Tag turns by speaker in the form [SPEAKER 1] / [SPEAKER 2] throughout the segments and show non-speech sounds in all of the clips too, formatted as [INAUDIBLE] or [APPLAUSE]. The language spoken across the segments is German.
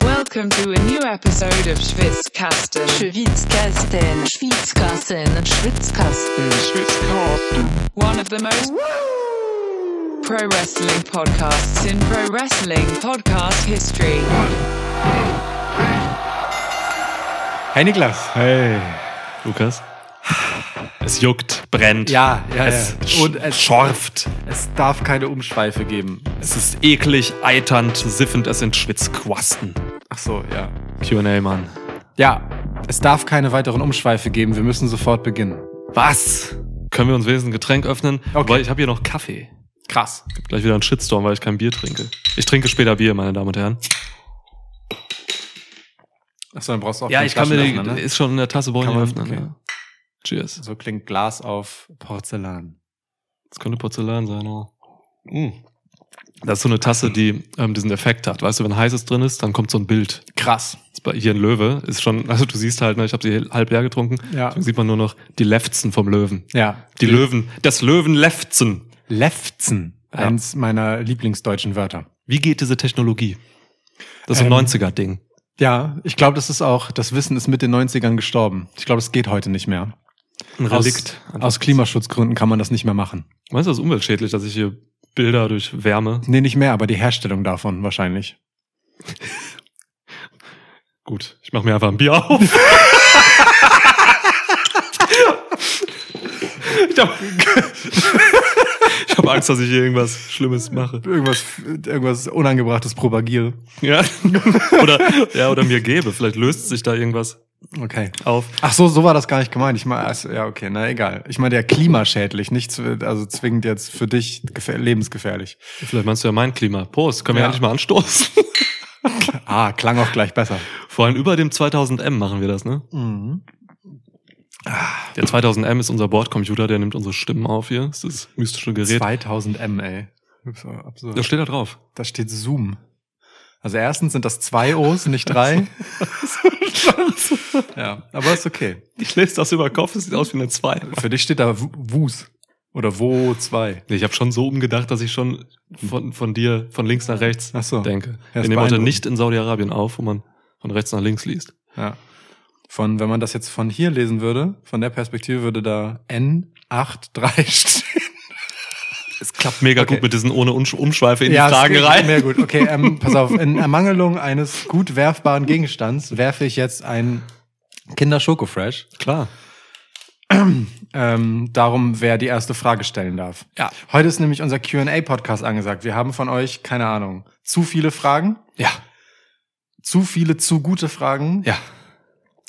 [SPEAKER 1] Welcome to a new episode of Schwitzkasten. Schwitzkasten. Schwitzkasten. Schwitzkasten. Schwitzkasten. One of the most Woo! pro wrestling podcasts in pro wrestling podcast history. Hey Niklas.
[SPEAKER 2] Hey Lukas.
[SPEAKER 1] Es juckt, brennt. Ja, ja, es ja. Und es schorft.
[SPEAKER 2] Es darf keine Umschweife geben.
[SPEAKER 1] Es ist eklig, eiternd, siffend, es sind Schwitzquasten.
[SPEAKER 2] Ach so, ja. QA,
[SPEAKER 1] Mann.
[SPEAKER 2] Ja, es darf keine weiteren Umschweife geben. Wir müssen sofort beginnen.
[SPEAKER 1] Was?
[SPEAKER 2] Können wir uns wenigstens ein Getränk öffnen?
[SPEAKER 1] Okay.
[SPEAKER 2] Weil ich habe hier noch Kaffee.
[SPEAKER 1] Krass.
[SPEAKER 2] Gibt gleich wieder einen Shitstorm, weil ich kein Bier trinke. Ich trinke später Bier, meine Damen und Herren.
[SPEAKER 1] Achso, dann brauchst du auch
[SPEAKER 2] Ja, ich kann mir die, öffnen, ne? ist schon in der Tasse, wollen wir öffnen. Okay. Ja.
[SPEAKER 1] Cheers.
[SPEAKER 2] So klingt Glas auf Porzellan.
[SPEAKER 1] Das könnte Porzellan sein, oder? Mm.
[SPEAKER 2] Das ist so eine Tasse, die ähm, diesen Effekt hat. Weißt du, wenn heißes drin ist, dann kommt so ein Bild.
[SPEAKER 1] Krass.
[SPEAKER 2] Hier ein Löwe ist schon, [LAUGHS] also du siehst halt, ne, ich habe sie halb leer getrunken, ja. dann sieht man nur noch die Lefzen vom Löwen.
[SPEAKER 1] Ja. Die Le Löwen, das Löwenlefzen.
[SPEAKER 2] Lefzen, ja. eins meiner lieblingsdeutschen Wörter. Wie geht diese Technologie?
[SPEAKER 1] Das ist ähm, ein 90er-Ding.
[SPEAKER 2] Ja, ich glaube, das ist auch, das Wissen ist mit den 90ern gestorben. Ich glaube, es geht heute nicht mehr. Ein Relikt. Aus, aus Klimaschutzgründen kann man das nicht mehr machen.
[SPEAKER 1] Meinst du,
[SPEAKER 2] das
[SPEAKER 1] ist umweltschädlich, dass ich hier Bilder durch Wärme.
[SPEAKER 2] Nee, nicht mehr, aber die Herstellung davon wahrscheinlich.
[SPEAKER 1] [LAUGHS] Gut, ich mache mir einfach ein Bier auf. [LAUGHS] ich habe [LAUGHS] hab Angst, dass ich hier irgendwas Schlimmes mache. Irgendwas,
[SPEAKER 2] irgendwas Unangebrachtes propagiere.
[SPEAKER 1] Ja. oder, ja, oder mir gebe. Vielleicht löst sich da irgendwas.
[SPEAKER 2] Okay.
[SPEAKER 1] Auf.
[SPEAKER 2] Ach so, so war das gar nicht gemeint. Ich meine, also, ja, okay, na egal. Ich meine, der klimaschädlich, nicht also zwingend jetzt für dich lebensgefährlich.
[SPEAKER 1] Vielleicht meinst du ja mein Klima. Prost, können wir ja. nicht mal anstoßen.
[SPEAKER 2] [LAUGHS] ah, klang auch gleich besser.
[SPEAKER 1] Vor allem über dem 2000M machen wir das, ne? Mhm. Der 2000M ist unser Bordcomputer, der nimmt unsere Stimmen auf hier. Das ist das mystische Gerät.
[SPEAKER 2] 2000M, ey. Das,
[SPEAKER 1] absurd. das steht da drauf.
[SPEAKER 2] Da steht Zoom. Also erstens sind das zwei O's, nicht drei. [LAUGHS] ja, aber ist okay.
[SPEAKER 1] Ich lese das über Kopf, es sieht aus wie eine zwei.
[SPEAKER 2] Für dich steht da Wus. Oder wo zwei?
[SPEAKER 1] Ich habe schon so umgedacht, dass ich schon von, von dir von links nach rechts Ach so. denke.
[SPEAKER 2] Wir nehmen heute nicht in Saudi-Arabien auf, wo man von rechts nach links liest. Ja. Von, wenn man das jetzt von hier lesen würde, von der Perspektive würde da N83 stehen.
[SPEAKER 1] Es klappt mega okay. gut mit diesen ohne Umschweife in ja, die Frage rein. Mehr gut.
[SPEAKER 2] Okay, ähm, pass auf. In Ermangelung eines gut werfbaren Gegenstands werfe ich jetzt ein Kinder Schoko Fresh.
[SPEAKER 1] Klar.
[SPEAKER 2] Ähm, darum, wer die erste Frage stellen darf. Ja. Heute ist nämlich unser QA-Podcast angesagt. Wir haben von euch, keine Ahnung, zu viele Fragen.
[SPEAKER 1] Ja.
[SPEAKER 2] Zu viele, zu gute Fragen.
[SPEAKER 1] Ja.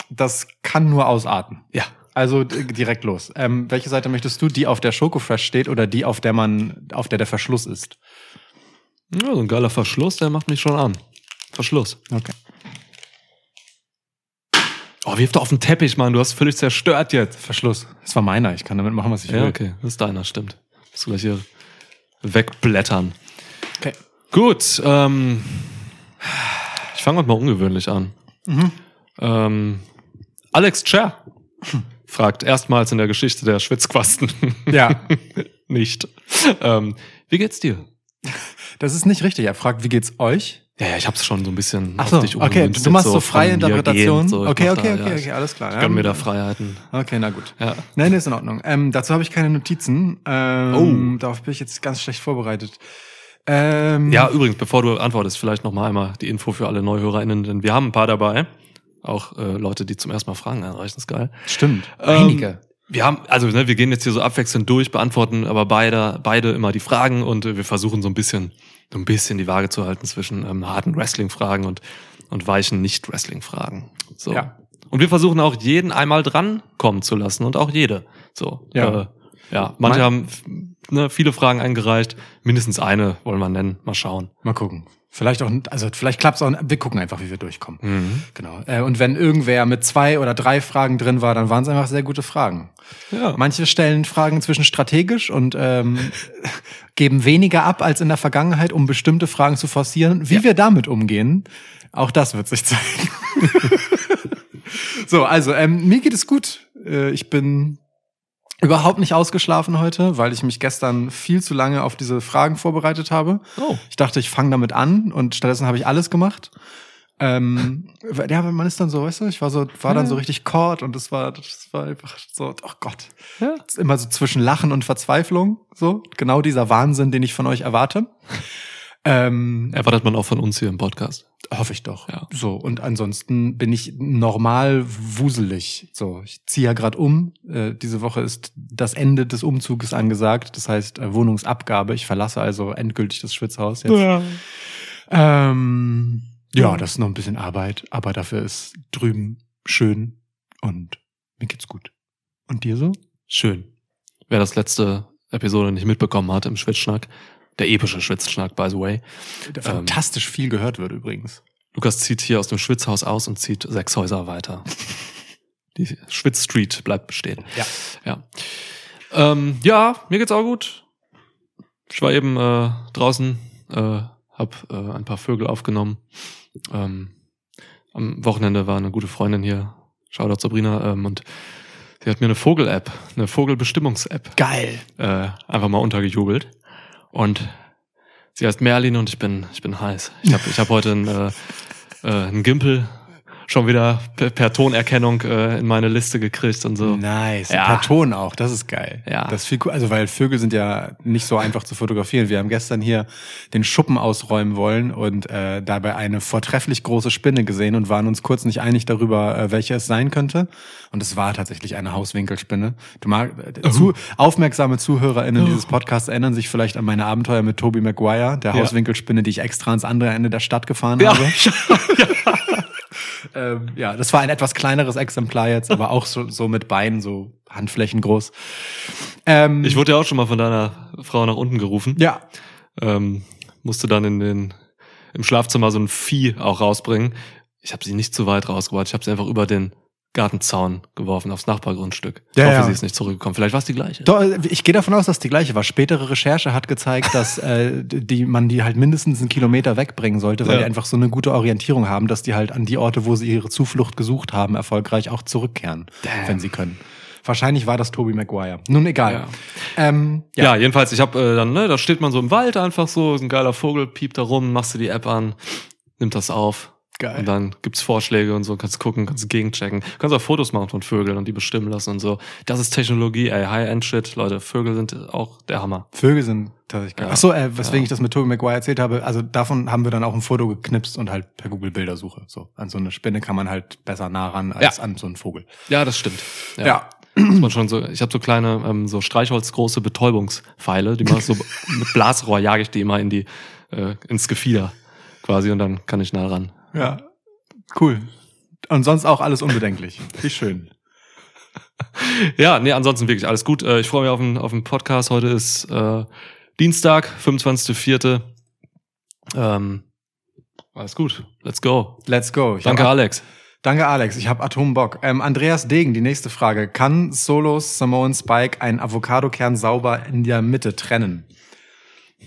[SPEAKER 2] Das kann nur ausarten.
[SPEAKER 1] Ja.
[SPEAKER 2] Also direkt los. Ähm, welche Seite möchtest du? Die, auf der Schokofresh steht oder die, auf der man, auf der der Verschluss ist?
[SPEAKER 1] Ja, so ein geiler Verschluss, der macht mich schon an. Verschluss.
[SPEAKER 2] Okay.
[SPEAKER 1] Oh, wirf doch auf den Teppich, Mann. Du hast völlig zerstört jetzt. Verschluss.
[SPEAKER 2] Das war meiner. Ich kann damit machen, was ich will. Ja, okay.
[SPEAKER 1] Das ist deiner, stimmt. Musst du gleich hier wegblättern. Okay. Gut. Ähm, ich fange heute mal ungewöhnlich an. Mhm. Ähm, Alex Cher. [LAUGHS] fragt erstmals in der Geschichte der Schwitzquasten.
[SPEAKER 2] Ja.
[SPEAKER 1] [LAUGHS] nicht. Ähm, wie geht's dir?
[SPEAKER 2] Das ist nicht richtig. Er fragt, wie geht's euch?
[SPEAKER 1] Ja, ja, ich hab's schon so ein bisschen
[SPEAKER 2] Ach so, auf dich Okay, du machst so, freie Interpretationen. So, okay, okay, da, okay, ja, okay, alles klar.
[SPEAKER 1] Ich gönn ja. mir da Freiheiten.
[SPEAKER 2] Okay, na gut. Ja. Nein, nee, ist in Ordnung. Ähm, dazu habe ich keine Notizen. Ähm, oh. Darauf bin ich jetzt ganz schlecht vorbereitet.
[SPEAKER 1] Ähm, ja, übrigens, bevor du antwortest, vielleicht noch mal einmal die Info für alle NeuhörerInnen, denn wir haben ein paar dabei. Auch äh, Leute, die zum ersten Mal Fragen einreichen, ah, ist geil.
[SPEAKER 2] Stimmt.
[SPEAKER 1] Ähm, Einige. Wir haben, also ne, wir gehen jetzt hier so abwechselnd durch, beantworten aber beide, beide immer die Fragen und äh, wir versuchen so ein bisschen, so ein bisschen die Waage zu halten zwischen ähm, harten Wrestling-Fragen und, und weichen Nicht-Wrestling-Fragen.
[SPEAKER 2] So. Ja.
[SPEAKER 1] Und wir versuchen auch jeden einmal dran kommen zu lassen und auch jede.
[SPEAKER 2] So.
[SPEAKER 1] Ja. Äh, ja. Manche mein haben ne, viele Fragen eingereicht. Mindestens eine wollen wir nennen. Mal schauen.
[SPEAKER 2] Mal gucken.
[SPEAKER 1] Vielleicht auch, also vielleicht klappt es auch. Wir gucken einfach, wie wir durchkommen. Mhm.
[SPEAKER 2] Genau. Äh, und wenn irgendwer mit zwei oder drei Fragen drin war, dann waren es einfach sehr gute Fragen. Ja. Manche stellen Fragen zwischen strategisch und ähm, [LAUGHS] geben weniger ab als in der Vergangenheit, um bestimmte Fragen zu forcieren. Wie ja. wir damit umgehen, auch das wird sich zeigen. [LAUGHS] [LAUGHS] so, also ähm, mir geht es gut. Äh, ich bin Überhaupt nicht ausgeschlafen heute, weil ich mich gestern viel zu lange auf diese Fragen vorbereitet habe. Oh. Ich dachte, ich fange damit an und stattdessen habe ich alles gemacht. Ähm, ja, man ist dann so, weißt du, ich war so, war dann so richtig caught und das war, das war einfach so, oh Gott. Ja. Immer so zwischen Lachen und Verzweiflung, so. Genau dieser Wahnsinn, den ich von euch erwarte.
[SPEAKER 1] Ähm, Erwartet man auch von uns hier im Podcast.
[SPEAKER 2] Hoffe ich doch. Ja. So, und ansonsten bin ich normal wuselig. So, ich ziehe ja gerade um. Äh, diese Woche ist das Ende des Umzuges angesagt. Das heißt, äh, Wohnungsabgabe. Ich verlasse also endgültig das Schwitzhaus jetzt. Ja. Ähm, ja, das ist noch ein bisschen Arbeit, aber dafür ist drüben schön und mir geht's gut. Und dir so?
[SPEAKER 1] Schön. Wer das letzte Episode nicht mitbekommen hat im Schwitzschnack, der epische Schwitzschnack, by the way.
[SPEAKER 2] Der ähm, fantastisch ähm, viel gehört wird übrigens.
[SPEAKER 1] Lukas zieht hier aus dem Schwitzhaus aus und zieht sechs Häuser weiter. Die Schwitz Street bleibt bestehen.
[SPEAKER 2] Ja.
[SPEAKER 1] Ja, ähm, ja mir geht's auch gut. Ich war eben äh, draußen, äh, hab äh, ein paar Vögel aufgenommen. Ähm, am Wochenende war eine gute Freundin hier, Shoutout Sabrina, ähm, und sie hat mir eine Vogel-App, eine Vogelbestimmungs-App.
[SPEAKER 2] Geil.
[SPEAKER 1] Äh, einfach mal untergejubelt. Und sie heißt Merlin und ich bin, ich bin heiß. Ich habe ich hab heute einen, äh, äh, einen Gimpel schon wieder per, per Tonerkennung äh, in meine Liste gekriegt und so.
[SPEAKER 2] Nice. Ja. Per Ton auch, das ist geil. Ja. Das ist viel cool. Also weil Vögel sind ja nicht so einfach zu fotografieren. Wir haben gestern hier den Schuppen ausräumen wollen und äh, dabei eine vortrefflich große Spinne gesehen und waren uns kurz nicht einig darüber, äh, welche es sein könnte. Und es war tatsächlich eine Hauswinkelspinne. Du mag, uh. zu, aufmerksame ZuhörerInnen oh. dieses Podcasts erinnern sich vielleicht an meine Abenteuer mit Toby Maguire, der ja. Hauswinkelspinne, die ich extra ans andere Ende der Stadt gefahren ja. habe. [LAUGHS] ja ähm, ja, das war ein etwas kleineres Exemplar jetzt, aber auch so, so mit Beinen, so Handflächen groß.
[SPEAKER 1] Ähm, ich wurde ja auch schon mal von deiner Frau nach unten gerufen. Ja. Ähm, musste dann in den im Schlafzimmer so ein Vieh auch rausbringen. Ich habe sie nicht zu weit rausgebracht. Ich habe sie einfach über den Gartenzaun geworfen aufs Nachbargrundstück. Ja, ich hoffe, ja. sie ist nicht zurückgekommen. Vielleicht war es die gleiche. Doch, äh,
[SPEAKER 2] ich gehe davon aus, dass die gleiche war. Spätere Recherche hat gezeigt, dass äh, die, man die halt mindestens einen Kilometer wegbringen sollte, weil ja. die einfach so eine gute Orientierung haben, dass die halt an die Orte, wo sie ihre Zuflucht gesucht haben, erfolgreich auch zurückkehren, Damn. wenn sie können. Wahrscheinlich war das Toby Maguire. Nun egal. Ja,
[SPEAKER 1] ähm, ja. ja jedenfalls, ich habe äh, dann, ne, da steht man so im Wald einfach so, ist ein geiler Vogel, piept da rum, machst du die App an, nimmt das auf, Geil. Und dann gibt's Vorschläge und so, kannst gucken, kannst gegenchecken. Kannst auch Fotos machen von Vögeln und die bestimmen lassen und so. Das ist Technologie, ey, High-End-Shit. Leute, Vögel sind auch der Hammer.
[SPEAKER 2] Vögel sind tatsächlich geil. Ja. Achso, äh, weswegen ja. ich das mit Toby McGuire erzählt habe, also davon haben wir dann auch ein Foto geknipst und halt per Google-Bildersuche. So, an so eine Spinne kann man halt besser nah ran als ja. an so einen Vogel.
[SPEAKER 1] Ja, das stimmt. ja. ja. man schon so, ich habe so kleine, ähm, so streichholzgroße Betäubungspfeile, die mache so [LAUGHS] mit Blasrohr jage ich die immer in die, äh, ins Gefieder quasi und dann kann ich nah ran.
[SPEAKER 2] Ja, cool. Und sonst auch alles unbedenklich. Wie schön. [LAUGHS]
[SPEAKER 1] Ja, nee, ansonsten wirklich alles gut. Äh, ich freue mich auf den, auf den Podcast. Heute ist äh, Dienstag, 25.04. Ähm, alles gut. Let's go.
[SPEAKER 2] Let's go.
[SPEAKER 1] Ich Danke, Alex.
[SPEAKER 2] Danke, Alex. Ich habe Atombock. Ähm, Andreas Degen, die nächste Frage. Kann Solos Samoan Spike einen Avocadokern sauber in der Mitte trennen? [LAUGHS]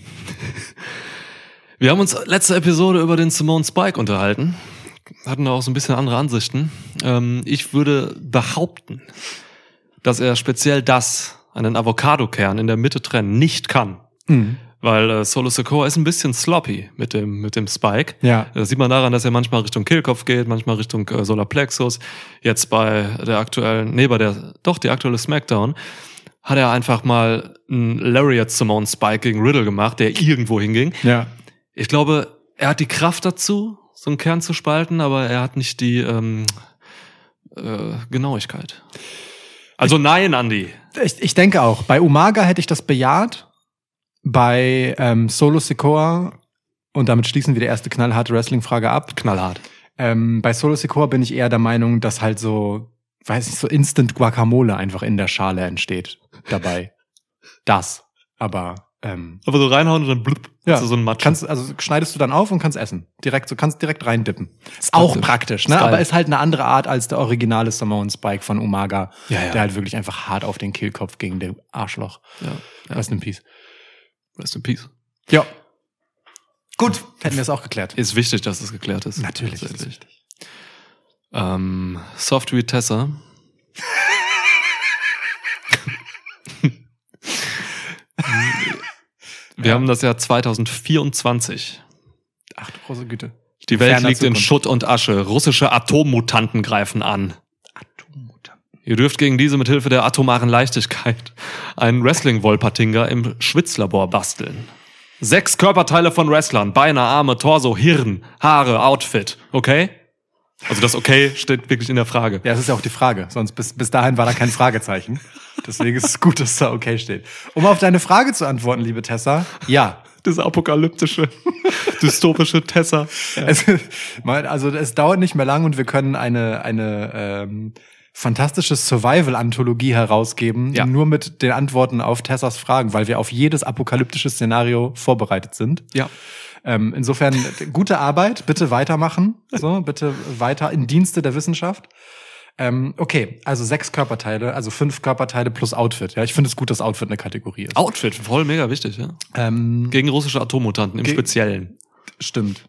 [SPEAKER 1] Wir haben uns letzte Episode über den Simone Spike unterhalten. Hatten da auch so ein bisschen andere Ansichten. Ähm, ich würde behaupten, dass er speziell das, einen Avocado-Kern in der Mitte trennen, nicht kann. Mhm. Weil äh, Solo Sokoa ist ein bisschen sloppy mit dem, mit dem Spike.
[SPEAKER 2] Ja.
[SPEAKER 1] Das sieht man daran, dass er manchmal Richtung Killkopf geht, manchmal Richtung äh, Plexus. Jetzt bei der aktuellen, nee, bei der, doch, die aktuelle Smackdown hat er einfach mal einen Lariat Simone Spike gegen Riddle gemacht, der irgendwo hinging.
[SPEAKER 2] Ja
[SPEAKER 1] ich glaube, er hat die Kraft dazu, so einen Kern zu spalten, aber er hat nicht die ähm, äh, Genauigkeit. Also nein, Andy.
[SPEAKER 2] Ich, ich denke auch. Bei Umaga hätte ich das bejaht. Bei ähm, Solo Secoa, und damit schließen wir die erste knallharte Wrestling-Frage ab. Knallhart. Ähm, bei Solo Secoa bin ich eher der Meinung, dass halt so, weiß nicht, so Instant Guacamole einfach in der Schale entsteht dabei. das. Aber ähm,
[SPEAKER 1] Aber so reinhauen und dann blub,
[SPEAKER 2] ja. Also so ein Matsch. also schneidest du dann auf und kannst essen. Direkt, so kannst direkt reindippen. Ist auch praktisch, praktisch ne? Aber ist halt eine andere Art als der originale Samoan Spike von Umaga, ja, ja. der halt wirklich einfach hart auf den Kehlkopf gegen den Arschloch. Ja.
[SPEAKER 1] ja.
[SPEAKER 2] Rest in Peace.
[SPEAKER 1] Rest in Peace.
[SPEAKER 2] Ja. Gut, hätten wir es auch geklärt.
[SPEAKER 1] Ist wichtig, dass es geklärt ist.
[SPEAKER 2] Natürlich. Ist
[SPEAKER 1] wichtig. Ähm, Software Tessa. [LAUGHS] [LAUGHS] Wir ja. haben das Jahr 2024.
[SPEAKER 2] Ach du große Güte.
[SPEAKER 1] Die Welt Ferner liegt Zukunft. in Schutt und Asche. Russische Atommutanten greifen an. Atommutanten. Ihr dürft gegen diese mit Hilfe der atomaren Leichtigkeit einen Wrestling-Wolpertinger im Schwitzlabor basteln. Sechs Körperteile von Wrestlern. Beine, Arme, Torso, Hirn, Haare, Outfit. Okay? Also das Okay steht wirklich in der Frage.
[SPEAKER 2] Ja, das ist ja auch die Frage. Sonst bis, bis dahin war da kein Fragezeichen. Deswegen ist es gut, dass da okay steht. Um auf deine Frage zu antworten, liebe Tessa,
[SPEAKER 1] ja. Das apokalyptische, dystopische Tessa.
[SPEAKER 2] Ja. Es, also es dauert nicht mehr lang und wir können eine, eine ähm, fantastische Survival-Anthologie herausgeben, ja. nur mit den Antworten auf Tessas Fragen, weil wir auf jedes apokalyptische Szenario vorbereitet sind.
[SPEAKER 1] Ja.
[SPEAKER 2] Ähm, insofern gute Arbeit, bitte weitermachen, so bitte weiter in Dienste der Wissenschaft. Ähm, okay, also sechs Körperteile, also fünf Körperteile plus Outfit. Ja, ich finde es gut, dass Outfit eine Kategorie ist.
[SPEAKER 1] Outfit, voll mega wichtig, ja. Ähm, gegen russische Atommutanten im Speziellen.
[SPEAKER 2] Stimmt.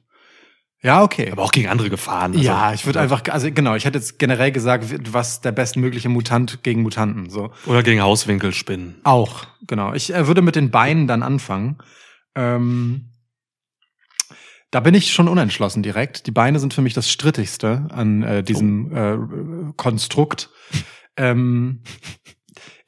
[SPEAKER 2] Ja, okay.
[SPEAKER 1] Aber auch gegen andere Gefahren.
[SPEAKER 2] Also, ja, ich würde einfach, also genau, ich hätte jetzt generell gesagt, was der bestmögliche Mutant gegen Mutanten, so.
[SPEAKER 1] Oder gegen Hauswinkelspinnen.
[SPEAKER 2] Auch, genau. Ich äh, würde mit den Beinen dann anfangen. Ähm, da bin ich schon unentschlossen direkt. Die Beine sind für mich das Strittigste an äh, diesem oh. äh, Konstrukt. ähm,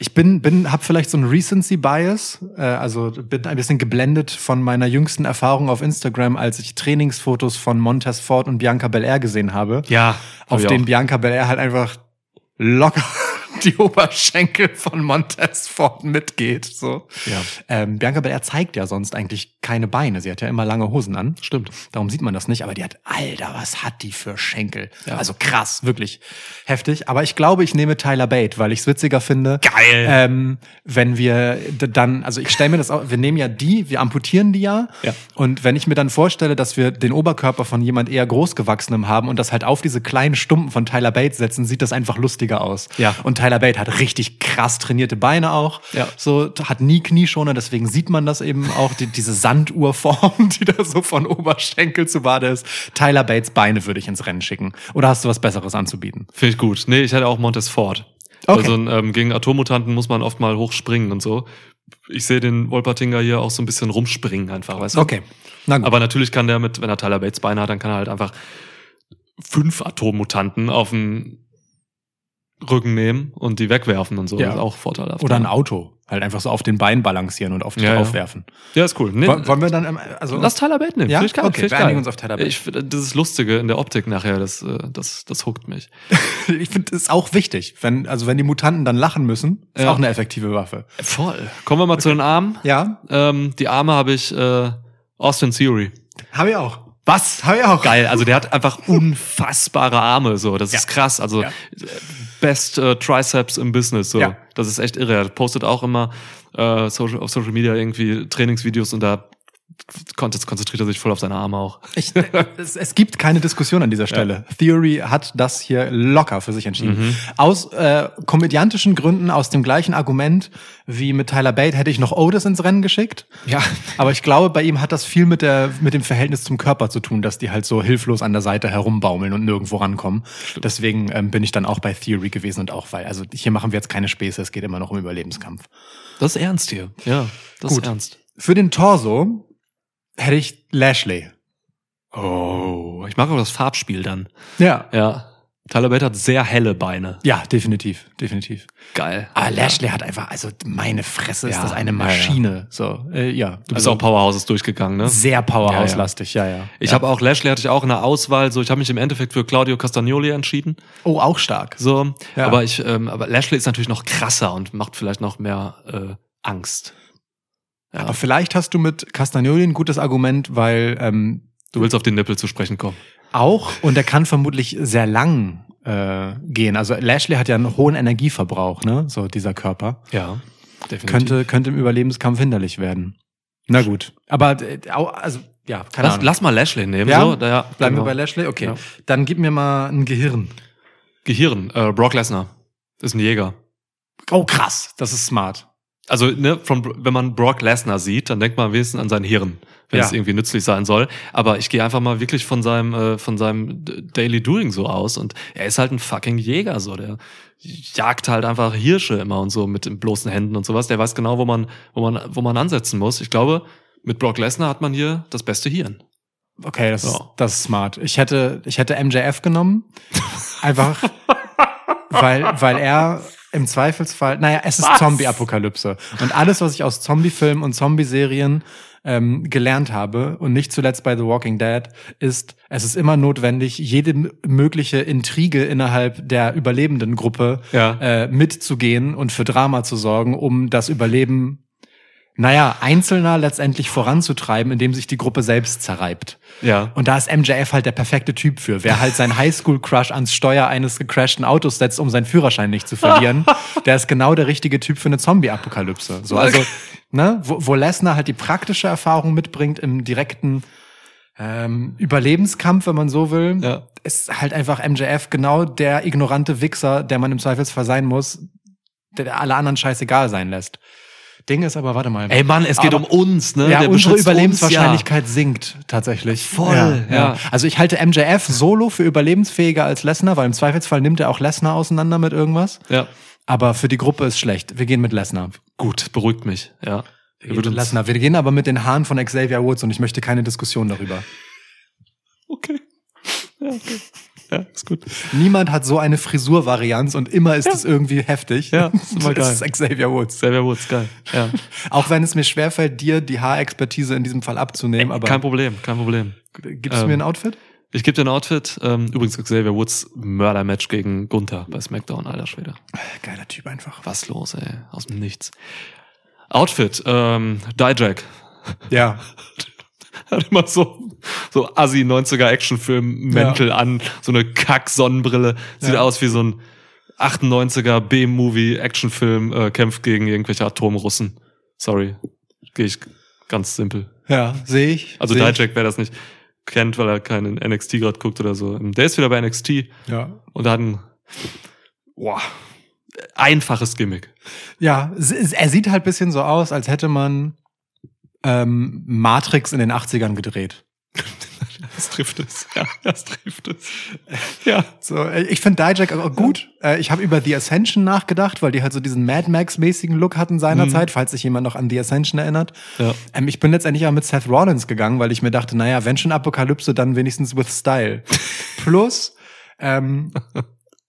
[SPEAKER 2] ich bin, bin, hab vielleicht so ein Recency Bias, äh, also bin ein bisschen geblendet von meiner jüngsten Erfahrung auf Instagram, als ich Trainingsfotos von Montez Ford und Bianca Belair gesehen habe.
[SPEAKER 1] Ja.
[SPEAKER 2] Auf denen Bianca Belair halt einfach locker [LAUGHS] die Oberschenkel von Montez Ford mitgeht. So.
[SPEAKER 1] Ja.
[SPEAKER 2] Ähm, Bianca Belair zeigt ja sonst eigentlich keine Beine. Sie hat ja immer lange Hosen an.
[SPEAKER 1] Stimmt.
[SPEAKER 2] Darum sieht man das nicht. Aber die hat, alter, was hat die für Schenkel? Ja. Also krass, wirklich heftig. Aber ich glaube, ich nehme Tyler Bate, weil ich es witziger finde.
[SPEAKER 1] Geil.
[SPEAKER 2] Ähm, wenn wir dann, also ich stelle mir das auch, wir nehmen ja die, wir amputieren die ja.
[SPEAKER 1] ja.
[SPEAKER 2] Und wenn ich mir dann vorstelle, dass wir den Oberkörper von jemand eher großgewachsenem haben und das halt auf diese kleinen Stumpen von Tyler Bate setzen, sieht das einfach lustiger aus.
[SPEAKER 1] Ja.
[SPEAKER 2] Und Tyler Bate hat richtig krass trainierte Beine auch.
[SPEAKER 1] Ja.
[SPEAKER 2] So, hat nie Knieschoner, deswegen sieht man das eben auch, die, diese Sanduhrform, die da so von Oberschenkel zu Bade ist. Tyler Bates Beine würde ich ins Rennen schicken. Oder hast du was Besseres anzubieten?
[SPEAKER 1] Finde ich gut. Nee, ich hätte auch Montes Ford. Okay. Also ähm, gegen Atommutanten muss man oft mal hochspringen und so. Ich sehe den Wolpertinger hier auch so ein bisschen rumspringen einfach, weißt du?
[SPEAKER 2] Okay. Na
[SPEAKER 1] gut. Aber natürlich kann der mit, wenn er Tyler Bates Beine hat, dann kann er halt einfach fünf Atommutanten auf dem Rücken nehmen und die wegwerfen und so.
[SPEAKER 2] Ja. Das ist auch vorteilhaft. Oder ein Auto. Halt einfach so auf den Beinen balancieren und auf
[SPEAKER 1] den ja,
[SPEAKER 2] aufwerfen.
[SPEAKER 1] Ja, ist cool. Nee,
[SPEAKER 2] wollen wir dann, also.
[SPEAKER 1] Lass Tyler
[SPEAKER 2] Bate nehmen. Ja? Finde ich geil. Okay,
[SPEAKER 1] wir einigen uns auf Tyler Bate. Ich, das ist Lustige in der Optik nachher, das, äh, das, das huckt mich.
[SPEAKER 2] [LAUGHS] ich finde, das ist auch wichtig. Wenn, also wenn die Mutanten dann lachen müssen, ist ja. auch eine effektive Waffe.
[SPEAKER 1] Voll. Kommen wir mal okay. zu den Armen.
[SPEAKER 2] Ja.
[SPEAKER 1] Ähm, die Arme habe ich, äh, Austin Theory.
[SPEAKER 2] Habe ich auch.
[SPEAKER 1] Was? Habe ich auch. Geil. Also der hat einfach unfassbare Arme, so. Das ja. ist krass. Also, ja. Äh, best äh, Triceps im Business. So. Ja. Das ist echt irre. Er postet auch immer äh, Social, auf Social Media irgendwie Trainingsvideos und da Contest konzentriert er sich voll auf seine Arme auch.
[SPEAKER 2] Ich, es, es, gibt keine Diskussion an dieser Stelle. Ja. Theory hat das hier locker für sich entschieden. Mhm. Aus äh, komödiantischen Gründen, aus dem gleichen Argument wie mit Tyler Bate, hätte ich noch Otis ins Rennen geschickt.
[SPEAKER 1] Ja.
[SPEAKER 2] Aber ich glaube, bei ihm hat das viel mit, der, mit dem Verhältnis zum Körper zu tun, dass die halt so hilflos an der Seite herumbaumeln und nirgendwo rankommen. Stimmt. Deswegen ähm, bin ich dann auch bei Theory gewesen und auch weil. Also hier machen wir jetzt keine Späße, es geht immer noch um Überlebenskampf.
[SPEAKER 1] Das ist ernst hier.
[SPEAKER 2] Ja,
[SPEAKER 1] das Gut. ist
[SPEAKER 2] ernst. Für den Torso hätte ich Lashley.
[SPEAKER 1] Oh, ich mag auch das Farbspiel dann.
[SPEAKER 2] Ja.
[SPEAKER 1] Ja. Tyler Bate hat sehr helle Beine.
[SPEAKER 2] Ja, definitiv, definitiv.
[SPEAKER 1] Geil.
[SPEAKER 2] Aber Lashley ja. hat einfach, also meine Fresse ist ja, das eine Maschine.
[SPEAKER 1] Ja,
[SPEAKER 2] so,
[SPEAKER 1] äh, ja. Du also bist also, auch Powerhouses durchgegangen, ne?
[SPEAKER 2] Sehr Powerhouse-lastig, ja, ja.
[SPEAKER 1] Ich habe auch Lashley hatte ich auch eine Auswahl. So, ich habe mich im Endeffekt für Claudio Castagnoli entschieden.
[SPEAKER 2] Oh, auch stark.
[SPEAKER 1] So, aber ich, ähm, aber Lashley ist natürlich noch krasser und macht vielleicht noch mehr äh, Angst.
[SPEAKER 2] Ja. Aber vielleicht hast du mit Castagnoli ein gutes Argument, weil ähm,
[SPEAKER 1] du willst auf den Nippel zu sprechen kommen.
[SPEAKER 2] Auch und er kann vermutlich sehr lang äh, gehen. Also Lashley hat ja einen hohen Energieverbrauch, ne? So dieser Körper.
[SPEAKER 1] Ja,
[SPEAKER 2] definitiv. Könnte könnte im Überlebenskampf hinderlich werden.
[SPEAKER 1] Na gut,
[SPEAKER 2] aber äh, also ja,
[SPEAKER 1] keine lass, Ahnung. Lass mal Lashley nehmen.
[SPEAKER 2] Ja? So,
[SPEAKER 1] da,
[SPEAKER 2] ja, Bleiben genau. wir bei Lashley? Okay. Ja. Dann gib mir mal ein Gehirn.
[SPEAKER 1] Gehirn. Äh, Brock Lesnar ist ein Jäger.
[SPEAKER 2] Oh krass, das ist smart
[SPEAKER 1] also ne, von, wenn man Brock Lesnar sieht, dann denkt man am wenigsten an sein Hirn, wenn ja. es irgendwie nützlich sein soll. Aber ich gehe einfach mal wirklich von seinem, äh, von seinem Daily Doing so aus. Und er ist halt ein fucking Jäger, so. Der jagt halt einfach Hirsche immer und so mit bloßen Händen und sowas. Der weiß genau, wo man, wo man, wo man ansetzen muss. Ich glaube, mit Brock Lesnar hat man hier das beste Hirn.
[SPEAKER 2] Okay, das, so. das ist smart. Ich hätte, ich hätte MJF genommen. Einfach, [LAUGHS] weil, weil er im Zweifelsfall, naja, es ist Zombie-Apokalypse. Und alles, was ich aus Zombie-Filmen und Zombie-Serien ähm, gelernt habe und nicht zuletzt bei The Walking Dead, ist, es ist immer notwendig, jede mögliche Intrige innerhalb der überlebenden Gruppe ja. äh, mitzugehen und für Drama zu sorgen, um das Überleben naja, Einzelner letztendlich voranzutreiben, indem sich die Gruppe selbst zerreibt.
[SPEAKER 1] Ja.
[SPEAKER 2] Und da ist MJF halt der perfekte Typ für. Wer halt seinen Highschool-Crush ans Steuer eines gecrashten Autos setzt, um seinen Führerschein nicht zu verlieren, [LAUGHS] der ist genau der richtige Typ für eine Zombie-Apokalypse. So, also, ne, wo, wo Lesnar halt die praktische Erfahrung mitbringt im direkten ähm, Überlebenskampf, wenn man so will, ja. ist halt einfach MJF genau der ignorante Wichser, der man im Zweifelsfall sein muss, der alle anderen scheißegal sein lässt. Ding ist aber, warte mal.
[SPEAKER 1] Ey Mann, es geht aber, um uns, ne?
[SPEAKER 2] Ja, Der unsere Überlebenswahrscheinlichkeit uns, ja. sinkt tatsächlich.
[SPEAKER 1] Voll,
[SPEAKER 2] ja, ja. ja, Also ich halte MJF solo für überlebensfähiger als Lesnar, weil im Zweifelsfall nimmt er auch Lesnar auseinander mit irgendwas.
[SPEAKER 1] Ja.
[SPEAKER 2] Aber für die Gruppe ist schlecht. Wir gehen mit Lesnar.
[SPEAKER 1] Gut, beruhigt mich, ja.
[SPEAKER 2] Wir, wir, Lesnar. wir gehen aber mit den Haaren von Xavier Woods und ich möchte keine Diskussion darüber.
[SPEAKER 1] Okay. Ja, okay. Ja, ist gut.
[SPEAKER 2] Niemand hat so eine Frisurvarianz und immer ist es irgendwie heftig.
[SPEAKER 1] Ja, [LAUGHS] ist immer geil. Das ist Xavier Woods.
[SPEAKER 2] Xavier Woods, geil. Ja. Auch wenn es mir schwerfällt, dir die Haarexpertise in diesem Fall abzunehmen. Äh, aber
[SPEAKER 1] kein Problem, kein Problem.
[SPEAKER 2] Gibst
[SPEAKER 1] du
[SPEAKER 2] mir ein ähm, Outfit?
[SPEAKER 1] Ich gebe dir ein Outfit. Ähm, übrigens Xavier Woods Mördermatch gegen Gunther bei SmackDown, alter Schwede.
[SPEAKER 2] Geiler Typ einfach.
[SPEAKER 1] Was los, ey? Aus dem Nichts. Outfit, ähm, Die Jack.
[SPEAKER 2] Ja. [LAUGHS]
[SPEAKER 1] [LAUGHS] hat immer so, so assi 90er Actionfilm-Mäntel ja. an, so eine Kack-Sonnenbrille. Sieht ja. aus wie so ein 98er B-Movie-Actionfilm, äh, kämpft gegen irgendwelche Atomrussen. Sorry. Gehe ich ganz simpel.
[SPEAKER 2] Ja, sehe ich.
[SPEAKER 1] Also seh Dijak, wer das nicht kennt, weil er keinen NXT gerade guckt oder so. Ähm, der ist wieder bei NXT. Ja. Und hat ein, boah, einfaches Gimmick.
[SPEAKER 2] Ja, er sieht halt ein bisschen so aus, als hätte man ähm, Matrix in den 80ern gedreht. [LAUGHS]
[SPEAKER 1] Das trifft es. Ja, das trifft es.
[SPEAKER 2] Ja. So, äh, ich finde Dijak auch gut. Ja. Äh, ich habe über The Ascension nachgedacht, weil die halt so diesen Mad Max-mäßigen Look hatten seinerzeit, mhm. falls sich jemand noch an The Ascension erinnert.
[SPEAKER 1] Ja.
[SPEAKER 2] Ähm, ich bin letztendlich auch mit Seth Rollins gegangen, weil ich mir dachte, naja, wenn schon Apokalypse, dann wenigstens with Style. [LAUGHS] Plus, ähm,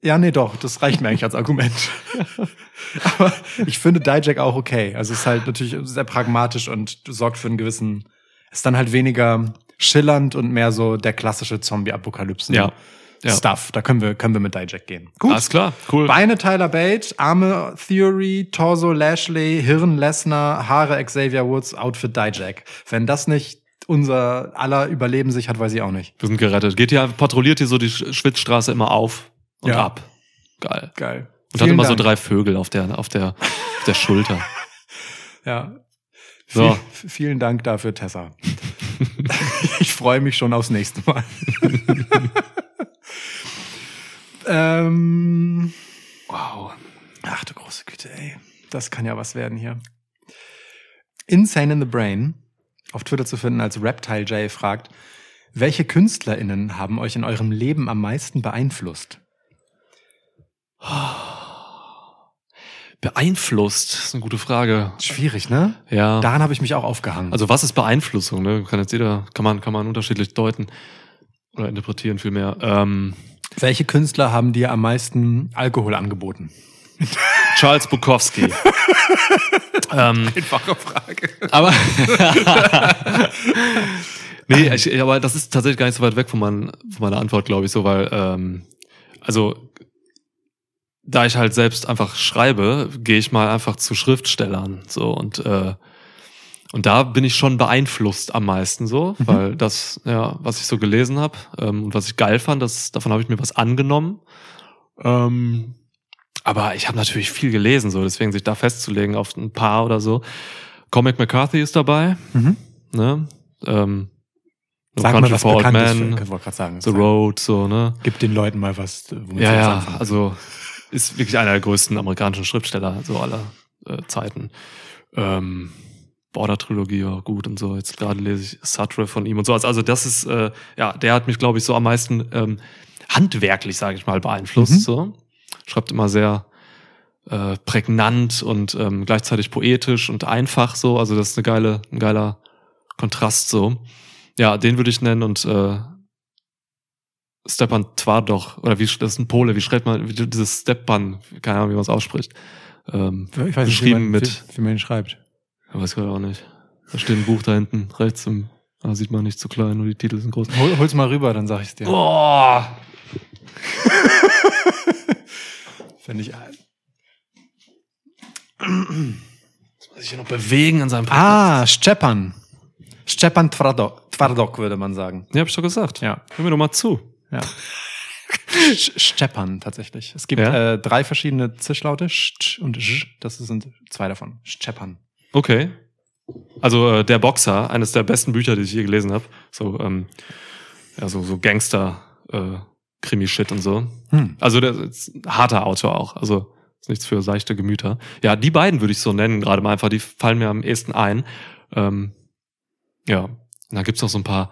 [SPEAKER 2] ja, nee, doch, das reicht mir eigentlich als Argument. [LAUGHS] [LAUGHS] Aber ich finde DiJack auch okay. Also es ist halt natürlich sehr pragmatisch und sorgt für einen gewissen, ist dann halt weniger schillernd und mehr so der klassische
[SPEAKER 1] zombie apokalypse Ja. Ja. Stuff.
[SPEAKER 2] Da können wir, können wir mit DiJack gehen.
[SPEAKER 1] Gut. Alles klar,
[SPEAKER 2] cool. Beine Tyler Bate, Arme Theory, Torso Lashley, Hirn Lesnar, Haare Xavier Woods, Outfit DiJack. Wenn das nicht unser aller Überleben sich hat, weiß ich auch nicht.
[SPEAKER 1] Wir sind gerettet. Geht hier, patrouilliert hier so die Schwitzstraße immer auf und ja. ab. Geil.
[SPEAKER 2] Geil.
[SPEAKER 1] Und hat immer Dank. so drei Vögel auf der, auf der, auf der Schulter.
[SPEAKER 2] [LAUGHS] ja. So. V vielen Dank dafür, Tessa. [LAUGHS] ich freue mich schon aufs nächste Mal. [LAUGHS] ähm, wow. Ach du große Güte, ey. Das kann ja was werden hier. Insane in the Brain, auf Twitter zu finden als Reptile Jay, fragt, welche KünstlerInnen haben euch in eurem Leben am meisten beeinflusst?
[SPEAKER 1] Oh. [SIGHS] beeinflusst? Das ist eine gute Frage.
[SPEAKER 2] Schwierig, ne?
[SPEAKER 1] Ja.
[SPEAKER 2] Daran habe ich mich auch aufgehangen.
[SPEAKER 1] Also was ist Beeinflussung? Ne? Kann jetzt jeder, kann man, kann man unterschiedlich deuten oder interpretieren vielmehr.
[SPEAKER 2] Ähm, Welche Künstler haben dir am meisten Alkohol angeboten?
[SPEAKER 1] Charles Bukowski.
[SPEAKER 2] [LAUGHS] ähm, Einfache Frage.
[SPEAKER 1] Aber [LAUGHS] nee, ich, aber das ist tatsächlich gar nicht so weit weg von, mein, von meiner Antwort, glaube ich, so, weil ähm, also da ich halt selbst einfach schreibe, gehe ich mal einfach zu Schriftstellern so und äh, und da bin ich schon beeinflusst am meisten so, mhm. weil das ja, was ich so gelesen habe ähm, und was ich geil fand, das davon habe ich mir was angenommen. Ähm, aber ich habe natürlich viel gelesen so, deswegen sich da festzulegen auf ein paar oder so. Comic McCarthy ist dabei, mhm. ne? Ähm,
[SPEAKER 2] No Sag Country mal was for Old Man,
[SPEAKER 1] für,
[SPEAKER 2] sagen, The
[SPEAKER 1] sagen. Road, so, ne?
[SPEAKER 2] Gib den Leuten mal was, äh,
[SPEAKER 1] womit ja,
[SPEAKER 2] sie
[SPEAKER 1] ja, anfangen. Also ist wirklich einer der größten amerikanischen Schriftsteller so aller äh, Zeiten. Ähm, Border-Trilogie war gut und so. Jetzt gerade lese ich Sartre von ihm und so. Also, also das ist, äh, ja, der hat mich, glaube ich, so am meisten ähm, handwerklich, sage ich mal, beeinflusst. Mhm. So. Schreibt immer sehr äh, prägnant und ähm, gleichzeitig poetisch und einfach so. Also das ist eine geile, ein geiler Kontrast so. Ja, den würde ich nennen und äh, Stepan Twardoch, oder wie, das ist ein Pole, wie schreibt man, wie, dieses Stepan, keine Ahnung, wie man
[SPEAKER 2] es ausspricht. Ähm, ich weiß
[SPEAKER 1] nicht, wie man,
[SPEAKER 2] mit,
[SPEAKER 1] wie, wie man ihn schreibt. Ich weiß gerade auch nicht. Da steht ein Buch da hinten, rechts im, da ah, sieht man nicht zu klein, nur die Titel sind groß.
[SPEAKER 2] Hol, hol's mal rüber, dann sag ich's dir. Boah! Finde [LAUGHS] ich. Das äh, muss ich ja noch bewegen an seinem Podcast. Ah, Stepan. Stepan Twardok, Twardok würde man sagen.
[SPEAKER 1] Ja, hab ich doch gesagt. Ja. Hör mir doch mal zu.
[SPEAKER 2] Ja. [LAUGHS] Steppern tatsächlich. Es gibt ja? äh, drei verschiedene Zischlaute, Sch und Sch, das sind zwei davon. Steppern.
[SPEAKER 1] Okay. Also äh, der Boxer, eines der besten Bücher, die ich je gelesen habe. So, ähm, ja, so, so Gangster, äh, Krimi-Shit und so. Hm. Also der ist ein harter Autor auch. Also ist nichts für seichte Gemüter. Ja, die beiden würde ich so nennen, gerade mal einfach, die fallen mir am ehesten ein. Ähm, ja. Und dann gibt's noch so ein paar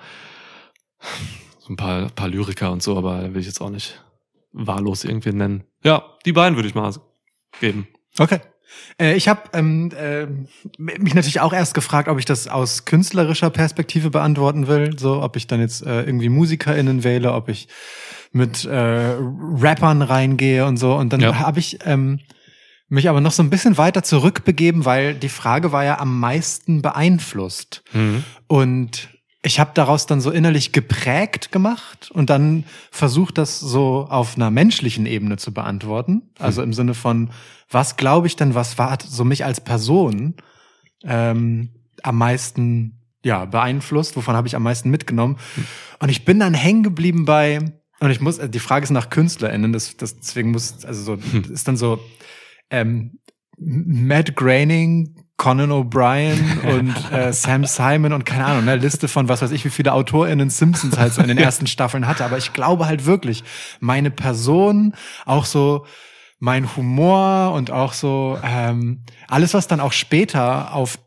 [SPEAKER 1] ein paar, ein paar Lyriker und so, aber will ich jetzt auch nicht wahllos irgendwie nennen. Ja, die beiden würde ich mal geben.
[SPEAKER 2] Okay. Äh, ich habe ähm, äh, mich natürlich auch erst gefragt, ob ich das aus künstlerischer Perspektive beantworten will, so ob ich dann jetzt äh, irgendwie MusikerInnen wähle, ob ich mit äh, Rappern reingehe und so. Und dann ja. habe ich ähm, mich aber noch so ein bisschen weiter zurückbegeben, weil die Frage war ja am meisten beeinflusst.
[SPEAKER 1] Mhm.
[SPEAKER 2] Und ich habe daraus dann so innerlich geprägt gemacht und dann versucht, das so auf einer menschlichen Ebene zu beantworten. Hm. Also im Sinne von, was glaube ich denn, was war so mich als Person ähm, am meisten ja beeinflusst, wovon habe ich am meisten mitgenommen? Hm. Und ich bin dann hängen geblieben bei und ich muss, also die Frage ist nach KünstlerInnen, das, das deswegen muss also so hm. ist dann so ähm, Matt Groening Conan O'Brien und [LAUGHS] äh, Sam Simon und keine Ahnung, ne, Liste von was weiß ich, wie viele AutorInnen Simpsons halt so in den [LAUGHS] ersten Staffeln hatte. Aber ich glaube halt wirklich, meine Person, auch so mein Humor und auch so ähm, alles, was dann auch später auf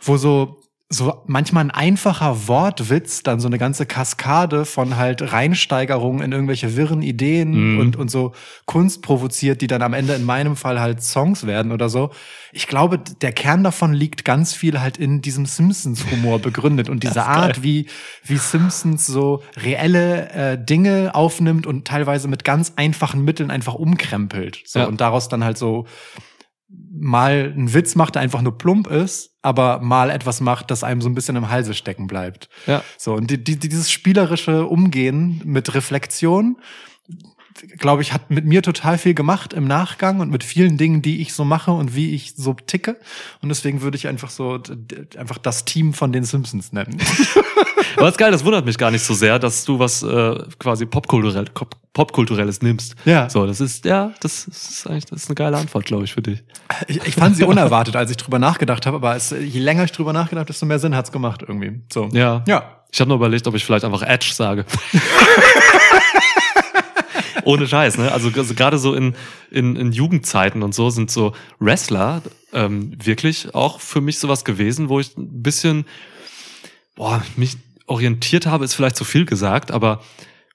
[SPEAKER 2] wo so so manchmal ein einfacher Wortwitz dann so eine ganze Kaskade von halt Reinsteigerungen in irgendwelche wirren Ideen mhm. und, und so Kunst provoziert, die dann am Ende in meinem Fall halt Songs werden oder so. Ich glaube, der Kern davon liegt ganz viel halt in diesem Simpsons-Humor begründet und [LAUGHS] diese Art, wie, wie Simpsons so reelle äh, Dinge aufnimmt und teilweise mit ganz einfachen Mitteln einfach umkrempelt. So, ja. Und daraus dann halt so mal einen Witz macht, der einfach nur plump ist, aber mal etwas macht, das einem so ein bisschen im Halse stecken bleibt.
[SPEAKER 1] Ja.
[SPEAKER 2] So, und die, die, dieses spielerische Umgehen mit Reflexion glaube ich, hat mit mir total viel gemacht im Nachgang und mit vielen Dingen, die ich so mache und wie ich so ticke. Und deswegen würde ich einfach so einfach das Team von den Simpsons nennen.
[SPEAKER 1] [LAUGHS] Aber ist geil, das wundert mich gar nicht so sehr, dass du was äh, quasi popkulturell, popkulturelles nimmst.
[SPEAKER 2] Ja.
[SPEAKER 1] So, das ist ja, das ist eigentlich das ist eine geile Antwort, glaube ich, für dich.
[SPEAKER 2] Ich, ich fand sie unerwartet, als ich drüber nachgedacht habe, aber es, je länger ich drüber nachgedacht, habe, desto mehr Sinn hat's gemacht irgendwie. So.
[SPEAKER 1] Ja. Ja. Ich habe nur überlegt, ob ich vielleicht einfach Edge sage. [LAUGHS] Ohne Scheiß, ne? Also, also gerade so in, in, in Jugendzeiten und so sind so Wrestler ähm, wirklich auch für mich sowas gewesen, wo ich ein bisschen, boah, mich orientiert habe, ist vielleicht zu viel gesagt, aber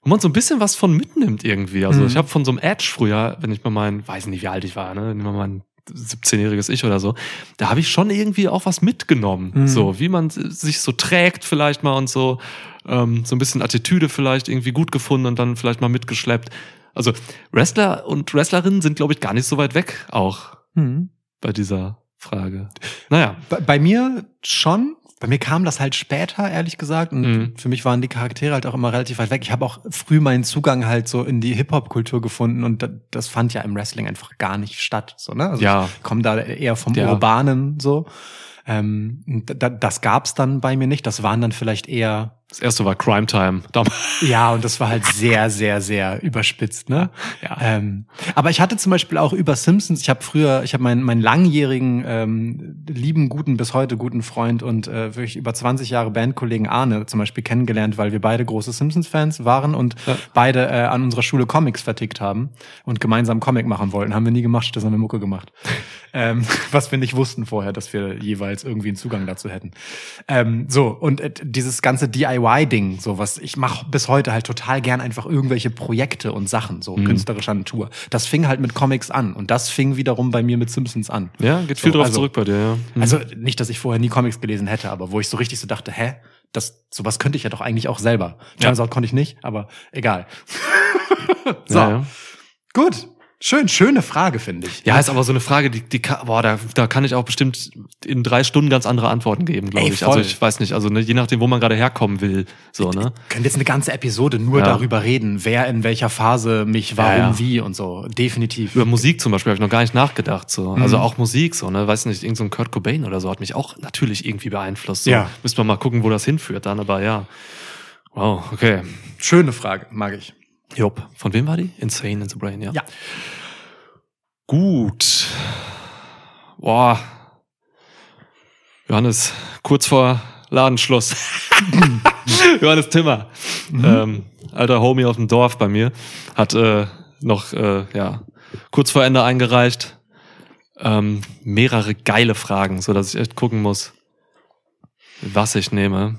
[SPEAKER 1] wo man so ein bisschen was von mitnimmt irgendwie. Also mhm. ich habe von so einem Edge früher, wenn ich mal mein, weiß nicht, wie alt ich war, ne? Nehmen wir mal 17-jähriges Ich oder so, da habe ich schon irgendwie auch was mitgenommen. Mhm. So, wie man sich so trägt vielleicht mal und so, ähm, so ein bisschen Attitüde vielleicht irgendwie gut gefunden und dann vielleicht mal mitgeschleppt. Also Wrestler und Wrestlerinnen sind, glaube ich, gar nicht so weit weg auch mhm. bei dieser Frage.
[SPEAKER 2] Naja. Bei, bei, mir schon. Bei mir kam das halt später, ehrlich gesagt. Und mhm. für mich waren die Charaktere halt auch immer relativ weit weg. Ich habe auch früh meinen Zugang halt so in die Hip-Hop-Kultur gefunden und das fand ja im Wrestling einfach gar nicht statt. So, ne? Also
[SPEAKER 1] ja.
[SPEAKER 2] ich komme da eher vom ja. Urbanen so. Ähm, das gab's dann bei mir nicht. Das waren dann vielleicht eher
[SPEAKER 1] das erste war Crime Time.
[SPEAKER 2] Ja, und das war halt sehr, sehr, sehr überspitzt, ne? Ja. Ähm, aber ich hatte zum Beispiel auch über Simpsons, ich habe früher, ich habe meinen, meinen langjährigen, ähm, lieben, guten, bis heute guten Freund und äh, wirklich über 20 Jahre Bandkollegen Arne zum Beispiel kennengelernt, weil wir beide große Simpsons-Fans waren und ja. beide äh, an unserer Schule Comics vertickt haben und gemeinsam Comic machen wollten. Haben wir nie gemacht, das haben wir Mucke gemacht. [LAUGHS] ähm, was wir nicht wussten vorher, dass wir jeweils irgendwie einen Zugang dazu hätten. Ähm, so, und äh, dieses ganze DIY DIY-Ding, so was. Ich mache bis heute halt total gern einfach irgendwelche Projekte und Sachen, so mhm. künstlerischer Natur. Das fing halt mit Comics an und das fing wiederum bei mir mit Simpsons an.
[SPEAKER 1] Ja, geht viel drauf also, zurück bei dir, ja. Mhm.
[SPEAKER 2] Also nicht, dass ich vorher nie Comics gelesen hätte, aber wo ich so richtig so dachte, hä? Das, sowas könnte ich ja doch eigentlich auch selber. Turns out konnte ich nicht, aber egal. [LAUGHS] so. Ja, ja. Gut. Schön, schöne Frage, finde ich.
[SPEAKER 1] Ja, ist aber so eine Frage, die, die boah, da, da kann ich auch bestimmt in drei Stunden ganz andere Antworten geben, glaube ich. Also ich weiß nicht, also ne, je nachdem, wo man gerade herkommen will. So, ne?
[SPEAKER 2] Ich, könnte jetzt eine ganze Episode nur ja. darüber reden, wer in welcher Phase mich warum, ja, ja. wie und so. Definitiv.
[SPEAKER 1] Über Musik zum Beispiel habe ich noch gar nicht nachgedacht. So. Mhm. Also auch Musik, so, ne? Weiß nicht, irgendein so Kurt Cobain oder so hat mich auch natürlich irgendwie beeinflusst. So. Ja. Müsste man mal gucken, wo das hinführt dann, aber ja. Wow, okay. Schöne Frage, mag ich.
[SPEAKER 2] Jupp.
[SPEAKER 1] Von wem war die?
[SPEAKER 2] Insane in the Brain, ja.
[SPEAKER 1] Ja. Gut. Boah. Johannes, kurz vor Ladenschluss. [LAUGHS] Johannes Timmer, mhm. ähm, alter Homie auf dem Dorf bei mir, hat äh, noch äh, ja, kurz vor Ende eingereicht. Ähm, mehrere geile Fragen, so dass ich echt gucken muss, was ich nehme.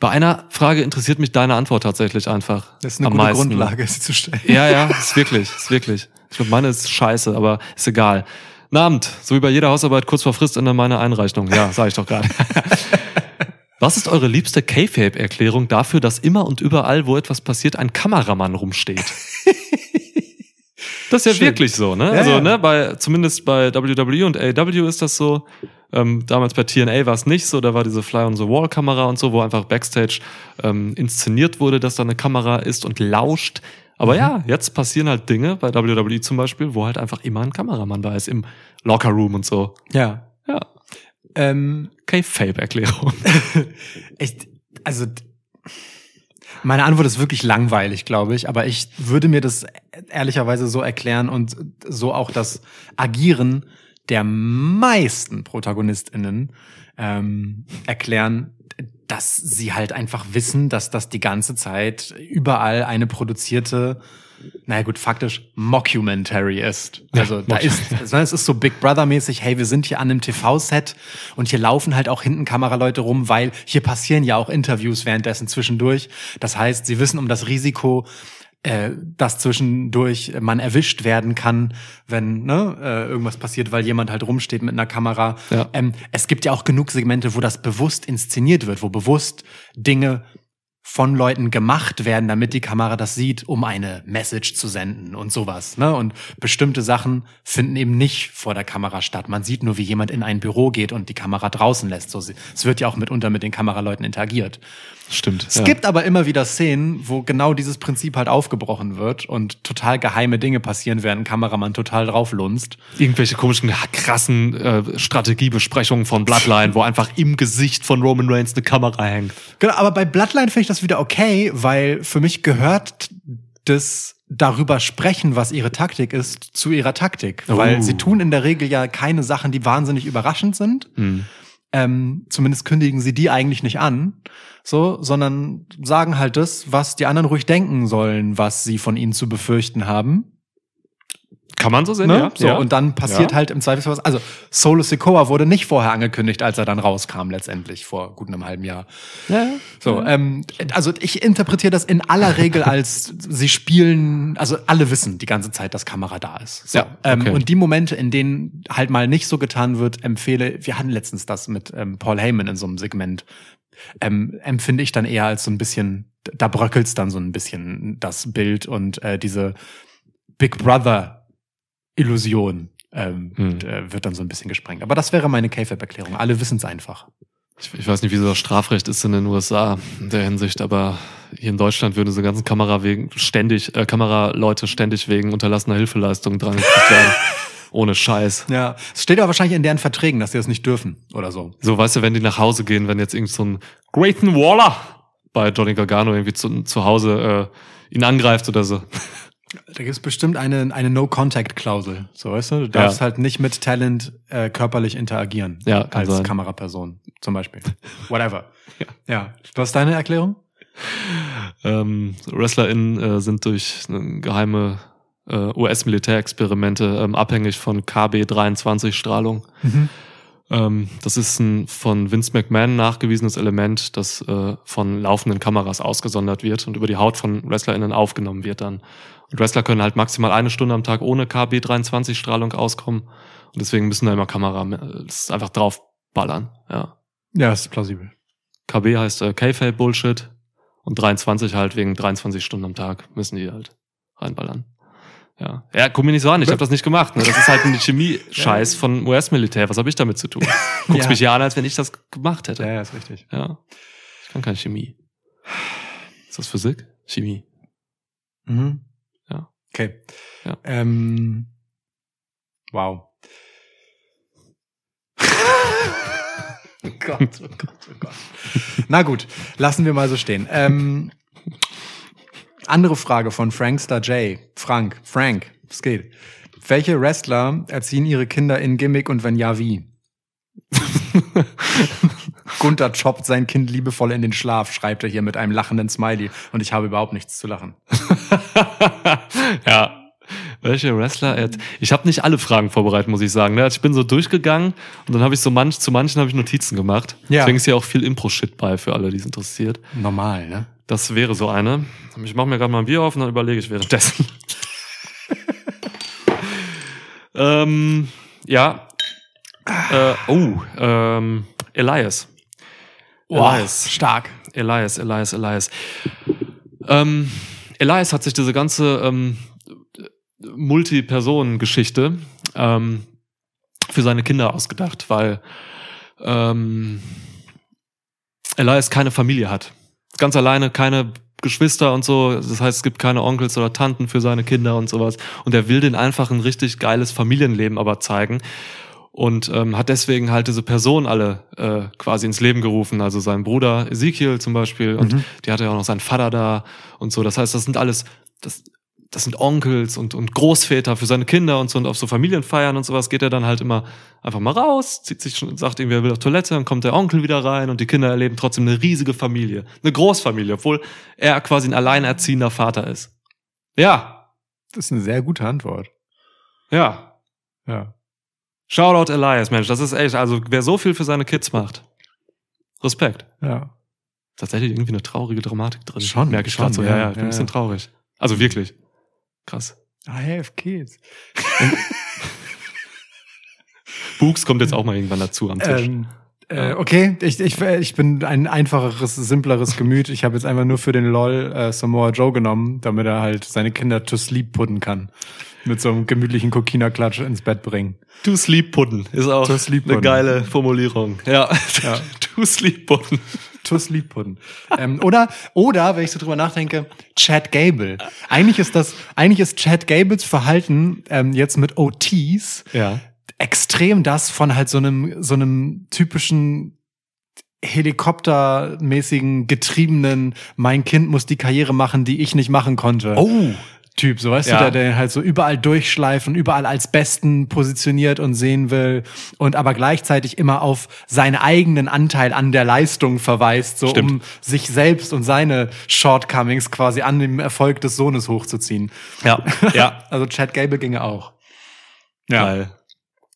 [SPEAKER 1] Bei einer Frage interessiert mich deine Antwort tatsächlich einfach. Das ist eine am gute meisten.
[SPEAKER 2] Grundlage, sie zu stellen.
[SPEAKER 1] Ja, ja, ist wirklich, ist wirklich. Ich glaube, meine ist scheiße, aber ist egal. Ein Abend, so wie bei jeder Hausarbeit, kurz vor Frist in meine Einreichung. Ja, sage ich doch gerade. [LAUGHS] Was ist eure liebste K-Fape-Erklärung dafür, dass immer und überall, wo etwas passiert, ein Kameramann rumsteht? [LAUGHS] Das ist ja Schön. wirklich so, ne? Ja, also, ja. ne, bei, zumindest bei WWE und AW e ist das so. Ähm, damals bei TNA war es nicht so, da war diese Fly on the Wall Kamera und so, wo einfach Backstage ähm, inszeniert wurde, dass da eine Kamera ist und lauscht. Aber mhm. ja, jetzt passieren halt Dinge bei WWE zum Beispiel, wo halt einfach immer ein Kameramann da ist im Locker Room und so. Ja.
[SPEAKER 2] Ja. Ähm, K-Fape-Erklärung. [LAUGHS] Echt, also meine Antwort ist wirklich langweilig, glaube ich, aber ich würde mir das ehrlicherweise so erklären und so auch das Agieren der meisten ProtagonistInnen ähm, erklären, dass sie halt einfach wissen, dass das die ganze Zeit überall eine produzierte naja gut, faktisch Mockumentary ist. Also ja, da ist, sondern also, es ist so Big Brother-mäßig, hey, wir sind hier an einem TV-Set und hier laufen halt auch hinten Kameraleute rum, weil hier passieren ja auch Interviews währenddessen zwischendurch. Das heißt, sie wissen um das Risiko, äh, dass zwischendurch man erwischt werden kann, wenn ne, äh, irgendwas passiert, weil jemand halt rumsteht mit einer Kamera. Ja. Ähm, es gibt ja auch genug Segmente, wo das bewusst inszeniert wird, wo bewusst Dinge von Leuten gemacht werden, damit die Kamera das sieht, um eine Message zu senden und sowas. Ne? Und bestimmte Sachen finden eben nicht vor der Kamera statt. Man sieht nur, wie jemand in ein Büro geht und die Kamera draußen lässt. So, es wird ja auch mitunter mit den Kameraleuten interagiert. Stimmt. Es ja. gibt aber immer wieder Szenen, wo genau dieses Prinzip halt aufgebrochen wird und total geheime Dinge passieren, während ein Kameramann total drauflunzt.
[SPEAKER 1] Irgendwelche komischen, krassen äh, Strategiebesprechungen von Bloodline, wo einfach im Gesicht von Roman Reigns eine Kamera hängt.
[SPEAKER 2] Genau, aber bei Bloodline finde ich das wieder okay, weil für mich gehört das darüber sprechen, was ihre Taktik ist, zu ihrer Taktik. Oh. Weil sie tun in der Regel ja keine Sachen, die wahnsinnig überraschend sind. Mhm ähm, zumindest kündigen sie die eigentlich nicht an, so, sondern sagen halt das, was die anderen ruhig denken sollen, was sie von ihnen zu befürchten haben.
[SPEAKER 1] Kann man so sehen, ne? ja.
[SPEAKER 2] So,
[SPEAKER 1] ja.
[SPEAKER 2] Und dann passiert ja. halt im Zweifelsfall was. Also Solo Sequoia wurde nicht vorher angekündigt, als er dann rauskam, letztendlich vor gut einem halben Jahr. Ja. So, ja. Ähm, also ich interpretiere das in aller Regel als sie spielen, also alle wissen die ganze Zeit, dass Kamera da ist. So, ja, ähm, okay. ähm, und die Momente, in denen halt mal nicht so getan wird, empfehle, wir hatten letztens das mit ähm, Paul Heyman in so einem Segment, ähm, empfinde ich dann eher als so ein bisschen, da bröckelt's dann so ein bisschen das Bild und äh, diese Big Brother Illusion ähm, hm. und, äh, wird dann so ein bisschen gesprengt. Aber das wäre meine KFAB-Erklärung. Alle wissen es einfach.
[SPEAKER 1] Ich, ich, weiß nicht, wie so das Strafrecht ist in den USA in der Hinsicht, aber hier in Deutschland würden so ganzen Kamera wegen, ständig, äh, Kameraleute ständig wegen unterlassener Hilfeleistung dran werden. [LAUGHS] ohne Scheiß.
[SPEAKER 2] Ja, es steht ja wahrscheinlich in deren Verträgen, dass sie das nicht dürfen oder so.
[SPEAKER 1] So, weißt du, wenn die nach Hause gehen, wenn jetzt irgend so ein Grayton Waller bei Johnny Gargano irgendwie zu, zu Hause äh, ihn angreift oder so.
[SPEAKER 2] Da gibt es bestimmt eine, eine No-Contact-Klausel. So weißt du, du darfst ja. halt nicht mit Talent äh, körperlich interagieren. Ja, als sein. Kameraperson zum Beispiel. [LAUGHS] Whatever. ja. ja. Was ist deine Erklärung?
[SPEAKER 1] Ähm, WrestlerInnen äh, sind durch äh, geheime äh, US-Militärexperimente ähm, abhängig von KB-23-Strahlung. Mhm. Ähm, das ist ein von Vince McMahon nachgewiesenes Element, das äh, von laufenden Kameras ausgesondert wird und über die Haut von WrestlerInnen aufgenommen wird dann. Und Wrestler können halt maximal eine Stunde am Tag ohne KB23-Strahlung auskommen. Und deswegen müssen da immer Kamera, äh, das ist einfach draufballern, ja.
[SPEAKER 2] Ja, ist plausibel.
[SPEAKER 1] KB heißt äh, K-Fail Bullshit und 23 halt wegen 23 Stunden am Tag müssen die halt reinballern. Ja, ja guck mir nicht so an, ich habe das nicht gemacht. Ne? Das ist halt ein Chemie-Scheiß von US-Militär. Was habe ich damit zu tun? [LAUGHS] Guckst ja. mich ja an, als wenn ich das gemacht hätte.
[SPEAKER 2] Ja,
[SPEAKER 1] ja,
[SPEAKER 2] ist richtig.
[SPEAKER 1] Ja. Ich kann keine Chemie. Ist das Physik? Chemie.
[SPEAKER 2] Mhm. Ja. Okay. Ja. Ähm, wow. [LAUGHS] oh Gott, oh Gott, oh Gott. Na gut, lassen wir mal so stehen. Ähm, andere Frage von Frankster J. Frank, Frank, es geht. Welche Wrestler erziehen ihre Kinder in Gimmick und wenn ja, wie? [LAUGHS] Gunther choppt sein Kind liebevoll in den Schlaf, schreibt er hier mit einem lachenden Smiley. Und ich habe überhaupt nichts zu lachen.
[SPEAKER 1] [LAUGHS] ja, welche Wrestler? Er ich habe nicht alle Fragen vorbereitet, muss ich sagen. Ne? Also ich bin so durchgegangen und dann habe ich so manch, zu manchen habe ich Notizen gemacht. Ja. Deswegen ist ja auch viel Impro-Shit bei für alle, die es interessiert.
[SPEAKER 2] Normal, ne?
[SPEAKER 1] Das wäre so eine. Ich mache mir gerade mal ein Bier auf und dann überlege ich währenddessen. [LAUGHS] ähm, ja. Äh, oh, ähm, Elias.
[SPEAKER 2] Wow, Elias. stark.
[SPEAKER 1] Elias, Elias, Elias. Ähm, Elias hat sich diese ganze ähm, Multi-Personen-Geschichte ähm, für seine Kinder ausgedacht, weil ähm, Elias keine Familie hat. Ganz alleine, keine Geschwister und so. Das heißt, es gibt keine Onkels oder Tanten für seine Kinder und sowas. Und er will den einfach ein richtig geiles Familienleben aber zeigen. Und ähm, hat deswegen halt diese Personen alle äh, quasi ins Leben gerufen. Also sein Bruder Ezekiel zum Beispiel. Und mhm. die hatte ja auch noch seinen Vater da und so. Das heißt, das sind alles, das das sind Onkels und, und Großväter für seine Kinder und so und auf so Familienfeiern und sowas geht er dann halt immer einfach mal raus, zieht sich schon, sagt irgendwie, er will auf Toilette, dann kommt der Onkel wieder rein und die Kinder erleben trotzdem eine riesige Familie, eine Großfamilie, obwohl er quasi ein alleinerziehender Vater ist. Ja.
[SPEAKER 2] Das ist eine sehr gute Antwort.
[SPEAKER 1] Ja. Ja. Shoutout Elias, Mensch, das ist echt, also wer so viel für seine Kids macht. Respekt.
[SPEAKER 2] Ja.
[SPEAKER 1] Tatsächlich irgendwie eine traurige Dramatik drin.
[SPEAKER 2] Schon, merke ich schon.
[SPEAKER 1] So, ja, ja, ich bin ein bisschen traurig. Also wirklich. Krass.
[SPEAKER 2] I have kids.
[SPEAKER 1] Books kommt jetzt auch mal irgendwann dazu am Tisch. Ähm,
[SPEAKER 2] äh, okay, ich, ich, ich bin ein einfacheres, simpleres Gemüt. Ich habe jetzt einfach nur für den LOL äh, Samoa Joe genommen, damit er halt seine Kinder to sleep putten kann. Mit so einem gemütlichen Kokina-Klatsch ins Bett bringen.
[SPEAKER 1] To sleep putten ist auch
[SPEAKER 2] eine
[SPEAKER 1] geile Formulierung. Ja, ja. [LAUGHS]
[SPEAKER 2] to sleep putten to Sleep Pudding. Ähm, oder, oder, wenn ich so drüber nachdenke, Chad Gable. Eigentlich ist das, eigentlich ist Chad Gables Verhalten ähm, jetzt mit OTs ja. extrem das von halt so einem, so einem typischen helikoptermäßigen, getriebenen, mein Kind muss die Karriere machen, die ich nicht machen konnte.
[SPEAKER 1] Oh.
[SPEAKER 2] Typ, so weißt ja. du, der, der halt so überall durchschleifen, überall als Besten positioniert und sehen will und aber gleichzeitig immer auf seinen eigenen Anteil an der Leistung verweist, so Stimmt. um sich selbst und seine Shortcomings quasi an dem Erfolg des Sohnes hochzuziehen. Ja, ja. [LAUGHS] also Chad Gable ginge auch.
[SPEAKER 1] Ja. Weil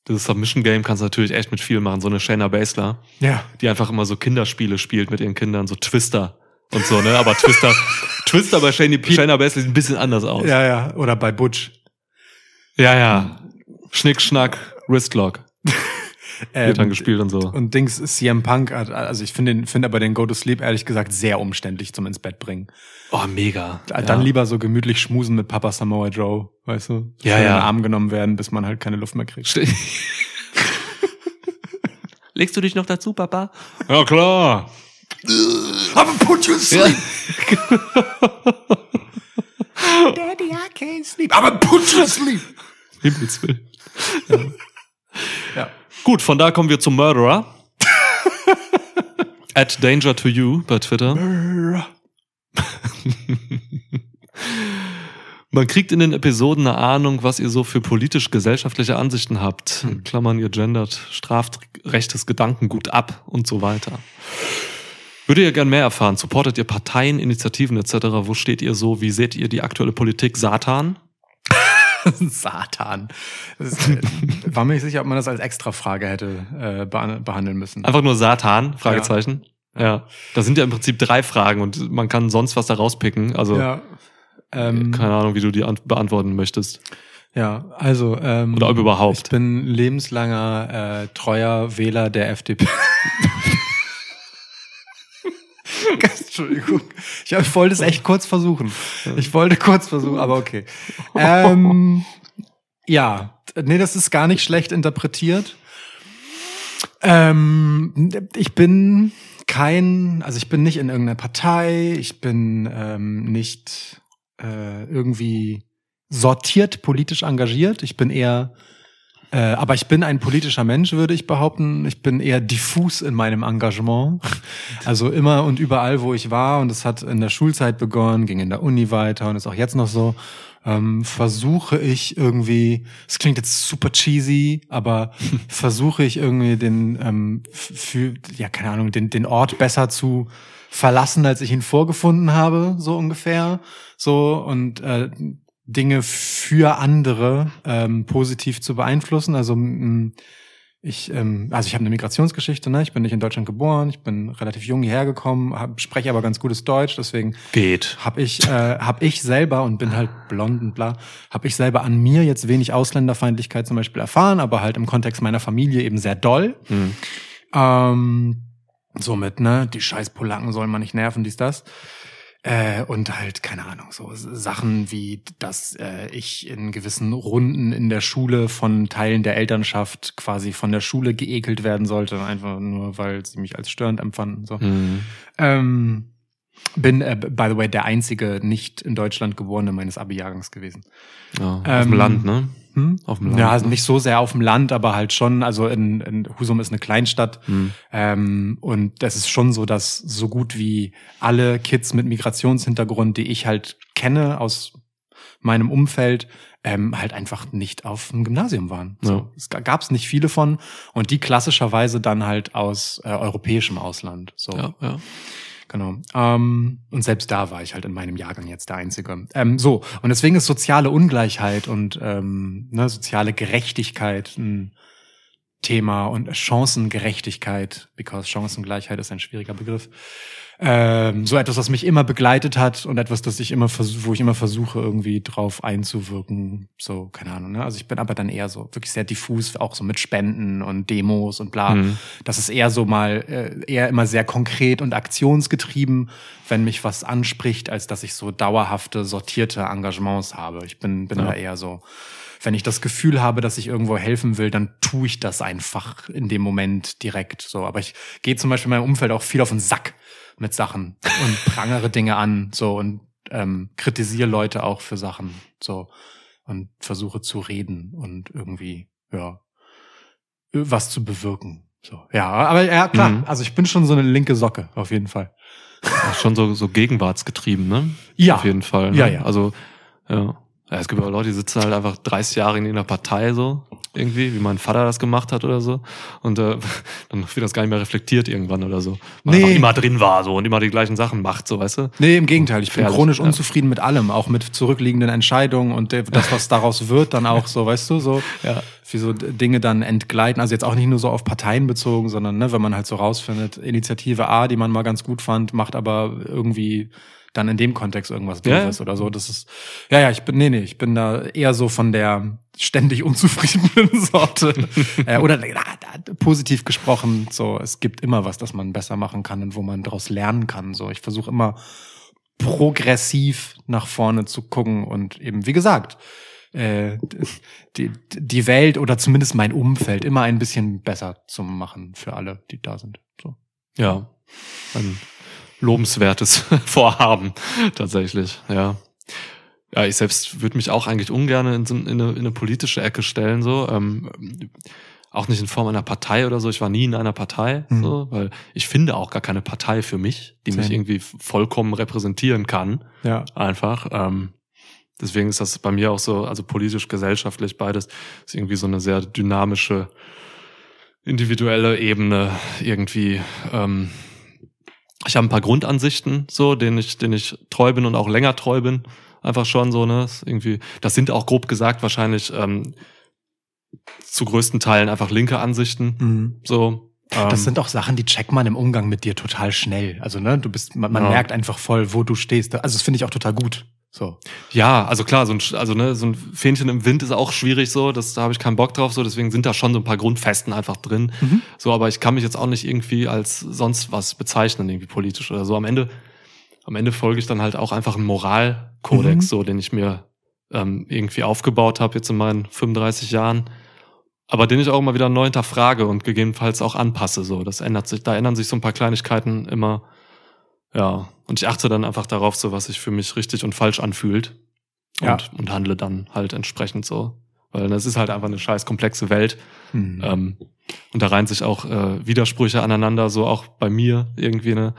[SPEAKER 1] dieses Submission Game kannst du natürlich echt mit viel machen, so eine Shayna Basler,
[SPEAKER 2] ja.
[SPEAKER 1] die einfach immer so Kinderspiele spielt mit ihren Kindern, so Twister und so, ne? Aber Twister [LAUGHS] Twister bei Shane, Shane Bass sieht ein bisschen anders aus.
[SPEAKER 2] Ja, ja. Oder bei Butch.
[SPEAKER 1] Ja, ja. Schnick, Schnack, Wristlock. [LAUGHS] wird dann ähm, gespielt und so.
[SPEAKER 2] Und Dings CM Punk also ich finde finde aber den Go to Sleep ehrlich gesagt sehr umständlich zum ins Bett bringen.
[SPEAKER 1] Oh, mega.
[SPEAKER 2] Dann ja. lieber so gemütlich schmusen mit Papa Samoa Joe, weißt du?
[SPEAKER 1] ja, ja. In den
[SPEAKER 2] Arm genommen werden, bis man halt keine Luft mehr kriegt. [LAUGHS] [LAUGHS] Legst du dich noch dazu, Papa?
[SPEAKER 1] Ja, klar. I'm gonna put you to sleep. Daddy, I can't sleep. I'm gonna put you to sleep. Himmels Willen. Ja. ja. Gut, von da kommen wir zum Murderer. [LAUGHS] At danger to you bei Twitter. Murderer. [LAUGHS] Man kriegt in den Episoden eine Ahnung, was ihr so für politisch-gesellschaftliche Ansichten habt. Hm. In Klammern, ihr gendert strafrechtes Gedankengut ab und so weiter. Würde ihr gern mehr erfahren? Supportet ihr Parteien, Initiativen etc.? Wo steht ihr so? Wie seht ihr die aktuelle Politik? Satan?
[SPEAKER 2] [LAUGHS] Satan. Ist, äh, war mir nicht sicher, ob man das als Extra-Frage hätte äh, behandeln müssen.
[SPEAKER 1] Einfach nur Satan? Fragezeichen. Ja. ja. Da sind ja im Prinzip drei Fragen und man kann sonst was da rauspicken. Also ja. ähm, keine Ahnung, wie du die beantworten möchtest.
[SPEAKER 2] Ja, also ähm,
[SPEAKER 1] oder überhaupt.
[SPEAKER 2] Ich bin lebenslanger äh, treuer Wähler der FDP. [LAUGHS] [LAUGHS] Entschuldigung. Ich wollte es echt kurz versuchen. Ich wollte kurz versuchen, aber okay. Ähm, ja, nee, das ist gar nicht schlecht interpretiert. Ähm, ich bin kein, also ich bin nicht in irgendeiner Partei, ich bin ähm, nicht äh, irgendwie sortiert politisch engagiert. Ich bin eher äh, aber ich bin ein politischer Mensch, würde ich behaupten. Ich bin eher diffus in meinem Engagement. Also immer und überall, wo ich war. Und es hat in der Schulzeit begonnen, ging in der Uni weiter und ist auch jetzt noch so. Ähm, versuche ich irgendwie, es klingt jetzt super cheesy, aber [LAUGHS] versuche ich irgendwie den, ähm, für, ja, keine Ahnung, den, den Ort besser zu verlassen, als ich ihn vorgefunden habe, so ungefähr. So, und äh, Dinge für andere ähm, positiv zu beeinflussen. Also ich, ähm, also ich habe eine Migrationsgeschichte, ne? Ich bin nicht in Deutschland geboren, ich bin relativ jung hierher gekommen, hab, spreche aber ganz gutes Deutsch, deswegen geht. Habe ich, äh, hab ich selber und bin halt blond und bla, habe ich selber an mir jetzt wenig Ausländerfeindlichkeit zum Beispiel erfahren, aber halt im Kontext meiner Familie eben sehr doll. Mhm. Ähm, somit, ne, die scheiß Polacken sollen man nicht nerven, dies, das. Äh, und halt, keine Ahnung, so Sachen wie, dass äh, ich in gewissen Runden in der Schule von Teilen der Elternschaft quasi von der Schule geekelt werden sollte, einfach nur, weil sie mich als störend empfanden. So. Mhm. Ähm, bin, äh, by the way, der einzige nicht in Deutschland geborene meines Abi-Jahrgangs gewesen.
[SPEAKER 1] Ja, auf ähm, dem Land, ne? Hm? Auf dem
[SPEAKER 2] Land. Ja, also nicht so sehr auf dem Land, aber halt schon, also in, in Husum ist eine Kleinstadt. Hm. Ähm, und das ist schon so, dass so gut wie alle Kids mit Migrationshintergrund, die ich halt kenne aus meinem Umfeld, ähm, halt einfach nicht auf dem Gymnasium waren. So, ja. Es gab es nicht viele von und die klassischerweise dann halt aus äh, europäischem Ausland. So. Ja,
[SPEAKER 1] ja.
[SPEAKER 2] Genau. Ähm, und selbst da war ich halt in meinem Jahrgang jetzt der Einzige. Ähm, so, und deswegen ist soziale Ungleichheit und ähm, ne, soziale Gerechtigkeit ein Thema und Chancengerechtigkeit, because Chancengleichheit ist ein schwieriger Begriff. Ähm, so etwas, was mich immer begleitet hat und etwas, das ich immer wo ich immer versuche, irgendwie drauf einzuwirken. So, keine Ahnung. Ne? Also ich bin aber dann eher so wirklich sehr diffus, auch so mit Spenden und Demos und bla. Mhm. Das ist eher so mal, äh, eher immer sehr konkret und aktionsgetrieben, wenn mich was anspricht, als dass ich so dauerhafte, sortierte Engagements habe. Ich bin, bin ja. da eher so wenn ich das Gefühl habe, dass ich irgendwo helfen will, dann tue ich das einfach in dem Moment direkt. So, aber ich gehe zum Beispiel in meinem Umfeld auch viel auf den Sack mit Sachen und prangere Dinge an, so und ähm, kritisiere Leute auch für Sachen, so und versuche zu reden und irgendwie ja was zu bewirken. So, ja, aber ja, klar. Mhm. Also ich bin schon so eine linke Socke, auf jeden Fall.
[SPEAKER 1] Auch schon so, so gegenwartsgetrieben, ne?
[SPEAKER 2] Ja.
[SPEAKER 1] Auf jeden Fall. Ne?
[SPEAKER 2] Ja,
[SPEAKER 1] ja. Also, ja. Ja, es gibt aber Leute, die sitzen halt einfach 30 Jahre in einer Partei so, irgendwie, wie mein Vater das gemacht hat oder so. Und äh, [LAUGHS] dann wird das gar nicht mehr reflektiert irgendwann oder so.
[SPEAKER 2] Weil nee. einfach
[SPEAKER 1] immer drin war so und immer die gleichen Sachen macht, so weißt du?
[SPEAKER 2] Nee, im Gegenteil. Ich bin Fährlich, chronisch ja. unzufrieden mit allem, auch mit zurückliegenden Entscheidungen und das, was daraus wird, dann auch so, weißt du, so.
[SPEAKER 1] Ja.
[SPEAKER 2] Wie so Dinge dann entgleiten. Also jetzt auch nicht nur so auf Parteien bezogen, sondern ne, wenn man halt so rausfindet, Initiative A, die man mal ganz gut fand, macht aber irgendwie dann in dem Kontext irgendwas Doofes oder so. Das ist, ja, ja, ich bin, nee, nee, ich bin da eher so von der ständig unzufriedenen [LAUGHS] Sorte. äh, oder na, na, positiv gesprochen, so, es gibt immer was, das man besser machen kann und wo man daraus lernen kann. So, ich versuche immer progressiv nach vorne zu gucken und eben, wie gesagt, äh, die, die Welt oder zumindest mein Umfeld immer ein bisschen besser zu machen für alle, die da sind. So.
[SPEAKER 1] Ja. Dann ähm, lobenswertes [LAUGHS] Vorhaben tatsächlich, ja. Ja, ich selbst würde mich auch eigentlich ungern in, so, in, eine, in eine politische Ecke stellen, so. Ähm, auch nicht in Form einer Partei oder so. Ich war nie in einer Partei, mhm. so, weil ich finde auch gar keine Partei für mich, die Same. mich irgendwie vollkommen repräsentieren kann.
[SPEAKER 2] Ja.
[SPEAKER 1] Einfach. Ähm, deswegen ist das bei mir auch so, also politisch, gesellschaftlich beides, ist irgendwie so eine sehr dynamische, individuelle Ebene irgendwie. Ähm, ich habe ein paar Grundansichten, so, denen ich, denen ich treu bin und auch länger treu bin. Einfach schon so, ne? Das irgendwie, das sind auch grob gesagt wahrscheinlich ähm, zu größten Teilen einfach linke Ansichten. Mhm. So.
[SPEAKER 2] das ähm, sind auch Sachen, die checkt man im Umgang mit dir total schnell. Also, ne, du bist, man, man ja. merkt einfach voll, wo du stehst. Also, das finde ich auch total gut. So.
[SPEAKER 1] Ja, also klar, so ein, also, ne, so ein Fähnchen im Wind ist auch schwierig so, das, da habe ich keinen Bock drauf, so, deswegen sind da schon so ein paar Grundfesten einfach drin. Mhm. So, aber ich kann mich jetzt auch nicht irgendwie als sonst was bezeichnen, irgendwie politisch oder so. Am Ende, am Ende folge ich dann halt auch einfach einem Moralkodex, mhm. so, den ich mir ähm, irgendwie aufgebaut habe jetzt in meinen 35 Jahren. Aber den ich auch immer wieder neu hinterfrage und gegebenenfalls auch anpasse. So, das ändert sich, da ändern sich so ein paar Kleinigkeiten immer ja, und ich achte dann einfach darauf, so was sich für mich richtig und falsch anfühlt. ja. und und handle dann halt entsprechend so. Weil das ist halt einfach eine scheiß komplexe Welt. Mhm. Ähm, und da reihen sich auch äh, Widersprüche aneinander, so auch bei mir irgendwie eine.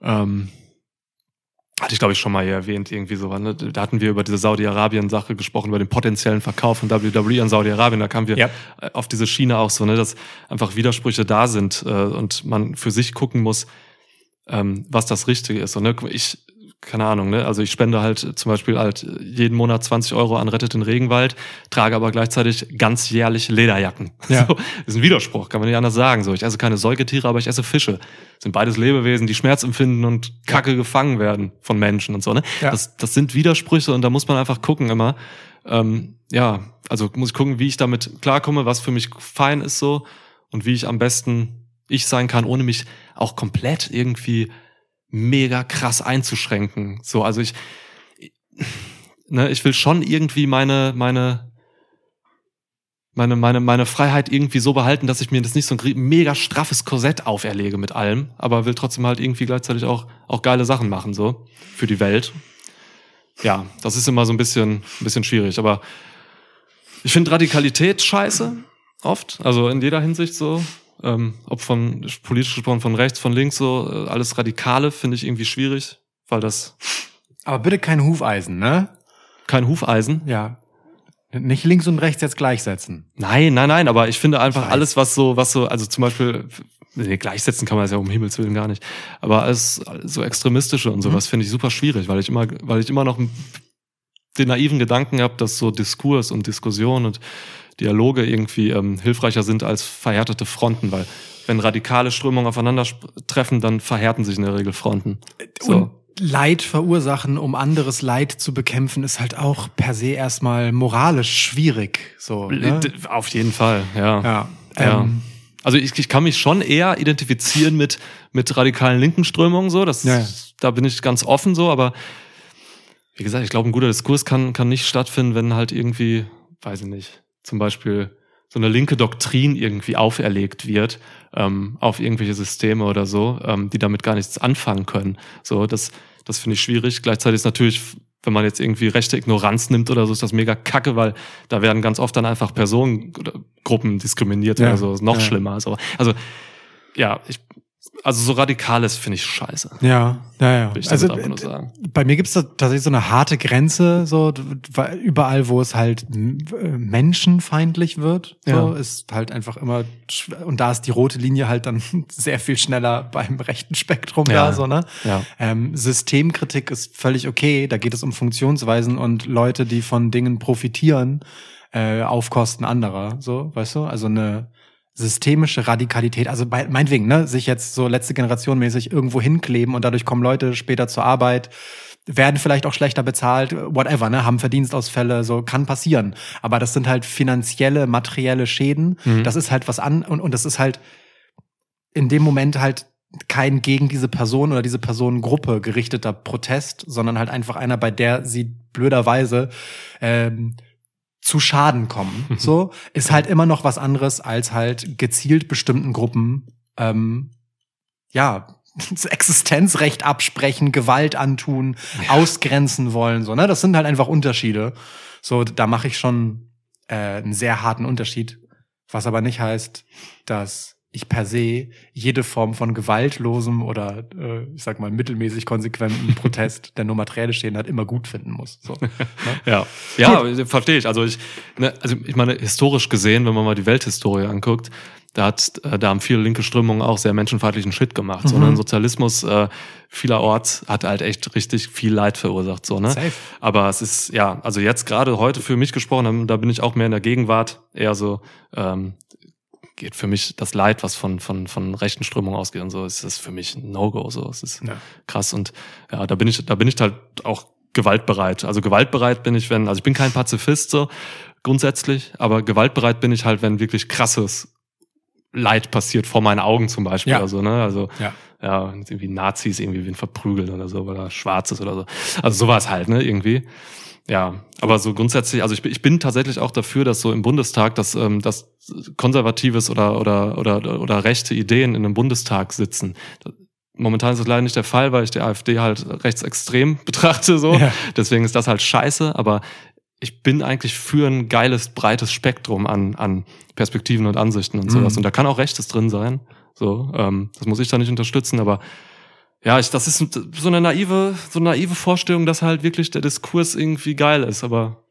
[SPEAKER 1] Ähm, hatte ich, glaube ich, schon mal hier erwähnt, irgendwie so. Ne? Da hatten wir über diese Saudi-Arabien-Sache gesprochen, über den potenziellen Verkauf von WWE an Saudi-Arabien. Da kamen wir ja. Äh, auf diese Schiene auch so, ne, dass einfach Widersprüche da sind äh, und man für sich gucken muss, ähm, was das Richtige ist. Und ne, ich, keine Ahnung, ne? Also ich spende halt zum Beispiel halt jeden Monat 20 Euro an Rettet den Regenwald, trage aber gleichzeitig ganz jährlich Lederjacken. Ja. [LAUGHS] So, ist ein Widerspruch, kann man nicht anders sagen. So, ich esse keine Säugetiere, aber ich esse Fische. sind beides Lebewesen, die Schmerz empfinden und Kacke ja. gefangen werden von Menschen und so. Ne? Ja. Das, das sind Widersprüche und da muss man einfach gucken immer. Ähm, ja, also muss ich gucken, wie ich damit klarkomme, was für mich fein ist so und wie ich am besten ich sein kann, ohne mich auch komplett irgendwie mega krass einzuschränken. So, also ich, ne, ich will schon irgendwie meine, meine, meine, meine, meine Freiheit irgendwie so behalten, dass ich mir das nicht so ein mega straffes Korsett auferlege mit allem, aber will trotzdem halt irgendwie gleichzeitig auch, auch geile Sachen machen, so, für die Welt. Ja, das ist immer so ein bisschen, ein bisschen schwierig, aber ich finde Radikalität scheiße, oft, also in jeder Hinsicht so, ähm, ob von politisch gesprochen von rechts, von links so, äh, alles Radikale finde ich irgendwie schwierig, weil das.
[SPEAKER 2] Aber bitte kein Hufeisen, ne?
[SPEAKER 1] Kein Hufeisen?
[SPEAKER 2] Ja. Nicht links und rechts jetzt gleichsetzen.
[SPEAKER 1] Nein, nein, nein, aber ich finde einfach Scheiß. alles, was so, was so, also zum Beispiel, nee, gleichsetzen kann man es ja um Himmels Willen gar nicht. Aber alles so extremistische und sowas mhm. finde ich super schwierig, weil ich immer, weil ich immer noch den naiven Gedanken habe, dass so Diskurs und Diskussion und Dialoge irgendwie ähm, hilfreicher sind als verhärtete Fronten, weil wenn radikale Strömungen aufeinandertreffen, dann verhärten sich in der Regel Fronten. So. Und
[SPEAKER 2] Leid verursachen, um anderes Leid zu bekämpfen, ist halt auch per se erstmal moralisch schwierig. So, äh, ne?
[SPEAKER 1] Auf jeden Fall, ja. ja, ähm, Also ich, ich kann mich schon eher identifizieren mit, mit radikalen linken Strömungen, so. Das, ja. Da bin ich ganz offen so, aber wie gesagt, ich glaube, ein guter Diskurs kann, kann nicht stattfinden, wenn halt irgendwie, weiß ich nicht, zum Beispiel so eine linke Doktrin irgendwie auferlegt wird ähm, auf irgendwelche Systeme oder so, ähm, die damit gar nichts anfangen können. So, das, das finde ich schwierig. Gleichzeitig ist natürlich, wenn man jetzt irgendwie rechte Ignoranz nimmt oder so, ist das mega kacke, weil da werden ganz oft dann einfach Personengruppen diskriminiert ja. oder so, ist noch ja. schlimmer. So. Also ja, ich also so radikales finde ich scheiße.
[SPEAKER 2] Ja, ja, ja. ich also nur sagen. bei mir gibt's da tatsächlich so eine harte Grenze, so überall, wo es halt äh, menschenfeindlich wird, so, ja. ist halt einfach immer und da ist die rote Linie halt dann [LAUGHS] sehr viel schneller beim rechten Spektrum ja. da, so ne.
[SPEAKER 1] Ja.
[SPEAKER 2] Ähm, Systemkritik ist völlig okay, da geht es um Funktionsweisen und Leute, die von Dingen profitieren äh, auf Kosten anderer, so, weißt du? Also eine systemische Radikalität, also bei, meinetwegen, ne, sich jetzt so letzte Generation mäßig irgendwo hinkleben und dadurch kommen Leute später zur Arbeit, werden vielleicht auch schlechter bezahlt, whatever, ne, haben Verdienstausfälle, so kann passieren. Aber das sind halt finanzielle, materielle Schäden. Mhm. Das ist halt was an und, und das ist halt in dem Moment halt kein gegen diese Person oder diese Personengruppe gerichteter Protest, sondern halt einfach einer, bei der sie blöderweise ähm, zu Schaden kommen, mhm. so, ist halt immer noch was anderes, als halt gezielt bestimmten Gruppen, ähm, ja, das Existenzrecht absprechen, Gewalt antun, ja. ausgrenzen wollen, so, ne? Das sind halt einfach Unterschiede. So, da mache ich schon äh, einen sehr harten Unterschied, was aber nicht heißt, dass ich per se jede Form von gewaltlosem oder äh, ich sag mal mittelmäßig konsequentem [LAUGHS] Protest, der nur Material stehen hat, immer gut finden muss. So, [LAUGHS]
[SPEAKER 1] ne? ja, gut. ja, verstehe ich. Also ich, ne, also ich meine historisch gesehen, wenn man mal die Welthistorie anguckt, da hat äh, da haben viele linke Strömungen auch sehr menschenfeindlichen Shit gemacht. Ne? Mhm. Sondern Sozialismus äh, vielerorts hat halt echt richtig viel Leid verursacht. So ne, Safe. aber es ist ja, also jetzt gerade heute für mich gesprochen, da bin ich auch mehr in der Gegenwart eher so. Ähm, geht für mich das Leid, was von, von, von rechten Strömungen ausgeht und so, ist das für mich ein No-Go. So, es ist ja. krass. Und ja, da bin ich, da bin ich halt auch gewaltbereit. Also gewaltbereit bin ich, wenn, also ich bin kein Pazifist so grundsätzlich, aber gewaltbereit bin ich halt, wenn wirklich krasses Leid passiert vor meinen Augen zum Beispiel. Ja. Also, ne? Also ja, ja irgendwie Nazis irgendwie wen verprügeln oder so, weil er schwarz ist oder so. Also sowas halt, ne, irgendwie ja, aber so grundsätzlich, also ich, ich bin tatsächlich auch dafür, dass so im Bundestag, dass, ähm, dass konservatives oder, oder, oder, oder rechte Ideen in einem Bundestag sitzen. Momentan ist das leider nicht der Fall, weil ich die AfD halt rechtsextrem [LAUGHS] betrachte, so. Ja. Deswegen ist das halt scheiße, aber ich bin eigentlich für ein geiles, breites Spektrum an, an Perspektiven und Ansichten und mhm. sowas. Mhm. Und da kann auch Rechtes drin sein. So, ähm, das muss ich da nicht unterstützen, aber ja, ich, das ist so eine naive, so eine naive Vorstellung, dass halt wirklich der Diskurs irgendwie geil ist, aber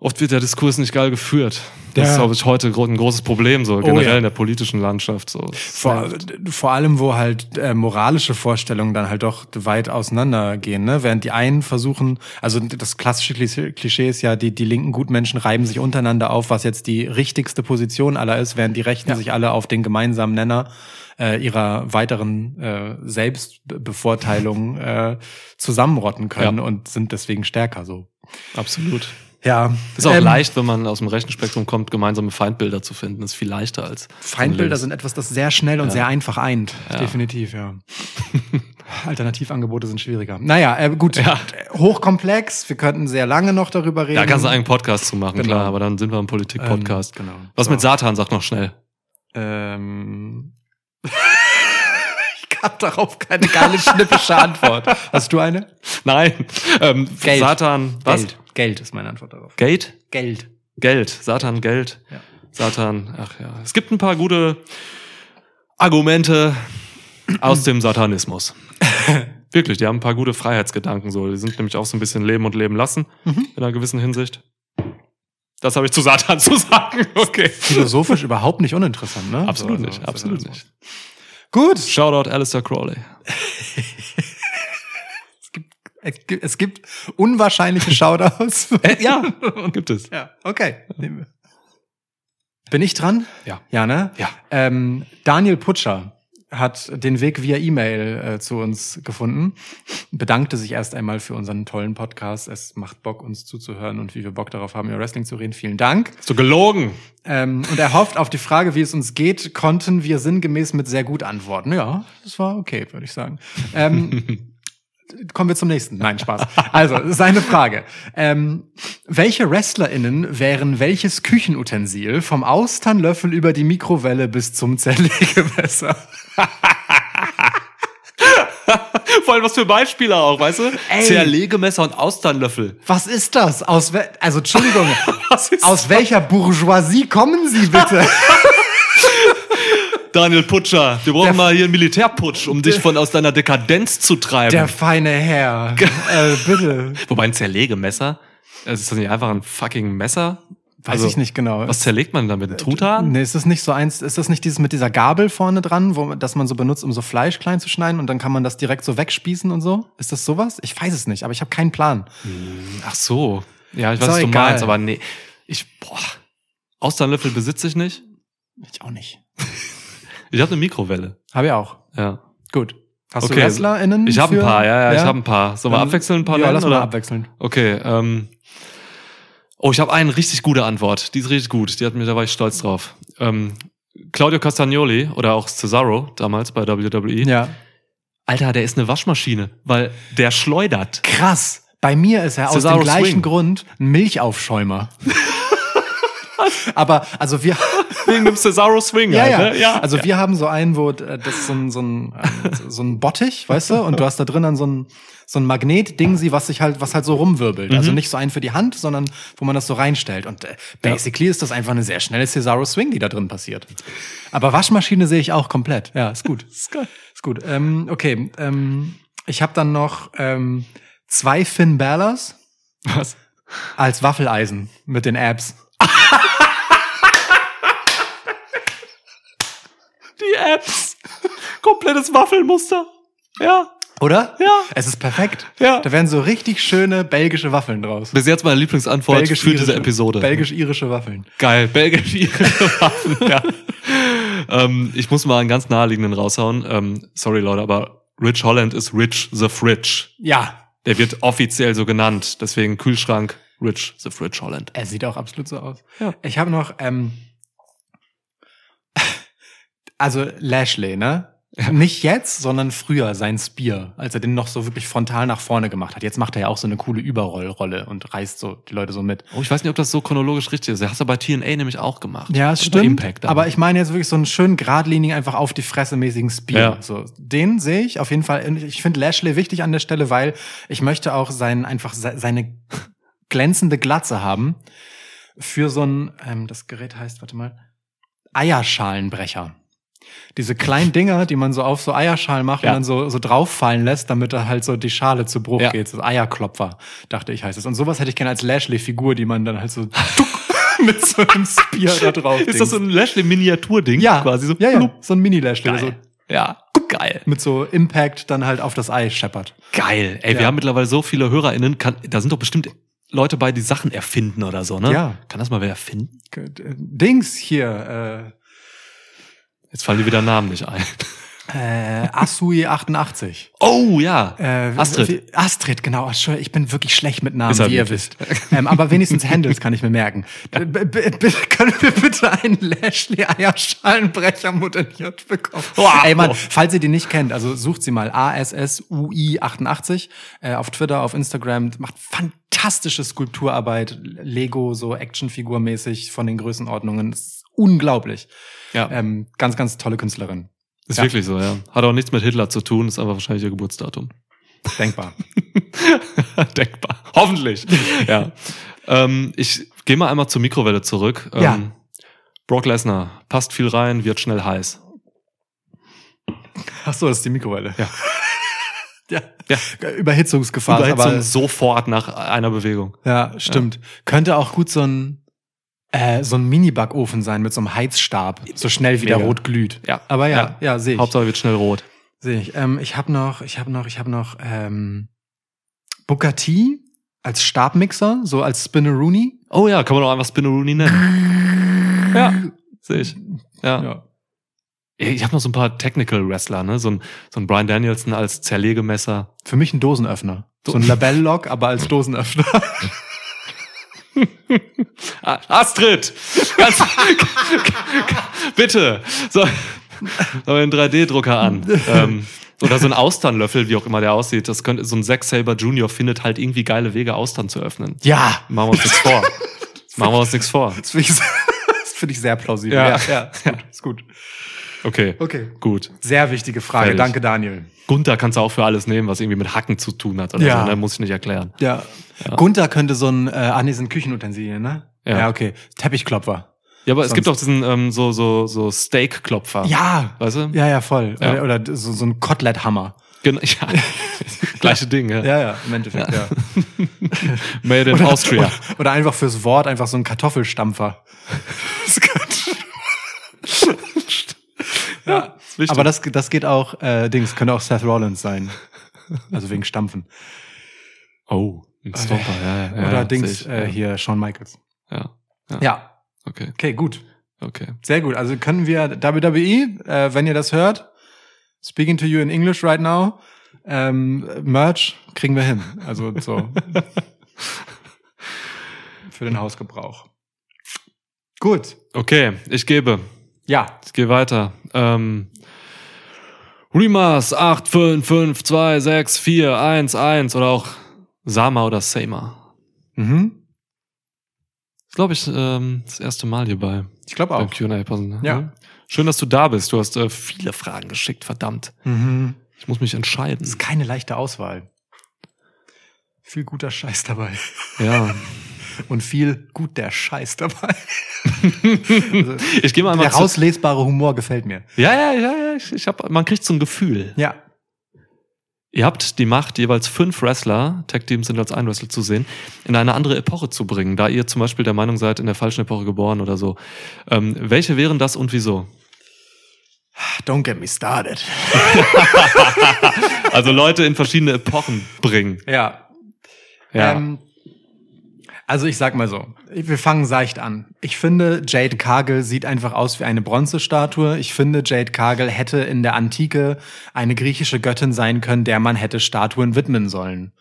[SPEAKER 1] oft wird der Diskurs nicht geil geführt. Das ja. ist, glaube ich, heute ein großes Problem, so oh generell oh, ja. in der politischen Landschaft. So.
[SPEAKER 2] Vor, vor allem, wo halt äh, moralische Vorstellungen dann halt doch weit auseinandergehen, ne? Während die einen versuchen, also das klassische Klischee ist ja, die, die linken Gutmenschen reiben sich untereinander auf, was jetzt die richtigste Position aller ist, während die Rechten ja. sich alle auf den gemeinsamen Nenner äh, ihrer weiteren äh, Selbstbevorteilung äh, zusammenrotten können ja. und sind deswegen stärker so.
[SPEAKER 1] Absolut.
[SPEAKER 2] Ja.
[SPEAKER 1] Ist auch ähm, leicht, wenn man aus dem rechten Spektrum kommt, gemeinsame Feindbilder zu finden. Ist viel leichter als.
[SPEAKER 2] Feindbilder sind etwas, das sehr schnell und ja. sehr einfach eint. Ja. Definitiv, ja. [LAUGHS] Alternativangebote sind schwieriger. Naja, äh, gut, ja. hochkomplex. Wir könnten sehr lange noch darüber reden.
[SPEAKER 1] Da kannst du einen Podcast zu machen, genau. klar, aber dann sind wir im Politik-Podcast.
[SPEAKER 2] Ähm, genau.
[SPEAKER 1] Was so. mit Satan, sag noch schnell.
[SPEAKER 2] Ähm, [LAUGHS] ich habe darauf keine geile schnippische Antwort. Hast du eine?
[SPEAKER 1] Nein. Ähm, Geld. Satan. Was?
[SPEAKER 2] Geld. Geld ist meine Antwort darauf. Geld? Geld.
[SPEAKER 1] Geld. Satan, Geld. Ja. Satan. Ach ja. Es gibt ein paar gute Argumente aus dem Satanismus. [LAUGHS] Wirklich, die haben ein paar gute Freiheitsgedanken so. Die sind nämlich auch so ein bisschen Leben und Leben lassen mhm. in einer gewissen Hinsicht. Das habe ich zu Satan [LAUGHS] zu sagen. Okay.
[SPEAKER 2] Philosophisch überhaupt nicht uninteressant, ne?
[SPEAKER 1] Absolut so, nicht, also, also, absolut also. nicht. Gut. Shoutout Alistair Crawley.
[SPEAKER 2] [LAUGHS] es, gibt, es, gibt, es gibt unwahrscheinliche Shoutouts.
[SPEAKER 1] [LAUGHS] Äh, ja, gibt es. Ja,
[SPEAKER 2] okay. Nehmen wir. Bin ich dran?
[SPEAKER 1] Ja.
[SPEAKER 2] Ja, ne?
[SPEAKER 1] Ja. Ähm, Daniel Putscher hat den Weg via E-Mail äh, zu uns gefunden, bedankte sich erst einmal für unseren tollen Podcast.
[SPEAKER 2] Es macht Bock, uns zuzuhören und wie wir Bock darauf haben, über Wrestling zu reden. Vielen Dank.
[SPEAKER 1] So gelogen.
[SPEAKER 2] Ähm, und er hofft auf die Frage, wie es uns geht, konnten wir sinngemäß mit sehr gut antworten. Ja, das war okay, würde ich sagen. Ähm, [LAUGHS] kommen wir zum nächsten. Nein, Spaß. Also, seine Frage. Ähm, welche WrestlerInnen wären welches Küchenutensil vom Austernlöffel über die Mikrowelle bis zum Zerlegewässer? [LAUGHS]
[SPEAKER 1] Vor allem was für Beispiele auch, weißt du? Ey.
[SPEAKER 2] Zerlegemesser und Austernlöffel. Was ist das? Aus also Entschuldigung, [LAUGHS] aus das? welcher Bourgeoisie kommen Sie bitte? [LAUGHS]
[SPEAKER 1] Daniel Putscher, wir brauchen der mal hier einen Militärputsch, um dich von aus deiner Dekadenz zu treiben.
[SPEAKER 2] Der feine Herr.
[SPEAKER 1] äh, bitte. [LAUGHS] Wobei ein Zerlegemesser, also ist das nicht einfach ein fucking Messer?
[SPEAKER 2] Also, Weiß ich nicht genau.
[SPEAKER 1] Was zerlegt man damit? Äh, Truthahn?
[SPEAKER 2] Nee, ist das nicht so eins, ist das nicht dieses mit dieser Gabel vorne dran, wo, das man so benutzt, um so Fleisch klein zu schneiden und dann kann man das direkt so wegspießen und so? Ist das sowas? Ich weiß es nicht, aber ich habe keinen Plan.
[SPEAKER 1] Hm, ach so. Ja, ich weiß, was du egal. meinst, aber nee. Ich, boah. Austernlöffel besitze ich nicht.
[SPEAKER 2] Ich auch nicht. [LAUGHS]
[SPEAKER 1] Ich habe eine Mikrowelle.
[SPEAKER 2] Habe ich auch.
[SPEAKER 1] Ja.
[SPEAKER 2] Gut.
[SPEAKER 1] Hast okay. du
[SPEAKER 2] WrestlerInnen?
[SPEAKER 1] Ich habe ein paar, ja, ja, ja? ich habe ein paar. Sollen
[SPEAKER 2] wir
[SPEAKER 1] abwechseln ein paar?
[SPEAKER 2] Ja, nennen, lass mal abwechseln.
[SPEAKER 1] Okay. Ähm, oh, ich habe eine richtig gute Antwort. Die ist richtig gut. Die hat mir, da war ich stolz drauf. Ähm, Claudio Castagnoli oder auch Cesaro damals bei WWE.
[SPEAKER 2] Ja.
[SPEAKER 1] Alter, der ist eine Waschmaschine, weil der schleudert.
[SPEAKER 2] Krass. Bei mir ist er Cesaro aus dem gleichen Swing. Grund ein Milchaufschäumer. [LAUGHS] Aber also wir
[SPEAKER 1] Wegen dem Cesaro Swing.
[SPEAKER 2] Ja, halt, ne? ja. ja. Also wir haben so einen, wo äh, das ist so ein, so ein, äh, so ein Bottich, weißt du, und du hast da drin dann so ein, so ein Magnet-Ding, was sich halt, was halt so rumwirbelt. Also mhm. Also nicht so einen für die Hand, sondern wo man das so reinstellt. Und äh, basically ja. ist das einfach eine sehr schnelle Cesaro Swing, die da drin passiert. Aber Waschmaschine sehe ich auch komplett. Ja, ist gut.
[SPEAKER 1] [LAUGHS] ist, geil.
[SPEAKER 2] ist gut. Ähm, okay, ähm, ich habe dann noch ähm, zwei Finn Ballas.
[SPEAKER 1] Was?
[SPEAKER 2] Als Waffeleisen mit den Apps. [LAUGHS]
[SPEAKER 1] die Apps. [LAUGHS] Komplettes Waffelmuster.
[SPEAKER 2] Ja. Oder?
[SPEAKER 1] Ja.
[SPEAKER 2] Es ist perfekt.
[SPEAKER 1] Ja.
[SPEAKER 2] Da werden so richtig schöne belgische Waffeln draus.
[SPEAKER 1] Bis jetzt meine Lieblingsantwort Belgisch für diese Episode.
[SPEAKER 2] Belgisch-irische Waffeln.
[SPEAKER 1] Geil, belgisch-irische [LAUGHS] Waffeln, ja. ähm, ich muss mal einen ganz naheliegenden raushauen. Ähm, sorry, Leute, aber Rich Holland ist Rich the Fridge.
[SPEAKER 2] Ja.
[SPEAKER 1] Der wird offiziell so genannt. Deswegen Kühlschrank Rich the Fridge Holland.
[SPEAKER 2] Er sieht auch absolut so aus. Ja. Ich habe noch ähm, also Lashley, ne? Nicht jetzt, sondern früher sein Spear, als er den noch so wirklich frontal nach vorne gemacht hat. Jetzt macht er ja auch so eine coole Überrollrolle und reißt so die Leute so mit.
[SPEAKER 1] Oh, ich weiß nicht, ob das so chronologisch richtig ist. Er hat er bei TNA nämlich auch gemacht.
[SPEAKER 2] Ja,
[SPEAKER 1] das
[SPEAKER 2] stimmt. Impact aber ich meine jetzt wirklich so einen schönen geradlinigen, einfach auf die Fresse mäßigen Spear. Ja. So, den sehe ich auf jeden Fall. Ich finde Lashley wichtig an der Stelle, weil ich möchte auch sein, einfach seine glänzende Glatze haben für so ein, ähm, das Gerät heißt, warte mal, Eierschalenbrecher diese kleinen Dinger, die man so auf so Eierschalen macht ja. und dann so, so drauffallen lässt, damit da halt so die Schale zu Bruch ja. geht. Das Eierklopfer, dachte ich, heißt es. Und sowas hätte ich gerne als Lashley-Figur, die man dann halt so [LAUGHS] mit so einem Spear da drauf.
[SPEAKER 1] Ist das so ein Lashley-Miniatur-Ding?
[SPEAKER 2] Ja, quasi so. Ja, ja. so ein Mini-Lashley. So. Ja. Geil. Mit so Impact dann halt auf das Ei scheppert.
[SPEAKER 1] Geil. Ey, ja. wir haben mittlerweile so viele HörerInnen. Kann, da sind doch bestimmt Leute bei, die Sachen erfinden oder so, ne? Ja. Kann das mal wer erfinden?
[SPEAKER 2] Dings hier, äh,
[SPEAKER 1] Jetzt fallen dir wieder Namen nicht ein.
[SPEAKER 2] Äh, Asui88.
[SPEAKER 1] Oh ja. Äh, Astrid.
[SPEAKER 2] Astrid, genau. Ich bin wirklich schlecht mit Namen, wie ihr wisst. Ähm, aber wenigstens Handles kann ich mir merken. Ja. Können wir bitte einen Lashley Eierschalenbrecher modelliert bekommen? Oh, Ey Mann, falls ihr die nicht kennt, also sucht sie mal. ASSUI88 äh, auf Twitter, auf Instagram. Macht fantastische Skulpturarbeit. Lego, so Actionfigur-mäßig von den Größenordnungen. Das unglaublich. Ja. Ähm, ganz, ganz tolle Künstlerin.
[SPEAKER 1] Ist ja. wirklich so, ja. Hat auch nichts mit Hitler zu tun, ist aber wahrscheinlich ihr Geburtsdatum.
[SPEAKER 2] Denkbar.
[SPEAKER 1] [LAUGHS] Denkbar. Hoffentlich. ja. ähm, ich gehe mal einmal zur Mikrowelle zurück. Ähm, ja. Brock Lesnar passt viel rein, wird schnell heiß.
[SPEAKER 2] Ach so, das ist die Mikrowelle.
[SPEAKER 1] Ja.
[SPEAKER 2] [LAUGHS] ja. ja. Überhitzungsgefahr.
[SPEAKER 1] Überhitzung aber sofort nach einer Bewegung.
[SPEAKER 2] Ja, stimmt. Ja. Könnte auch gut so ein äh, so ein Mini-Backofen sein mit so einem Heizstab, so schnell wie der rot glüht. Ja.
[SPEAKER 1] Aber ja, ja, ja sehe ich. Hauptsache wird schnell rot.
[SPEAKER 2] Sehe ich. Ähm, ich habe noch, ich habe noch, ich habe noch ähm, Booker als Stabmixer, so als Spinneroonie.
[SPEAKER 1] Oh ja, kann man auch einfach Spinneroonie
[SPEAKER 2] nennen. [LAUGHS] ja,
[SPEAKER 1] sehe ich. Ja. ja. Ich habe noch so ein paar Technical Wrestler, ne? So ein, so ein Brian Danielson als Zerlegemesser.
[SPEAKER 2] Für mich ein Dosenöffner. So ein Labell-Lock, aber als Dosenöffner. [LAUGHS]
[SPEAKER 1] Ah, Astrid! Ganz, [LAUGHS] bitte! So, so einen 3D-Drucker an. Ähm, oder so ein Austernlöffel, wie auch immer der aussieht. Das könnte, so ein Zack Saber Junior findet halt irgendwie geile Wege, Austern zu öffnen.
[SPEAKER 2] Ja!
[SPEAKER 1] Machen wir uns nichts vor. [LAUGHS] Machen wir uns nichts vor. Das
[SPEAKER 2] finde ich, [LAUGHS] find ich sehr plausibel. Ja, ja, ja, ist gut. Ja, ist gut.
[SPEAKER 1] Okay. Okay. Gut.
[SPEAKER 2] Sehr wichtige Frage. Fertig. Danke, Daniel.
[SPEAKER 1] Gunther kannst du auch für alles nehmen, was irgendwie mit Hacken zu tun hat oder ja. so. Ne? Muss ich nicht erklären.
[SPEAKER 2] Ja. ja. Gunther könnte so ein, äh, ah nee, sind Küchenutensilien, ne? Ja. ja, okay. Teppichklopfer.
[SPEAKER 1] Ja, aber Sonst. es gibt auch diesen ähm, so so so Steakklopfer.
[SPEAKER 2] Ja. Weißt du? Ja, ja, voll. Ja. Oder, oder so, so ein Koteletthammer.
[SPEAKER 1] Genau, [LAUGHS] ja. Gleiche Dinge.
[SPEAKER 2] ja. Ja, ja, im Endeffekt, ja. ja.
[SPEAKER 1] [LAUGHS] Made in oder, Austria. Oder,
[SPEAKER 2] oder, einfach fürs Wort einfach so ein Kartoffelstampfer. [LAUGHS] Das könnte ja, das aber das, das geht auch, äh, Dings, könnte auch Seth Rollins sein. Also wegen Stampfen.
[SPEAKER 1] Oh, ein äh, Stomper, ja, ja. Oder ja,
[SPEAKER 2] Dings, ich, äh, hier, Shawn Michaels.
[SPEAKER 1] Ja. Ja.
[SPEAKER 2] ja. Okay. Okay, gut. Okay. Sehr gut. Also können wir WWE, äh, wenn ihr das hört, speaking to you in English right now, ähm, Merch kriegen wir hin. Also so. [LAUGHS] Für den Hausgebrauch.
[SPEAKER 1] Gut. Okay, ich gebe ja. Ich geht weiter. Ähm, Remas 8, 5, 5, 2, 6, 4, 1, 1 oder auch Sama oder Seima. Mhm. Das glaube ich ähm, das erste Mal hierbei.
[SPEAKER 2] Ich glaube auch. Beim
[SPEAKER 1] qa ne? ja. Mhm. Schön, dass du da bist. Du hast äh, viele Fragen geschickt, verdammt. Mhm. Ich muss mich entscheiden. Das ist
[SPEAKER 2] keine leichte Auswahl. Viel guter Scheiß dabei. Ja. [LAUGHS] und viel gut der Scheiß dabei. also, [LAUGHS] ich gehe mal Der rauslesbare Humor gefällt mir.
[SPEAKER 1] Ja, ja, ja, ja. Ich, ich hab, man kriegt so ein Gefühl.
[SPEAKER 2] Ja.
[SPEAKER 1] Ihr habt die Macht, jeweils fünf Wrestler, Tag Teams sind als ein Wrestler zu sehen, in eine andere Epoche zu bringen, da ihr zum Beispiel der Meinung seid, in der falschen Epoche geboren oder so. Ähm, welche wären das und wieso?
[SPEAKER 2] Don't get me started.
[SPEAKER 1] [LAUGHS] also Leute in verschiedene Epochen bringen.
[SPEAKER 2] Ja. ja. Ähm, also ich sag mal so, wir fangen seicht an. Ich finde, Jade Cargill sieht einfach aus wie eine Bronzestatue. Ich finde, Jade Cargill hätte in der Antike eine griechische Göttin sein können, der man hätte Statuen widmen sollen.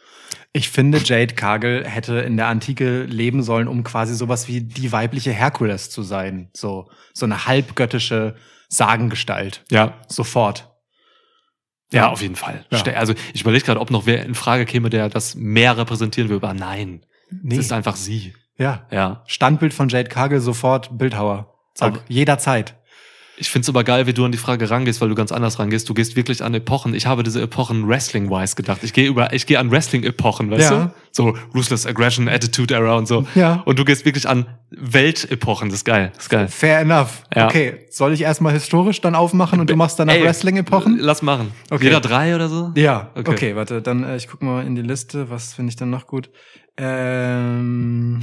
[SPEAKER 2] Ich finde, Jade Cargill hätte in der Antike leben sollen, um quasi sowas wie die weibliche Herkules zu sein. So, so eine halbgöttische Sagengestalt.
[SPEAKER 1] Ja. Sofort. Ja, auf jeden Fall. Ja. Also ich überlege gerade, ob noch wer in Frage käme, der das mehr repräsentieren will, aber nein. Nee. Es ist einfach sie.
[SPEAKER 2] Ja. Ja. Standbild von Jade Kagel sofort Bildhauer. Zack. Aber, jederzeit.
[SPEAKER 1] Ich finde es aber geil, wie du an die Frage rangehst, weil du ganz anders rangehst. Du gehst wirklich an Epochen. Ich habe diese Epochen Wrestling-wise gedacht. Ich gehe über, ich gehe an Wrestling-Epochen, weißt ja. du? So Ruthless Aggression, Attitude Era und so. Ja. Und du gehst wirklich an Weltepochen. Das ist geil. Das ist geil.
[SPEAKER 2] Fair enough. Ja. Okay. Soll ich erstmal historisch dann aufmachen und du machst danach Wrestling-Epochen?
[SPEAKER 1] Lass machen. Okay. Jeder drei oder so?
[SPEAKER 2] Ja. Okay, okay warte. Dann, äh, ich guck mal in die Liste. Was finde ich dann noch gut? Ähm.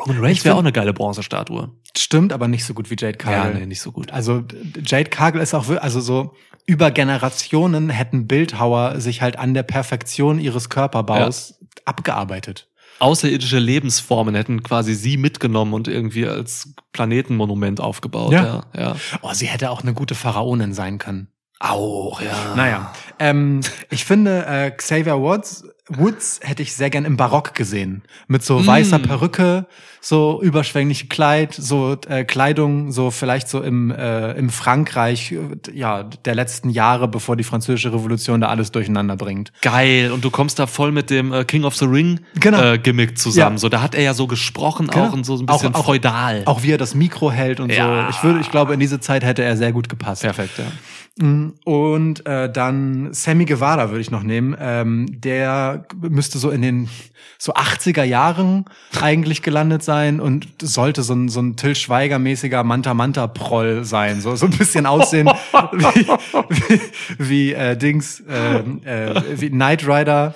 [SPEAKER 1] Roman Reigns wäre auch eine geile Bronzestatue.
[SPEAKER 2] Stimmt, aber nicht so gut wie Jade Cargill. Ja, nee, nicht so gut. Also Jade Cargill ist auch, also so über Generationen hätten Bildhauer sich halt an der Perfektion ihres Körperbaus ja. abgearbeitet.
[SPEAKER 1] Außerirdische Lebensformen hätten quasi sie mitgenommen und irgendwie als Planetenmonument aufgebaut. Ja. ja, ja. Oh,
[SPEAKER 2] sie hätte auch eine gute Pharaonin sein können.
[SPEAKER 1] Auch, ja.
[SPEAKER 2] Naja. Ähm, ich finde, äh, Xavier Woods Woods hätte ich sehr gern im Barock gesehen. Mit so mm. weißer Perücke, so überschwänglich Kleid, so äh, Kleidung, so vielleicht so im, äh, im Frankreich ja, der letzten Jahre, bevor die französische Revolution da alles durcheinander bringt.
[SPEAKER 1] Geil, und du kommst da voll mit dem äh, King of the Ring genau. äh, Gimmick zusammen. Ja. So, da hat er ja so gesprochen genau. auch und so ein bisschen
[SPEAKER 2] auch, auch, feudal. Auch wie er das Mikro hält und ja. so. Ich würde, ich glaube, in diese Zeit hätte er sehr gut gepasst.
[SPEAKER 1] Perfekt, ja.
[SPEAKER 2] Mhm. Und äh, dann Sammy Guevara würde ich noch nehmen. Ähm, der müsste so in den so 80er Jahren eigentlich gelandet sein und sollte so ein, so ein Till Schweiger-mäßiger Manta-Manta-Proll sein. So, so ein bisschen aussehen wie, wie, wie äh, Dings, äh, äh, wie Knight Rider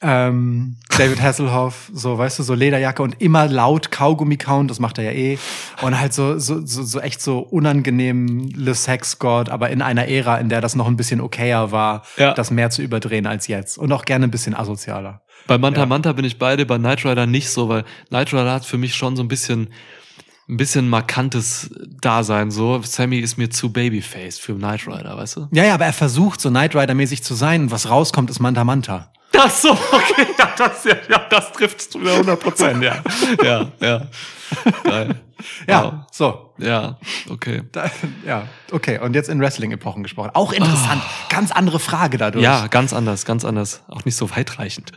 [SPEAKER 2] ähm, David Hasselhoff, so, weißt du, so Lederjacke und immer laut Kaugummi kauen, das macht er ja eh. Und halt so, so, so, so echt so unangenehm Le Sex God, aber in einer Ära, in der das noch ein bisschen okayer war, ja. das mehr zu überdrehen als jetzt. Und auch gerne ein bisschen asozialer.
[SPEAKER 1] Bei Manta ja. Manta bin ich beide, bei Knight Rider nicht so, weil Knight Rider hat für mich schon so ein bisschen, ein bisschen markantes Dasein. So, Sammy ist mir zu Babyface für Knight Rider, weißt du?
[SPEAKER 2] Ja, ja, aber er versucht so Knight Rider-mäßig zu sein was rauskommt, ist Manta Manta.
[SPEAKER 1] Das so, okay. [LAUGHS] Ja, das, ja, das trifft zu 100 Prozent, ja. [LAUGHS] Ja,
[SPEAKER 2] ja. Geil. Ja, wow. so.
[SPEAKER 1] Ja, okay. Da,
[SPEAKER 2] ja, okay. Und jetzt in Wrestling-Epochen gesprochen. Auch interessant. Oh. Ganz andere Frage dadurch.
[SPEAKER 1] Ja, ganz anders, ganz anders. Auch nicht so weitreichend.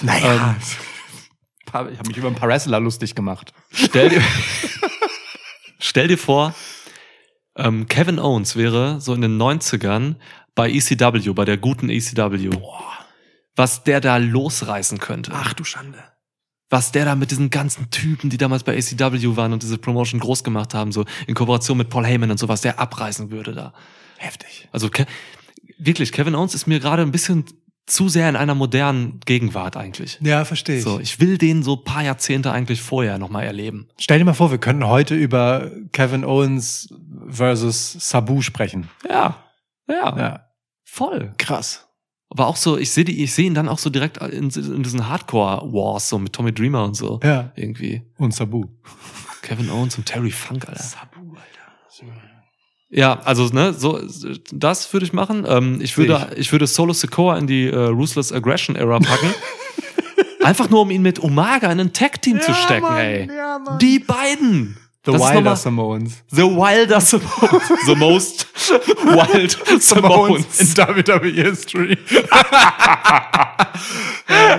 [SPEAKER 2] Naja.
[SPEAKER 1] Ähm, ich habe mich über ein paar Wrestler lustig gemacht. Stell dir, [LAUGHS] stell dir vor, ähm, Kevin Owens wäre so in den 90ern bei ECW, bei der guten ECW. Boah was der da losreißen könnte.
[SPEAKER 2] Ach du Schande.
[SPEAKER 1] Was der da mit diesen ganzen Typen, die damals bei ACW waren und diese Promotion groß gemacht haben, so in Kooperation mit Paul Heyman und so, was der abreißen würde da.
[SPEAKER 2] Heftig.
[SPEAKER 1] Also Ke wirklich, Kevin Owens ist mir gerade ein bisschen zu sehr in einer modernen Gegenwart eigentlich.
[SPEAKER 2] Ja, verstehe ich.
[SPEAKER 1] So, ich will den so paar Jahrzehnte eigentlich vorher nochmal erleben.
[SPEAKER 2] Stell dir mal vor, wir könnten heute über Kevin Owens versus Sabu sprechen.
[SPEAKER 1] Ja. Ja. ja. Voll.
[SPEAKER 2] Krass
[SPEAKER 1] war auch so, ich sehe ich sehe ihn dann auch so direkt in, in diesen Hardcore-Wars, so mit Tommy Dreamer und so. Ja. Irgendwie.
[SPEAKER 2] Und Sabu.
[SPEAKER 1] Kevin Owens und Terry Funk, Alter. Sabu, Alter. Ja, also ne, so das würde ich machen. Ähm, ich würde, ich. ich. würde Solo Sequoia in die äh, Ruthless Aggression Era packen. [LAUGHS] Einfach nur, um ihn mit Umaga in ein Tag Team ja, zu stecken, Mann, ey. Ja, die beiden.
[SPEAKER 2] The das Wilder Samoans. The
[SPEAKER 1] Wilder Samoans. [LAUGHS] The most [LAUGHS] wild Samoans. In WWE History. [LAUGHS]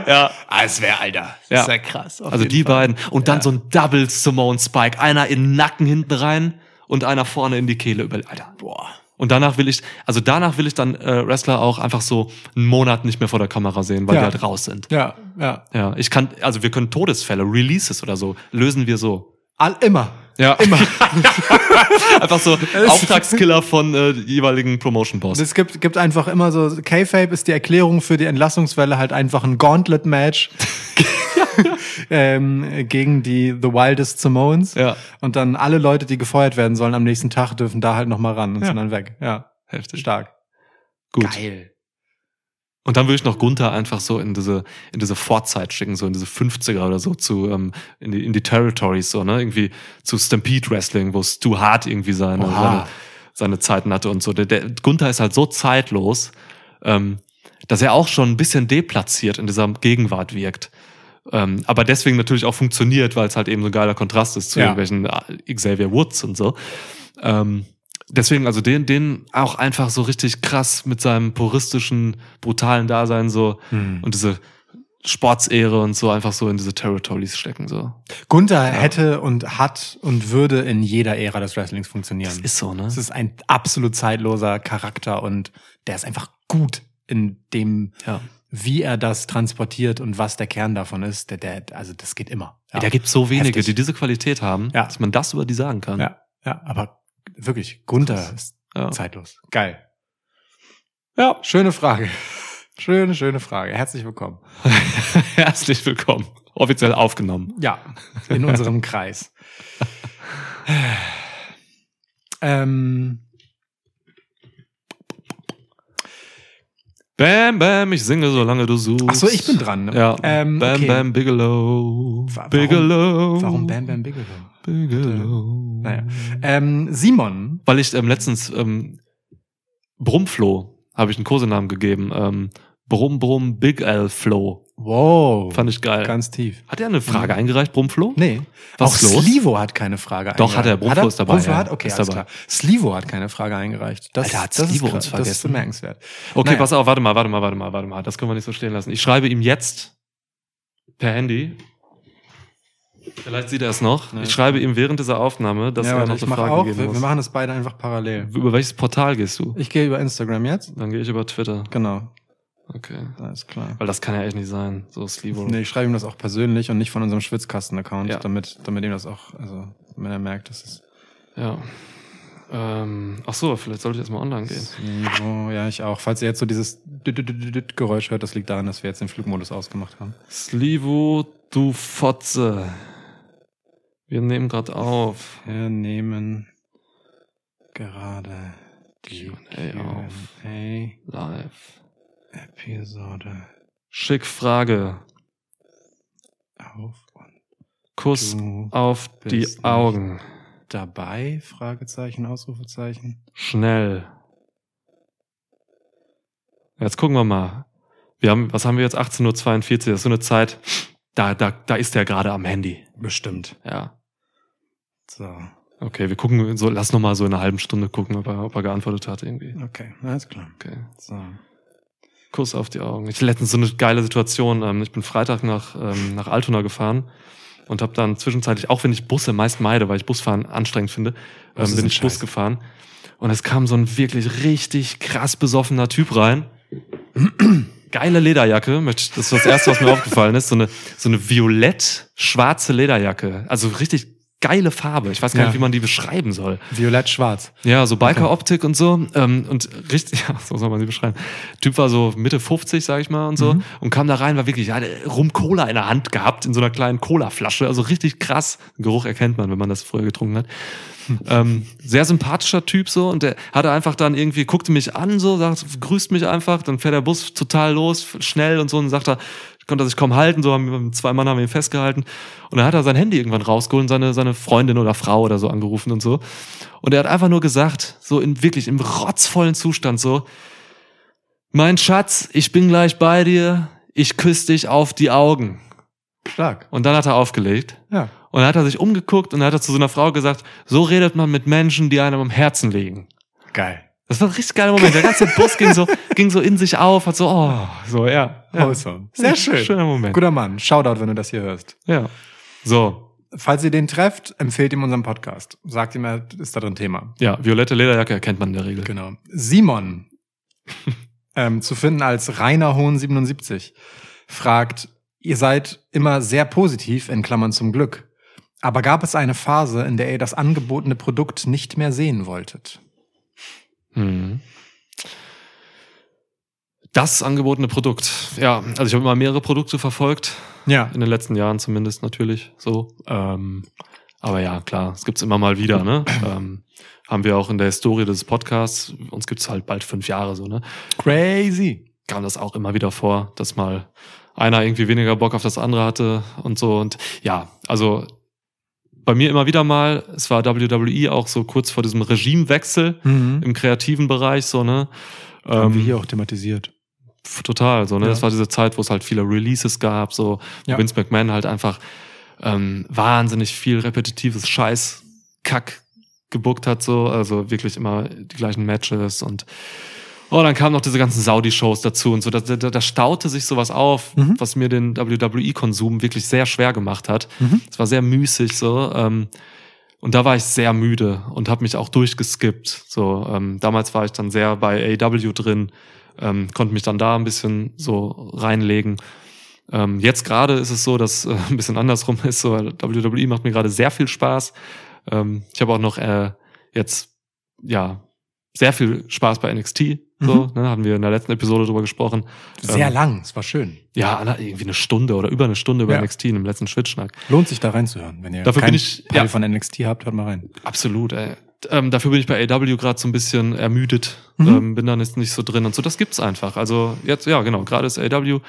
[SPEAKER 1] ja. Ah, es wäre, Alter. Ja. Sehr krass. Also die Fall. beiden. Und dann so ein Double Samoan Spike. Einer in den Nacken hinten rein und einer vorne in die Kehle über. Alter. Boah. Und danach will ich, also danach will ich dann äh, Wrestler auch einfach so einen Monat nicht mehr vor der Kamera sehen, weil ja. die halt raus sind.
[SPEAKER 2] Ja, ja.
[SPEAKER 1] Ja, ich kann, also wir können Todesfälle, Releases oder so, lösen wir so.
[SPEAKER 2] All, immer. Ja. Immer. [LAUGHS]
[SPEAKER 1] einfach so [LAUGHS] Auftragskiller von äh, jeweiligen Promotion-Boss.
[SPEAKER 2] Es gibt, gibt einfach immer so, K-Fape ist die Erklärung für die Entlassungswelle halt einfach ein Gauntlet-Match. [LAUGHS] ähm, gegen die The Wildest Simones. Ja. Und dann alle Leute, die gefeuert werden sollen am nächsten Tag, dürfen da halt nochmal ran und ja. sind dann weg. Ja.
[SPEAKER 1] Heftig. Stark. Gut. Geil. Und dann würde ich noch Gunther einfach so in diese, in diese Vorzeit schicken, so in diese 50er oder so, zu, ähm, in, die, in die Territories, so, ne? Irgendwie zu Stampede Wrestling, wo es too hard irgendwie seine, seine, seine, Zeiten hatte und so. Der, der Gunther ist halt so zeitlos, ähm, dass er auch schon ein bisschen deplatziert in dieser Gegenwart wirkt. Ähm, aber deswegen natürlich auch funktioniert, weil es halt eben so ein geiler Kontrast ist zu ja. irgendwelchen äh, Xavier Woods und so. Ähm, deswegen, also den, den auch einfach so richtig krass mit seinem puristischen, brutalen Dasein so hm. und diese Sportsehre und so einfach so in diese Territories stecken. so.
[SPEAKER 2] Gunther ja. hätte und hat und würde in jeder Ära des Wrestlings funktionieren. Das
[SPEAKER 1] ist so, ne?
[SPEAKER 2] Das ist ein absolut zeitloser Charakter und der ist einfach gut in dem, ja. wie er das transportiert und was der Kern davon ist. Der, der, also das geht immer.
[SPEAKER 1] Ja. Da gibt so wenige, Heftig. die diese Qualität haben, dass man das über die sagen kann.
[SPEAKER 2] Ja, ja aber Wirklich, Gunther ist ja. zeitlos. Geil. Ja. Schöne Frage. [LAUGHS] Schöne, schöne Frage. Herzlich willkommen.
[SPEAKER 1] [LAUGHS] Herzlich willkommen. Offiziell aufgenommen.
[SPEAKER 2] Ja, in unserem Kreis. [LAUGHS] ähm.
[SPEAKER 1] Bam, bam, ich singe, solange du suchst. Ach so,
[SPEAKER 2] ich bin dran. Ne? Ja.
[SPEAKER 1] Ähm, bam, okay. bam, Bigelow. Bigelow.
[SPEAKER 2] Warum, warum Bam, bam, Bigelow? Bigelow. Naja. Ähm, Simon.
[SPEAKER 1] Weil ich ähm, letztens ähm, Brummflo habe ich einen Kosenamen gegeben. Ähm, Brum Brum Big L Flow.
[SPEAKER 2] Wow.
[SPEAKER 1] Fand ich geil.
[SPEAKER 2] Ganz tief.
[SPEAKER 1] Hat er eine Frage mhm. eingereicht, Brummflo?
[SPEAKER 2] Nee. Was Auch los? Slivo hat keine Frage eingereicht.
[SPEAKER 1] Doch, hat er. Brumflo hat er, ist dabei. Brumflo ja. hat,
[SPEAKER 2] okay, ist alles dabei. klar. Slivo hat keine Frage eingereicht. Das, Alter, hat das Slivo ist, uns vergessen. Das ist bemerkenswert.
[SPEAKER 1] Okay, naja. pass auf, warte mal, warte mal, warte mal, warte mal. Das können wir nicht so stehen lassen. Ich schreibe ihm jetzt per Handy Vielleicht sieht er es noch.
[SPEAKER 2] Ich
[SPEAKER 1] schreibe ihm während dieser Aufnahme,
[SPEAKER 2] dass ja,
[SPEAKER 1] er noch
[SPEAKER 2] eine Frage auch, geben muss. Wir machen das beide einfach parallel.
[SPEAKER 1] Über welches Portal gehst du?
[SPEAKER 2] Ich gehe über Instagram jetzt.
[SPEAKER 1] Dann gehe ich über Twitter.
[SPEAKER 2] Genau. Okay. Alles klar.
[SPEAKER 1] Weil das kann ja echt nicht sein, so Slivo.
[SPEAKER 2] Nee, ich schreibe ihm das auch persönlich und nicht von unserem Schwitzkasten-Account, ja. damit, damit ihm das auch, also, wenn er merkt, dass es.
[SPEAKER 1] Ja. Ähm, ach so, vielleicht sollte ich jetzt mal online gehen.
[SPEAKER 2] Slivo, ja, ich auch. Falls ihr jetzt so dieses Geräusch hört, das liegt daran, dass wir jetzt den Flugmodus ausgemacht haben.
[SPEAKER 1] Slivo, du Fotze. Wir nehmen gerade auf. Wir
[SPEAKER 2] nehmen gerade die
[SPEAKER 1] Q&A
[SPEAKER 2] Live
[SPEAKER 1] Episode. Schick Frage.
[SPEAKER 2] Auf und
[SPEAKER 1] Kuss auf die Augen.
[SPEAKER 2] Dabei? Fragezeichen, Ausrufezeichen.
[SPEAKER 1] Schnell. Jetzt gucken wir mal. Wir haben, was haben wir jetzt? 18.42 Uhr. Das ist so eine Zeit. Da, da, da ist er gerade am Handy.
[SPEAKER 2] Bestimmt. Ja.
[SPEAKER 1] So. Okay, wir gucken, so, lass noch mal so in einer halben Stunde gucken, ob er, ob er geantwortet hat irgendwie.
[SPEAKER 2] Okay, alles klar.
[SPEAKER 1] Okay. So. Kuss auf die Augen. Ich hatte letztens so eine geile Situation. Ähm, ich bin Freitag nach, ähm, nach Altona gefahren und habe dann zwischenzeitlich, auch wenn ich Busse meist meide, weil ich Busfahren anstrengend finde, ähm, bin ich Scheiß. Bus gefahren. Und es kam so ein wirklich richtig krass besoffener Typ rein geile Lederjacke. Mit, das ist das Erste, was mir [LAUGHS] aufgefallen ist. So eine, so eine violett-schwarze Lederjacke. Also richtig geile Farbe. Ich weiß gar ja. nicht, wie man die beschreiben soll.
[SPEAKER 2] Violett-schwarz.
[SPEAKER 1] Ja, so Biker-Optik okay. und so. Ähm, und richtig, [LAUGHS] ja, so soll man sie beschreiben. Typ war so Mitte 50, sag ich mal, und so. Mhm. Und kam da rein, war wirklich, ja, rum Cola in der Hand gehabt, in so einer kleinen Cola-Flasche. Also richtig krass. Geruch erkennt man, wenn man das früher getrunken hat ähm, sehr sympathischer Typ so und der hatte einfach dann irgendwie, guckte mich an, so, sagt, grüßt mich einfach, dann fährt der Bus total los, schnell und so und sagt er, konnte er sich kaum halten, so haben zwei Mann haben ihn festgehalten und dann hat er sein Handy irgendwann rausgeholt und seine, seine Freundin oder Frau oder so angerufen und so und er hat einfach nur gesagt, so in wirklich im rotzvollen Zustand so, mein Schatz, ich bin gleich bei dir, ich küsse dich auf die Augen.
[SPEAKER 2] Stark.
[SPEAKER 1] Und dann hat er aufgelegt. Ja. Und dann hat er sich umgeguckt und dann hat er zu so einer Frau gesagt, so redet man mit Menschen, die einem am Herzen liegen.
[SPEAKER 2] Geil.
[SPEAKER 1] Das war ein richtig geiler Moment. Der ganze Bus ging so, [LAUGHS] ging so in sich auf, hat so, oh, so, ja.
[SPEAKER 2] ja. Awesome. Sehr schön.
[SPEAKER 1] Schöner Moment. Guter Mann. Shoutout, wenn du das hier hörst.
[SPEAKER 2] Ja. So. Falls ihr den trefft, empfehlt ihm unseren Podcast. Sagt ihm, er ist da drin Thema.
[SPEAKER 1] Ja, violette Lederjacke erkennt man in der Regel.
[SPEAKER 2] Genau. Simon, [LAUGHS] ähm, zu finden als Rainer hohen 77, fragt, ihr seid immer sehr positiv, in Klammern zum Glück. Aber gab es eine Phase, in der ihr das angebotene Produkt nicht mehr sehen wolltet? Mhm.
[SPEAKER 1] Das angebotene Produkt. Ja, also ich habe immer mehrere Produkte verfolgt. Ja. In den letzten Jahren zumindest natürlich so. Ähm, aber ja, klar, es gibt's immer mal wieder. Ne? [CLEARS THROAT] ähm, haben wir auch in der Historie des Podcasts, uns gibt's halt bald fünf Jahre so. Ne? Crazy. Kam das auch immer wieder vor, dass mal einer irgendwie weniger Bock auf das andere hatte und so. Und ja, also bei mir immer wieder mal, es war WWE auch so kurz vor diesem Regimewechsel mhm. im kreativen Bereich, so, ne?
[SPEAKER 2] Haben ähm, wir hier auch thematisiert.
[SPEAKER 1] Total, so, ne? Ja. Das war diese Zeit, wo es halt viele Releases gab, so ja. Vince McMahon halt einfach ähm, wahnsinnig viel repetitives Scheiß, Kack gebuckt hat, so, also wirklich immer die gleichen Matches und Oh, dann kamen noch diese ganzen Saudi-Shows dazu und so. Da, da, da staute sich sowas auf, mhm. was mir den WWE-Konsum wirklich sehr schwer gemacht hat. Mhm. Es mhm. war sehr müßig so. Ähm, und da war ich sehr müde und habe mich auch durchgeskippt. So, ähm, damals war ich dann sehr bei AW drin, ähm, konnte mich dann da ein bisschen so reinlegen. Ähm, jetzt gerade ist es so, dass äh, ein bisschen andersrum ist. So, WWE macht mir gerade sehr viel Spaß. Ähm, ich habe auch noch äh, jetzt ja sehr viel Spaß bei NXT so, mhm. ne, haben wir in der letzten Episode drüber gesprochen.
[SPEAKER 2] Sehr ähm, lang, es war schön.
[SPEAKER 1] Ja, irgendwie eine Stunde oder über eine Stunde über ja. NXT im letzten Schwitschnack.
[SPEAKER 2] Lohnt sich da reinzuhören, wenn ihr
[SPEAKER 1] dafür keinen bin ich,
[SPEAKER 2] ja, von NXT habt, hört mal rein.
[SPEAKER 1] Absolut, ey. Ähm, dafür bin ich bei AW gerade so ein bisschen ermüdet, mhm. ähm, bin dann jetzt nicht so drin und so. Das gibt's einfach. Also jetzt, ja, genau, gerade ist AW.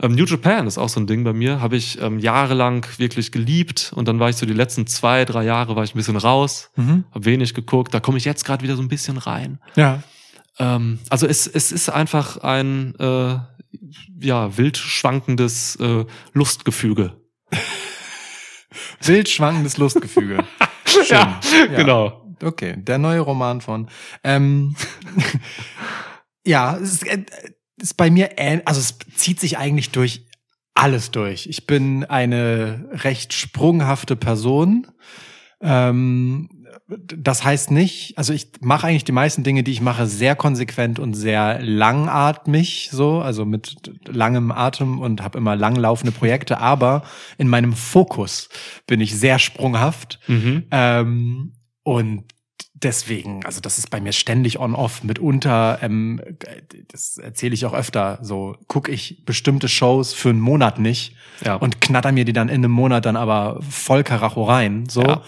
[SPEAKER 1] Ähm, New Japan ist auch so ein Ding bei mir. Habe ich ähm, jahrelang wirklich geliebt und dann war ich so die letzten zwei, drei Jahre war ich ein bisschen raus, mhm. habe wenig geguckt. Da komme ich jetzt gerade wieder so ein bisschen rein.
[SPEAKER 2] Ja.
[SPEAKER 1] Ähm, also es, es ist einfach ein äh, ja, wild schwankendes äh, Lustgefüge.
[SPEAKER 2] [LAUGHS] wild schwankendes Lustgefüge. [LAUGHS] ja, ja, genau. Okay, der neue Roman von. Ähm, [LAUGHS] ja, es ist, äh, ist bei mir, also es zieht sich eigentlich durch alles durch. Ich bin eine recht sprunghafte Person. Ähm, das heißt nicht, also ich mache eigentlich die meisten Dinge, die ich mache, sehr konsequent und sehr langatmig, so, also mit langem Atem und habe immer langlaufende Projekte, aber in meinem Fokus bin ich sehr sprunghaft. Mhm. Ähm, und deswegen, also das ist bei mir ständig on-off. Mitunter, ähm, das erzähle ich auch öfter, so gucke ich bestimmte Shows für einen Monat nicht ja. und knatter mir die dann in einem Monat dann aber voll Karacho rein. So. Ja.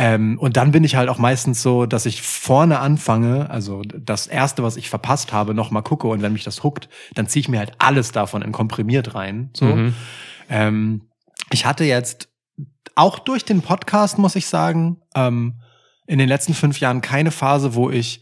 [SPEAKER 2] Ähm, und dann bin ich halt auch meistens so, dass ich vorne anfange, also das erste, was ich verpasst habe, nochmal gucke und wenn mich das huckt, dann ziehe ich mir halt alles davon in komprimiert rein. So. Mhm. Ähm, ich hatte jetzt auch durch den Podcast, muss ich sagen, ähm, in den letzten fünf Jahren keine Phase, wo ich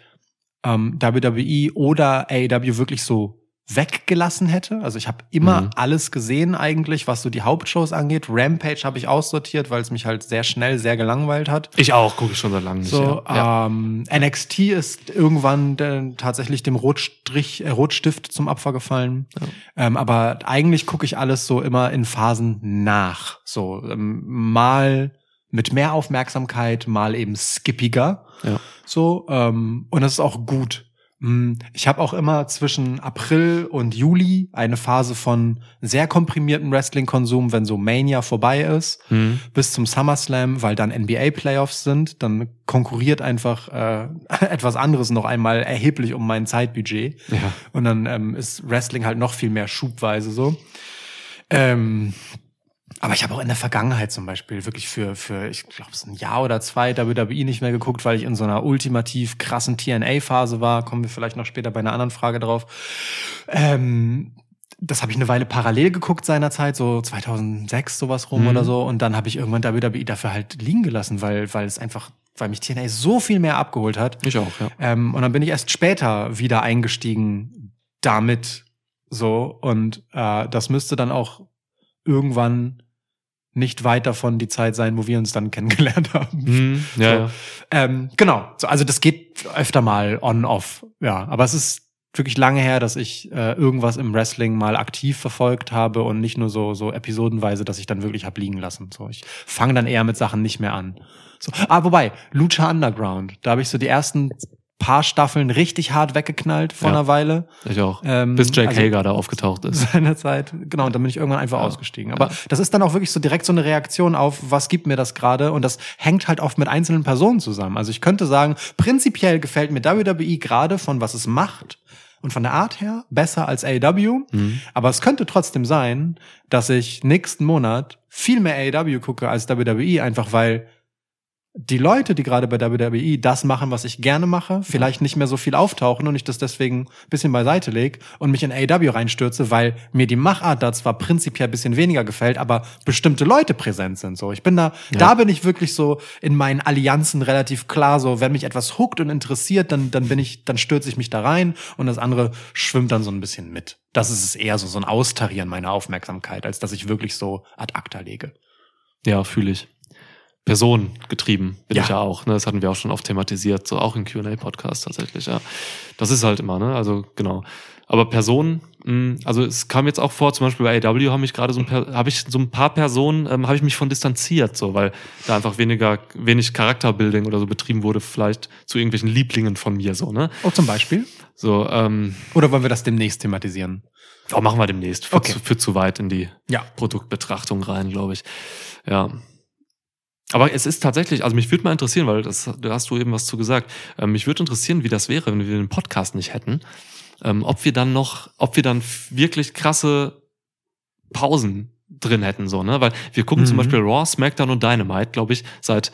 [SPEAKER 2] ähm, WWE oder AEW wirklich so weggelassen hätte. Also ich habe immer mhm. alles gesehen eigentlich, was so die Hauptshows angeht. Rampage habe ich aussortiert, weil es mich halt sehr schnell sehr gelangweilt hat.
[SPEAKER 1] Ich auch, gucke ich schon seit langem nicht.
[SPEAKER 2] So, ja. ähm, NXT ist irgendwann äh, tatsächlich dem Rotstrich, äh, Rotstift zum Opfer gefallen. Ja. Ähm, aber eigentlich gucke ich alles so immer in Phasen nach. So ähm, mal mit mehr Aufmerksamkeit, mal eben skippiger. Ja. So ähm, und das ist auch gut Mm, ich habe auch immer zwischen April und Juli eine Phase von sehr komprimiertem Wrestling-Konsum, wenn so Mania vorbei ist, mhm. bis zum SummerSlam, weil dann NBA-Playoffs sind. Dann konkurriert einfach äh, [LAUGHS] etwas anderes noch einmal erheblich um mein Zeitbudget. Ja. Und dann ähm, ist Wrestling halt noch viel mehr schubweise so. Ähm, aber ich habe auch in der Vergangenheit zum Beispiel wirklich für, für ich glaube, es ein Jahr oder zwei WWE nicht mehr geguckt, weil ich in so einer ultimativ krassen TNA-Phase war. Kommen wir vielleicht noch später bei einer anderen Frage drauf. Ähm, das habe ich eine Weile parallel geguckt seinerzeit, so 2006 sowas rum mhm. oder so. Und dann habe ich irgendwann WWE dafür halt liegen gelassen, weil, weil es einfach weil mich TNA so viel mehr abgeholt hat.
[SPEAKER 1] Ich auch,
[SPEAKER 2] ja. Ähm, und dann bin ich erst später wieder eingestiegen damit so. Und äh, das müsste dann auch irgendwann nicht weit davon die Zeit sein, wo wir uns dann [LAUGHS] kennengelernt haben. Mm,
[SPEAKER 1] ja,
[SPEAKER 2] so. ja. Ähm, genau. So, also das geht öfter mal on-off. Ja, aber es ist wirklich lange her, dass ich äh, irgendwas im Wrestling mal aktiv verfolgt habe und nicht nur so so episodenweise, dass ich dann wirklich hab liegen lassen. So, ich fange dann eher mit Sachen nicht mehr an. So, ah, wobei Lucha Underground, da habe ich so die ersten paar Staffeln richtig hart weggeknallt vor ja, einer Weile.
[SPEAKER 1] Ich auch. Ähm, Bis Jack also Hager da aufgetaucht ist.
[SPEAKER 2] [LAUGHS] Seinerzeit, genau, und dann bin ich irgendwann einfach ja. ausgestiegen. Aber ja. das ist dann auch wirklich so direkt so eine Reaktion auf, was gibt mir das gerade? Und das hängt halt oft mit einzelnen Personen zusammen. Also ich könnte sagen, prinzipiell gefällt mir WWE gerade von was es macht und von der Art her besser als AEW. Mhm. Aber es könnte trotzdem sein, dass ich nächsten Monat viel mehr AEW gucke als WWE, einfach weil die Leute, die gerade bei WWE das machen, was ich gerne mache, vielleicht nicht mehr so viel auftauchen und ich das deswegen bisschen beiseite lege und mich in AW reinstürze, weil mir die Machart da zwar prinzipiell ein bisschen weniger gefällt, aber bestimmte Leute präsent sind. So, ich bin da, ja. da bin ich wirklich so in meinen Allianzen relativ klar. So, wenn mich etwas huckt und interessiert, dann, dann bin ich, dann stürze ich mich da rein und das andere schwimmt dann so ein bisschen mit. Das ist es eher so, so ein Austarieren meiner Aufmerksamkeit, als dass ich wirklich so ad acta lege.
[SPEAKER 1] Ja, fühle ich. Person getrieben bin ja. ich ja auch. Ne? Das hatten wir auch schon oft thematisiert, so auch im QA-Podcast tatsächlich, ja. Das ist halt immer, ne? Also genau. Aber Personen, mh, hm, also es kam jetzt auch vor, zum Beispiel bei AW habe ich gerade so ein paar, so ein paar Personen, ähm, habe ich mich von distanziert, so, weil da einfach weniger, wenig Charakterbuilding oder so betrieben wurde, vielleicht zu irgendwelchen Lieblingen von mir, so, ne?
[SPEAKER 2] Oh, zum Beispiel? So, ähm, Oder wollen wir das demnächst thematisieren?
[SPEAKER 1] Oh, machen wir demnächst. Für, okay. zu, für zu weit in die ja. Produktbetrachtung rein, glaube ich. Ja. Aber es ist tatsächlich, also mich würde mal interessieren, weil das, da hast du eben was zu gesagt. Ähm, mich würde interessieren, wie das wäre, wenn wir den Podcast nicht hätten. Ähm, ob wir dann noch, ob wir dann wirklich krasse Pausen drin hätten, so, ne? Weil wir gucken mhm. zum Beispiel Raw, SmackDown und Dynamite, glaube ich, seit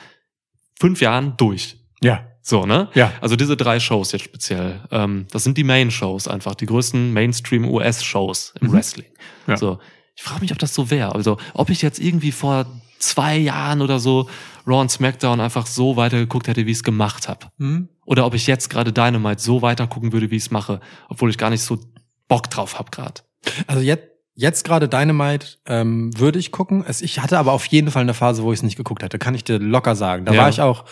[SPEAKER 1] fünf Jahren durch. Ja. So, ne? Ja. Also diese drei Shows jetzt speziell. Ähm, das sind die Main-Shows einfach, die größten Mainstream-US-Shows im mhm. Wrestling. Ja. So. Ich frage mich, ob das so wäre. Also, ob ich jetzt irgendwie vor zwei Jahren oder so Raw und SmackDown einfach so weitergeguckt hätte, wie ich es gemacht habe. Hm? Oder ob ich jetzt gerade Dynamite so weiter gucken würde, wie ich es mache, obwohl ich gar nicht so Bock drauf habe gerade.
[SPEAKER 2] Also jetzt, jetzt gerade Dynamite ähm, würde ich gucken. Es, ich hatte aber auf jeden Fall eine Phase, wo ich es nicht geguckt hatte. Kann ich dir locker sagen. Da ja. war ich auch,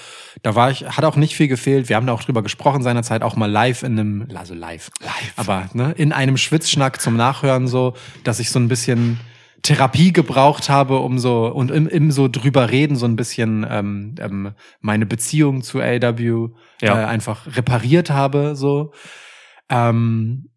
[SPEAKER 2] da war ich, hat auch nicht viel gefehlt. Wir haben da auch drüber gesprochen seinerzeit, auch mal live in einem, also live, live, aber ne, in einem Schwitzschnack zum Nachhören so, dass ich so ein bisschen Therapie gebraucht habe, um so und im, im so drüber reden, so ein bisschen ähm, ähm, meine Beziehung zu AW ja. äh, einfach repariert habe, so. Ähm,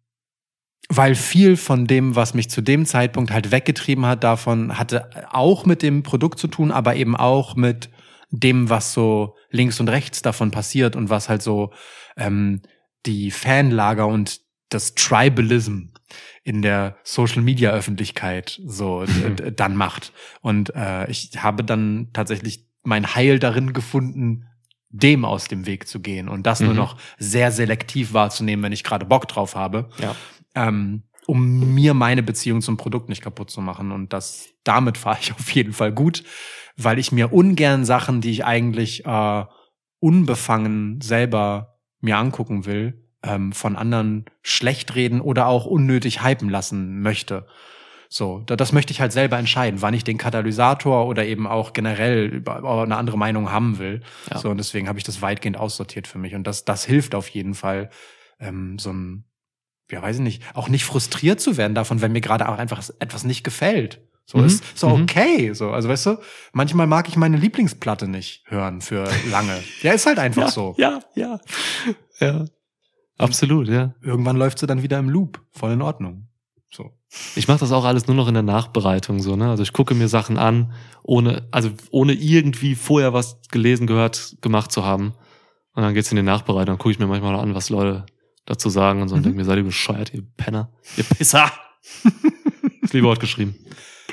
[SPEAKER 2] weil viel von dem, was mich zu dem Zeitpunkt halt weggetrieben hat, davon hatte auch mit dem Produkt zu tun, aber eben auch mit dem, was so links und rechts davon passiert und was halt so ähm, die Fanlager und das Tribalism in der Social Media Öffentlichkeit so mhm. dann macht. Und äh, ich habe dann tatsächlich mein Heil darin gefunden, dem aus dem Weg zu gehen und das mhm. nur noch sehr selektiv wahrzunehmen, wenn ich gerade Bock drauf habe. Ja. Ähm, um mir meine Beziehung zum Produkt nicht kaputt zu machen. Und das damit fahre ich [LAUGHS] auf jeden Fall gut, weil ich mir ungern Sachen, die ich eigentlich äh, unbefangen selber mir angucken will, ähm, von anderen schlecht reden oder auch unnötig hypen lassen möchte. So, das möchte ich halt selber entscheiden, wann ich den Katalysator oder eben auch generell eine andere Meinung haben will. Ja. So, und deswegen habe ich das weitgehend aussortiert für mich. Und das, das hilft auf jeden Fall, ähm, so ein, ja, weiß ich nicht, auch nicht frustriert zu werden davon, wenn mir gerade auch einfach etwas nicht gefällt. So mhm. ist so mhm. okay. So, also weißt du, manchmal mag ich meine Lieblingsplatte nicht hören für lange. ja, ist halt einfach ja, so. Ja, ja.
[SPEAKER 1] Ja. Absolut, ja.
[SPEAKER 2] Irgendwann läuft sie dann wieder im Loop. Voll in Ordnung. So.
[SPEAKER 1] Ich mache das auch alles nur noch in der Nachbereitung so, ne? Also ich gucke mir Sachen an, ohne also ohne irgendwie vorher was gelesen, gehört, gemacht zu haben. Und dann geht's in die Nachbereitung, dann gucke ich mir manchmal an, was Leute dazu sagen und so mhm. und denke mir, seid ihr bescheuert, ihr Penner, ihr Pisser. [LAUGHS] das liebe Wort geschrieben.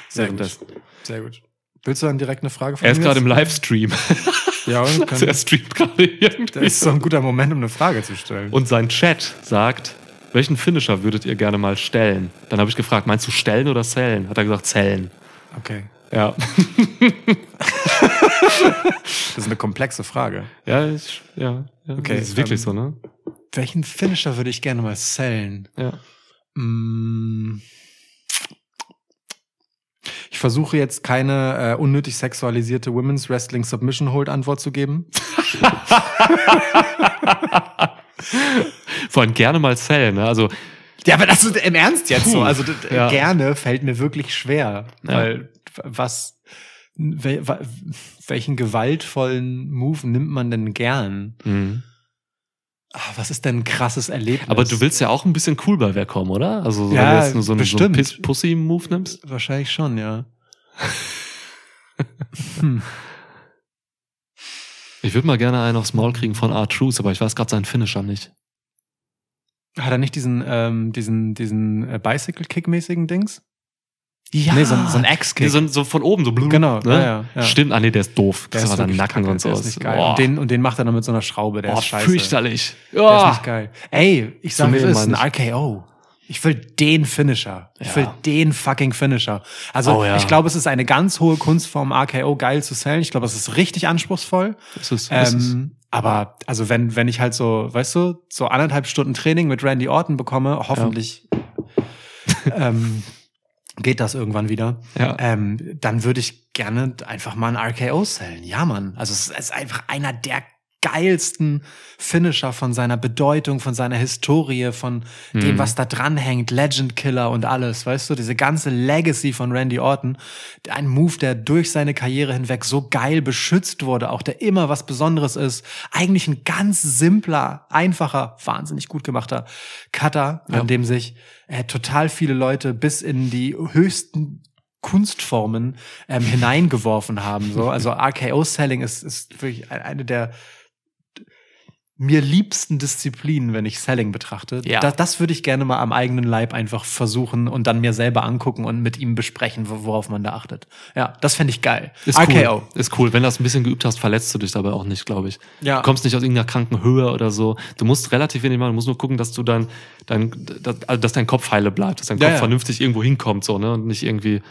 [SPEAKER 1] Sehr gut.
[SPEAKER 2] Sehr gut. Willst du dann direkt eine Frage
[SPEAKER 1] von Er ist gerade im Livestream. [LAUGHS] Ja, und
[SPEAKER 2] [LAUGHS] also er streamt gerade irgendwie. Das ist so ein guter Moment, um eine Frage zu stellen.
[SPEAKER 1] Und sein Chat sagt, welchen Finisher würdet ihr gerne mal stellen? Dann habe ich gefragt, meinst du stellen oder zellen? Hat er gesagt, zellen. Okay. Ja.
[SPEAKER 2] [LAUGHS] das ist eine komplexe Frage. Ja, ich, ja, ja. Okay. Das ist wirklich ähm, so, ne? Welchen Finisher würde ich gerne mal zellen? Ja. Mmh. Ich versuche jetzt keine äh, unnötig sexualisierte Women's Wrestling Submission Hold Antwort zu geben.
[SPEAKER 1] [LAUGHS] Vor allem gerne mal Cell, ne? Also
[SPEAKER 2] ja, aber das ist im Ernst jetzt so. Also ja. gerne fällt mir wirklich schwer, ja. weil was welchen gewaltvollen Move nimmt man denn gern? Mhm. Ach, was ist denn ein krasses Erlebnis?
[SPEAKER 1] Aber du willst ja auch ein bisschen cool bei wer kommen, oder? Also, ja, wenn du jetzt nur so, eine, so einen
[SPEAKER 2] Pussy-Move nimmst? Wahrscheinlich schon, ja. hm.
[SPEAKER 1] Ich würde mal gerne einen aufs Maul kriegen von R-Truth, aber ich weiß gerade seinen Finisher nicht.
[SPEAKER 2] Hat er nicht diesen, ähm, diesen, diesen äh, Bicycle-Kick-mäßigen Dings?
[SPEAKER 1] Ja, nee, so, so ein Ex-Kick. Nee, so, so, von oben, so blum. Genau, ne? ja, ja. Stimmt, ah nee, der ist doof. Der das war sein Nacken
[SPEAKER 2] und so. Der ist nicht geil. Oh. Und, den, und den macht er dann mit so einer Schraube, der oh, ist scheiße. fürchterlich. Oh. Der ist nicht geil. Ey, ich sag, es ist ein RKO. Ich will den Finisher. Ich will den fucking Finisher. Also oh, ja. ich glaube, es ist eine ganz hohe Kunstform, RKO geil zu sellen. Ich glaube, es ist richtig anspruchsvoll. Das ist, ähm, das ähm, ist. Aber also wenn, wenn ich halt so, weißt du, so anderthalb Stunden Training mit Randy Orton bekomme, hoffentlich. Ja. ähm, [LAUGHS] geht das irgendwann wieder, ja. ähm, dann würde ich gerne einfach mal ein RKO sellen. Ja, Mann. Also es ist einfach einer der geilsten Finisher von seiner Bedeutung, von seiner Historie, von mhm. dem, was da dranhängt, Legend Killer und alles, weißt du, diese ganze Legacy von Randy Orton, ein Move, der durch seine Karriere hinweg so geil beschützt wurde, auch der immer was Besonderes ist, eigentlich ein ganz simpler, einfacher, wahnsinnig gut gemachter Cutter, ja. an dem sich äh, total viele Leute bis in die höchsten Kunstformen ähm, [LAUGHS] hineingeworfen haben. So. Also RKO-Selling ist, ist wirklich e-, eine der mir liebsten Disziplinen, wenn ich Selling betrachte. Ja. Das, das würde ich gerne mal am eigenen Leib einfach versuchen und dann mir selber angucken und mit ihm besprechen, worauf man da achtet. Ja, das fände ich geil.
[SPEAKER 1] Ist RKO. Cool. Ist cool. Wenn du das ein bisschen geübt hast, verletzt du dich dabei auch nicht, glaube ich. Ja. Du kommst nicht aus irgendeiner kranken Höhe oder so. Du musst relativ wenig machen. Du musst nur gucken, dass du dein, dein dass, also, dass dein Kopf heile bleibt, dass dein Kopf ja, ja. vernünftig irgendwo hinkommt, so, ne? Und nicht irgendwie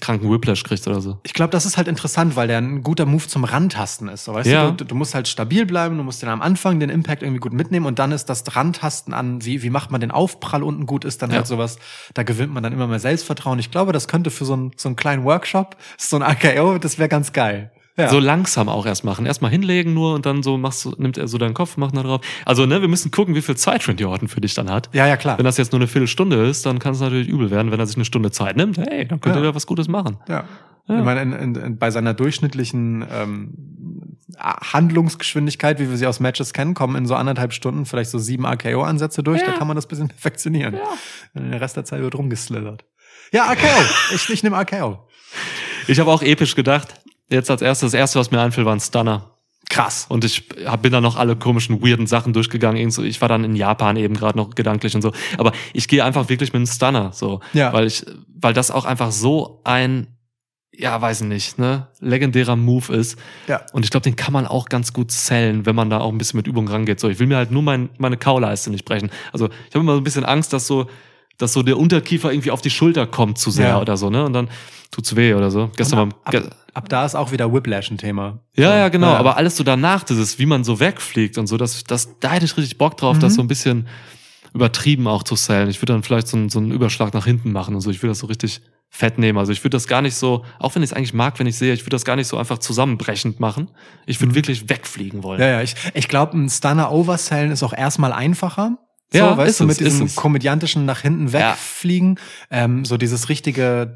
[SPEAKER 1] kranken Whiplash kriegst oder so.
[SPEAKER 2] Ich glaube, das ist halt interessant, weil der ein guter Move zum Randtasten ist. So, weißt ja. du? du, musst halt stabil bleiben, du musst den am Anfang den Impact irgendwie gut mitnehmen und dann ist das Randtasten an, wie, wie macht man den Aufprall unten gut, ist dann ja. halt sowas, da gewinnt man dann immer mehr Selbstvertrauen. Ich glaube, das könnte für so, ein, so einen kleinen Workshop, so ein AKO, das wäre ganz geil.
[SPEAKER 1] Ja. So langsam auch erst machen. Erstmal hinlegen nur und dann so machst du, nimmt er so deinen Kopf, macht da drauf. Also, ne, wir müssen gucken, wie viel Zeit Randy Orton für dich dann hat.
[SPEAKER 2] Ja, ja, klar.
[SPEAKER 1] Wenn das jetzt nur eine Viertelstunde ist, dann kann es natürlich übel werden. Wenn er sich eine Stunde Zeit nimmt, hey, dann könnte ja. er was Gutes machen. Ja. ja.
[SPEAKER 2] Ich meine, in, in, in, bei seiner durchschnittlichen ähm, Handlungsgeschwindigkeit, wie wir sie aus Matches kennen, kommen in so anderthalb Stunden vielleicht so sieben AKO-Ansätze durch. Ja. Da kann man das bisschen [LAUGHS] perfektionieren. Ja. Und der Rest der Zeit wird rumgeslittert. Ja, AKO. ich,
[SPEAKER 1] ich nehme AKO. Ich habe auch episch gedacht, jetzt als erstes, das erste, was mir einfiel, war ein Stunner. Krass. Und ich hab, bin dann noch alle komischen, weirden Sachen durchgegangen. Ich war dann in Japan eben gerade noch gedanklich und so. Aber ich gehe einfach wirklich mit einem Stunner, so. Ja. Weil ich, weil das auch einfach so ein, ja, weiß ich nicht, ne, legendärer Move ist. Ja. Und ich glaube, den kann man auch ganz gut zählen, wenn man da auch ein bisschen mit Übung rangeht. So, ich will mir halt nur mein, meine Kauleiste nicht brechen. Also, ich habe immer so ein bisschen Angst, dass so, dass so der Unterkiefer irgendwie auf die Schulter kommt zu sehr ja. oder so, ne? Und dann tut's weh oder so. Gestern
[SPEAKER 2] ab, ab, ab, da ist auch wieder Whiplash ein Thema.
[SPEAKER 1] Ja, so. ja, genau. Ja. Aber alles so danach, das ist, wie man so wegfliegt und so, das, das, da hätte ich richtig Bock drauf, mhm. das so ein bisschen übertrieben auch zu sellen. Ich würde dann vielleicht so einen, so einen Überschlag nach hinten machen und so. Ich würde das so richtig fett nehmen. Also ich würde das gar nicht so, auch wenn ich es eigentlich mag, wenn ich sehe, ich würde das gar nicht so einfach zusammenbrechend machen. Ich würde mhm. wirklich wegfliegen wollen.
[SPEAKER 2] Ja, ja, ich, ich glaube, ein Stunner oversellen ist auch erstmal einfacher. Ja, weißt ist du, mit es, diesem komödiantischen nach hinten wegfliegen, ja. ähm, so dieses richtige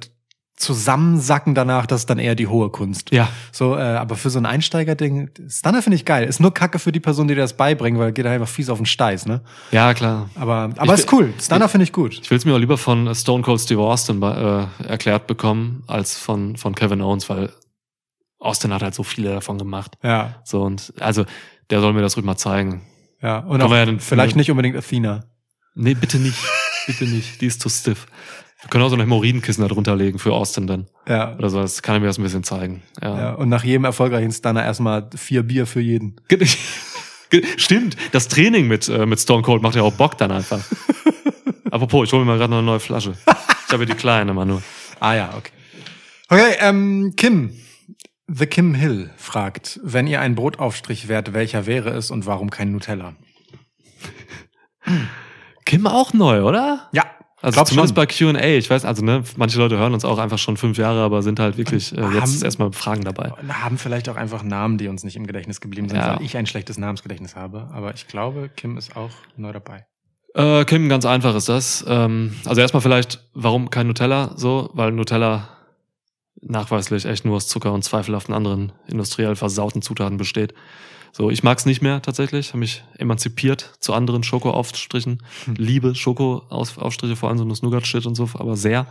[SPEAKER 2] Zusammensacken danach, das ist dann eher die hohe Kunst. Ja. So, äh, aber für so ein Einsteigerding, Stunner finde ich geil. Ist nur Kacke für die Person, die dir das beibringen, weil geht da einfach fies auf den Steiß, ne?
[SPEAKER 1] Ja, klar.
[SPEAKER 2] Aber, aber ich, ist cool. Stunner finde ich gut.
[SPEAKER 1] Ich will es mir auch lieber von äh, Stone Cold Steve Austin äh, erklärt bekommen, als von, von Kevin Owens, weil Austin hat halt so viele davon gemacht. Ja. So, und also der soll mir das rück mal zeigen. Ja,
[SPEAKER 2] und auch, dann, vielleicht nicht unbedingt Athena.
[SPEAKER 1] Nee, bitte nicht. bitte nicht. Die ist zu stiff. Wir können auch so ein Hämorrhoidenkissen da drunter legen für Austin dann. Ja. Oder so, das kann er mir das ein bisschen zeigen. Ja.
[SPEAKER 2] ja und nach jedem erfolgreichen Stunner erstmal vier Bier für jeden.
[SPEAKER 1] [LAUGHS] Stimmt, das Training mit, äh, mit Stone Cold macht ja auch Bock dann einfach. [LAUGHS] Apropos, ich hole mir mal gerade noch eine neue Flasche. Ich habe die kleine mal Ah ja, okay. Okay,
[SPEAKER 2] ähm, Kim, The Kim Hill fragt, wenn ihr ein Brotaufstrich wärt, welcher wäre es und warum kein Nutella?
[SPEAKER 1] Kim auch neu, oder? Ja. Also zumindest bei Q&A, ich weiß, also ne, manche Leute hören uns auch einfach schon fünf Jahre, aber sind halt wirklich äh, jetzt haben, erstmal Fragen dabei.
[SPEAKER 2] Haben vielleicht auch einfach Namen, die uns nicht im Gedächtnis geblieben sind, ja. weil ich ein schlechtes Namensgedächtnis habe. Aber ich glaube, Kim ist auch neu dabei.
[SPEAKER 1] Äh, Kim, ganz einfach ist das. Ähm, also erstmal vielleicht, warum kein Nutella? So, weil Nutella nachweislich echt nur aus Zucker und zweifelhaften anderen industriell versauten Zutaten besteht. So, ich mag's nicht mehr tatsächlich, habe mich emanzipiert zu anderen Schokoaufstrichen. Hm. Liebe Schokoaufstriche, vor allem so Nuss-Nougat-Shit und so, aber sehr.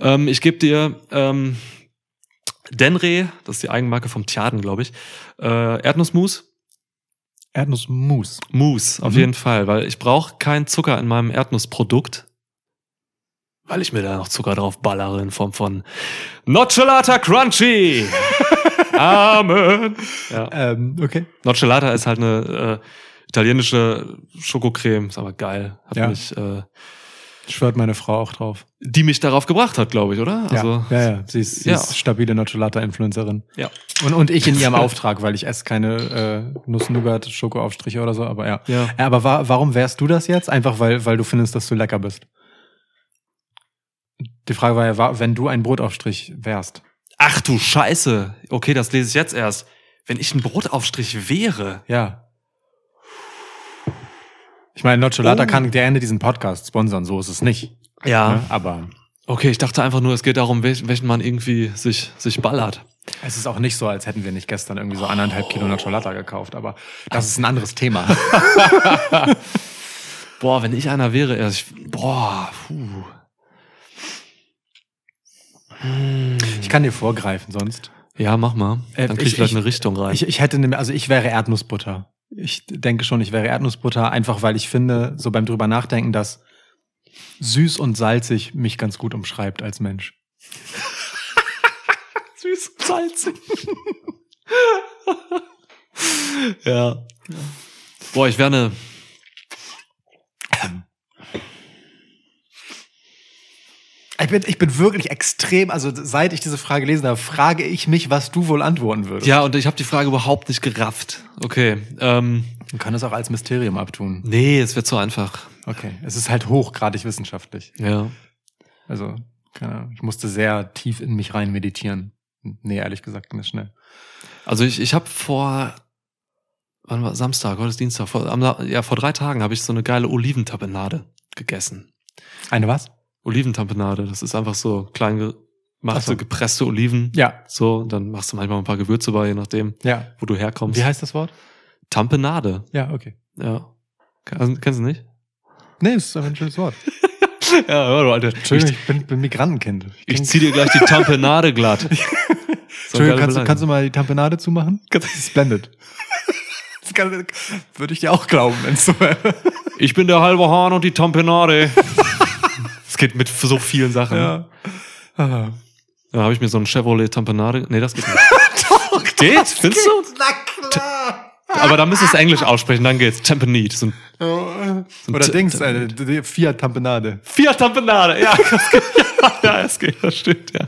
[SPEAKER 1] Ähm, ich gebe dir ähm, Denre, das ist die Eigenmarke vom Tjaden, glaube ich. Äh, Erdnussmus. Erdnussmus. Mousse, auf mhm. jeden Fall, weil ich brauche keinen Zucker in meinem Erdnussprodukt. Weil ich mir da noch Zucker drauf ballere in Form von Nocciolata Crunchy. [LAUGHS] Amen. Ja. Ähm, okay. Nocciolata ist halt eine äh, italienische Schokocreme, ist aber geil. Hat ja. mich
[SPEAKER 2] äh, Schwört meine Frau auch drauf.
[SPEAKER 1] Die mich darauf gebracht hat, glaube ich, oder? Also,
[SPEAKER 2] ja, ja, Sie ist, sie ja. ist stabile Nocciolata-Influencerin. Ja. Und, und ich in ihrem [LAUGHS] Auftrag, weil ich esse keine äh, nuss nougat aufstriche oder so, aber ja. ja. ja aber wa warum wärst du das jetzt? Einfach, weil, weil du findest, dass du lecker bist. Die Frage war ja, wenn du ein Brotaufstrich wärst.
[SPEAKER 1] Ach du Scheiße. Okay, das lese ich jetzt erst. Wenn ich ein Brotaufstrich wäre. Ja.
[SPEAKER 2] Ich meine, Nocciolata oh. kann gerne diesen Podcast sponsern, so ist es nicht.
[SPEAKER 1] Ja. Ne? Aber. Okay, ich dachte einfach nur, es geht darum, welchen man irgendwie sich, sich ballert.
[SPEAKER 2] Es ist auch nicht so, als hätten wir nicht gestern irgendwie so anderthalb oh. Kilo Nocciolata gekauft, aber das also. ist ein anderes Thema.
[SPEAKER 1] [LAUGHS] boah, wenn ich einer wäre, ich, boah, puh.
[SPEAKER 2] Hm. Ich kann dir vorgreifen sonst.
[SPEAKER 1] Ja, mach mal. Äh, Dann
[SPEAKER 2] krieg ich, ich vielleicht eine Richtung rein. Ich, ich hätte, eine, also ich wäre Erdnussbutter. Ich denke schon, ich wäre Erdnussbutter, einfach weil ich finde, so beim drüber nachdenken, dass süß und salzig mich ganz gut umschreibt als Mensch. [LAUGHS] süß und salzig.
[SPEAKER 1] [LAUGHS] ja. Boah, ich wäre eine. Ähm.
[SPEAKER 2] Ich bin, ich bin wirklich extrem, also seit ich diese Frage gelesen habe, frage ich mich, was du wohl antworten würdest.
[SPEAKER 1] Ja, und ich habe die Frage überhaupt nicht gerafft. Okay. Ähm,
[SPEAKER 2] Man kann es auch als Mysterium abtun.
[SPEAKER 1] Nee, es wird zu einfach.
[SPEAKER 2] Okay. Es ist halt hochgradig wissenschaftlich. Ja. Also, keine Ahnung. Ich musste sehr tief in mich rein meditieren. Nee, ehrlich gesagt, nicht schnell.
[SPEAKER 1] Also ich, ich habe vor wann war Samstag, heute ist Dienstag, vor, am, ja, vor drei Tagen habe ich so eine geile Oliventapenade gegessen.
[SPEAKER 2] Eine was?
[SPEAKER 1] Oliventampenade. Das ist einfach so klein gemachte, so. gepresste Oliven. Ja. So, dann machst du manchmal ein paar Gewürze bei, je nachdem, ja. wo du herkommst.
[SPEAKER 2] Wie heißt das Wort?
[SPEAKER 1] Tampenade. Ja, okay. Ja. Also, kennst du nicht? Nee, ist ein schönes Wort.
[SPEAKER 2] [LAUGHS] ja, hör du, Alter. Entschuldigung, ich, ich bin, bin Migrantenkind.
[SPEAKER 1] Ich, ich zieh dir gleich die Tampenade glatt. [LAUGHS] Entschuldigung,
[SPEAKER 2] kannst, du, kannst du mal die Tampenade zumachen? Das ist splendid. [LAUGHS] Das kann, würde ich dir auch glauben, wenn es so wäre.
[SPEAKER 1] Ich bin der halbe Hahn und die Tampenade. Das geht mit so vielen Sachen. Ja. Ah. Da habe ich mir so einen Chevrolet Tampanade. Nee, das geht nicht. [LAUGHS] Doch, geht? Das Findest geht? du? Na klar. Aber da müsstest du Englisch aussprechen, dann geht's. Tampanade. So ein, oh. so Oder Dings, eine Fiat Tampanade. Fiat Tampanade, [LAUGHS] ja. ja, es geht, das stimmt, ja.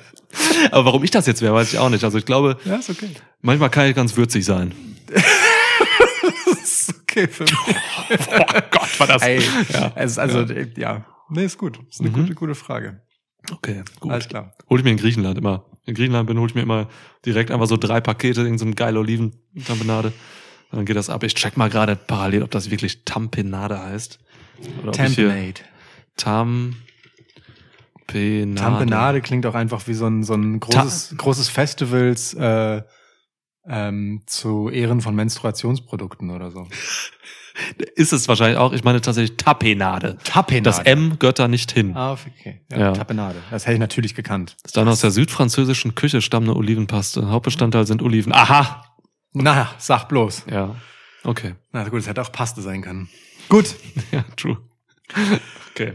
[SPEAKER 1] Aber warum ich das jetzt wäre, weiß ich auch nicht. Also ich glaube, ja, ist okay. manchmal kann ich ganz würzig sein. [LAUGHS] das ist okay für mich. oh Gott, war das. Ey, ja, also, ja. Äh, ja. Nee, ist gut. Ist eine mhm. gute, gute Frage. Okay, gut. Alles klar. Hol ich mir in Griechenland immer. In Griechenland bin, hol ich mir immer direkt einfach so drei Pakete, irgendeine so eine Oliven-Tampenade. Dann geht das ab. Ich check mal gerade parallel, ob das wirklich Tampenade heißt.
[SPEAKER 2] Oder Tampenade. Tam. Tampenade. Tampenade klingt auch einfach wie so ein, so ein großes, großes Festivals äh, ähm, zu Ehren von Menstruationsprodukten oder so. [LAUGHS]
[SPEAKER 1] Ist es wahrscheinlich auch. Ich meine tatsächlich Tapenade. Tapenade. Das M gehört da nicht hin. Ah, okay. Ja,
[SPEAKER 2] ja. Tapenade. Das hätte ich natürlich gekannt.
[SPEAKER 1] Das Ist dann aus der südfranzösischen Küche stammende Olivenpaste. Hauptbestandteil sind Oliven. Aha!
[SPEAKER 2] Na, sag bloß. Ja. Okay. Na gut, es hätte auch Paste sein können.
[SPEAKER 1] Gut.
[SPEAKER 2] [LAUGHS] ja, true.
[SPEAKER 1] Okay.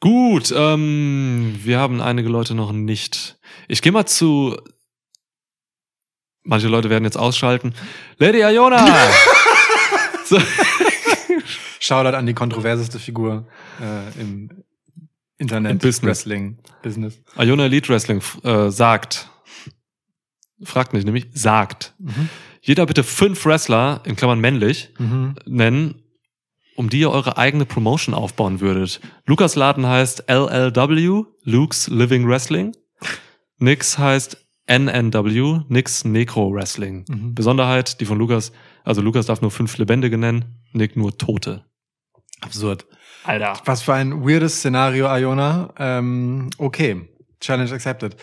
[SPEAKER 1] Gut, ähm, wir haben einige Leute noch nicht. Ich gehe mal zu. Manche Leute werden jetzt ausschalten. Lady Iona! [LAUGHS] So.
[SPEAKER 2] [LAUGHS] Shoutout an die kontroverseste Figur äh, im Internet Im Business. Wrestling Business.
[SPEAKER 1] Iona Elite Wrestling äh, sagt, fragt nicht, nämlich sagt, mhm. jeder bitte fünf Wrestler, in Klammern männlich, mhm. nennen, um die ihr eure eigene Promotion aufbauen würdet. Lukas Laden heißt LLW, Luke's Living Wrestling. Nix heißt NNW, Nix Necro Wrestling. Mhm. Besonderheit, die von Lukas, also Lukas darf nur fünf Lebendige nennen, Nick nur Tote. Absurd.
[SPEAKER 2] Alter. Was für ein weirdes Szenario, Iona. Ähm, okay. Challenge accepted.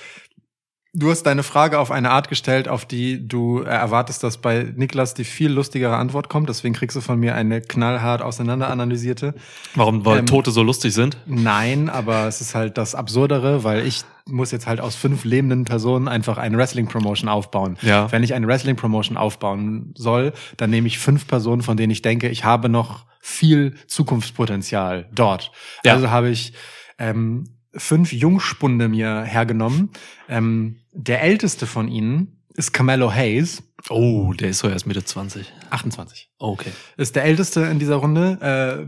[SPEAKER 2] Du hast deine Frage auf eine Art gestellt, auf die du äh, erwartest, dass bei Niklas die viel lustigere Antwort kommt. Deswegen kriegst du von mir eine knallhart auseinanderanalysierte.
[SPEAKER 1] Warum? Weil ähm, Tote so lustig sind?
[SPEAKER 2] Nein, aber es ist halt das Absurdere, weil ich muss jetzt halt aus fünf lebenden Personen einfach eine Wrestling-Promotion aufbauen. Ja. Wenn ich eine Wrestling-Promotion aufbauen soll, dann nehme ich fünf Personen, von denen ich denke, ich habe noch viel Zukunftspotenzial dort. Ja. Also habe ich ähm, fünf Jungspunde mir hergenommen. Ähm, der älteste von ihnen ist Camello Hayes.
[SPEAKER 1] Oh, der ist so erst Mitte 20. 28.
[SPEAKER 2] Okay. Ist der älteste in dieser Runde,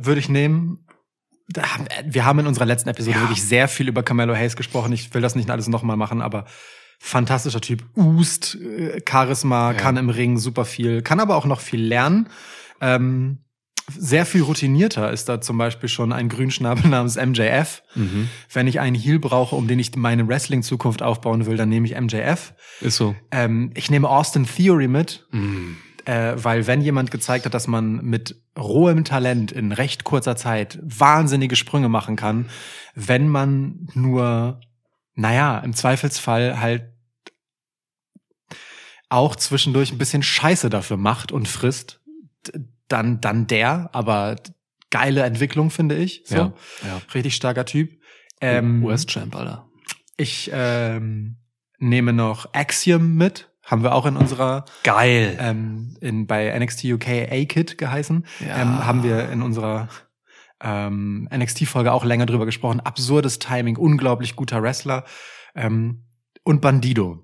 [SPEAKER 2] äh, würde ich nehmen. Äh, wir haben in unserer letzten Episode ja. wirklich sehr viel über Camello Hayes gesprochen. Ich will das nicht alles nochmal machen, aber fantastischer Typ. Ust, äh, Charisma, ja. kann im Ring super viel, kann aber auch noch viel lernen. Ähm, sehr viel routinierter ist da zum Beispiel schon ein Grünschnabel [LAUGHS] namens MJF. Mhm. Wenn ich einen Heel brauche, um den ich meine Wrestling-Zukunft aufbauen will, dann nehme ich MJF. Ist so. Ähm, ich nehme Austin Theory mit, mhm. äh, weil wenn jemand gezeigt hat, dass man mit rohem Talent in recht kurzer Zeit wahnsinnige Sprünge machen kann, wenn man nur, naja, im Zweifelsfall halt auch zwischendurch ein bisschen Scheiße dafür macht und frisst, dann, dann der, aber geile Entwicklung, finde ich. So. Ja, ja. Richtig starker Typ. Ähm, US-Champ, Alter. Ich ähm, nehme noch Axiom mit. Haben wir auch in unserer geil ähm, in bei NXT UK a kit geheißen. Ja. Ähm, haben wir in unserer ähm, NXT-Folge auch länger drüber gesprochen. Absurdes Timing, unglaublich guter Wrestler ähm, und Bandido.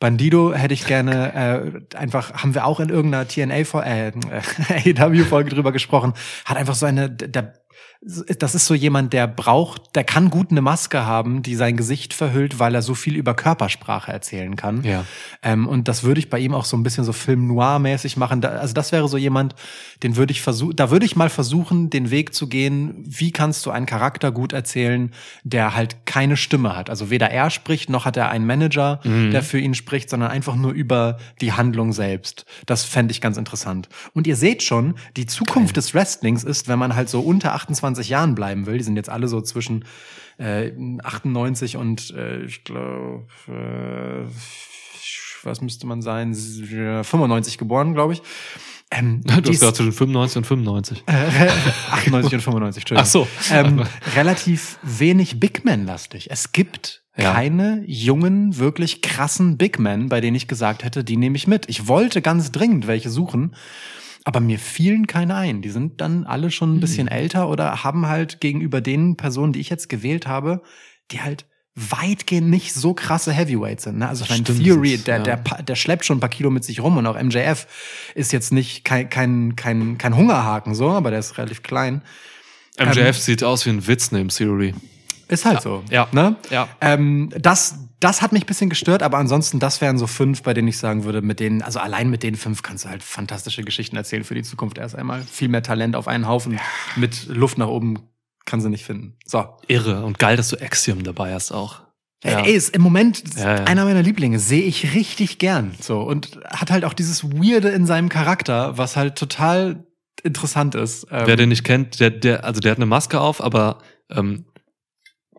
[SPEAKER 2] Bandido hätte ich gerne äh, einfach, haben wir auch in irgendeiner TNA-Folge, äh, äh AEW-Folge drüber gesprochen, hat einfach so eine der das ist so jemand, der braucht, der kann gut eine Maske haben, die sein Gesicht verhüllt, weil er so viel über Körpersprache erzählen kann. Ja. Ähm, und das würde ich bei ihm auch so ein bisschen so Film Noir mäßig machen. Da, also das wäre so jemand, den würde ich versuchen, da würde ich mal versuchen, den Weg zu gehen. Wie kannst du einen Charakter gut erzählen, der halt keine Stimme hat? Also weder er spricht, noch hat er einen Manager, mhm. der für ihn spricht, sondern einfach nur über die Handlung selbst. Das fände ich ganz interessant. Und ihr seht schon, die Zukunft Geil. des Wrestlings ist, wenn man halt so unter 28 20 Jahren bleiben will. Die sind jetzt alle so zwischen äh, 98 und äh, ich glaube, äh, was müsste man sein, 95 geboren, glaube ich. Ähm,
[SPEAKER 1] du hast gesagt zwischen 95 und 95. Äh, 98 und
[SPEAKER 2] 95, [LAUGHS] Entschuldigung. Ach so. Ähm, relativ wenig Big Man-lastig. Es gibt ja. keine jungen, wirklich krassen Big Men, bei denen ich gesagt hätte, die nehme ich mit. Ich wollte ganz dringend welche suchen. Aber mir fielen keine ein. Die sind dann alle schon ein mhm. bisschen mhm. älter oder haben halt gegenüber den Personen, die ich jetzt gewählt habe, die halt weitgehend nicht so krasse Heavyweights sind. Ne? Also mein Theory, der, ja. der, der schleppt schon ein paar Kilo mit sich rum und auch MJF ist jetzt nicht kein, kein, kein, kein Hungerhaken so, aber der ist relativ klein.
[SPEAKER 1] MJF ähm, sieht aus wie ein Witz neben Theory.
[SPEAKER 2] Ist halt ja. so. Ja. Ne? ja. Ähm, das, das hat mich ein bisschen gestört, aber ansonsten, das wären so fünf, bei denen ich sagen würde, mit denen, also allein mit den fünf kannst du halt fantastische Geschichten erzählen für die Zukunft. Erst einmal viel mehr Talent auf einen Haufen ja. mit Luft nach oben kann sie nicht finden. So.
[SPEAKER 1] Irre und geil, dass du Axiom dabei hast auch.
[SPEAKER 2] Ja. Ey, ist im Moment ja, ja. einer meiner Lieblinge, sehe ich richtig gern. So und hat halt auch dieses Weirde in seinem Charakter, was halt total interessant ist.
[SPEAKER 1] Wer ähm, den nicht kennt, der, der, also der hat eine Maske auf, aber ähm,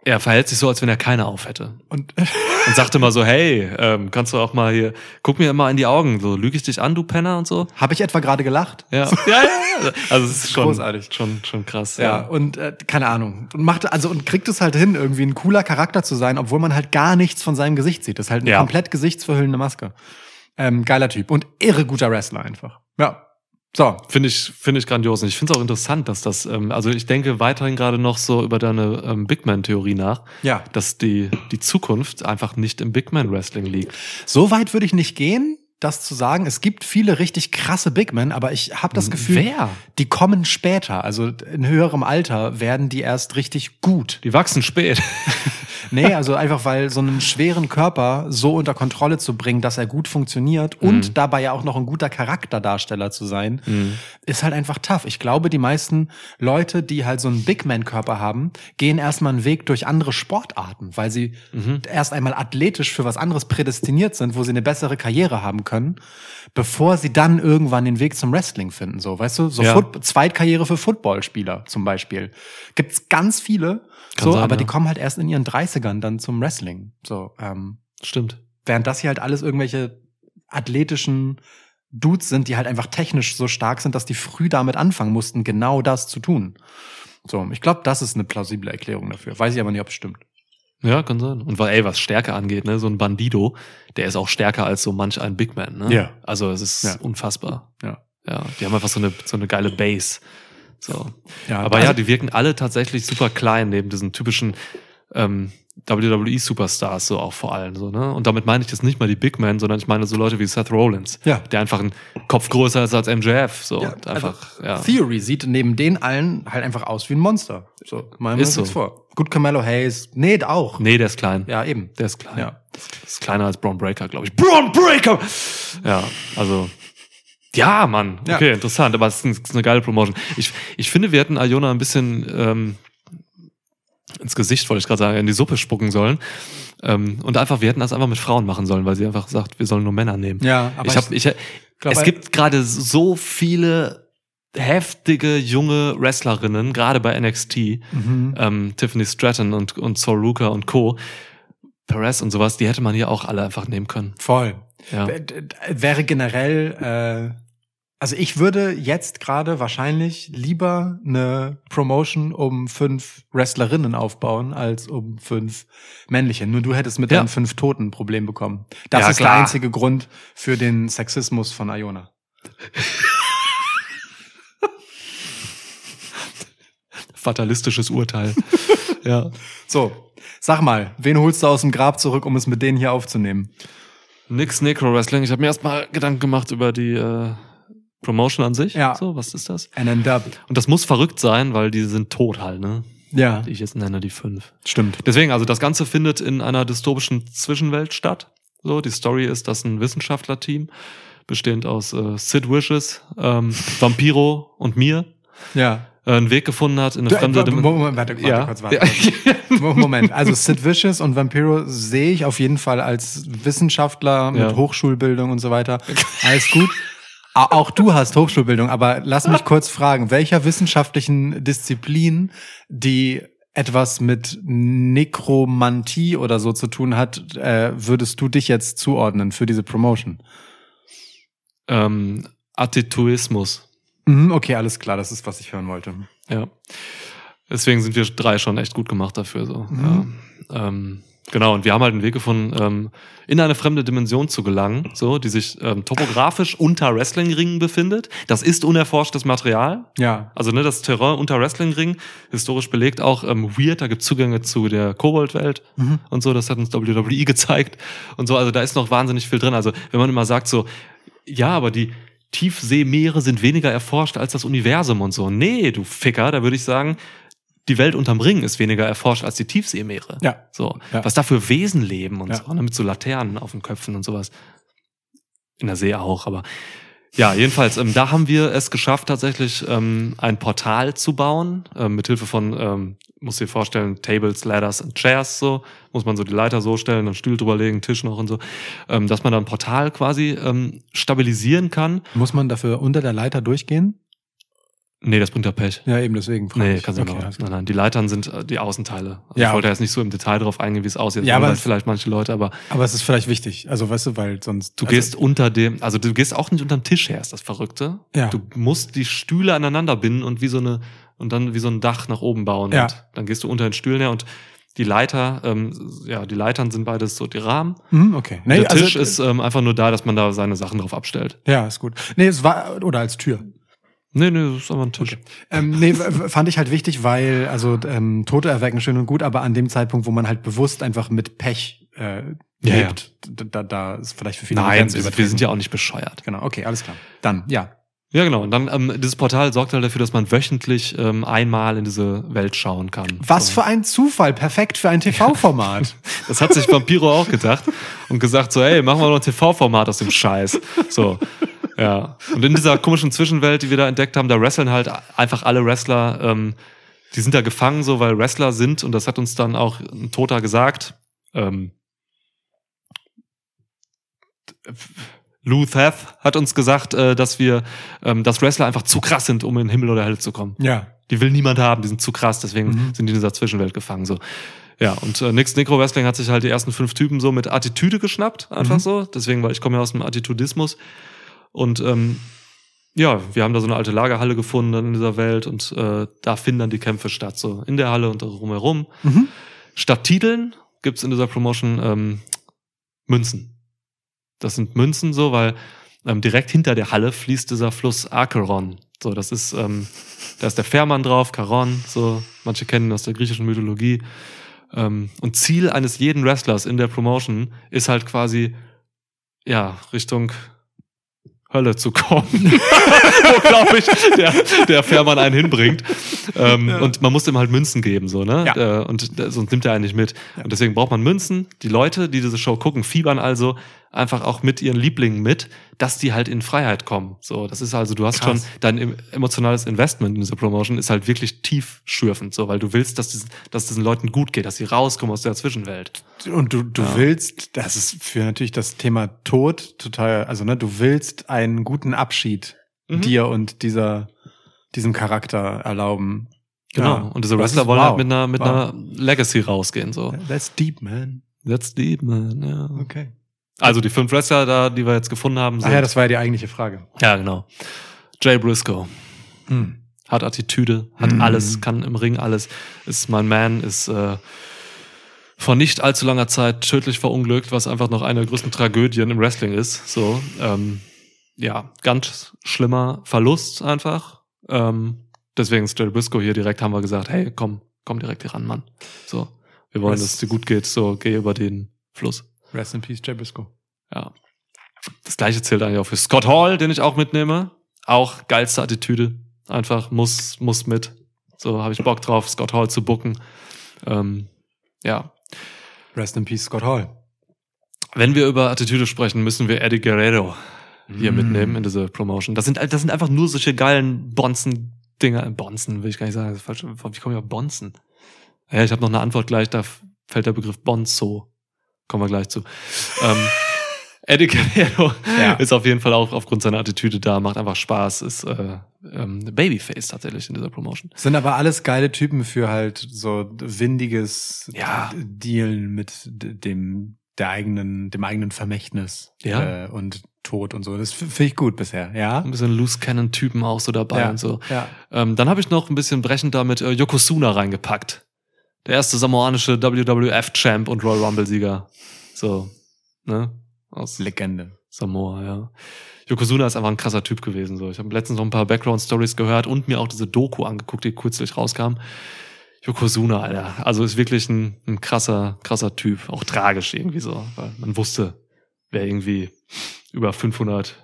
[SPEAKER 1] er verhält sich so, als wenn er keine auf hätte. Und, und sagt immer so, hey, ähm, kannst du auch mal hier, guck mir immer in die Augen, so lüge ich dich an, du Penner und so.
[SPEAKER 2] Habe ich etwa gerade gelacht? Ja. So. ja, ja, Also es ist schon, großartig. schon, schon krass. Ja, ja. und äh, keine Ahnung. Und macht, also und kriegt es halt hin, irgendwie ein cooler Charakter zu sein, obwohl man halt gar nichts von seinem Gesicht sieht. Das ist halt eine ja. komplett gesichtsverhüllende Maske. Ähm, geiler Typ und irre guter Wrestler einfach. Ja,
[SPEAKER 1] so, finde ich, find ich grandios. Und ich finde es auch interessant, dass das, ähm, also ich denke weiterhin gerade noch so über deine ähm, Big Man-Theorie nach, ja. dass die, die Zukunft einfach nicht im Big Man-Wrestling liegt.
[SPEAKER 2] So weit würde ich nicht gehen, das zu sagen. Es gibt viele richtig krasse Big Men, aber ich habe das Gefühl, Wer? die kommen später. Also in höherem Alter werden die erst richtig gut.
[SPEAKER 1] Die wachsen spät. [LAUGHS]
[SPEAKER 2] Nee, also einfach, weil so einen schweren Körper so unter Kontrolle zu bringen, dass er gut funktioniert mhm. und dabei ja auch noch ein guter Charakterdarsteller zu sein, mhm. ist halt einfach tough. Ich glaube, die meisten Leute, die halt so einen Big Man-Körper haben, gehen erstmal einen Weg durch andere Sportarten, weil sie mhm. erst einmal athletisch für was anderes prädestiniert sind, wo sie eine bessere Karriere haben können, bevor sie dann irgendwann den Weg zum Wrestling finden. So, weißt du, so ja. Zweitkarriere für Footballspieler zum Beispiel. Gibt's ganz viele, so, sein, aber ja. die kommen halt erst in ihren 30 80ern dann zum Wrestling. So, ähm,
[SPEAKER 1] Stimmt.
[SPEAKER 2] Während das hier halt alles irgendwelche athletischen Dudes sind, die halt einfach technisch so stark sind, dass die früh damit anfangen mussten, genau das zu tun. So, ich glaube, das ist eine plausible Erklärung dafür. Weiß ich aber nicht, ob es stimmt.
[SPEAKER 1] Ja, kann sein. Und weil, ey, was Stärke angeht, ne, so ein Bandido, der ist auch stärker als so manch ein Big Man, ne? Ja. Also, es ist ja. unfassbar. Ja. Ja. Die haben einfach so eine, so eine geile Base. So. Ja, aber also, ja, die wirken alle tatsächlich super klein, neben diesen typischen, ähm, WWE-Superstars so auch vor allem so, ne? Und damit meine ich jetzt nicht mal die Big Men, sondern ich meine so Leute wie Seth Rollins, ja. der einfach ein Kopf größer ist als MJF. So ja, also einfach,
[SPEAKER 2] also, ja. Theory sieht neben den allen halt einfach aus wie ein Monster. So, mal ist so. vor. Gut Carmelo Hayes. Nee, auch.
[SPEAKER 1] Nee, der ist klein. Ja, eben. Der ist klein. Ja. Ist kleiner als Braun Breaker, glaube ich. Braun Breaker! Ja, also. Ja, Mann. Okay, ja. interessant, aber es ist eine geile Promotion. Ich, ich finde, wir hätten Iona ein bisschen. Ähm, ins Gesicht, wollte ich gerade sagen, in die Suppe spucken sollen. Ähm, und einfach, wir hätten das einfach mit Frauen machen sollen, weil sie einfach sagt, wir sollen nur Männer nehmen. Ja, aber ich, hab, ich, ich glaub, es gibt gerade so viele heftige junge Wrestlerinnen, gerade bei NXT, mhm. ähm, Tiffany Stratton und, und Sol Ruka und Co., Perez und sowas, die hätte man hier auch alle einfach nehmen können.
[SPEAKER 2] Voll.
[SPEAKER 1] Ja.
[SPEAKER 2] Wäre generell äh, also ich würde jetzt gerade wahrscheinlich lieber eine Promotion um fünf Wrestlerinnen aufbauen, als um fünf männliche. Nur du hättest mit ja. deinen fünf Toten ein Problem bekommen. Das ja, ist klar. der einzige Grund für den Sexismus von Iona. [LAUGHS]
[SPEAKER 1] Fatalistisches Urteil.
[SPEAKER 2] [LAUGHS] ja. So, sag mal, wen holst du aus dem Grab zurück, um es mit denen hier aufzunehmen?
[SPEAKER 1] Nix Necro Wrestling. Ich habe mir erstmal Gedanken gemacht über die äh, Promotion an sich? Ja. So, was ist das?
[SPEAKER 2] NNW.
[SPEAKER 1] Und das muss verrückt sein, weil die sind tot halt, ne?
[SPEAKER 2] Ja. Die
[SPEAKER 1] ich jetzt nenne, die fünf.
[SPEAKER 2] Stimmt.
[SPEAKER 1] Deswegen, also das Ganze findet in einer dystopischen Zwischenwelt statt. So, die Story ist, dass ein Wissenschaftlerteam, bestehend aus äh, Sid Wishes, ähm, [LAUGHS] Vampiro und mir,
[SPEAKER 2] ja.
[SPEAKER 1] Äh, einen Weg gefunden hat in eine fremde Dimension. Moment, warte, warte,
[SPEAKER 2] ja. kurz, warte. Ja. [LAUGHS] Moment, also Sid Wishes und Vampiro sehe ich auf jeden Fall als Wissenschaftler mit ja. Hochschulbildung und so weiter. Alles gut. Auch du hast Hochschulbildung, aber lass mich kurz fragen, welcher wissenschaftlichen Disziplin, die etwas mit Nekromantie oder so zu tun hat, äh, würdest du dich jetzt zuordnen für diese Promotion?
[SPEAKER 1] Ähm, Attituismus.
[SPEAKER 2] Mhm, okay, alles klar, das ist, was ich hören wollte.
[SPEAKER 1] Ja. Deswegen sind wir drei schon echt gut gemacht dafür. So. Mhm. Ja. Ähm, Genau, und wir haben halt einen Weg gefunden, ähm, in eine fremde Dimension zu gelangen, so, die sich ähm, topografisch unter Wrestlingringen befindet. Das ist unerforschtes Material.
[SPEAKER 2] Ja.
[SPEAKER 1] Also ne, das Terrain unter Wrestlingringen, historisch belegt auch ähm, weird, da gibt Zugänge zu der Koboldwelt mhm. und so, das hat uns WWE gezeigt und so, also da ist noch wahnsinnig viel drin. Also wenn man immer sagt so, ja, aber die Tiefseemeere sind weniger erforscht als das Universum und so. Nee, du Ficker, da würde ich sagen, die Welt unterm Ring ist weniger erforscht als die Tiefseemeere.
[SPEAKER 2] Ja.
[SPEAKER 1] So,
[SPEAKER 2] ja.
[SPEAKER 1] was da für Wesen leben und ja. so, ne? mit so Laternen auf den Köpfen und sowas. In der See auch, aber ja, jedenfalls, ähm, da haben wir es geschafft, tatsächlich ähm, ein Portal zu bauen, ähm, mithilfe von, ähm, muss dir vorstellen, Tables, Ladders und Chairs, so, muss man so die Leiter so stellen, dann Stuhl drüberlegen, Tisch noch und so, ähm, dass man dann Portal quasi ähm, stabilisieren kann.
[SPEAKER 2] Muss man dafür unter der Leiter durchgehen?
[SPEAKER 1] Nee, das bringt
[SPEAKER 2] ja
[SPEAKER 1] Pech.
[SPEAKER 2] Ja, eben deswegen.
[SPEAKER 1] Nee, ich. kannst du okay, nicht. Nein, nein, die Leitern sind äh, die Außenteile. Also ja. Ich wollte jetzt nicht so im Detail drauf eingehen, wie es aussieht.
[SPEAKER 2] ja, aber halt
[SPEAKER 1] vielleicht manche Leute, aber.
[SPEAKER 2] Aber es ist vielleicht wichtig. Also, weißt du, weil sonst.
[SPEAKER 1] Du also gehst unter dem, also du gehst auch nicht unter dem Tisch her, ist das Verrückte.
[SPEAKER 2] Ja.
[SPEAKER 1] Du musst die Stühle aneinander binden und wie so eine, und dann wie so ein Dach nach oben bauen.
[SPEAKER 2] Ja.
[SPEAKER 1] Und dann gehst du unter den Stühlen her und die Leiter, ähm, ja, die Leitern sind beides so die Rahmen.
[SPEAKER 2] Hm, okay.
[SPEAKER 1] Nee, der also Tisch ist ähm, einfach nur da, dass man da seine Sachen drauf abstellt.
[SPEAKER 2] Ja, ist gut. Nee, es war, oder als Tür.
[SPEAKER 1] Nee, nee, das ist aber ein Tisch.
[SPEAKER 2] Okay. Ähm, nee, fand ich halt wichtig, weil, also ähm, Tote erwecken schön und gut, aber an dem Zeitpunkt, wo man halt bewusst einfach mit Pech äh, ja, lebt, ja. Da, da ist vielleicht für viele
[SPEAKER 1] Nein, wir, wir sind ja auch nicht bescheuert.
[SPEAKER 2] Genau, okay, alles klar. Dann, ja.
[SPEAKER 1] Ja, genau. Und dann, ähm, dieses Portal sorgt halt dafür, dass man wöchentlich ähm, einmal in diese Welt schauen kann.
[SPEAKER 2] Was für ein Zufall, perfekt für ein TV-Format.
[SPEAKER 1] [LAUGHS] das hat sich Vampiro auch gedacht und gesagt, so, ey, machen wir noch ein TV-Format aus dem Scheiß. So. Ja. Und in dieser komischen Zwischenwelt, die wir da entdeckt haben, da wresteln halt einfach alle Wrestler. Ähm, die sind da gefangen, so weil Wrestler sind und das hat uns dann auch ein Toter gesagt. Ähm, Lou Theth hat uns gesagt, äh, dass wir, ähm, dass Wrestler einfach zu krass sind, um in Himmel oder Hölle zu kommen.
[SPEAKER 2] Ja.
[SPEAKER 1] Die will niemand haben, die sind zu krass, deswegen mhm. sind die in dieser Zwischenwelt gefangen. So. Ja, und äh, Nix Necro Wrestling hat sich halt die ersten fünf Typen so mit Attitüde geschnappt, einfach mhm. so. Deswegen, weil ich komme ja aus dem Attitudismus. Und ähm, ja, wir haben da so eine alte Lagerhalle gefunden in dieser Welt und äh, da finden dann die Kämpfe statt, so in der Halle und drumherum. Mhm. Statt Titeln gibt's in dieser Promotion ähm, Münzen. Das sind Münzen so, weil ähm, direkt hinter der Halle fließt dieser Fluss Acheron. So, das ist, ähm, da ist der Fährmann drauf, Charon, so, manche kennen ihn aus der griechischen Mythologie. Ähm, und Ziel eines jeden Wrestlers in der Promotion ist halt quasi, ja, Richtung Hölle zu kommen, [LAUGHS] wo, glaube ich, der, der Fährmann einen hinbringt. Ähm, ja. Und man muss ihm halt Münzen geben, so, ne?
[SPEAKER 2] Ja.
[SPEAKER 1] Äh, und äh, sonst nimmt er einen nicht mit. Ja. Und deswegen braucht man Münzen. Die Leute, die diese Show gucken, fiebern also einfach auch mit ihren Lieblingen mit, dass die halt in Freiheit kommen. So, das ist also, du hast Krass. schon dein emotionales Investment in diese Promotion ist halt wirklich tief schürfend, so, weil du willst, dass diesen, dass diesen Leuten gut geht, dass sie rauskommen aus der Zwischenwelt.
[SPEAKER 2] Und du, du ja. willst, das ist für natürlich das Thema Tod total, also ne, du willst einen guten Abschied mhm. dir und dieser, diesem Charakter erlauben.
[SPEAKER 1] Genau. Ja. Und diese Wrestler wollen halt wow. halt mit einer, mit wow. einer Legacy rausgehen, so.
[SPEAKER 2] That's deep, man.
[SPEAKER 1] That's deep, man, ja. Okay. Also die fünf Wrestler da, die wir jetzt gefunden haben.
[SPEAKER 2] Sind, ah ja, das war ja die eigentliche Frage.
[SPEAKER 1] Ja, genau. Jay Briscoe. Hm. Hat Attitüde, hat hm. alles, kann im Ring alles, ist mein Man, ist äh, vor nicht allzu langer Zeit tödlich verunglückt, was einfach noch eine der größten Tragödien im Wrestling ist. So, ähm, ja, ganz schlimmer Verlust einfach. Ähm, deswegen ist Jay Briscoe hier direkt, haben wir gesagt, hey, komm, komm direkt hier ran, Mann. So, wir wollen, dass es dir gut geht, so geh über den Fluss.
[SPEAKER 2] Rest in Peace, Jabisco.
[SPEAKER 1] Ja. Das gleiche zählt eigentlich auch für Scott Hall, den ich auch mitnehme. Auch geilste Attitüde. Einfach muss, muss mit. So habe ich Bock drauf, Scott Hall zu bucken. Ähm, ja.
[SPEAKER 2] Rest in Peace, Scott Hall.
[SPEAKER 1] Wenn wir über Attitüde sprechen, müssen wir Eddie Guerrero hier mm. mitnehmen in diese Promotion. Das sind, das sind einfach nur solche geilen Bonzen-Dinger. Bonzen will ich gar nicht sagen. Falsch. Wie komme ich auf Bonzen? Ja, ich habe noch eine Antwort gleich. Da fällt der Begriff Bonzo Kommen wir gleich zu. ähm, [LAUGHS] Eddie Guerrero ja. ist auf jeden Fall auch aufgrund seiner Attitüde da, macht einfach Spaß, ist äh, ähm, Babyface tatsächlich in dieser Promotion.
[SPEAKER 2] Sind aber alles geile Typen für halt so windiges
[SPEAKER 1] ja.
[SPEAKER 2] Dealen mit dem der eigenen, dem eigenen Vermächtnis
[SPEAKER 1] ja.
[SPEAKER 2] äh, und Tod und so. Das finde ich gut bisher, ja.
[SPEAKER 1] Ein bisschen Loose Cannon-Typen auch so dabei
[SPEAKER 2] ja.
[SPEAKER 1] und so.
[SPEAKER 2] Ja.
[SPEAKER 1] Ähm, dann habe ich noch ein bisschen brechend damit äh, Yokosuna reingepackt der erste samoanische WWF-Champ und Royal Rumble-Sieger. So, ne?
[SPEAKER 2] Aus Legende.
[SPEAKER 1] Samoa, ja. Yokozuna ist einfach ein krasser Typ gewesen. So. Ich habe letztens noch ein paar Background-Stories gehört und mir auch diese Doku angeguckt, die kürzlich rauskam. Yokozuna, Alter. Also ist wirklich ein, ein krasser, krasser Typ. Auch tragisch irgendwie so, weil man wusste, wer irgendwie über 500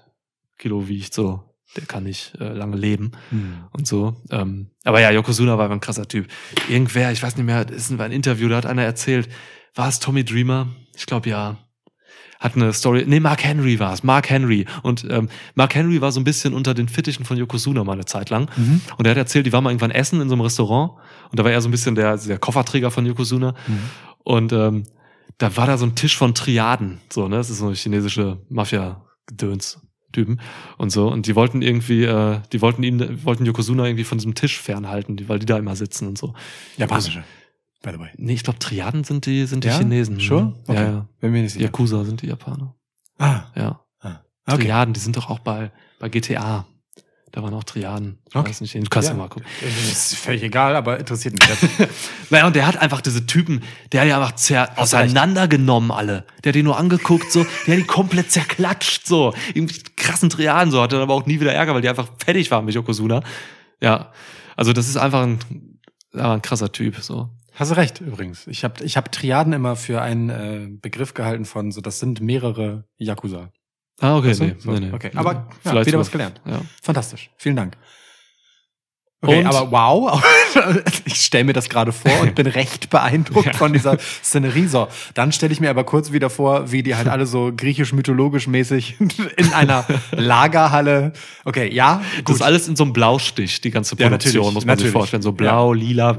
[SPEAKER 1] Kilo wiegt, so der kann nicht äh, lange leben mhm. und so. Ähm, aber ja, Yokozuna war ein krasser Typ. Irgendwer, ich weiß nicht mehr, ist ein, ein Interview, da hat einer erzählt, war es Tommy Dreamer? Ich glaube ja. Hat eine Story. Nee, Mark Henry war es. Mark Henry. Und ähm, Mark Henry war so ein bisschen unter den Fittichen von Yokozuna mal eine Zeit lang. Mhm. Und er hat erzählt, die waren mal irgendwann essen in so einem Restaurant. Und da war er so ein bisschen der, der Kofferträger von Yokozuna. Mhm. Und ähm, da war da so ein Tisch von Triaden. So, ne? Das ist so eine chinesische Mafia-Gedöns. Typen und so. Und die wollten irgendwie, äh, die wollten ihn, wollten Yokozuna irgendwie von diesem Tisch fernhalten, weil die da immer sitzen und so.
[SPEAKER 2] Japanische. By
[SPEAKER 1] the way. Nee, ich glaube, Triaden sind die, sind die ja? Chinesen.
[SPEAKER 2] Sure? Mhm. Okay.
[SPEAKER 1] Ja, ja.
[SPEAKER 2] Wenn wir nicht
[SPEAKER 1] Yakuza sind die Japaner.
[SPEAKER 2] Ah.
[SPEAKER 1] Ja. Ah. ah. Okay. Triaden, die sind doch auch bei, bei GTA da waren auch Triaden. Okay. Weiß nicht, den kannst ja.
[SPEAKER 2] mal gucken. Äh, ist völlig egal, aber interessiert mich jetzt. [LAUGHS] naja,
[SPEAKER 1] und der hat einfach diese Typen, der hat ja einfach zer Hast auseinandergenommen alle. Der hat die nur angeguckt, so, der hat die komplett zerklatscht, so. Irgendwie krassen Triaden, so. Hatte dann aber auch nie wieder Ärger, weil die einfach fertig waren mit Yokozuna. Ja. Also, das ist einfach ein, ja, ein krasser Typ, so.
[SPEAKER 2] Hast du recht übrigens. Ich habe ich hab Triaden immer für einen äh, Begriff gehalten von so, das sind mehrere Yakuza.
[SPEAKER 1] Ah, okay. Weißt nee, so,
[SPEAKER 2] nee, nee, okay. Aber mhm. ja, wieder was gelernt. Ja. Fantastisch. Vielen Dank. Okay, und? aber wow, [LAUGHS] ich stelle mir das gerade vor und bin [LAUGHS] recht beeindruckt ja. von dieser Szenerie. So, dann stelle ich mir aber kurz wieder vor, wie die halt alle so [LAUGHS] griechisch-mythologisch mäßig in einer Lagerhalle. Okay, ja. Gut.
[SPEAKER 1] Das ist alles in so einem Blaustich, die ganze Produktion, ja, muss man natürlich. sich vorstellen. So blau, ja. lila,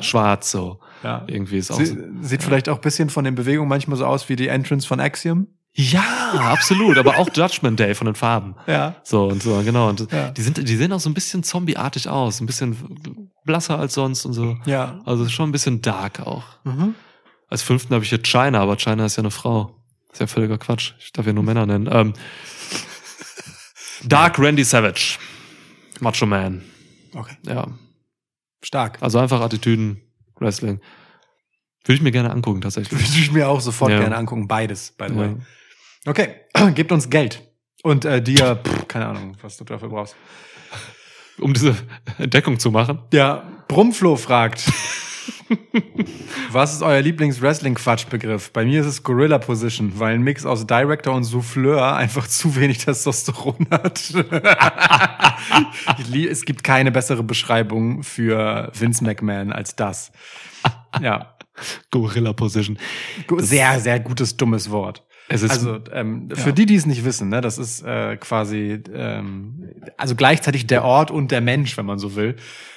[SPEAKER 1] schwarz, so.
[SPEAKER 2] Ja.
[SPEAKER 1] Irgendwie ist auch Sie,
[SPEAKER 2] so, Sieht vielleicht auch bisschen von den Bewegungen manchmal so aus wie die Entrance von Axiom.
[SPEAKER 1] Ja, absolut. aber auch Judgment Day von den Farben.
[SPEAKER 2] Ja.
[SPEAKER 1] So und so, genau. Und ja. die sind, die sehen auch so ein bisschen zombieartig aus, ein bisschen blasser als sonst und so.
[SPEAKER 2] Ja.
[SPEAKER 1] Also schon ein bisschen dark auch. Mhm. Als fünften habe ich hier China, aber China ist ja eine Frau. Ist ja völliger Quatsch. Ich darf ja nur Männer nennen. Ähm, Dark Randy Savage. Macho Man.
[SPEAKER 2] Okay.
[SPEAKER 1] Ja.
[SPEAKER 2] Stark.
[SPEAKER 1] Also einfach Attitüden, Wrestling. Würde ich mir gerne angucken, tatsächlich. Würde
[SPEAKER 2] ich mir auch sofort ja. gerne angucken, beides, by the way. Okay, [CLEARS THROAT] gebt uns Geld. Und äh, dir, pff, keine Ahnung, was du dafür brauchst.
[SPEAKER 1] Um diese Entdeckung zu machen?
[SPEAKER 2] Ja, Brumflo fragt. [LAUGHS] was ist euer Lieblings-Wrestling-Quatschbegriff? Bei mir ist es Gorilla Position, weil ein Mix aus Director und Souffleur einfach [LAUGHS] zu wenig Testosteron hat. es gibt keine bessere Beschreibung für Vince McMahon als das.
[SPEAKER 1] Ja. Gorilla Position.
[SPEAKER 2] Sehr, sehr gutes, dummes Wort also ähm, für ja. die, die es nicht wissen, ne, das ist äh, quasi ähm, also gleichzeitig der Ort und der Mensch, wenn man so will.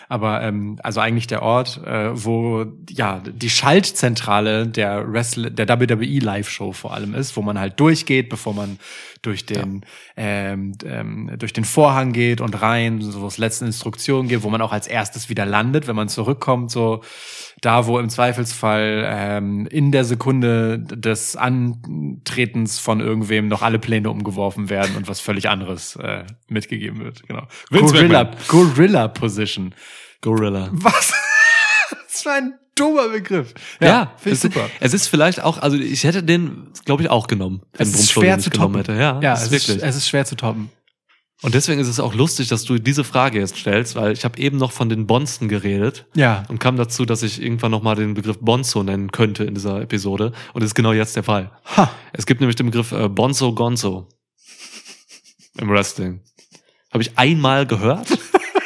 [SPEAKER 2] Aber ähm, also eigentlich der Ort, äh, wo ja die Schaltzentrale der Wrestle der WWE Live Show vor allem ist, wo man halt durchgeht, bevor man durch den ja. ähm, ähm, durch den Vorhang geht und rein, so es letzte Instruktionen gibt, wo man auch als erstes wieder landet, wenn man zurückkommt, so da wo im Zweifelsfall ähm, in der Sekunde des Antretens von irgendwem noch alle Pläne umgeworfen werden und was völlig anderes äh, mitgegeben wird. Genau. Gorilla, Gorilla Position.
[SPEAKER 1] Gorilla.
[SPEAKER 2] Was? das [LAUGHS] war ein dummer Begriff.
[SPEAKER 1] Ja, ja finde ich super. es ist vielleicht auch, also ich hätte den, glaube ich, auch genommen.
[SPEAKER 2] Wenn es ist schwer zu toppen. Hätte. Ja, ja es, ist wirklich. es ist schwer zu toppen.
[SPEAKER 1] Und deswegen ist es auch lustig, dass du diese Frage jetzt stellst, weil ich habe eben noch von den Bonzen geredet
[SPEAKER 2] ja.
[SPEAKER 1] und kam dazu, dass ich irgendwann nochmal den Begriff Bonzo nennen könnte in dieser Episode. Und das ist genau jetzt der Fall.
[SPEAKER 2] Ha.
[SPEAKER 1] Es gibt nämlich den Begriff äh, Bonzo Gonzo [LAUGHS] im Wrestling. Habe ich einmal gehört.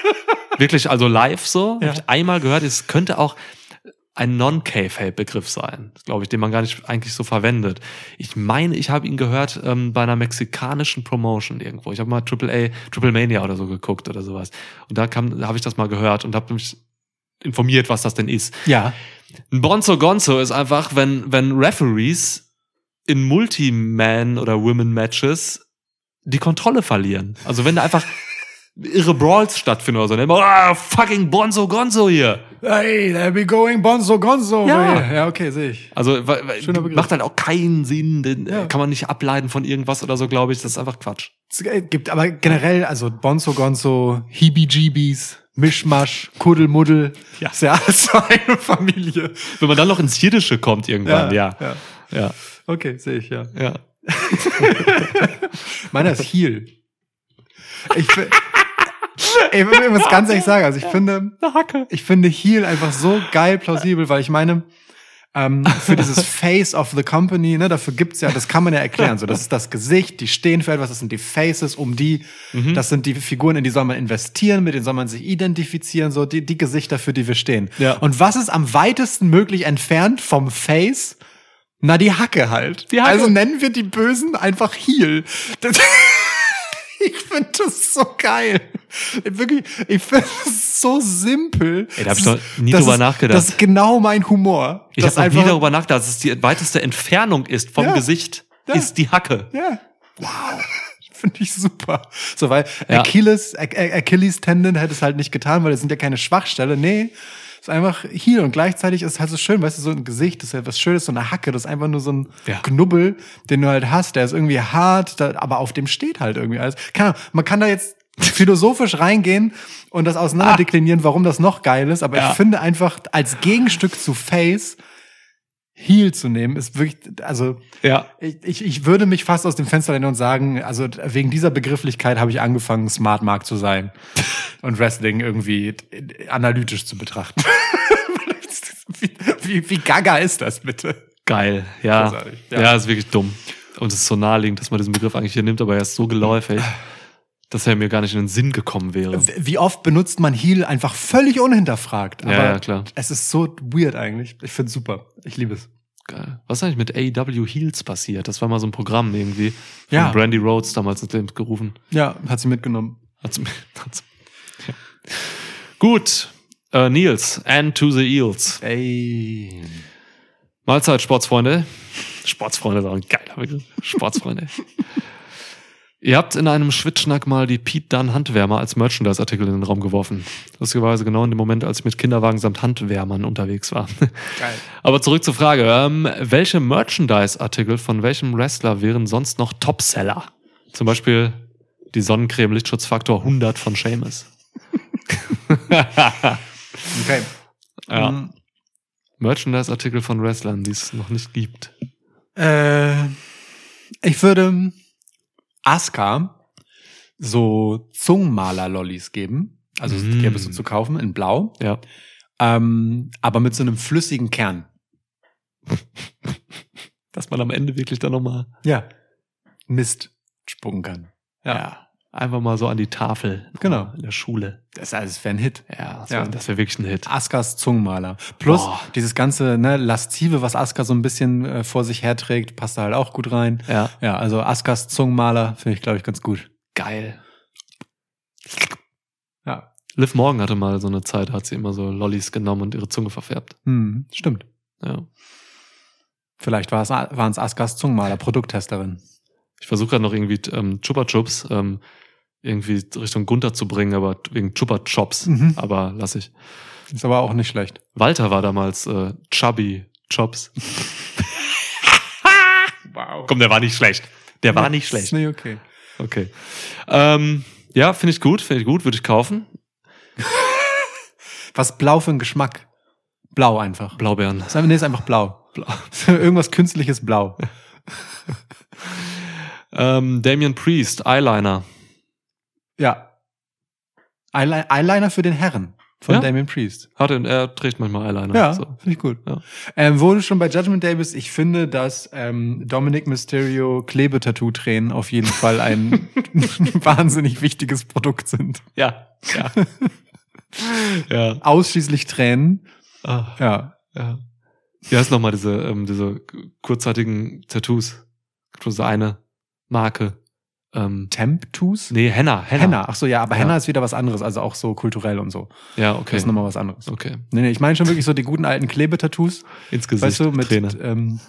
[SPEAKER 1] [LAUGHS] Wirklich, also live so.
[SPEAKER 2] Ja.
[SPEAKER 1] Habe ich einmal gehört. Es könnte auch, ein Non-K-Fape-Begriff sein, glaube ich, den man gar nicht eigentlich so verwendet. Ich meine, ich habe ihn gehört ähm, bei einer mexikanischen Promotion irgendwo. Ich habe mal Triple A, Triple Mania oder so geguckt oder sowas. Und da kam, da habe ich das mal gehört und habe mich informiert, was das denn ist.
[SPEAKER 2] Ja.
[SPEAKER 1] Ein Bonzo Gonzo ist einfach, wenn, wenn Referees in Multi-Man oder Women-Matches die Kontrolle verlieren. Also wenn da einfach irre Brawls stattfinden oder so. Dann immer, oh, fucking Bonzo Gonzo hier.
[SPEAKER 2] Hey, there we going Bonzo Gonzo.
[SPEAKER 1] Ja,
[SPEAKER 2] ja okay, sehe ich.
[SPEAKER 1] Also macht halt auch keinen Sinn, denn äh, ja. kann man nicht ableiten von irgendwas oder so, glaube ich. Das ist einfach Quatsch.
[SPEAKER 2] Es äh, gibt aber generell, also Bonzo Gonzo, Heebie-Jeebies, Mischmasch, Kuddelmuddel.
[SPEAKER 1] Ja.
[SPEAKER 2] Ist ja alles [LAUGHS] so eine Familie.
[SPEAKER 1] Wenn man dann noch ins Jiddische kommt irgendwann, ja. Ja. ja. ja.
[SPEAKER 2] Okay, sehe ich, ja.
[SPEAKER 1] Ja.
[SPEAKER 2] [LAUGHS] Meiner ist Heel. Ich, ich will mir ganz ehrlich sagen. Also ich finde, ich finde Heal einfach so geil plausibel, weil ich meine, ähm, für dieses [LAUGHS] Face of the Company, ne, dafür gibt's ja, das kann man ja erklären. So, das ist das Gesicht, die stehen für etwas, das sind die Faces, um die, mhm. das sind die Figuren, in die soll man investieren, mit denen soll man sich identifizieren, so die, die Gesichter, für die wir stehen.
[SPEAKER 1] Ja.
[SPEAKER 2] Und was ist am weitesten möglich entfernt vom Face? Na, die Hacke halt.
[SPEAKER 1] Die
[SPEAKER 2] Hacke. Also nennen wir die Bösen einfach Heal. Ich finde das so geil. Wirklich, ich finde das so simpel.
[SPEAKER 1] Ey, da habe
[SPEAKER 2] ich
[SPEAKER 1] noch nie das drüber ist, nachgedacht. Das ist
[SPEAKER 2] genau mein Humor.
[SPEAKER 1] Ich habe nie darüber nachgedacht, dass es die weiteste Entfernung ist vom ja, Gesicht, ja, ist die Hacke.
[SPEAKER 2] Ja. Wow. [LAUGHS] Finde ich super. So, weil ja. Achilles, Achilles Tendon hätte es halt nicht getan, weil das sind ja keine Schwachstelle. Nee, ist einfach hier und gleichzeitig ist es halt so schön, weißt du, so ein Gesicht, das ist halt was Schönes, so eine Hacke, das ist einfach nur so ein
[SPEAKER 1] ja.
[SPEAKER 2] Knubbel, den du halt hast, der ist irgendwie hart, da, aber auf dem steht halt irgendwie alles. Keine Ahnung, man kann da jetzt philosophisch reingehen und das auseinanderdeklinieren, ah. warum das noch geil ist, aber ja. ich finde einfach als Gegenstück zu Face Heel zu nehmen, ist wirklich, also
[SPEAKER 1] ja.
[SPEAKER 2] ich, ich würde mich fast aus dem Fenster lehnen und sagen, also wegen dieser Begrifflichkeit habe ich angefangen, Smart Mark zu sein [LAUGHS] und Wrestling irgendwie äh, analytisch zu betrachten. [LAUGHS] wie, wie, wie, gaga ist das bitte?
[SPEAKER 1] Geil, ja. ja. ja. ist wirklich dumm. Und es ist so naheliegend, dass man diesen Begriff eigentlich hier nimmt, aber er ist so geläufig dass er mir gar nicht in den Sinn gekommen wäre.
[SPEAKER 2] Wie oft benutzt man Heal einfach völlig unhinterfragt.
[SPEAKER 1] Aber ja, ja, klar.
[SPEAKER 2] Es ist so weird eigentlich. Ich finde es super. Ich liebe es.
[SPEAKER 1] Geil. Was ist eigentlich mit AEW Heals passiert? Das war mal so ein Programm irgendwie. Von
[SPEAKER 2] ja.
[SPEAKER 1] Brandy Rhodes damals ins Leben gerufen.
[SPEAKER 2] Ja, hat sie mitgenommen.
[SPEAKER 1] Hat sie, [LAUGHS] hat sie, ja. Gut. Uh, Nils, and to the Eels.
[SPEAKER 2] Ey.
[SPEAKER 1] Mahlzeit, Sportsfreunde.
[SPEAKER 2] Sportsfreunde war ein geiler Begriff.
[SPEAKER 1] Sportsfreunde. [LAUGHS] Ihr habt in einem Schwitschnack mal die Pete Dunn Handwärmer als Merchandise-Artikel in den Raum geworfen. Lustigerweise genau in dem Moment, als ich mit Kinderwagen samt Handwärmern unterwegs war. Geil. [LAUGHS] Aber zurück zur Frage. Ähm, welche Merchandise-Artikel von welchem Wrestler wären sonst noch Topseller? Zum Beispiel die Sonnencreme Lichtschutzfaktor 100 von Seamus.
[SPEAKER 2] [LAUGHS] okay.
[SPEAKER 1] Ja. Um, ähm. Merchandise-Artikel von Wrestlern, die es noch nicht gibt.
[SPEAKER 2] Äh, ich würde Aska so Zungenmaler-Lollis geben. Also mm. gäbe es so mm. zu kaufen in Blau.
[SPEAKER 1] Ja.
[SPEAKER 2] Ähm, aber mit so einem flüssigen Kern. [LAUGHS] Dass man am Ende wirklich dann nochmal
[SPEAKER 1] ja.
[SPEAKER 2] Mist spucken kann.
[SPEAKER 1] ja. ja einfach mal so an die Tafel.
[SPEAKER 2] Genau. In der Schule.
[SPEAKER 1] Das, das wäre ein Hit.
[SPEAKER 2] Ja, das wäre ja. wär wirklich ein Hit.
[SPEAKER 1] Askas Zungenmaler.
[SPEAKER 2] Plus Boah. dieses ganze ne, Lastive, was Aska so ein bisschen äh, vor sich herträgt, passt da halt auch gut rein.
[SPEAKER 1] Ja.
[SPEAKER 2] Ja, also Askas Zungenmaler finde ich, glaube ich, ganz gut.
[SPEAKER 1] Geil.
[SPEAKER 2] Ja.
[SPEAKER 1] Liv Morgan hatte mal so eine Zeit, hat sie immer so Lollis genommen und ihre Zunge verfärbt.
[SPEAKER 2] Hm, stimmt.
[SPEAKER 1] Ja.
[SPEAKER 2] Vielleicht war es, waren es Askas Zungenmaler, Produkttesterin.
[SPEAKER 1] Ich versuche gerade noch irgendwie ähm, Chupa Chups. Ähm, irgendwie Richtung Gunter zu bringen, aber wegen Chupa Chops. Mhm. Aber lass ich.
[SPEAKER 2] Ist aber auch nicht schlecht.
[SPEAKER 1] Walter war damals äh, Chubby Chops. wow. Komm, der war nicht schlecht. Der nee, war nicht schlecht. Ist
[SPEAKER 2] okay.
[SPEAKER 1] Okay. Ähm, ja, finde ich gut, finde ich gut, würde ich kaufen. [LAUGHS]
[SPEAKER 2] Was blau für ein Geschmack? Blau einfach.
[SPEAKER 1] Blaubeeren. Ist einfach,
[SPEAKER 2] nee, ist einfach blau.
[SPEAKER 1] blau.
[SPEAKER 2] [LAUGHS] Irgendwas künstliches blau.
[SPEAKER 1] [LAUGHS] ähm, Damien Priest, Eyeliner.
[SPEAKER 2] Ja. Eyeliner, für den Herren von ja? Damien Priest.
[SPEAKER 1] Hat er,
[SPEAKER 2] er
[SPEAKER 1] trägt manchmal Eyeliner. Ja, so.
[SPEAKER 2] finde ich gut. Ja. Ähm, wurde schon bei Judgment Davis, ich finde, dass ähm, Dominic Mysterio Klebetattoo-Tränen auf jeden Fall ein [LAUGHS] [LAUGHS] wahnsinnig wichtiges Produkt sind.
[SPEAKER 1] Ja,
[SPEAKER 2] ja.
[SPEAKER 1] [LAUGHS] ja.
[SPEAKER 2] Ausschließlich Tränen.
[SPEAKER 1] Ach, ja. ja. Wie heißt nochmal diese, ähm, diese kurzzeitigen Tattoos? Gibt bloß eine Marke.
[SPEAKER 2] Ähm, Temptus?
[SPEAKER 1] Nee, Henna,
[SPEAKER 2] Henna. Henna, ach so, ja, aber ja. Henna ist wieder was anderes, also auch so kulturell und so.
[SPEAKER 1] Ja, okay. Das
[SPEAKER 2] ist nochmal was anderes.
[SPEAKER 1] Okay.
[SPEAKER 2] Nee, nee, ich meine schon wirklich so die guten alten Klebetattoos.
[SPEAKER 1] Ins Gesicht,
[SPEAKER 2] weißt du, mit, Trainer. Ähm,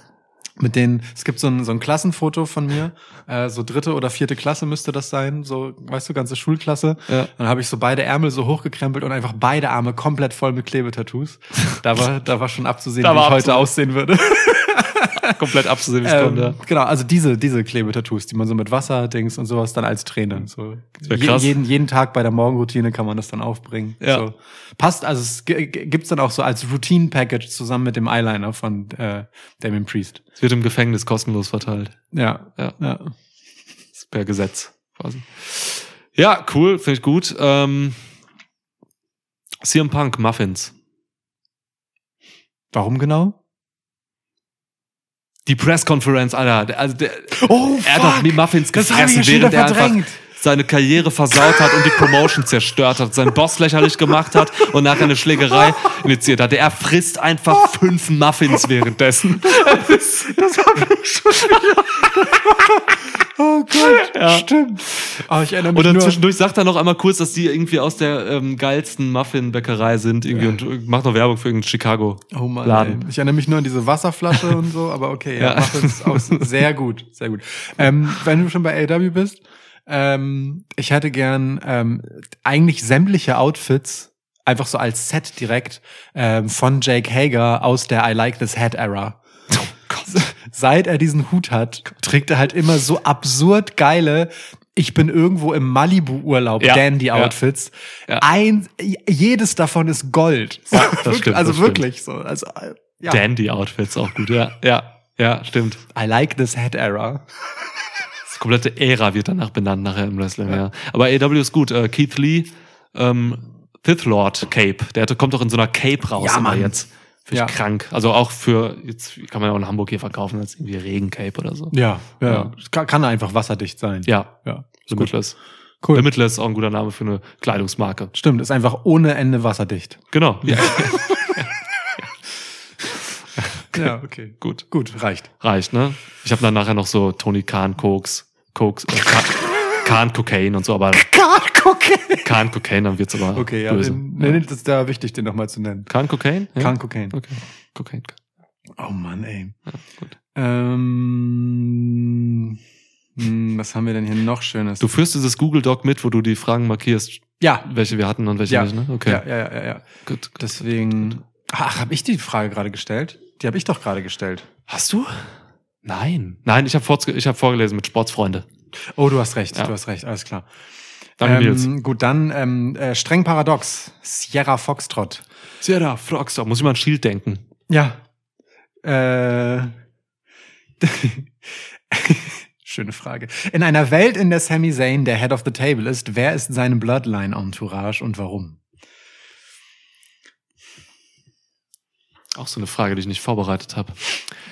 [SPEAKER 2] mit denen, es gibt so ein, so ein Klassenfoto von mir, äh, so dritte oder vierte Klasse müsste das sein, so, weißt du, ganze Schulklasse. Ja. Dann habe ich so beide Ärmel so hochgekrempelt und einfach beide Arme komplett voll mit Klebetattoos. Da war, da war schon abzusehen, [LAUGHS] da wie ich abzusehen. heute aussehen würde. [LAUGHS]
[SPEAKER 1] [LAUGHS] Komplett abzusehen, wie es ähm, kommt,
[SPEAKER 2] ja. Genau, also diese, diese Klebetattoos, die man so mit Wasser, Dings und sowas dann als Tränen. So. Je, jeden, jeden Tag bei der Morgenroutine kann man das dann aufbringen.
[SPEAKER 1] Ja.
[SPEAKER 2] So. Passt, also es gibt's dann auch so als Routine-Package zusammen mit dem Eyeliner von äh, Damien Priest.
[SPEAKER 1] Es wird im Gefängnis kostenlos verteilt.
[SPEAKER 2] Ja. Ja. ja.
[SPEAKER 1] per Gesetz quasi. Ja, cool, finde ich gut. Ähm, CM Punk, Muffins.
[SPEAKER 2] Warum genau?
[SPEAKER 1] die Press Conference, Alter.
[SPEAKER 2] Also der, oh, fuck. er hat
[SPEAKER 1] doch Muffins
[SPEAKER 2] gefressen, während er
[SPEAKER 1] verdrängt. einfach seine Karriere versaut hat und die Promotion zerstört hat, seinen Boss lächerlich gemacht hat und nachher eine Schlägerei initiiert hat. Er frisst einfach fünf Muffins währenddessen. Das, das habe ich schon
[SPEAKER 2] wieder. Oh Gott, ja. stimmt.
[SPEAKER 1] Oh, ich erinnere mich und dann zwischendurch sagt er noch einmal kurz, dass die irgendwie aus der ähm, geilsten Muffin-Bäckerei sind irgendwie ja. und äh, macht noch Werbung für irgendeinen
[SPEAKER 2] Chicago-Laden. Oh ich erinnere mich nur an diese Wasserflasche und so, aber okay, ja, ja. Muffins auch sehr gut, sehr gut. Ähm, wenn du schon bei AW bist, ähm, ich hätte gern ähm, eigentlich sämtliche Outfits einfach so als Set direkt ähm, von Jake Hager aus der I Like This Hat Era. Oh [LAUGHS] Seit er diesen Hut hat, trägt er halt immer so absurd geile ich bin irgendwo im Malibu-Urlaub, ja, Dandy-Outfits. Ja, ja. Ein, jedes davon ist Gold. So,
[SPEAKER 1] das [LAUGHS] wirklich, stimmt,
[SPEAKER 2] also
[SPEAKER 1] das
[SPEAKER 2] wirklich stimmt. so. Also, äh,
[SPEAKER 1] ja. Dandy-Outfits auch gut, ja. Ja, ja, stimmt.
[SPEAKER 2] I like this head error. [LAUGHS]
[SPEAKER 1] Das komplette Ära wird danach benannt nachher im Wrestling, ja. ja. Aber AW ist gut. Äh, Keith Lee, ähm, Fifth Lord Cape, der hatte, kommt doch in so einer Cape raus ja, Mann. jetzt. Finde ja. ich krank. Also auch für, jetzt kann man ja auch in Hamburg hier verkaufen als irgendwie Regencape oder so.
[SPEAKER 2] Ja, ja. ja. Kann, kann, einfach wasserdicht sein.
[SPEAKER 1] Ja. Ja. Limitless. Cool. Limitless ist auch ein guter Name für eine Kleidungsmarke.
[SPEAKER 2] Stimmt, ist einfach ohne Ende wasserdicht.
[SPEAKER 1] Genau.
[SPEAKER 2] Ja.
[SPEAKER 1] [LAUGHS]
[SPEAKER 2] Ja, okay.
[SPEAKER 1] Gut. Gut, reicht. Reicht, ne? Ich habe dann nachher noch so Tony Kahn Koks, Koks, äh, Kahn Cocaine und so, aber. [LAUGHS] Kahn Cocaine! Kahn Cocaine, dann wird's aber.
[SPEAKER 2] Okay, ja. Böse. In, ja. Das ist da wichtig, den nochmal zu nennen.
[SPEAKER 1] Kahn Cocaine? Ja?
[SPEAKER 2] Kahn Cocaine. Okay. Cocaine. Oh Mann, ey. Ja, gut. Ähm, hm, was haben wir denn hier noch Schönes?
[SPEAKER 1] Du führst dieses Google Doc mit, wo du die Fragen markierst.
[SPEAKER 2] Ja.
[SPEAKER 1] Welche wir hatten und welche ja. nicht, ne?
[SPEAKER 2] Okay. Ja, ja, ja, ja. Gut. Deswegen. Ach, habe ich die Frage gerade gestellt? Die habe ich doch gerade gestellt.
[SPEAKER 1] Hast du?
[SPEAKER 2] Nein.
[SPEAKER 1] Nein, ich habe vor, ich hab vorgelesen mit Sportsfreunde.
[SPEAKER 2] Oh, du hast recht, ja. du hast recht, alles klar. Danke, ähm, Gut, dann ähm, äh, streng paradox. Sierra Foxtrot.
[SPEAKER 1] Sierra Foxtrot, muss ich mal an Shield denken.
[SPEAKER 2] Ja. Äh. [LAUGHS] Schöne Frage. In einer Welt, in der Sammy Zayn der Head of the Table ist, wer ist seine Bloodline-Entourage und warum?
[SPEAKER 1] Auch so eine Frage, die ich nicht vorbereitet habe.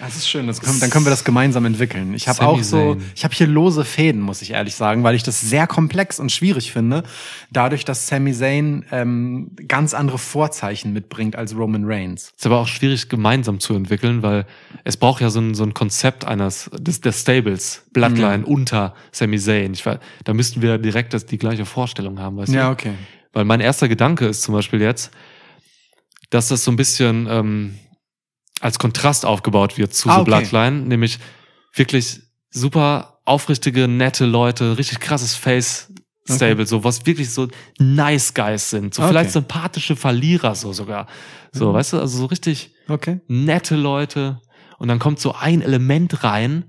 [SPEAKER 2] Das ist schön, das kommt, dann können wir das gemeinsam entwickeln. Ich habe auch so, ich habe hier lose Fäden, muss ich ehrlich sagen, weil ich das sehr komplex und schwierig finde, dadurch, dass Sami Zayn ähm, ganz andere Vorzeichen mitbringt als Roman Reigns.
[SPEAKER 1] Ist aber auch schwierig, gemeinsam zu entwickeln, weil es braucht ja so ein, so ein Konzept eines des, des Stables, Bloodline mhm. unter Sami Zayn. Ich, da müssten wir direkt das, die gleiche Vorstellung haben,
[SPEAKER 2] weißt du? Ja, okay.
[SPEAKER 1] Weil mein erster Gedanke ist zum Beispiel jetzt, dass das so ein bisschen ähm, als Kontrast aufgebaut wird zu ah, The Bloodline, nämlich wirklich super aufrichtige, nette Leute, richtig krasses Face Stable, okay. so was wirklich so nice Guys sind, so ah, okay. vielleicht sympathische Verlierer so sogar. So, mhm. weißt du, also so richtig okay. nette Leute und dann kommt so ein Element rein,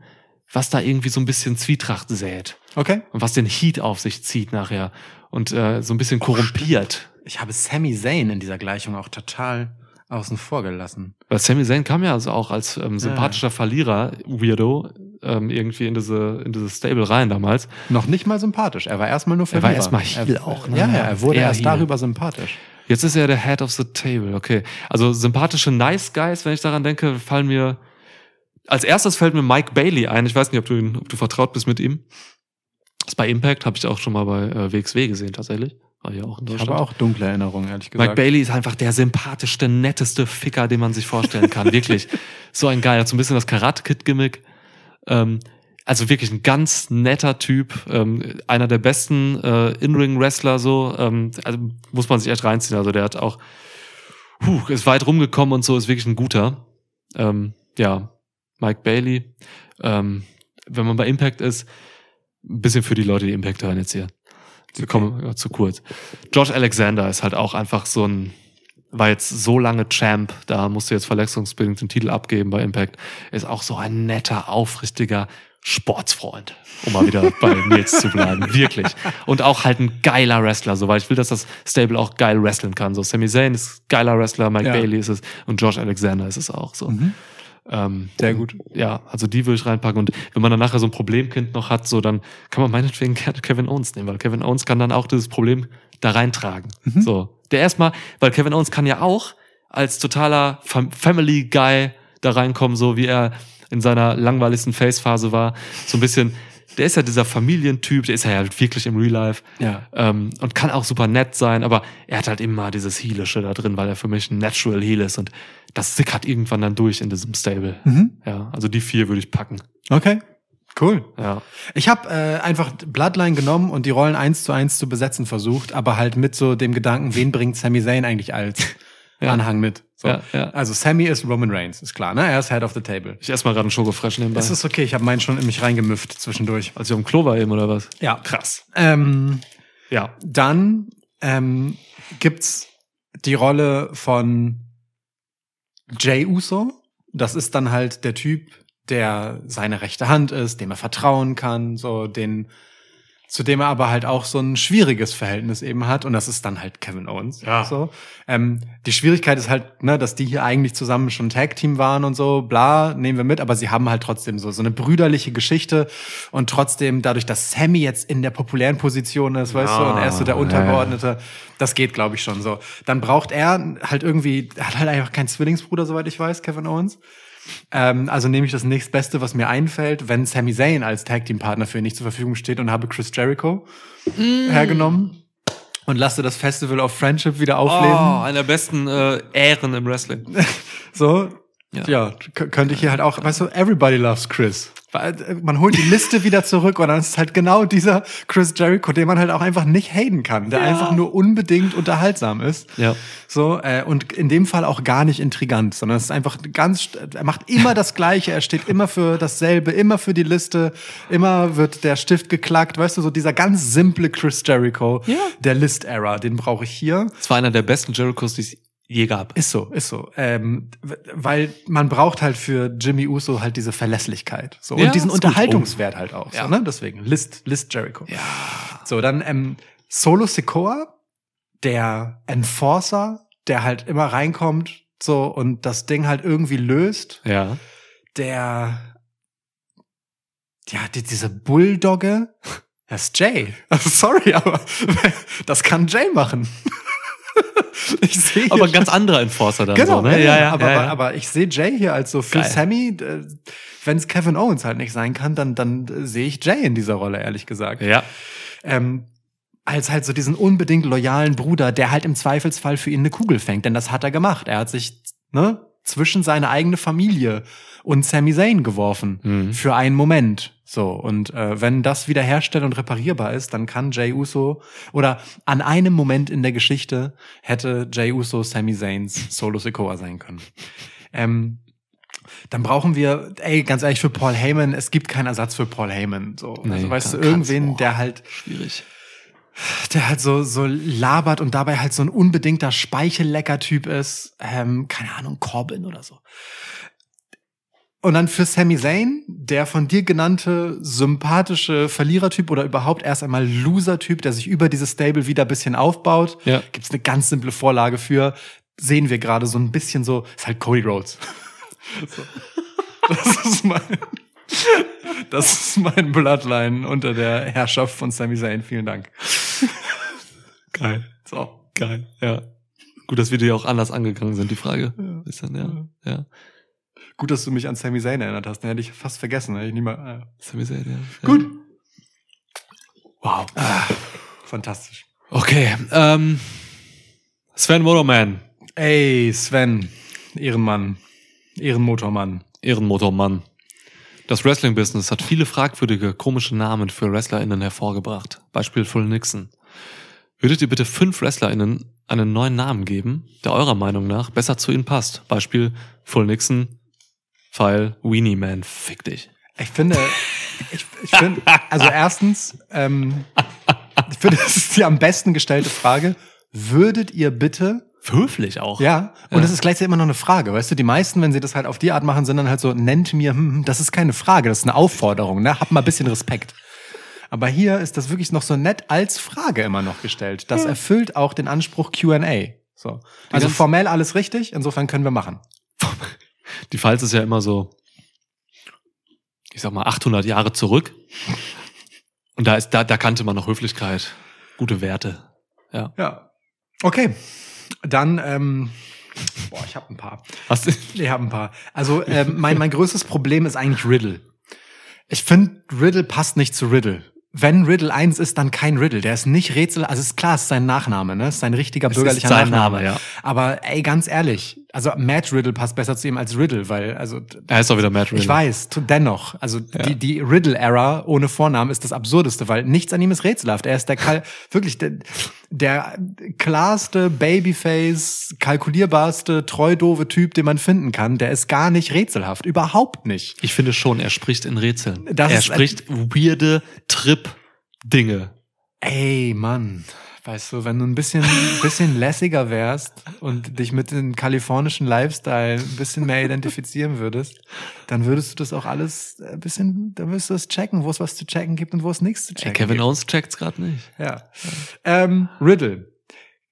[SPEAKER 1] was da irgendwie so ein bisschen Zwietracht sät.
[SPEAKER 2] Okay.
[SPEAKER 1] Und was den Heat auf sich zieht nachher und äh, so ein bisschen korrumpiert.
[SPEAKER 2] Oh, ich habe Sammy Zayn in dieser Gleichung auch total außen vor gelassen.
[SPEAKER 1] Weil Sammy Zayn kam ja also auch als ähm, sympathischer ja. Verlierer, Weirdo, ähm, irgendwie in diese, in dieses Stable rein damals.
[SPEAKER 2] Noch nicht mal sympathisch. Er war erstmal nur
[SPEAKER 1] Verlierer. Er war erstmal
[SPEAKER 2] Heel
[SPEAKER 1] er,
[SPEAKER 2] auch, ne? Ja, ja, er wurde er erst Heel. darüber sympathisch.
[SPEAKER 1] Jetzt ist er der Head of the Table, okay. Also sympathische Nice Guys, wenn ich daran denke, fallen mir als erstes fällt mir Mike Bailey ein. Ich weiß nicht, ob du, ihn, ob du vertraut bist mit ihm. Das bei Impact habe ich auch schon mal bei äh, WXW gesehen, tatsächlich.
[SPEAKER 2] War ja auch in
[SPEAKER 1] Deutschland. Ich habe auch dunkle Erinnerungen, ehrlich gesagt. Mike Bailey ist einfach der sympathischste, netteste Ficker, den man sich vorstellen kann. [LAUGHS] wirklich. So ein geiler, so ein bisschen das Karate-Kid-Gimmick. Ähm, also wirklich ein ganz netter Typ, ähm, einer der besten äh, In-Ring-Wrestler, so, ähm, also muss man sich echt reinziehen. Also der hat auch, puh, ist weit rumgekommen und so, ist wirklich ein guter. Ähm, ja, Mike Bailey. Ähm, wenn man bei Impact ist, ein bisschen für die Leute, die Impact hören jetzt hier. Die okay. kommen zu kurz. Josh Alexander ist halt auch einfach so ein, war jetzt so lange Champ, da musste jetzt verletzungsbedingt den Titel abgeben bei Impact, ist auch so ein netter, aufrichtiger Sportsfreund, um mal wieder bei [LAUGHS] Nils zu bleiben, wirklich. Und auch halt ein geiler Wrestler, so, weil ich will, dass das Stable auch geil wrestlen kann. So, Sami Zayn ist geiler Wrestler, Mike ja. Bailey ist es und Josh Alexander ist es auch so. Mhm.
[SPEAKER 2] Ähm, sehr gut.
[SPEAKER 1] Ja, also die würde ich reinpacken. Und wenn man dann nachher so ein Problemkind noch hat, so dann kann man meinetwegen gerne Kevin Owens nehmen, weil Kevin Owens kann dann auch dieses Problem da reintragen. Mhm. So. Der erstmal, weil Kevin Owens kann ja auch als totaler Family Guy da reinkommen, so wie er in seiner langweiligsten Face-Phase war. So ein bisschen, der ist ja dieser Familientyp, der ist ja halt wirklich im Real Life
[SPEAKER 2] ja.
[SPEAKER 1] ähm, und kann auch super nett sein, aber er hat halt immer dieses Heelische da drin, weil er für mich ein Natural Heel ist und das sickert irgendwann dann durch in diesem Stable. Mhm. Ja, also die vier würde ich packen.
[SPEAKER 2] Okay. Cool.
[SPEAKER 1] Ja.
[SPEAKER 2] Ich habe äh, einfach Bloodline genommen und die Rollen eins zu eins zu besetzen versucht, aber halt mit so dem Gedanken, wen bringt Sami Zayn eigentlich als
[SPEAKER 1] [LAUGHS] ja. Anhang mit?
[SPEAKER 2] So. Ja, ja.
[SPEAKER 1] Also Sammy ist Roman Reigns, ist klar, ne? Er ist Head of the Table. Ich esse mal gerade einen Schokofresh nebenbei.
[SPEAKER 2] Das ist okay, ich habe meinen schon in mich reingemüfft zwischendurch.
[SPEAKER 1] Als ich am Klo war eben, oder was?
[SPEAKER 2] Ja. Krass. Ähm, ja. Dann ähm, gibt's die Rolle von Jay Uso. Das ist dann halt der Typ, der seine rechte Hand ist, dem er vertrauen kann, so den zu dem er aber halt auch so ein schwieriges Verhältnis eben hat. Und das ist dann halt Kevin Owens. Ja. So. Ähm, die Schwierigkeit ist halt, ne, dass die hier eigentlich zusammen schon Tag-Team waren und so, bla, nehmen wir mit, aber sie haben halt trotzdem so, so eine brüderliche Geschichte und trotzdem dadurch, dass Sammy jetzt in der populären Position ist, ja. weißt du, und er ist so der Untergeordnete, das geht, glaube ich, schon so. Dann braucht er halt irgendwie, hat halt einfach keinen Zwillingsbruder, soweit ich weiß, Kevin Owens. Ähm, also nehme ich das nächstbeste, was mir einfällt, wenn Sami Zayn als Tag Team Partner für ihn nicht zur Verfügung steht und habe Chris Jericho mm. hergenommen und lasse das Festival of Friendship wieder aufleben. Oh,
[SPEAKER 1] einer besten äh, Ähren im Wrestling.
[SPEAKER 2] [LAUGHS] so, ja. ja, könnte ich hier halt auch, weißt du, everybody loves Chris. Äh, man holt die Liste wieder zurück und dann ist es halt genau dieser Chris Jericho, den man halt auch einfach nicht haten kann, der ja. einfach nur unbedingt unterhaltsam ist.
[SPEAKER 1] Ja.
[SPEAKER 2] So, äh, und in dem Fall auch gar nicht intrigant, sondern es ist einfach ganz, er macht immer das Gleiche, er steht immer für dasselbe, immer für die Liste, immer wird der Stift geklackt, weißt du, so dieser ganz simple Chris Jericho, ja. der list era den brauche ich hier.
[SPEAKER 1] Es war einer der besten Jerichos, die ich je gab.
[SPEAKER 2] Ist so, ist so. Ähm, weil man braucht halt für Jimmy Uso halt diese Verlässlichkeit. So. Ja, und diesen Unterhaltungswert halt auch. Ja. So, ne? Deswegen, List, List Jericho.
[SPEAKER 1] Ja.
[SPEAKER 2] So, dann ähm, Solo Sikoa, der Enforcer, der halt immer reinkommt so und das Ding halt irgendwie löst.
[SPEAKER 1] Ja.
[SPEAKER 2] Der ja, die, diese Bulldogge, das ist Jay. [LAUGHS] sorry, aber [LAUGHS] das kann Jay machen.
[SPEAKER 1] [LAUGHS] Ich sehe aber ein ganz anderer Enforcer dann genau, so, ne?
[SPEAKER 2] Ja, ja, aber, ja, ja. aber ich sehe Jay hier als so für Geil. Sammy, äh, wenn es Kevin Owens halt nicht sein kann, dann, dann äh, sehe ich Jay in dieser Rolle, ehrlich gesagt.
[SPEAKER 1] Ja.
[SPEAKER 2] Ähm, als halt so diesen unbedingt loyalen Bruder, der halt im Zweifelsfall für ihn eine Kugel fängt, denn das hat er gemacht. Er hat sich, ne, zwischen seine eigene Familie und Sami Zayn geworfen. Mhm. Für einen Moment. So, und äh, wenn das wiederherstellt und reparierbar ist, dann kann Jay Uso oder an einem Moment in der Geschichte hätte Jay Uso Sami Zayns Solo Sikoa sein können. Ähm, dann brauchen wir, ey, ganz ehrlich, für Paul Heyman, es gibt keinen Ersatz für Paul Heyman. So, also, nee, also weißt du, irgendwen, oh, der halt.
[SPEAKER 1] Schwierig.
[SPEAKER 2] Der halt so, so labert und dabei halt so ein unbedingter Speichellecker-Typ ist. Ähm, keine Ahnung, Corbin oder so. Und dann für Sami Zayn, der von dir genannte sympathische Verlierertyp oder überhaupt erst einmal Losertyp, der sich über dieses Stable wieder ein bisschen aufbaut,
[SPEAKER 1] ja.
[SPEAKER 2] gibt's eine ganz simple Vorlage für. Sehen wir gerade so ein bisschen so,
[SPEAKER 1] ist halt Cody Rhodes. [LAUGHS]
[SPEAKER 2] Das ist mein, das ist mein Bloodline unter der Herrschaft von Sami Zayn. Vielen Dank.
[SPEAKER 1] Geil. So. Geil, ja. Gut, dass wir dir auch anders angegangen sind, die Frage.
[SPEAKER 2] Ja. dann, ja. ja. ja. Gut, dass du mich an Sami Zayn erinnert hast. Den hätte ich fast vergessen. Hätte ich nie mal,
[SPEAKER 1] äh. Sami Zayn, ja.
[SPEAKER 2] Gut. Wow. Ah, fantastisch.
[SPEAKER 1] Okay. Ähm, Sven Motorman.
[SPEAKER 2] Ey, Sven. Ehrenmann. Ehrenmotormann.
[SPEAKER 1] Ehrenmotormann. Das Wrestling-Business hat viele fragwürdige, komische Namen für WrestlerInnen hervorgebracht. Beispiel Full Nixon. Würdet ihr bitte fünf WrestlerInnen einen neuen Namen geben, der eurer Meinung nach besser zu ihnen passt? Beispiel Full Nixon, File Weenie Man, fick dich.
[SPEAKER 2] Ich finde, ich, ich finde, also erstens, ähm, ich finde, das ist die am besten gestellte Frage. Würdet ihr bitte
[SPEAKER 1] höflich auch.
[SPEAKER 2] Ja, und ja. das ist gleichzeitig immer noch eine Frage, weißt du, die meisten, wenn sie das halt auf die Art machen, sind dann halt so, nennt mir, hm, hm das ist keine Frage, das ist eine Aufforderung, ne? Hab mal ein bisschen Respekt. Aber hier ist das wirklich noch so nett als Frage immer noch gestellt. Das ja. erfüllt auch den Anspruch Q&A. So. Also formell alles richtig, insofern können wir machen. [LAUGHS]
[SPEAKER 1] Die Pfalz ist ja immer so, ich sag mal, 800 Jahre zurück. Und da ist, da, da kannte man noch Höflichkeit, gute Werte. Ja.
[SPEAKER 2] Ja. Okay. Dann, ähm, boah, ich habe ein paar.
[SPEAKER 1] Hast du?
[SPEAKER 2] Ich habe ein paar. Also, äh, mein, mein größtes Problem ist eigentlich Riddle. Ich finde, Riddle passt nicht zu Riddle. Wenn Riddle 1 ist, dann kein Riddle. Der ist nicht Rätsel, also ist klar, es ist sein Nachname, ne? Es ist sein richtiger es bürgerlicher
[SPEAKER 1] Nachname. Name, ja.
[SPEAKER 2] Aber ey, ganz ehrlich, also Matt Riddle passt besser zu ihm als Riddle, weil also
[SPEAKER 1] er ist auch wieder Matt
[SPEAKER 2] Riddle. Ich weiß, dennoch, also ja. die die Riddle Era ohne Vornamen ist das absurdeste, weil nichts an ihm ist rätselhaft. Er ist der Kal [LAUGHS] wirklich der, der klarste Babyface, kalkulierbarste, treu dove Typ, den man finden kann. Der ist gar nicht rätselhaft, überhaupt nicht.
[SPEAKER 1] Ich finde schon, er spricht in Rätseln. Das er spricht weirde Trip Dinge.
[SPEAKER 2] Ey, Mann weißt du, wenn du ein bisschen, [LAUGHS] bisschen lässiger wärst und dich mit dem kalifornischen Lifestyle ein bisschen mehr identifizieren würdest, dann würdest du das auch alles ein bisschen, dann würdest du das checken, wo es was zu checken gibt und wo es nichts zu checken
[SPEAKER 1] gibt. Kevin Owens checkt's gerade nicht.
[SPEAKER 2] Ja. Ähm, Riddle.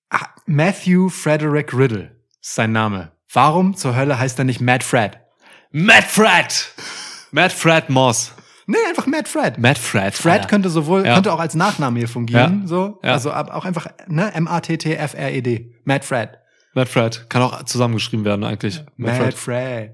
[SPEAKER 2] Ah, Matthew Frederick Riddle ist sein Name. Warum zur Hölle heißt er nicht Matt Fred?
[SPEAKER 1] Matt Fred! Matt Fred Moss.
[SPEAKER 2] Nee, einfach Matt Fred.
[SPEAKER 1] Matt Fred.
[SPEAKER 2] Fred ah, könnte sowohl, ja. könnte auch als Nachname hier fungieren, ja. so. Also auch einfach, ne, M-A-T-T-F-R-E-D. Matt Fred.
[SPEAKER 1] Matt Fred. Kann auch zusammengeschrieben werden, eigentlich.
[SPEAKER 2] Matt, Matt Fred. Fred.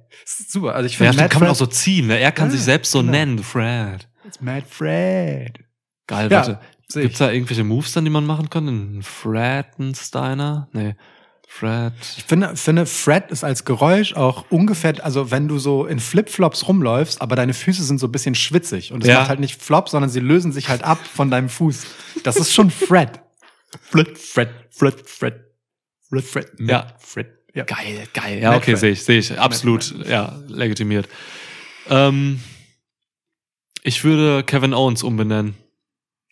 [SPEAKER 2] Super. Also ich finde,
[SPEAKER 1] ja, Matt kann
[SPEAKER 2] man
[SPEAKER 1] auch so ziehen, ne? Er kann sich selbst so genau. nennen, Fred.
[SPEAKER 2] It's Matt Fred.
[SPEAKER 1] Geil, warte. Gibt's da irgendwelche Moves dann, die man machen kann? Ein Fredensteiner? Nee. Fred.
[SPEAKER 2] Ich finde, finde, Fred ist als Geräusch auch ungefähr, also wenn du so in Flipflops rumläufst, aber deine Füße sind so ein bisschen schwitzig und es ja. macht halt nicht Flop, sondern sie lösen sich halt ab von deinem Fuß. Das ist schon Fred.
[SPEAKER 1] Fred, Fred, Fred, Fred, Fred, Fred,
[SPEAKER 2] ja.
[SPEAKER 1] Fred.
[SPEAKER 2] Ja. Geil, geil.
[SPEAKER 1] Ja, okay, sehe ich, sehe ich. Absolut, ja, legitimiert. Ähm, ich würde Kevin Owens umbenennen.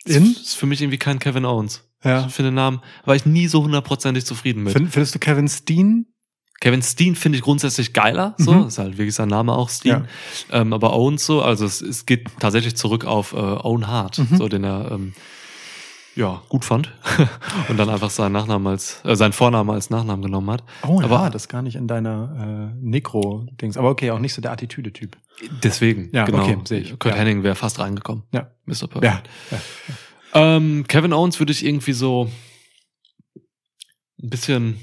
[SPEAKER 2] In? Das
[SPEAKER 1] ist für mich irgendwie kein Kevin Owens.
[SPEAKER 2] Ja. Für
[SPEAKER 1] den Namen war ich nie so hundertprozentig zufrieden mit. Find,
[SPEAKER 2] findest du Kevin Steen?
[SPEAKER 1] Kevin Steen finde ich grundsätzlich geiler, so. Mhm. Ist halt wirklich sein Name auch Steen. Ja. Ähm, aber Owen so, also es, es geht tatsächlich zurück auf äh, Owen Hart, mhm. so den er, ähm, ja, gut fand. [LAUGHS] und dann einfach seinen Nachnamen als, äh, seinen Vornamen als Nachnamen genommen hat.
[SPEAKER 2] Oh, aber ja, das gar nicht in deiner äh, Necro-Dings. Aber okay, auch nicht so der Attitüde-Typ.
[SPEAKER 1] Deswegen,
[SPEAKER 2] ja, genau. Okay, sehe
[SPEAKER 1] ich. Kurt
[SPEAKER 2] ja.
[SPEAKER 1] Henning wäre fast reingekommen.
[SPEAKER 2] Ja.
[SPEAKER 1] Mr. Perfect. Ja. ja. Ähm, Kevin Owens würde ich irgendwie so ein bisschen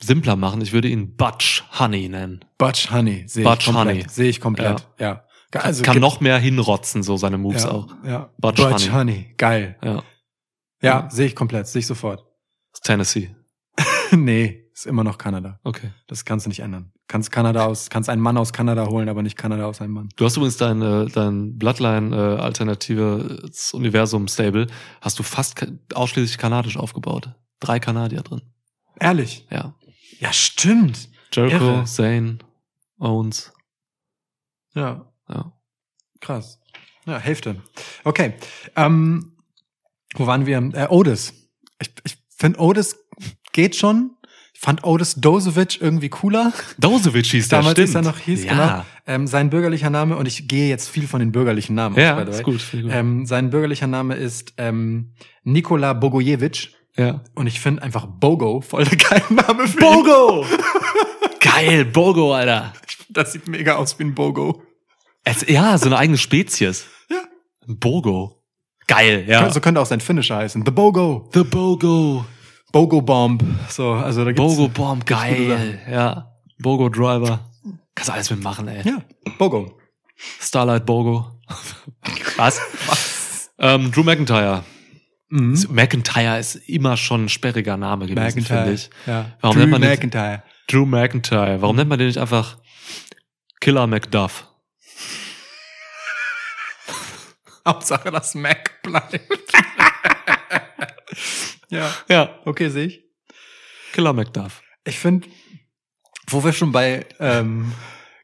[SPEAKER 1] simpler machen. Ich würde ihn Butch Honey nennen.
[SPEAKER 2] Butch Honey,
[SPEAKER 1] sehe ich komplett.
[SPEAKER 2] Sehe ich komplett, ja.
[SPEAKER 1] ja. Also, kann noch mehr hinrotzen, so seine Moves
[SPEAKER 2] ja,
[SPEAKER 1] auch.
[SPEAKER 2] Ja. Butch, Butch Honey. Honey. geil.
[SPEAKER 1] Ja,
[SPEAKER 2] ja sehe ich komplett, sehe ich sofort.
[SPEAKER 1] Tennessee.
[SPEAKER 2] [LAUGHS] nee, ist immer noch Kanada.
[SPEAKER 1] Okay.
[SPEAKER 2] Das kannst du nicht ändern. Kannst Kanada aus, kannst einen Mann aus Kanada holen, aber nicht Kanada aus einem Mann.
[SPEAKER 1] Du hast übrigens dein, äh, dein Bloodline-Alternative äh, Universum-Stable, hast du fast ausschließlich kanadisch aufgebaut. Drei Kanadier drin.
[SPEAKER 2] Ehrlich?
[SPEAKER 1] Ja.
[SPEAKER 2] Ja, stimmt.
[SPEAKER 1] Jericho, Irre. Zane, Owens.
[SPEAKER 2] Ja.
[SPEAKER 1] Ja.
[SPEAKER 2] Krass. Ja, Hälfte. Okay. Ähm, wo waren wir? Äh, Otis. Ich, ich finde, Otis geht schon fand Otis Dozovic irgendwie cooler.
[SPEAKER 1] Dozovic hieß der, Damals stimmt. ist er
[SPEAKER 2] noch hieß, ja. genau. Ähm, sein bürgerlicher Name, und ich gehe jetzt viel von den bürgerlichen Namen
[SPEAKER 1] ja, by the way. Ist gut,
[SPEAKER 2] gut. Ähm, sein bürgerlicher Name ist ähm, Nikola Bogojevic.
[SPEAKER 1] Ja.
[SPEAKER 2] Und ich finde einfach Bogo voll der geile Name für
[SPEAKER 1] Bogo! [LAUGHS] Geil, Bogo, Alter.
[SPEAKER 2] Das sieht mega aus wie ein Bogo.
[SPEAKER 1] Es, ja, so eine eigene Spezies.
[SPEAKER 2] Ja.
[SPEAKER 1] Bogo. Geil, ja.
[SPEAKER 2] So könnte auch sein Finisher heißen. The Bogo.
[SPEAKER 1] The Bogo.
[SPEAKER 2] Bogo Bomb. So, also da gibt's,
[SPEAKER 1] Bogo Bomb, geil. Ja. Bogo Driver. Kannst alles mitmachen,
[SPEAKER 2] ey. Ja. Bogo.
[SPEAKER 1] Starlight Bogo. Was? [LAUGHS] Was? Ähm, Drew McIntyre. Mhm. McIntyre ist immer schon ein sperriger Name
[SPEAKER 2] gewesen, finde ich. Ja.
[SPEAKER 1] Warum Drew nennt man McIntyre. Den, Drew McIntyre. Warum nennt man den nicht einfach Killer McDuff?
[SPEAKER 2] [LAUGHS] Hauptsache, dass Mac bleibt. Ja. Ja, okay, sehe ich.
[SPEAKER 1] Killer McDuff.
[SPEAKER 2] Ich finde, wo wir schon bei ähm,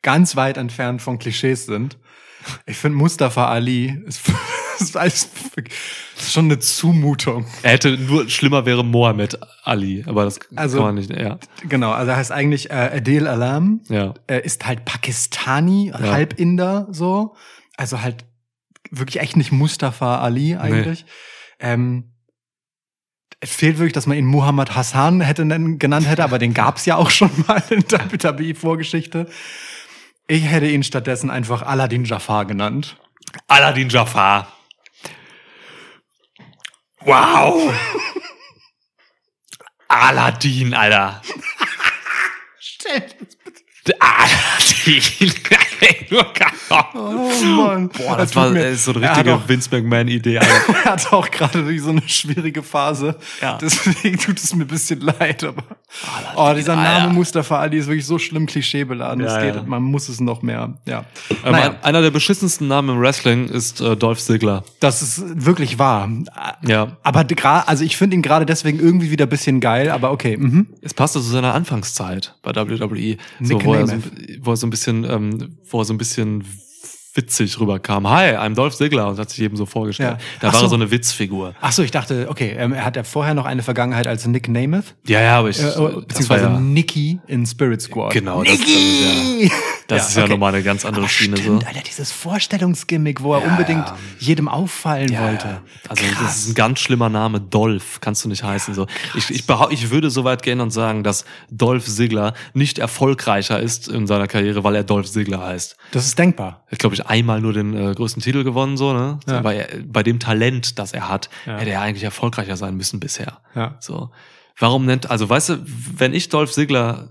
[SPEAKER 2] ganz weit entfernt von Klischees sind, ich finde Mustafa Ali ist, [LAUGHS] ist, ist, ist, schon eine Zumutung.
[SPEAKER 1] Er hätte nur schlimmer wäre Mohammed Ali, aber das also, kann man nicht. Ja.
[SPEAKER 2] Genau, also er heißt eigentlich äh, Adel Alam. Ja. Er ist halt Pakistani, ja. halb Inder so, also halt wirklich echt nicht Mustafa Ali eigentlich. Nee. Ähm, es fehlt wirklich, dass man ihn Muhammad Hassan hätte nennen, genannt hätte, aber den gab es ja auch schon mal in der WWE-Vorgeschichte. Ich hätte ihn stattdessen einfach Aladdin Jafar genannt.
[SPEAKER 1] Aladdin Jafar. Wow. [LAUGHS] Aladdin, Alter.
[SPEAKER 2] Stell dir
[SPEAKER 1] Ah, [LAUGHS] oh Mann. Boah, das, das war mir, so eine richtige auch, Vince McMahon-Idee. [LAUGHS]
[SPEAKER 2] er hat auch gerade so eine schwierige Phase. Ja. Deswegen tut es mir ein bisschen leid. Aber ah, oh, oh dieser Name ah, ja. Mustafa Ali ist wirklich so schlimm klischeebeladen. Ja, ja. Man muss es noch mehr. Ja.
[SPEAKER 1] Ähm, naja. Einer der beschissensten Namen im Wrestling ist äh, Dolph Ziggler.
[SPEAKER 2] Das ist wirklich wahr. Ja. Aber gerade, also ich finde ihn gerade deswegen irgendwie wieder ein bisschen geil, aber okay. Mhm.
[SPEAKER 1] Es passte zu seiner Anfangszeit bei WWE. Nick so, wo er, so, wo er so ein bisschen, ähm, wo er so ein bisschen witzig rüberkam. Hi, I'm Dolph Ziggler und hat sich eben so vorgestellt. Ja. Da Ach war so. er so eine Witzfigur.
[SPEAKER 2] Ach so, ich dachte, okay, ähm, hat ja vorher noch eine Vergangenheit als Nick Namath?
[SPEAKER 1] Ja, ja, aber ich äh, äh
[SPEAKER 2] beziehungsweise ja, Nikki in Spirit Squad.
[SPEAKER 1] Genau,
[SPEAKER 2] Nikki!
[SPEAKER 1] Das, das ja, [LAUGHS] Das ja, ist ja okay. nochmal eine ganz andere Ach, Schiene. Stimmt,
[SPEAKER 2] so. Alter, dieses Vorstellungsgimmick, wo er ja, unbedingt ja. jedem auffallen wollte.
[SPEAKER 1] Also krass. das ist ein ganz schlimmer Name, Dolph, kannst du nicht heißen. so. ich, Ich, behau- ich würde so weit gehen und sagen, dass Dolph Sigler nicht erfolgreicher ist in seiner Karriere, weil er Dolph Sigler heißt.
[SPEAKER 2] Das ist denkbar.
[SPEAKER 1] Er hat, glaube, ich einmal nur den äh, größten Titel gewonnen, so, ne? Bei, bei dem Talent, das er hat, hätte er eigentlich erfolgreicher sein müssen bisher. Ja. So. Warum nennt, also weißt du, wenn ich Dolph Sigler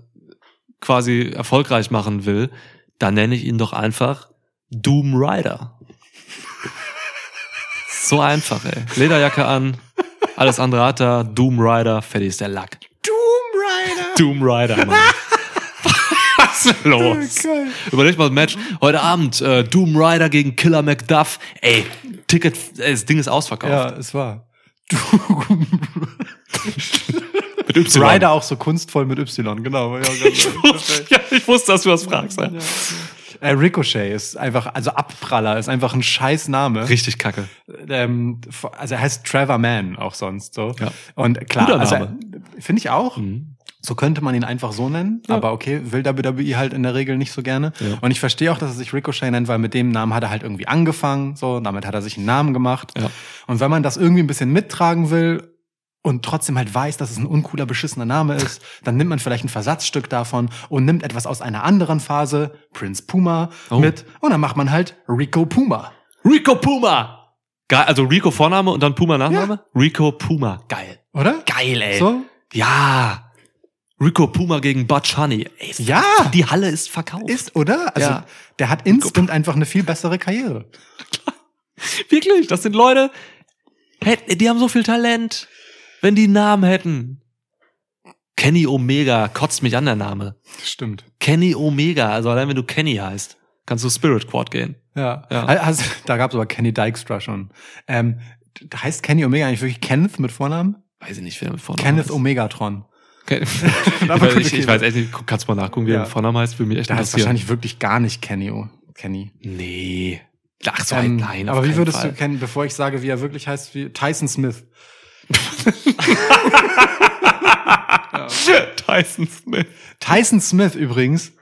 [SPEAKER 1] quasi erfolgreich machen will, dann nenne ich ihn doch einfach Doom Rider. [LAUGHS] so einfach, ey. Lederjacke an, alles andere hat er, Doom Rider, fertig ist der Lack.
[SPEAKER 2] Doom Rider! [LAUGHS]
[SPEAKER 1] Doom Rider, Mann. [LAUGHS] Was ist los? Oh, Überleg mal das Match. Heute Abend äh, Doom Rider gegen Killer McDuff. Ey, Ticket, ey, das Ding ist ausverkauft.
[SPEAKER 2] Ja, es war. Doom Rider. Mit Y. Rider auch so kunstvoll mit Y, genau. Ja, ich, genau. wusste, ja, ich, wusste, dass du das fragst. Ja. Äh, Ricochet ist einfach, also Abpraller ist einfach ein scheiß Name.
[SPEAKER 1] Richtig kacke.
[SPEAKER 2] Ähm, also er heißt Trevor Mann auch sonst so. Ja. Und klar, also, finde ich auch. Mhm. So könnte man ihn einfach so nennen, ja. aber okay, will WWE halt in der Regel nicht so gerne. Ja. Und ich verstehe auch, dass er sich Ricochet nennt, weil mit dem Namen hat er halt irgendwie angefangen, so, damit hat er sich einen Namen gemacht. Ja. Und wenn man das irgendwie ein bisschen mittragen will, und trotzdem halt weiß, dass es ein uncooler, beschissener Name ist, dann nimmt man vielleicht ein Versatzstück davon und nimmt etwas aus einer anderen Phase, Prince Puma, oh. mit und dann macht man halt Rico Puma.
[SPEAKER 1] Rico Puma! Geil, also Rico Vorname und dann Puma Nachname? Ja. Rico Puma,
[SPEAKER 2] geil.
[SPEAKER 1] Oder?
[SPEAKER 2] Geil, ey. So?
[SPEAKER 1] Ja. Rico Puma gegen Butch Honey. Ey,
[SPEAKER 2] ja!
[SPEAKER 1] Die Halle ist verkauft.
[SPEAKER 2] Ist, oder? Also, ja. der hat instant einfach eine viel bessere Karriere.
[SPEAKER 1] [LAUGHS] Wirklich, das sind Leute, die haben so viel Talent. Wenn die Namen hätten. Kenny Omega kotzt mich an der Name.
[SPEAKER 2] Stimmt.
[SPEAKER 1] Kenny Omega, also allein wenn du Kenny heißt, kannst du Spirit Quad gehen.
[SPEAKER 2] Ja. ja. Also, da gab's aber Kenny Dykstra schon. Ähm, heißt Kenny Omega eigentlich wirklich Kenneth mit Vornamen?
[SPEAKER 1] Weiß ich nicht,
[SPEAKER 2] wer mit Vornamen Kenneth heißt. Omegatron. Okay. [LAUGHS] [LAUGHS] ich, weiß,
[SPEAKER 1] ich, ich, weiß echt nicht, kannst du mal nachgucken, wie ja. er mit Vornamen heißt, will mich echt
[SPEAKER 2] Da
[SPEAKER 1] heißt
[SPEAKER 2] wahrscheinlich wirklich gar nicht Kenny. Oh. Kenny.
[SPEAKER 1] Nee. Ach so, halt ähm, nein. Aber wie würdest Fall. du kennen, bevor ich sage, wie er wirklich heißt, wie Tyson Smith?
[SPEAKER 2] [LAUGHS] Tyson Smith. Tyson Smith übrigens.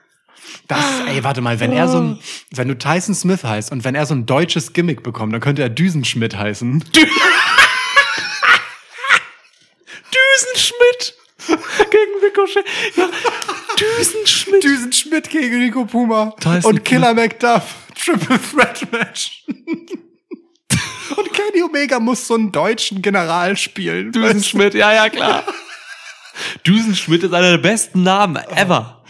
[SPEAKER 2] Das, ey, warte mal, wenn er so ein, wenn du Tyson Smith heißt und wenn er so ein deutsches Gimmick bekommt, dann könnte er Düsenschmidt heißen. [LAUGHS]
[SPEAKER 1] Düsenschmidt gegen Ricochet. Ja, Düsenschmidt.
[SPEAKER 2] Düsenschmidt gegen Rico Puma
[SPEAKER 1] Tyson
[SPEAKER 2] und Killer McDuff. Triple Threat Match. Und Kenny Omega muss so einen deutschen General spielen.
[SPEAKER 1] Düsenschmidt, ja, ja, klar. [LAUGHS] Düsenschmidt ist einer der besten Namen ever.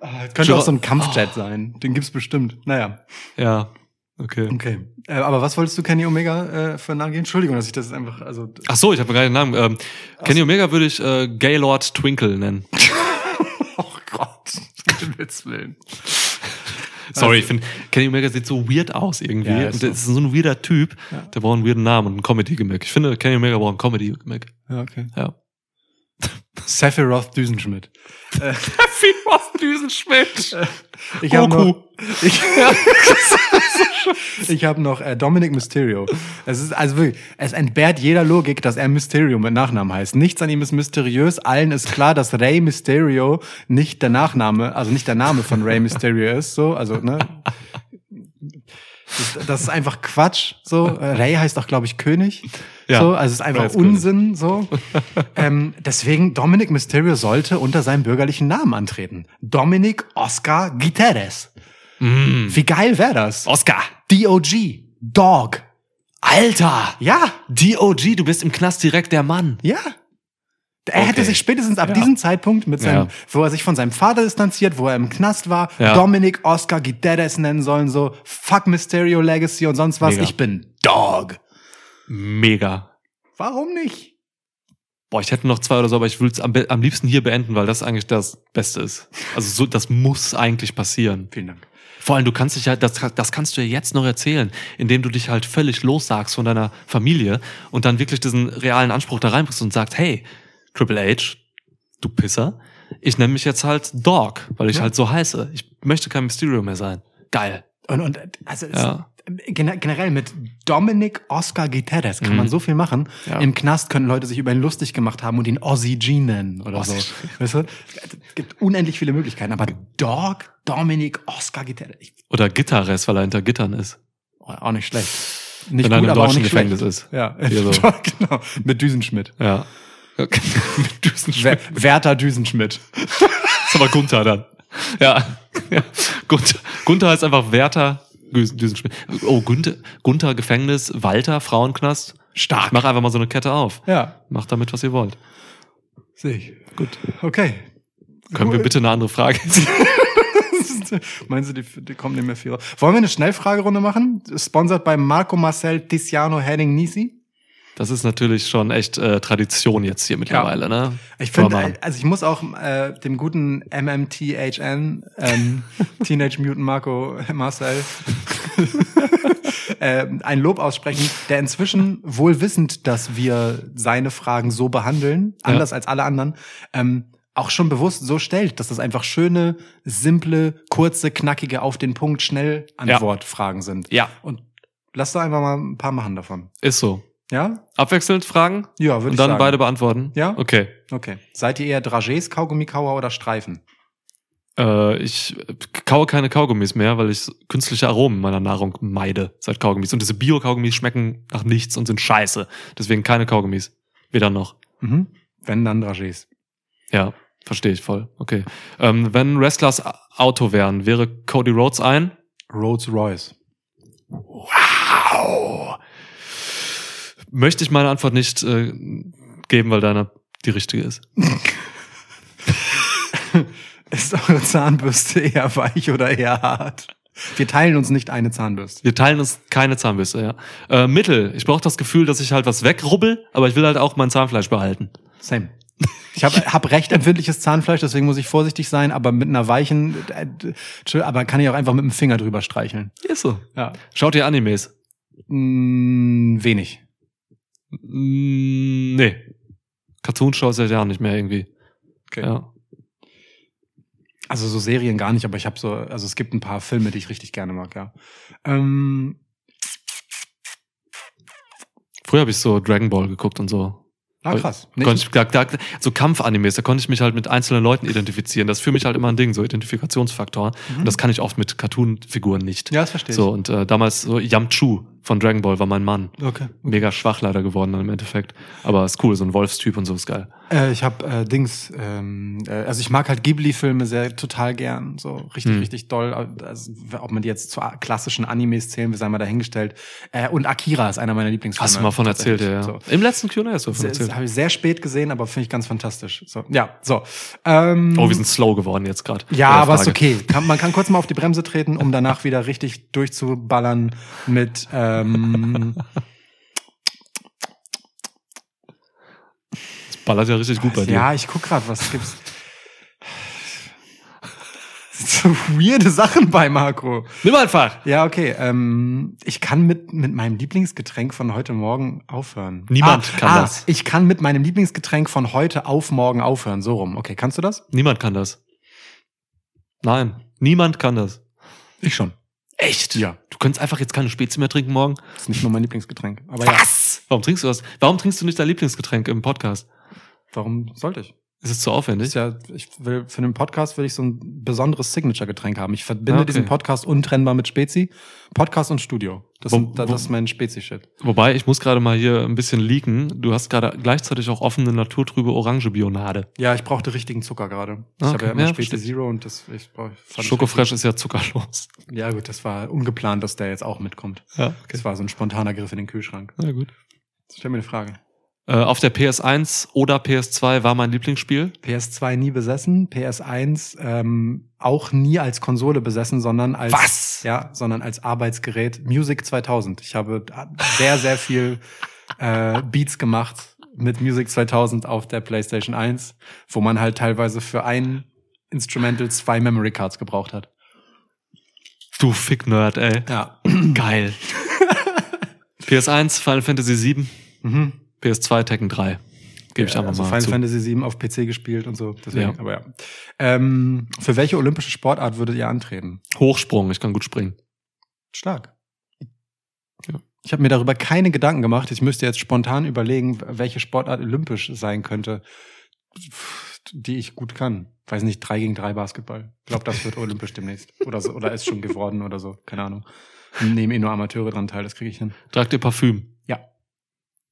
[SPEAKER 2] Oh. Könnte jo auch so ein Kampfjet oh. sein. Den gibt's bestimmt. Naja.
[SPEAKER 1] Ja. Okay.
[SPEAKER 2] Okay. Äh, aber was wolltest du Kenny Omega äh, für
[SPEAKER 1] einen Namen
[SPEAKER 2] geben? Entschuldigung, dass ich das einfach. Also
[SPEAKER 1] Ach so, ich habe gerade den Namen. Ähm, Kenny so. Omega würde ich äh, Gaylord Twinkle nennen.
[SPEAKER 2] [LAUGHS] oh Gott, mit Witz willen.
[SPEAKER 1] [LAUGHS] Sorry, ich finde, Kenny Omega sieht so weird aus irgendwie. Ja, ist das ist so ein weirder Typ. Ja. Der braucht einen weirden Namen und einen Comedy-Gimmick. Ich finde, Kenny Omega braucht einen Comedy-Gimmick. Ja,
[SPEAKER 2] okay. Ja.
[SPEAKER 1] Sephiroth
[SPEAKER 2] Düsenschmidt.
[SPEAKER 1] [LAUGHS] Sephiroth Düsenschmidt. Äh.
[SPEAKER 2] Ich Goku. Noch, ich, [LAUGHS] ich habe noch äh, Dominic Mysterio. Es ist also wirklich, es entbehrt jeder Logik, dass er Mysterio mit Nachnamen heißt. Nichts an ihm ist mysteriös. Allen ist klar, dass Rey Mysterio nicht der Nachname, also nicht der Name von Rey Mysterio ist. So, also ne. Das ist einfach Quatsch. So, äh, Ray heißt auch, glaube ich, König. Ja, so, also es ist einfach Unsinn. König. So, [LAUGHS] ähm, deswegen Dominic Mysterio sollte unter seinem bürgerlichen Namen antreten. Dominic Oscar Guterres. Mm. Wie geil wäre das?
[SPEAKER 1] Oscar.
[SPEAKER 2] D.O.G. Dog. Alter.
[SPEAKER 1] Ja. D.O.G. Du bist im Knast direkt der Mann.
[SPEAKER 2] Ja. Er okay. hätte sich spätestens ab ja. diesem Zeitpunkt mit seinem, ja. wo er sich von seinem Vater distanziert, wo er im Knast war, ja. Dominic Oscar Guideres nennen sollen, so fuck Mysterio Legacy und sonst was.
[SPEAKER 1] Mega. Ich bin Dog. Mega.
[SPEAKER 2] Warum nicht?
[SPEAKER 1] Boah, ich hätte noch zwei oder so, aber ich würde es am, am, liebsten hier beenden, weil das eigentlich das Beste ist. Also so, das muss eigentlich passieren.
[SPEAKER 2] Vielen Dank.
[SPEAKER 1] Vor allem, du kannst dich ja, das, das kannst du ja jetzt noch erzählen, indem du dich halt völlig lossagst von deiner Familie und dann wirklich diesen realen Anspruch da reinbringst und sagst, hey, Triple H, du Pisser, ich nenne mich jetzt halt Dog, weil ich ja. halt so heiße. Ich möchte kein Mysterio mehr sein.
[SPEAKER 2] Geil. Und, und also ja. generell mit Dominic Oscar Guterres kann mhm. man so viel machen. Ja. Im Knast können Leute sich über ihn lustig gemacht haben und ihn Ozzy G nennen oder Ozzy. so. Weißt du? Es gibt unendlich viele Möglichkeiten, aber Dog, Dominic Oscar Guterres.
[SPEAKER 1] Oder Gitarres, weil er hinter Gittern ist.
[SPEAKER 2] Oh, auch nicht schlecht. Nicht Wenn gut, er im deutschen Gefängnis schlecht. ist. Ja, so. Also. [LAUGHS] genau. Mit Düsenschmidt.
[SPEAKER 1] Ja. Okay. [LAUGHS] Mit
[SPEAKER 2] Düsenschmidt. Werther Düsenschmidt. das ist
[SPEAKER 1] aber Gunther dann. Ja. Gunther, Gunther heißt einfach Werther Düsenschmidt. Oh, Gunther, Gunther Gefängnis, Walter Frauenknast.
[SPEAKER 2] Stark. Ich
[SPEAKER 1] mach einfach mal so eine Kette auf.
[SPEAKER 2] Ja.
[SPEAKER 1] Mach damit, was ihr wollt.
[SPEAKER 2] Sehe ich. Gut. Okay.
[SPEAKER 1] Können wir bitte eine andere Frage? [LAUGHS]
[SPEAKER 2] Meinen Sie, die, die kommen nicht mehr viel? Wollen wir eine Schnellfragerunde machen? Sponsert bei Marco Marcel Tiziano Henning Nisi?
[SPEAKER 1] Das ist natürlich schon echt äh, Tradition jetzt hier mittlerweile, ja. ne?
[SPEAKER 2] Ich finde, äh, also ich muss auch äh, dem guten MMTHN, ähm, [LAUGHS] Teenage Mutant Marco Marcel, [LAUGHS] äh, ein Lob aussprechen, der inzwischen wohl wissend, dass wir seine Fragen so behandeln, anders ja. als alle anderen, ähm, auch schon bewusst so stellt, dass das einfach schöne, simple, kurze, knackige, auf den Punkt, schnell Antwortfragen
[SPEAKER 1] ja.
[SPEAKER 2] sind.
[SPEAKER 1] Ja.
[SPEAKER 2] Und lass doch einfach mal ein paar machen davon.
[SPEAKER 1] Ist so.
[SPEAKER 2] Ja?
[SPEAKER 1] Abwechselnd fragen?
[SPEAKER 2] Ja, würde ich
[SPEAKER 1] sagen.
[SPEAKER 2] Und dann
[SPEAKER 1] beide beantworten?
[SPEAKER 2] Ja?
[SPEAKER 1] Okay.
[SPEAKER 2] Okay. Seid ihr eher Dragés, Kaugummikauer oder Streifen?
[SPEAKER 1] Äh, ich kaue keine Kaugummis mehr, weil ich künstliche Aromen meiner Nahrung meide seit Kaugummis. Und diese Bio-Kaugummis schmecken nach nichts und sind scheiße. Deswegen keine Kaugummis. Weder noch.
[SPEAKER 2] Mhm. Wenn, dann Dragés.
[SPEAKER 1] Ja, verstehe ich voll. Okay. Ähm, wenn Wrestlers Auto wären, wäre Cody Rhodes ein?
[SPEAKER 2] Rolls Royce.
[SPEAKER 1] Wow möchte ich meine Antwort nicht äh, geben, weil deiner die richtige ist.
[SPEAKER 2] [LAUGHS] ist eure Zahnbürste eher weich oder eher hart? Wir teilen uns nicht eine Zahnbürste.
[SPEAKER 1] Wir teilen uns keine Zahnbürste, ja. Äh, Mittel. Ich brauche das Gefühl, dass ich halt was wegrubbel, aber ich will halt auch mein Zahnfleisch behalten.
[SPEAKER 2] Same. Ich habe [LAUGHS] hab recht empfindliches Zahnfleisch, deswegen muss ich vorsichtig sein, aber mit einer weichen, äh, äh, aber kann ich auch einfach mit dem Finger drüber streicheln.
[SPEAKER 1] Ist so.
[SPEAKER 2] Ja.
[SPEAKER 1] Schaut ihr Animes?
[SPEAKER 2] Mm, wenig.
[SPEAKER 1] Mm, nee. Cartoons schaue seit Jahren nicht mehr irgendwie.
[SPEAKER 2] Okay. Ja. Also so Serien gar nicht, aber ich habe so, also es gibt ein paar Filme, die ich richtig gerne mag, ja. Ähm,
[SPEAKER 1] Früher habe ich so Dragon Ball geguckt und so.
[SPEAKER 2] Ah, krass. Nee.
[SPEAKER 1] Ich, da, da, so Kampfanimes, da konnte ich mich halt mit einzelnen Leuten identifizieren. Das ist für mich halt immer ein Ding, so Identifikationsfaktor. Mhm. Und das kann ich oft mit Cartoon-Figuren nicht.
[SPEAKER 2] Ja, das verstehe
[SPEAKER 1] ich. So, und äh, damals so Yamchu von Dragon Ball war mein Mann.
[SPEAKER 2] Okay.
[SPEAKER 1] Mega schwach leider geworden dann im Endeffekt. Aber ist cool, so ein Wolfstyp und so ist geil.
[SPEAKER 2] Äh, ich hab äh, Dings, ähm, äh, also ich mag halt Ghibli-Filme sehr total gern, so richtig, hm. richtig doll. Also, ob man die jetzt zu klassischen Animes zählen, wir sagen mal dahingestellt. Äh, und Akira ist einer meiner Lieblingsfilme.
[SPEAKER 1] Hast du mal von erzählt, ja. So. Im letzten Q&A hast du davon erzählt. Das
[SPEAKER 2] habe ich sehr spät gesehen, aber finde ich ganz fantastisch. So, ja, so.
[SPEAKER 1] Ähm, oh, wir sind slow geworden jetzt gerade.
[SPEAKER 2] Ja, aber ist okay. Kann, man kann kurz mal auf die Bremse treten, um danach wieder richtig durchzuballern mit äh, ähm,
[SPEAKER 1] das ballert ja richtig gut bei dir.
[SPEAKER 2] Ja, ich guck gerade, was gibt's. so weirde Sachen bei Marco.
[SPEAKER 1] Nimm einfach.
[SPEAKER 2] Ja, okay. Ähm, ich kann mit, mit meinem Lieblingsgetränk von heute Morgen aufhören.
[SPEAKER 1] Niemand ah, kann ah, das.
[SPEAKER 2] Ich kann mit meinem Lieblingsgetränk von heute auf morgen aufhören. So rum. Okay, kannst du das?
[SPEAKER 1] Niemand kann das. Nein, niemand kann das.
[SPEAKER 2] Ich schon.
[SPEAKER 1] Echt?
[SPEAKER 2] Ja.
[SPEAKER 1] Du könntest einfach jetzt keine Spezi mehr trinken morgen.
[SPEAKER 2] Das ist nicht nur mein Lieblingsgetränk.
[SPEAKER 1] Aber Was? Ja. Warum trinkst du das? Warum trinkst du nicht dein Lieblingsgetränk im Podcast?
[SPEAKER 2] Warum sollte ich?
[SPEAKER 1] Ist es zu aufwendig? Ist
[SPEAKER 2] ja, ich will, für den Podcast will ich so ein besonderes Signature-Getränk haben. Ich verbinde ah, okay. diesen Podcast untrennbar mit Spezi. Podcast und Studio. Das, wo, sind, das ist mein Spezi-Shit.
[SPEAKER 1] Wobei, ich muss gerade mal hier ein bisschen leaken. Du hast gerade gleichzeitig auch offene naturtrübe Orange-Bionade.
[SPEAKER 2] Ja, ich brauchte richtigen Zucker gerade. Ich okay. Ah, habe ja immer ja, Spezi stimmt. Zero
[SPEAKER 1] und das ich brauch, Schokofresh ist ja zuckerlos.
[SPEAKER 2] Ja gut, das war ungeplant, dass der jetzt auch mitkommt.
[SPEAKER 1] Ja, okay.
[SPEAKER 2] Das war so ein spontaner Griff in den Kühlschrank.
[SPEAKER 1] Na gut.
[SPEAKER 2] Stell mir eine Frage.
[SPEAKER 1] Äh, auf der PS1 oder PS2 war mein Lieblingsspiel.
[SPEAKER 2] PS2 nie besessen, PS1 ähm, auch nie als Konsole besessen, sondern als
[SPEAKER 1] Was?
[SPEAKER 2] ja, sondern als Arbeitsgerät. Music 2000. Ich habe sehr sehr viel äh, Beats gemacht mit Music 2000 auf der PlayStation 1, wo man halt teilweise für ein Instrumental zwei Memory Cards gebraucht hat.
[SPEAKER 1] Du Fick Nerd, ey.
[SPEAKER 2] Ja. Geil.
[SPEAKER 1] [LAUGHS] PS1, Final Fantasy 7. Mhm. PS2 Tekken 3. Gebe ich ja, einfach also mal Final zu.
[SPEAKER 2] Fantasy 7 auf PC gespielt und so. Deswegen, ja. aber ja. Ähm, für welche olympische Sportart würdet ihr antreten?
[SPEAKER 1] Hochsprung, ich kann gut springen.
[SPEAKER 2] Stark. Ja. Ich habe mir darüber keine Gedanken gemacht. Ich müsste jetzt spontan überlegen, welche Sportart olympisch sein könnte, die ich gut kann. Weiß nicht, 3 gegen 3 Basketball. Ich glaube, das wird olympisch demnächst. Oder so, oder ist schon geworden oder so. Keine Ahnung. Nehmen eh nur Amateure dran teil, das kriege ich hin.
[SPEAKER 1] Tragt ihr Parfüm?
[SPEAKER 2] Ja.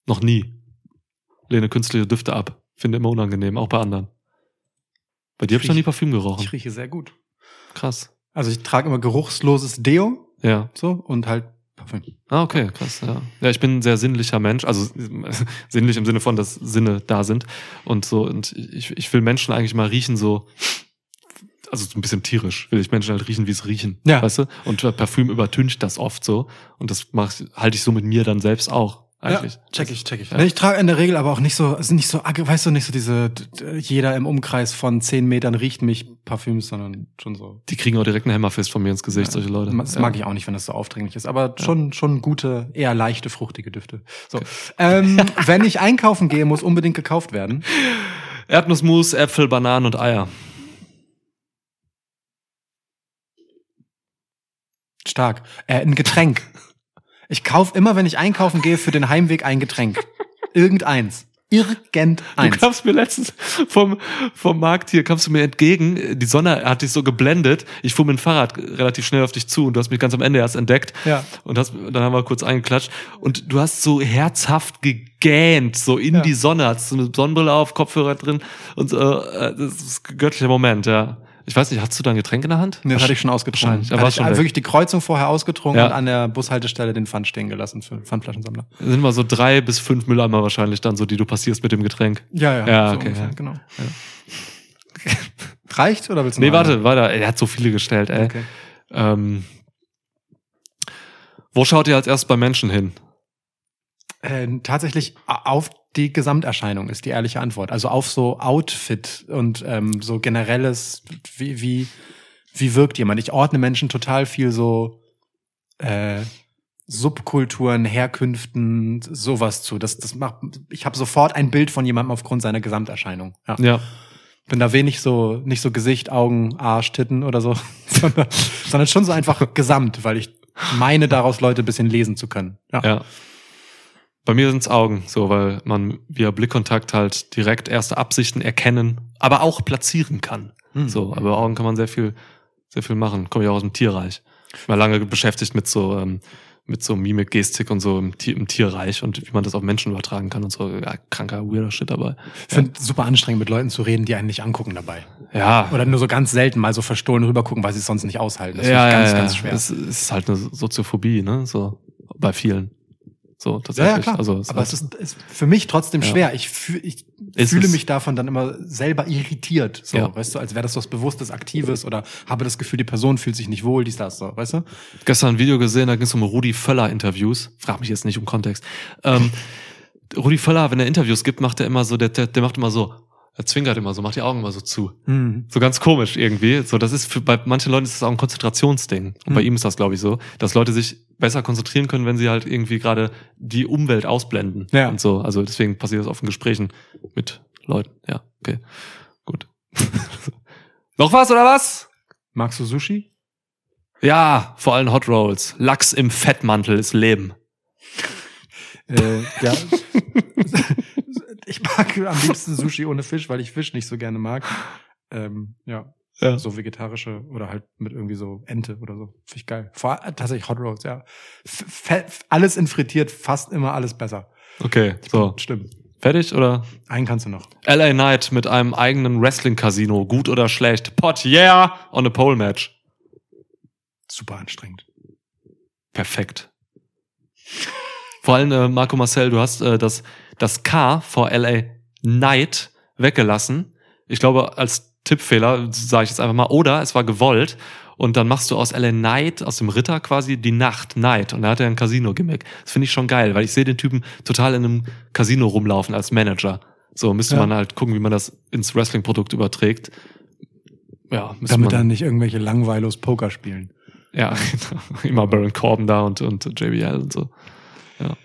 [SPEAKER 1] Noch nie lehne künstliche Düfte ab. Finde immer unangenehm, auch bei anderen. Bei dir habe ich noch nie Parfüm gerochen.
[SPEAKER 2] Ich rieche sehr gut.
[SPEAKER 1] Krass.
[SPEAKER 2] Also ich trage immer geruchsloses Deo.
[SPEAKER 1] Ja.
[SPEAKER 2] So und halt Parfüm.
[SPEAKER 1] Ah, okay, krass, ja. Ja, ich bin ein sehr sinnlicher Mensch, also [LAUGHS] sinnlich im Sinne von, dass Sinne da sind und so und ich, ich will Menschen eigentlich mal riechen so also so ein bisschen tierisch, will ich Menschen halt riechen, wie es riechen,
[SPEAKER 2] ja.
[SPEAKER 1] weißt du? Und Parfüm übertüncht das oft so und das mach, halte ich so mit mir dann selbst auch eigentlich. Ja, check ich,
[SPEAKER 2] check ich. Ja. Ich trage in der Regel aber auch nicht so, also nicht so, weißt du, nicht so diese, jeder im Umkreis von zehn Metern riecht mich Parfüms, sondern schon so.
[SPEAKER 1] Die kriegen auch direkt einen Hämmerfist von mir ins Gesicht, ja. solche Leute.
[SPEAKER 2] Das mag ich auch nicht, wenn das so aufdringlich ist, aber schon, schon gute, eher leichte, fruchtige Düfte. So. Okay. Ähm, [LAUGHS] wenn ich einkaufen gehe, muss unbedingt gekauft werden.
[SPEAKER 1] Erdnussmus, Äpfel, Bananen und Eier.
[SPEAKER 2] Stark. Äh, ein Getränk. [LAUGHS] Ich kaufe immer, wenn ich einkaufen gehe, für den Heimweg ein Getränk. Irgendeins. Irgendeins. Du
[SPEAKER 1] kamst mir letztens vom, vom Markt hier, kamst du mir entgegen. Die Sonne hat dich so geblendet. Ich fuhr mit dem Fahrrad relativ schnell auf dich zu und du hast mich ganz am Ende erst entdeckt.
[SPEAKER 2] Ja.
[SPEAKER 1] Und hast, dann haben wir kurz eingeklatscht. Und du hast so herzhaft gegähnt, so in ja. die Sonne. Hast so eine Sonnenbrille auf, Kopfhörer drin. Und äh, das ist ein göttlicher Moment, ja. Ich weiß nicht, hast du da ein Getränk in der Hand?
[SPEAKER 2] Nee,
[SPEAKER 1] das
[SPEAKER 2] hatte ich schon ausgetrunken. Da war ich schon also wirklich die Kreuzung vorher ausgetrunken ja. und an der Bushaltestelle den Pfand stehen gelassen für Pfandflaschensammler.
[SPEAKER 1] Das sind mal so drei bis fünf Mülleimer wahrscheinlich dann so, die du passierst mit dem Getränk.
[SPEAKER 2] Ja, ja.
[SPEAKER 1] Ja, so okay. Ungefähr, ja.
[SPEAKER 2] Genau. Ja. [LAUGHS] Reicht oder willst du
[SPEAKER 1] noch? Nee, noch warte, weiter. Er hat so viele gestellt, ey. Okay. Ähm, wo schaut ihr als erst bei Menschen hin?
[SPEAKER 2] Äh, tatsächlich auf die Gesamterscheinung ist die ehrliche Antwort. Also auf so Outfit und ähm, so generelles, wie, wie, wie wirkt jemand? Ich ordne Menschen total viel so äh, Subkulturen, Herkünften, sowas zu. Das, das macht, ich habe sofort ein Bild von jemandem aufgrund seiner Gesamterscheinung.
[SPEAKER 1] Ja. ja.
[SPEAKER 2] Bin da wenig so, nicht so Gesicht, Augen, Arsch, Titten oder so, [LAUGHS] sondern, sondern schon so einfach gesamt, weil ich meine, daraus Leute ein bisschen lesen zu können.
[SPEAKER 1] Ja. ja. Bei mir sind es Augen, so weil man via Blickkontakt halt direkt erste Absichten erkennen, aber auch platzieren kann. Mhm. So, aber Augen kann man sehr viel, sehr viel machen. Komme ich auch aus dem Tierreich. Ich war lange beschäftigt mit so ähm, mit so Mimik, Gestik und so im, im, Tierreich und wie man das auf Menschen übertragen kann und so. Ja, kranker, weirder Shit
[SPEAKER 2] dabei. Ich finde ja. super anstrengend, mit Leuten zu reden, die einen nicht angucken dabei.
[SPEAKER 1] Ja.
[SPEAKER 2] Oder nur so ganz selten mal so verstohlen rübergucken, weil sie es sonst nicht aushalten.
[SPEAKER 1] Das ja, ist
[SPEAKER 2] ja,
[SPEAKER 1] ganz, ja. ganz schwer. Das ist halt eine Soziophobie, ne? So bei vielen. So, tatsächlich. Ja, ja klar. Also, es
[SPEAKER 2] Aber es ist, ist für mich trotzdem ja. schwer. Ich, fühl, ich fühle mich davon dann immer selber irritiert. So, ja. weißt du, als wäre das was Bewusstes, Aktives oder habe das Gefühl, die Person fühlt sich nicht wohl, dies, das, so, weißt du?
[SPEAKER 1] Gestern ein Video gesehen, da ging es um Rudi Völler-Interviews. Frag mich jetzt nicht um Kontext. Ähm, Rudi Völler, wenn er Interviews gibt, macht er immer so, der, der, der macht immer so, er zwinkert immer so, macht die Augen immer so zu.
[SPEAKER 2] Mhm.
[SPEAKER 1] So ganz komisch irgendwie. So, das ist für, bei manchen Leuten ist das auch ein Konzentrationsding. Und mhm. bei ihm ist das, glaube ich, so, dass Leute sich besser konzentrieren können, wenn sie halt irgendwie gerade die Umwelt ausblenden.
[SPEAKER 2] Ja.
[SPEAKER 1] Und so. Also deswegen passiert das oft in Gesprächen mit Leuten. Ja, okay. Gut. [LAUGHS] Noch was oder was?
[SPEAKER 2] Magst du Sushi?
[SPEAKER 1] Ja, vor allem Hot Rolls. Lachs im Fettmantel ist Leben. Äh,
[SPEAKER 2] ja. [LAUGHS] Ich mag am liebsten Sushi ohne Fisch, weil ich Fisch nicht so gerne mag. Ähm, ja. ja. So vegetarische oder halt mit irgendwie so Ente oder so. Finde ich geil. Vor, äh, tatsächlich Hot Rolls, ja. F alles in frittiert, fast immer alles besser.
[SPEAKER 1] Okay, so.
[SPEAKER 2] Stimmt.
[SPEAKER 1] Fertig oder?
[SPEAKER 2] Einen kannst du noch.
[SPEAKER 1] LA Knight mit einem eigenen Wrestling-Casino. Gut oder schlecht? Pot, yeah! On a pole match.
[SPEAKER 2] Super anstrengend.
[SPEAKER 1] Perfekt. Vor allem, äh, Marco Marcel, du hast äh, das das K vor LA Knight weggelassen. Ich glaube, als Tippfehler sage ich jetzt einfach mal. Oder es war gewollt und dann machst du aus LA Knight, aus dem Ritter quasi, die Nacht Knight. Und da hat er ein Casino-Gimmick. Das finde ich schon geil, weil ich sehe den Typen total in einem Casino rumlaufen als Manager. So müsste ja. man halt gucken, wie man das ins Wrestling-Produkt überträgt.
[SPEAKER 2] Ja, Damit man, dann nicht irgendwelche langweilos Poker spielen.
[SPEAKER 1] Ja, [LAUGHS] genau. immer Baron Corbin da und, und JBL und so. Ja.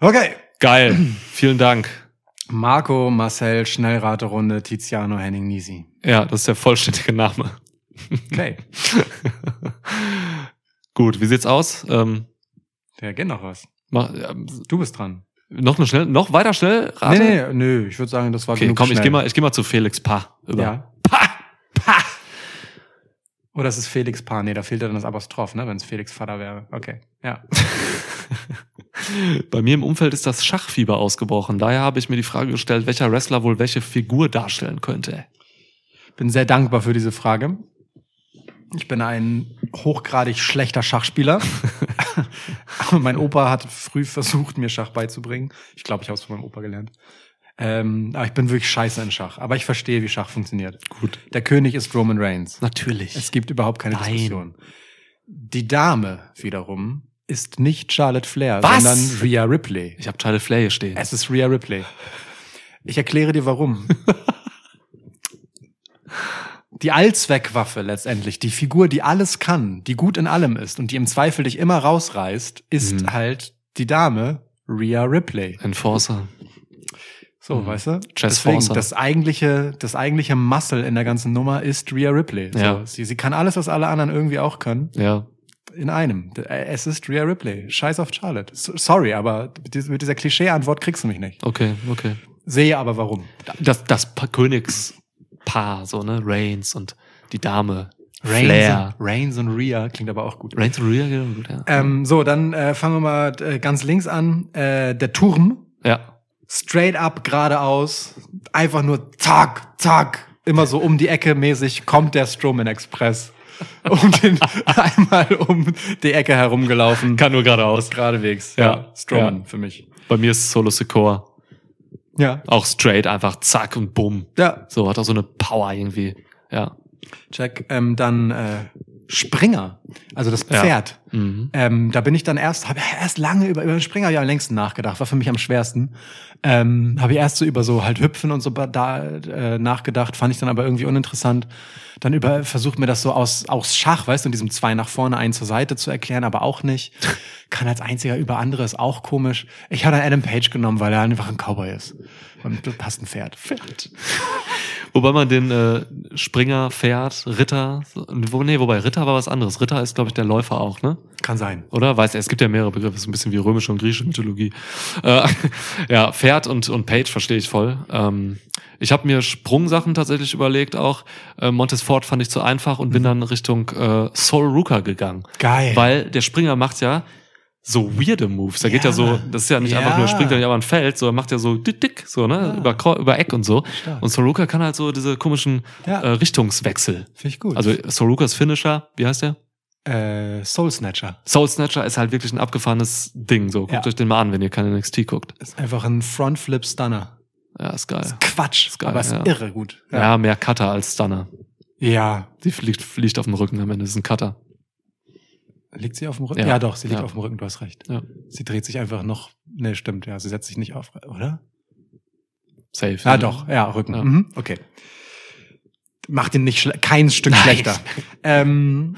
[SPEAKER 2] Okay,
[SPEAKER 1] Geil. Vielen Dank.
[SPEAKER 2] Marco Marcel Schnellraterunde Tiziano Henning Nisi.
[SPEAKER 1] Ja, das ist der vollständige Name. Okay. [LAUGHS] Gut, wie sieht's aus? Ähm, ja,
[SPEAKER 2] geht noch was. Mach, ähm, du bist dran.
[SPEAKER 1] Ähm, noch eine schnell, noch weiter schnell
[SPEAKER 2] Rate? Nee, nee, nee, ich würde sagen, das war
[SPEAKER 1] okay, genug komm, schnell. ich gehe mal, ich geh mal zu Felix Pa. Über. Ja. Pa! Pa!
[SPEAKER 2] Oder oh, es ist Felix Pa. Nee, da fehlt ja dann das Apostroph, ne, wenn es Felix Vater wäre. Okay, ja. [LAUGHS]
[SPEAKER 1] Bei mir im Umfeld ist das Schachfieber ausgebrochen. Daher habe ich mir die Frage gestellt, welcher Wrestler wohl welche Figur darstellen könnte.
[SPEAKER 2] Bin sehr dankbar für diese Frage. Ich bin ein hochgradig schlechter Schachspieler. [LAUGHS] mein Opa hat früh versucht, mir Schach beizubringen. Ich glaube, ich habe es von meinem Opa gelernt. Ähm, aber ich bin wirklich scheiße in Schach. Aber ich verstehe, wie Schach funktioniert.
[SPEAKER 1] Gut.
[SPEAKER 2] Der König ist Roman Reigns.
[SPEAKER 1] Natürlich.
[SPEAKER 2] Es gibt überhaupt keine
[SPEAKER 1] Nein. Diskussion.
[SPEAKER 2] Die Dame wiederum ist nicht Charlotte Flair,
[SPEAKER 1] Was? sondern
[SPEAKER 2] Rhea Ripley.
[SPEAKER 1] Ich habe Charlotte Flair hier stehen.
[SPEAKER 2] Es ist Rhea Ripley. Ich erkläre dir warum. [LAUGHS] die Allzweckwaffe letztendlich, die Figur, die alles kann, die gut in allem ist und die im Zweifel dich immer rausreißt, ist mhm. halt die Dame Rhea Ripley.
[SPEAKER 1] Enforcer.
[SPEAKER 2] So, mhm. weißt du? Chess Deswegen, Forcer. das eigentliche, das eigentliche Muscle in der ganzen Nummer ist Rhea Ripley.
[SPEAKER 1] So, ja.
[SPEAKER 2] sie, sie kann alles, was alle anderen irgendwie auch können.
[SPEAKER 1] Ja
[SPEAKER 2] in einem. Es ist Rhea Ripley. Scheiß auf Charlotte. Sorry, aber mit dieser Klischee-Antwort kriegst du mich nicht.
[SPEAKER 1] Okay, okay.
[SPEAKER 2] Sehe aber warum.
[SPEAKER 1] Das, das Königspaar, so, ne? Reigns und die Dame.
[SPEAKER 2] Reigns Flair.
[SPEAKER 1] Und, Reigns und Rhea klingt aber auch gut.
[SPEAKER 2] Reigns
[SPEAKER 1] und Rhea
[SPEAKER 2] klingt gut, ja. Ähm, so, dann äh, fangen wir mal äh, ganz links an. Äh, der Turm.
[SPEAKER 1] Ja.
[SPEAKER 2] Straight up geradeaus. Einfach nur zack, zack. Immer so um die Ecke mäßig kommt der Strowman Express. [LAUGHS] um den, einmal um die Ecke herumgelaufen.
[SPEAKER 1] Kann nur geradeaus.
[SPEAKER 2] Geradewegs. Ja. ja.
[SPEAKER 1] Strowman
[SPEAKER 2] ja.
[SPEAKER 1] für mich. Bei mir ist Solo Secor.
[SPEAKER 2] Ja.
[SPEAKER 1] Auch straight, einfach zack und bumm.
[SPEAKER 2] Ja.
[SPEAKER 1] So, hat auch so eine Power irgendwie. Ja.
[SPEAKER 2] Check. Ähm, dann äh, Springer, also das Pferd. Ja.
[SPEAKER 1] Mhm.
[SPEAKER 2] Ähm, da bin ich dann erst, habe erst lange über, über den Springer ja am längsten nachgedacht, war für mich am schwersten. Ähm, habe ich erst so über so halt Hüpfen und so da äh, nachgedacht, fand ich dann aber irgendwie uninteressant dann über versucht mir das so aus, aus Schach, weißt du, in diesem zwei nach vorne, einen zur Seite zu erklären, aber auch nicht kann als einziger über andere, ist auch komisch. Ich hatte Adam Page genommen, weil er einfach ein Cowboy ist. Und du passt ein Pferd. Pferd.
[SPEAKER 1] [LAUGHS] Wobei man den äh, Springer, Pferd, Ritter, wo, nee, wobei Ritter war was anderes. Ritter ist, glaube ich, der Läufer auch, ne?
[SPEAKER 2] Kann sein.
[SPEAKER 1] Oder? Weiß er, es gibt ja mehrere Begriffe, ist ein bisschen wie römische und griechische Mythologie. Äh, [LAUGHS] ja, Pferd und, und Page verstehe ich voll. Ähm, ich habe mir Sprungsachen tatsächlich überlegt auch. Äh, Ford fand ich zu einfach und mhm. bin dann Richtung äh, Soul Rooker gegangen.
[SPEAKER 2] Geil.
[SPEAKER 1] Weil der Springer macht ja so weirde Moves. Da ja. geht ja so, das ist ja nicht ja. einfach nur springt er nicht aber ein Feld, sondern macht ja so dick, dick so, ne, ja. über, über Eck und so. Stark. Und Soroka kann halt so diese komischen
[SPEAKER 2] äh,
[SPEAKER 1] Richtungswechsel.
[SPEAKER 2] Finde ich gut.
[SPEAKER 1] Also Sorokas Finisher, wie heißt
[SPEAKER 2] der? Äh, Soul Snatcher.
[SPEAKER 1] Soul Snatcher ist halt wirklich ein abgefahrenes Ding. So, guckt euch den mal an, wenn ihr keine NXT guckt.
[SPEAKER 2] Ist einfach ein Front Flip Stunner.
[SPEAKER 1] Ja, ist geil. Ist
[SPEAKER 2] Quatsch, ist geil, aber ist irre gut.
[SPEAKER 1] Ja. mehr Cutter als Stunner.
[SPEAKER 2] Ja.
[SPEAKER 1] Die fliegt, fliegt auf dem Rücken am Ende, ist ein Cutter.
[SPEAKER 2] Liegt sie auf dem Rücken? Ja,
[SPEAKER 1] ja doch, sie liegt ja. auf dem Rücken, du hast recht.
[SPEAKER 2] Ja. Sie dreht sich einfach noch. Ne, stimmt, ja. Sie setzt sich nicht auf, oder?
[SPEAKER 1] Safe.
[SPEAKER 2] Ja, ah, ne? doch, ja, Rücken.
[SPEAKER 1] Mhm, okay.
[SPEAKER 2] Macht ihn nicht kein Stück Nein. schlechter. ähm,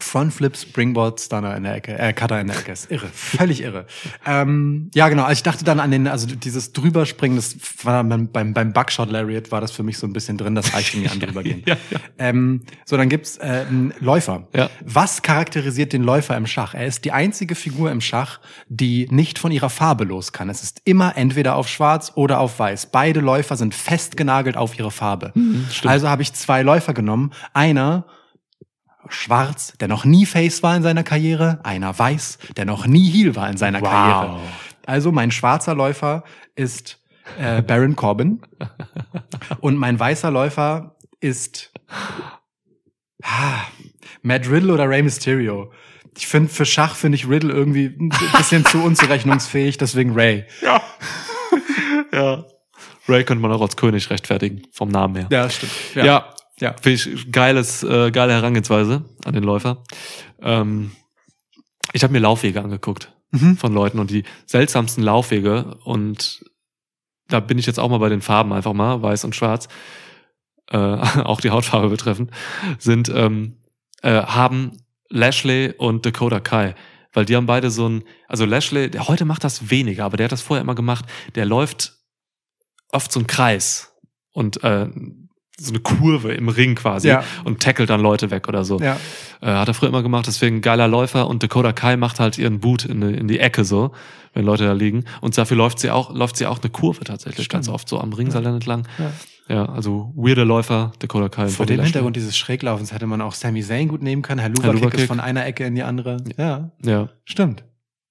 [SPEAKER 2] Frontflip, Springboard, Stunner in der Ecke, äh, Cutter in der Ecke ist irre, völlig irre. Ähm, ja, genau. Also ich dachte dann an den, also dieses drüberspringen, das war beim, beim Buckshot Lariat war das für mich so ein bisschen drin, das reicht mir an [LAUGHS] drübergehen. ja, ja. Ähm, so, dann gibt's äh, Läufer.
[SPEAKER 1] Ja.
[SPEAKER 2] Was charakterisiert den Läufer im Schach? Er ist die einzige Figur im Schach, die nicht von ihrer Farbe los kann. Es ist immer entweder auf Schwarz oder auf Weiß. Beide Läufer sind festgenagelt auf ihre Farbe. Mhm, also habe ich zwei Läufer genommen. Einer schwarz, der noch nie Face war in seiner Karriere, einer weiß, der noch nie Heel war in seiner wow. Karriere. Also mein schwarzer Läufer ist äh, Baron Corbin und mein weißer Läufer ist ah, Matt Riddle oder Rey Mysterio. Ich finde für Schach finde ich Riddle irgendwie ein bisschen zu unzurechnungsfähig, deswegen Ray. Ja.
[SPEAKER 1] ja. Ray könnte man auch als König rechtfertigen vom Namen her. Ja,
[SPEAKER 2] stimmt.
[SPEAKER 1] ja, ja ja, finde ich geiles, äh, geile Herangehensweise an den Läufer. Ähm, ich habe mir Laufwege angeguckt mhm. von Leuten und die seltsamsten Laufwege und da bin ich jetzt auch mal bei den Farben einfach mal, weiß und schwarz, äh, [LAUGHS] auch die Hautfarbe betreffend, sind, ähm, äh, haben Lashley und Dakota Kai. Weil die haben beide so ein, also Lashley, der heute macht das weniger, aber der hat das vorher immer gemacht, der läuft oft so einen Kreis. Und äh, so eine Kurve im Ring quasi
[SPEAKER 2] ja.
[SPEAKER 1] und tackelt dann Leute weg oder so.
[SPEAKER 2] Ja.
[SPEAKER 1] Äh, hat er früher immer gemacht, deswegen geiler Läufer und Dakota Kai macht halt ihren Boot in, in die Ecke so, wenn Leute da liegen. Und dafür läuft sie auch, läuft sie auch eine Kurve tatsächlich Stimmt. ganz oft so am Ringseil ja. entlang. Ja. ja. also weirder Läufer, Dakota Kai.
[SPEAKER 2] Vor dem Hintergrund dieses Schräglaufens hätte man auch Sami Zayn gut nehmen können. Herr Lubakick ist von einer Ecke in die andere. Ja. Ja. Stimmt.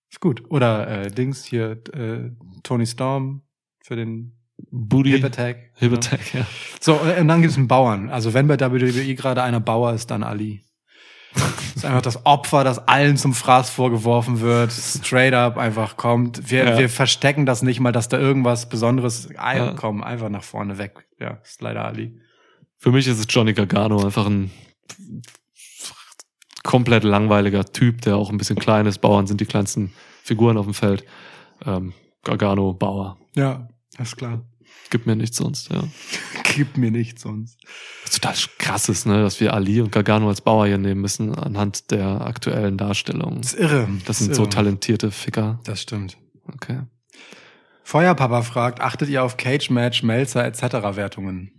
[SPEAKER 2] Ist gut. Oder äh, Dings hier, äh, Tony Storm für den Booty. Hip Attack. Hip
[SPEAKER 1] Attack, ja.
[SPEAKER 2] So, und dann gibt es einen Bauern. Also wenn bei WWE gerade einer Bauer ist, dann Ali. Das ist einfach das Opfer, das allen zum Fraß vorgeworfen wird, straight up einfach kommt. Wir, ja. wir verstecken das nicht mal, dass da irgendwas Besonderes einkommt. Ja. Einfach nach vorne weg. Ja, ist leider Ali.
[SPEAKER 1] Für mich ist es Johnny Gargano einfach ein komplett langweiliger Typ, der auch ein bisschen klein ist. Bauern sind die kleinsten Figuren auf dem Feld. Ähm, Gargano, Bauer.
[SPEAKER 2] Ja, das ist klar.
[SPEAKER 1] Gib mir nichts sonst, ja.
[SPEAKER 2] [LAUGHS] Gib mir nichts sonst.
[SPEAKER 1] Was total krass ist, ne, dass wir Ali und Gargano als Bauer hier nehmen müssen, anhand der aktuellen Darstellung.
[SPEAKER 2] Das ist irre.
[SPEAKER 1] Das, das sind irre. so talentierte Ficker.
[SPEAKER 2] Das stimmt.
[SPEAKER 1] Okay.
[SPEAKER 2] Feuerpapa fragt, achtet ihr auf Cage Match, Melzer etc. Wertungen?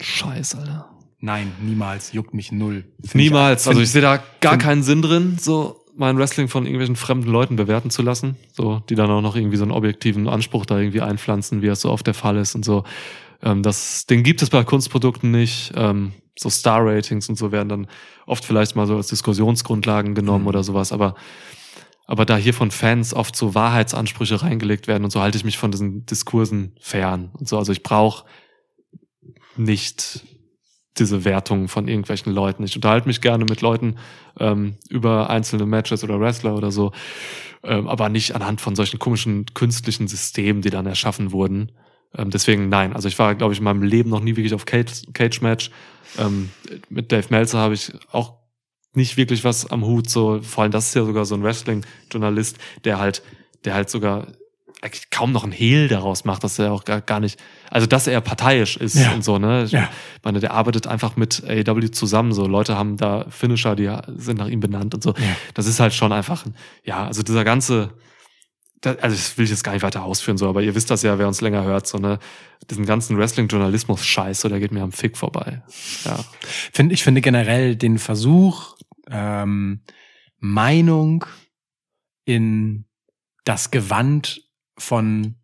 [SPEAKER 1] Scheiß, Alter.
[SPEAKER 2] Nein, niemals. Juckt mich null.
[SPEAKER 1] niemals. Ich, also ich sehe da gar keinen Sinn drin. So, mein Wrestling von irgendwelchen fremden Leuten bewerten zu lassen, so die dann auch noch irgendwie so einen objektiven Anspruch da irgendwie einpflanzen, wie das so oft der Fall ist und so. Ähm, das, den gibt es bei Kunstprodukten nicht. Ähm, so Star-Ratings und so werden dann oft vielleicht mal so als Diskussionsgrundlagen genommen mhm. oder sowas, aber aber da hier von Fans oft so Wahrheitsansprüche reingelegt werden und so halte ich mich von diesen Diskursen fern und so. Also ich brauche nicht diese Wertungen von irgendwelchen Leuten. Ich unterhalte mich gerne mit Leuten ähm, über einzelne Matches oder Wrestler oder so, ähm, aber nicht anhand von solchen komischen künstlichen Systemen, die dann erschaffen wurden. Ähm, deswegen nein. Also ich war, glaube ich, in meinem Leben noch nie wirklich auf Cage-Match. Ähm, mit Dave Meltzer habe ich auch nicht wirklich was am Hut. So, vor allem das ist ja sogar so ein Wrestling-Journalist, der halt, der halt sogar kaum noch ein Hehl daraus macht, dass er auch gar, gar nicht, also dass er parteiisch ist ja. und so, ne?
[SPEAKER 2] Ich ja.
[SPEAKER 1] meine, der arbeitet einfach mit AEW zusammen, so Leute haben da Finisher, die sind nach ihm benannt und so. Ja. Das ist halt schon einfach, ja, also dieser ganze, das, also das will ich jetzt gar nicht weiter ausführen, so, aber ihr wisst das ja, wer uns länger hört, so, ne? Diesen ganzen Wrestling-Journalismus-Scheiß, so, der geht mir am Fick vorbei.
[SPEAKER 2] Ja. Find, ich finde generell den Versuch, ähm, Meinung in das Gewand von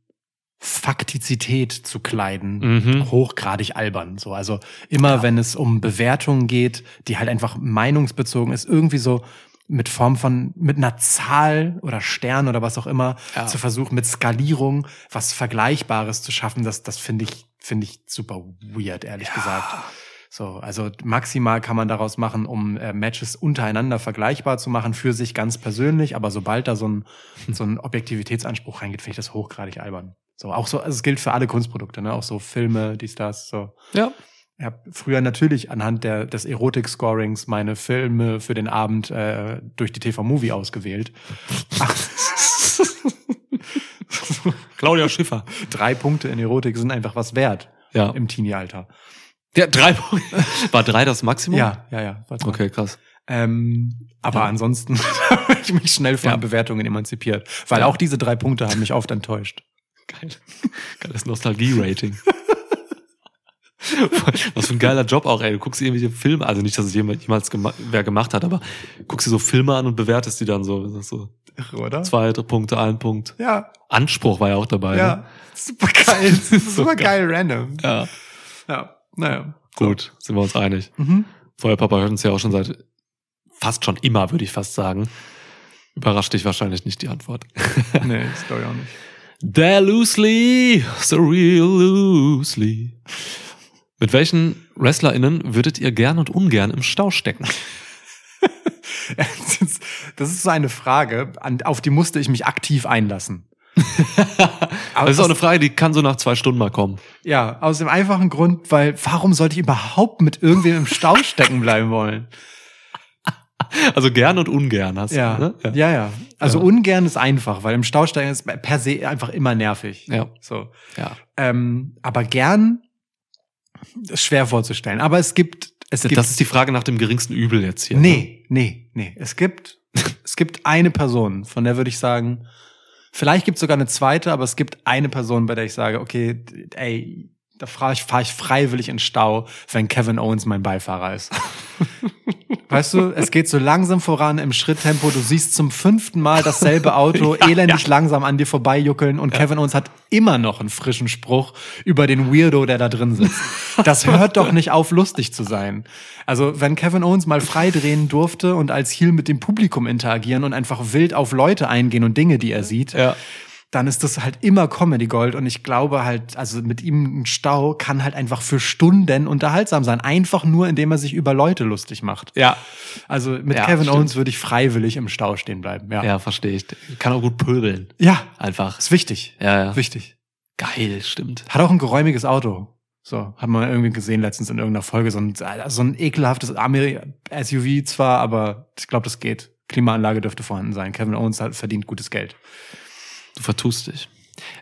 [SPEAKER 2] Faktizität zu kleiden,
[SPEAKER 1] mhm.
[SPEAKER 2] hochgradig albern. So, also immer ja. wenn es um Bewertungen geht, die halt einfach meinungsbezogen ist, irgendwie so mit Form von, mit einer Zahl oder Stern oder was auch immer,
[SPEAKER 1] ja.
[SPEAKER 2] zu versuchen, mit Skalierung was Vergleichbares zu schaffen, das, das finde ich, finde ich super weird, ehrlich ja. gesagt. So, also maximal kann man daraus machen, um äh, Matches untereinander vergleichbar zu machen, für sich ganz persönlich, aber sobald da so ein, so ein Objektivitätsanspruch reingeht, finde ich das hochgradig albern. So, auch so, also es gilt für alle Kunstprodukte, ne? Auch so Filme, dies, das, so. Ja. Ich habe früher natürlich anhand der, des Erotik-Scorings meine Filme für den Abend äh, durch die TV-Movie ausgewählt. Claudia Schiffer. Drei Punkte in Erotik sind einfach was wert
[SPEAKER 1] ja.
[SPEAKER 2] im Teenie-Alter.
[SPEAKER 1] Ja, drei Punkte. [LAUGHS] War drei das Maximum?
[SPEAKER 2] Ja, ja, ja.
[SPEAKER 1] War Okay, krass.
[SPEAKER 2] Ähm, aber ja. ansonsten [LAUGHS] habe ich mich schnell von ja. Bewertungen emanzipiert, weil ja. auch diese drei Punkte haben mich oft enttäuscht.
[SPEAKER 1] Geil. Geiles Nostalgie-Rating. Was für ein geiler Job auch, ey. Du guckst dir irgendwelche Filme, also nicht, dass es jemand, jemals gema wer gemacht hat, aber guckst dir so Filme an und bewertest die dann so.
[SPEAKER 2] so Oder? Zwei
[SPEAKER 1] Punkte, ein Punkt.
[SPEAKER 2] Ja.
[SPEAKER 1] Anspruch war ja auch dabei. Ja. Ne?
[SPEAKER 2] Super geil. [LAUGHS] Super geil, random. Ja. Ja. Naja.
[SPEAKER 1] Gut, so. sind wir uns einig.
[SPEAKER 2] Mhm.
[SPEAKER 1] Feuerpapa hört uns ja auch schon seit fast schon immer, würde ich fast sagen. Überrascht dich wahrscheinlich nicht die Antwort.
[SPEAKER 2] [LAUGHS] nee, ich glaube ja auch nicht.
[SPEAKER 1] Der Loosely, so real loosely. Mit welchen WrestlerInnen würdet ihr gern und ungern im Stau stecken? [LAUGHS]
[SPEAKER 2] das ist so eine Frage, auf die musste ich mich aktiv einlassen.
[SPEAKER 1] [LAUGHS] das ist auch eine Frage, die kann so nach zwei Stunden mal kommen.
[SPEAKER 2] Ja, aus dem einfachen Grund, weil warum sollte ich überhaupt mit irgendwem im Stau stecken bleiben wollen? [LAUGHS]
[SPEAKER 1] Also gern und ungern hast
[SPEAKER 2] ja.
[SPEAKER 1] du. Ne? Ja.
[SPEAKER 2] ja, ja. Also ja. ungern ist einfach, weil im Stau stecken ist per se einfach immer nervig.
[SPEAKER 1] Ja.
[SPEAKER 2] So. Ja. Ähm, aber gern ist schwer vorzustellen. Aber es gibt.
[SPEAKER 1] Es
[SPEAKER 2] das gibt,
[SPEAKER 1] ist die Frage nach dem geringsten Übel jetzt hier.
[SPEAKER 2] Nee, ne? nee, nee. Es gibt, es gibt eine Person, von der würde ich sagen, Vielleicht gibt es sogar eine zweite, aber es gibt eine Person, bei der ich sage, okay, ey, da fahre ich, fahr ich freiwillig in Stau, wenn Kevin Owens mein Beifahrer ist. [LAUGHS] Weißt du, es geht so langsam voran im Schritttempo. Du siehst zum fünften Mal dasselbe Auto [LAUGHS] ja, elendig ja. langsam an dir vorbeijuckeln und ja. Kevin Owens hat immer noch einen frischen Spruch über den Weirdo, der da drin sitzt. [LAUGHS] Das hört doch nicht auf, lustig zu sein. Also, wenn Kevin Owens mal frei drehen durfte und als Heel mit dem Publikum interagieren und einfach wild auf Leute eingehen und Dinge, die er sieht, dann ist das halt immer Comedy Gold. Und ich glaube halt, also mit ihm ein Stau kann halt einfach für Stunden unterhaltsam sein. Einfach nur, indem er sich über Leute lustig macht.
[SPEAKER 1] Ja.
[SPEAKER 2] Also mit ja, Kevin stimmt. Owens würde ich freiwillig im Stau stehen bleiben. Ja,
[SPEAKER 1] ja verstehe ich. Kann auch gut pöbeln.
[SPEAKER 2] Ja.
[SPEAKER 1] Einfach.
[SPEAKER 2] Ist wichtig. Ja, ja. Wichtig.
[SPEAKER 1] Geil, stimmt.
[SPEAKER 2] Hat auch ein geräumiges Auto. So, hat man irgendwie gesehen letztens in irgendeiner Folge. So ein, so ein ekelhaftes SUV zwar, aber ich glaube, das geht. Klimaanlage dürfte vorhanden sein. Kevin Owens hat verdient gutes Geld
[SPEAKER 1] du vertust dich.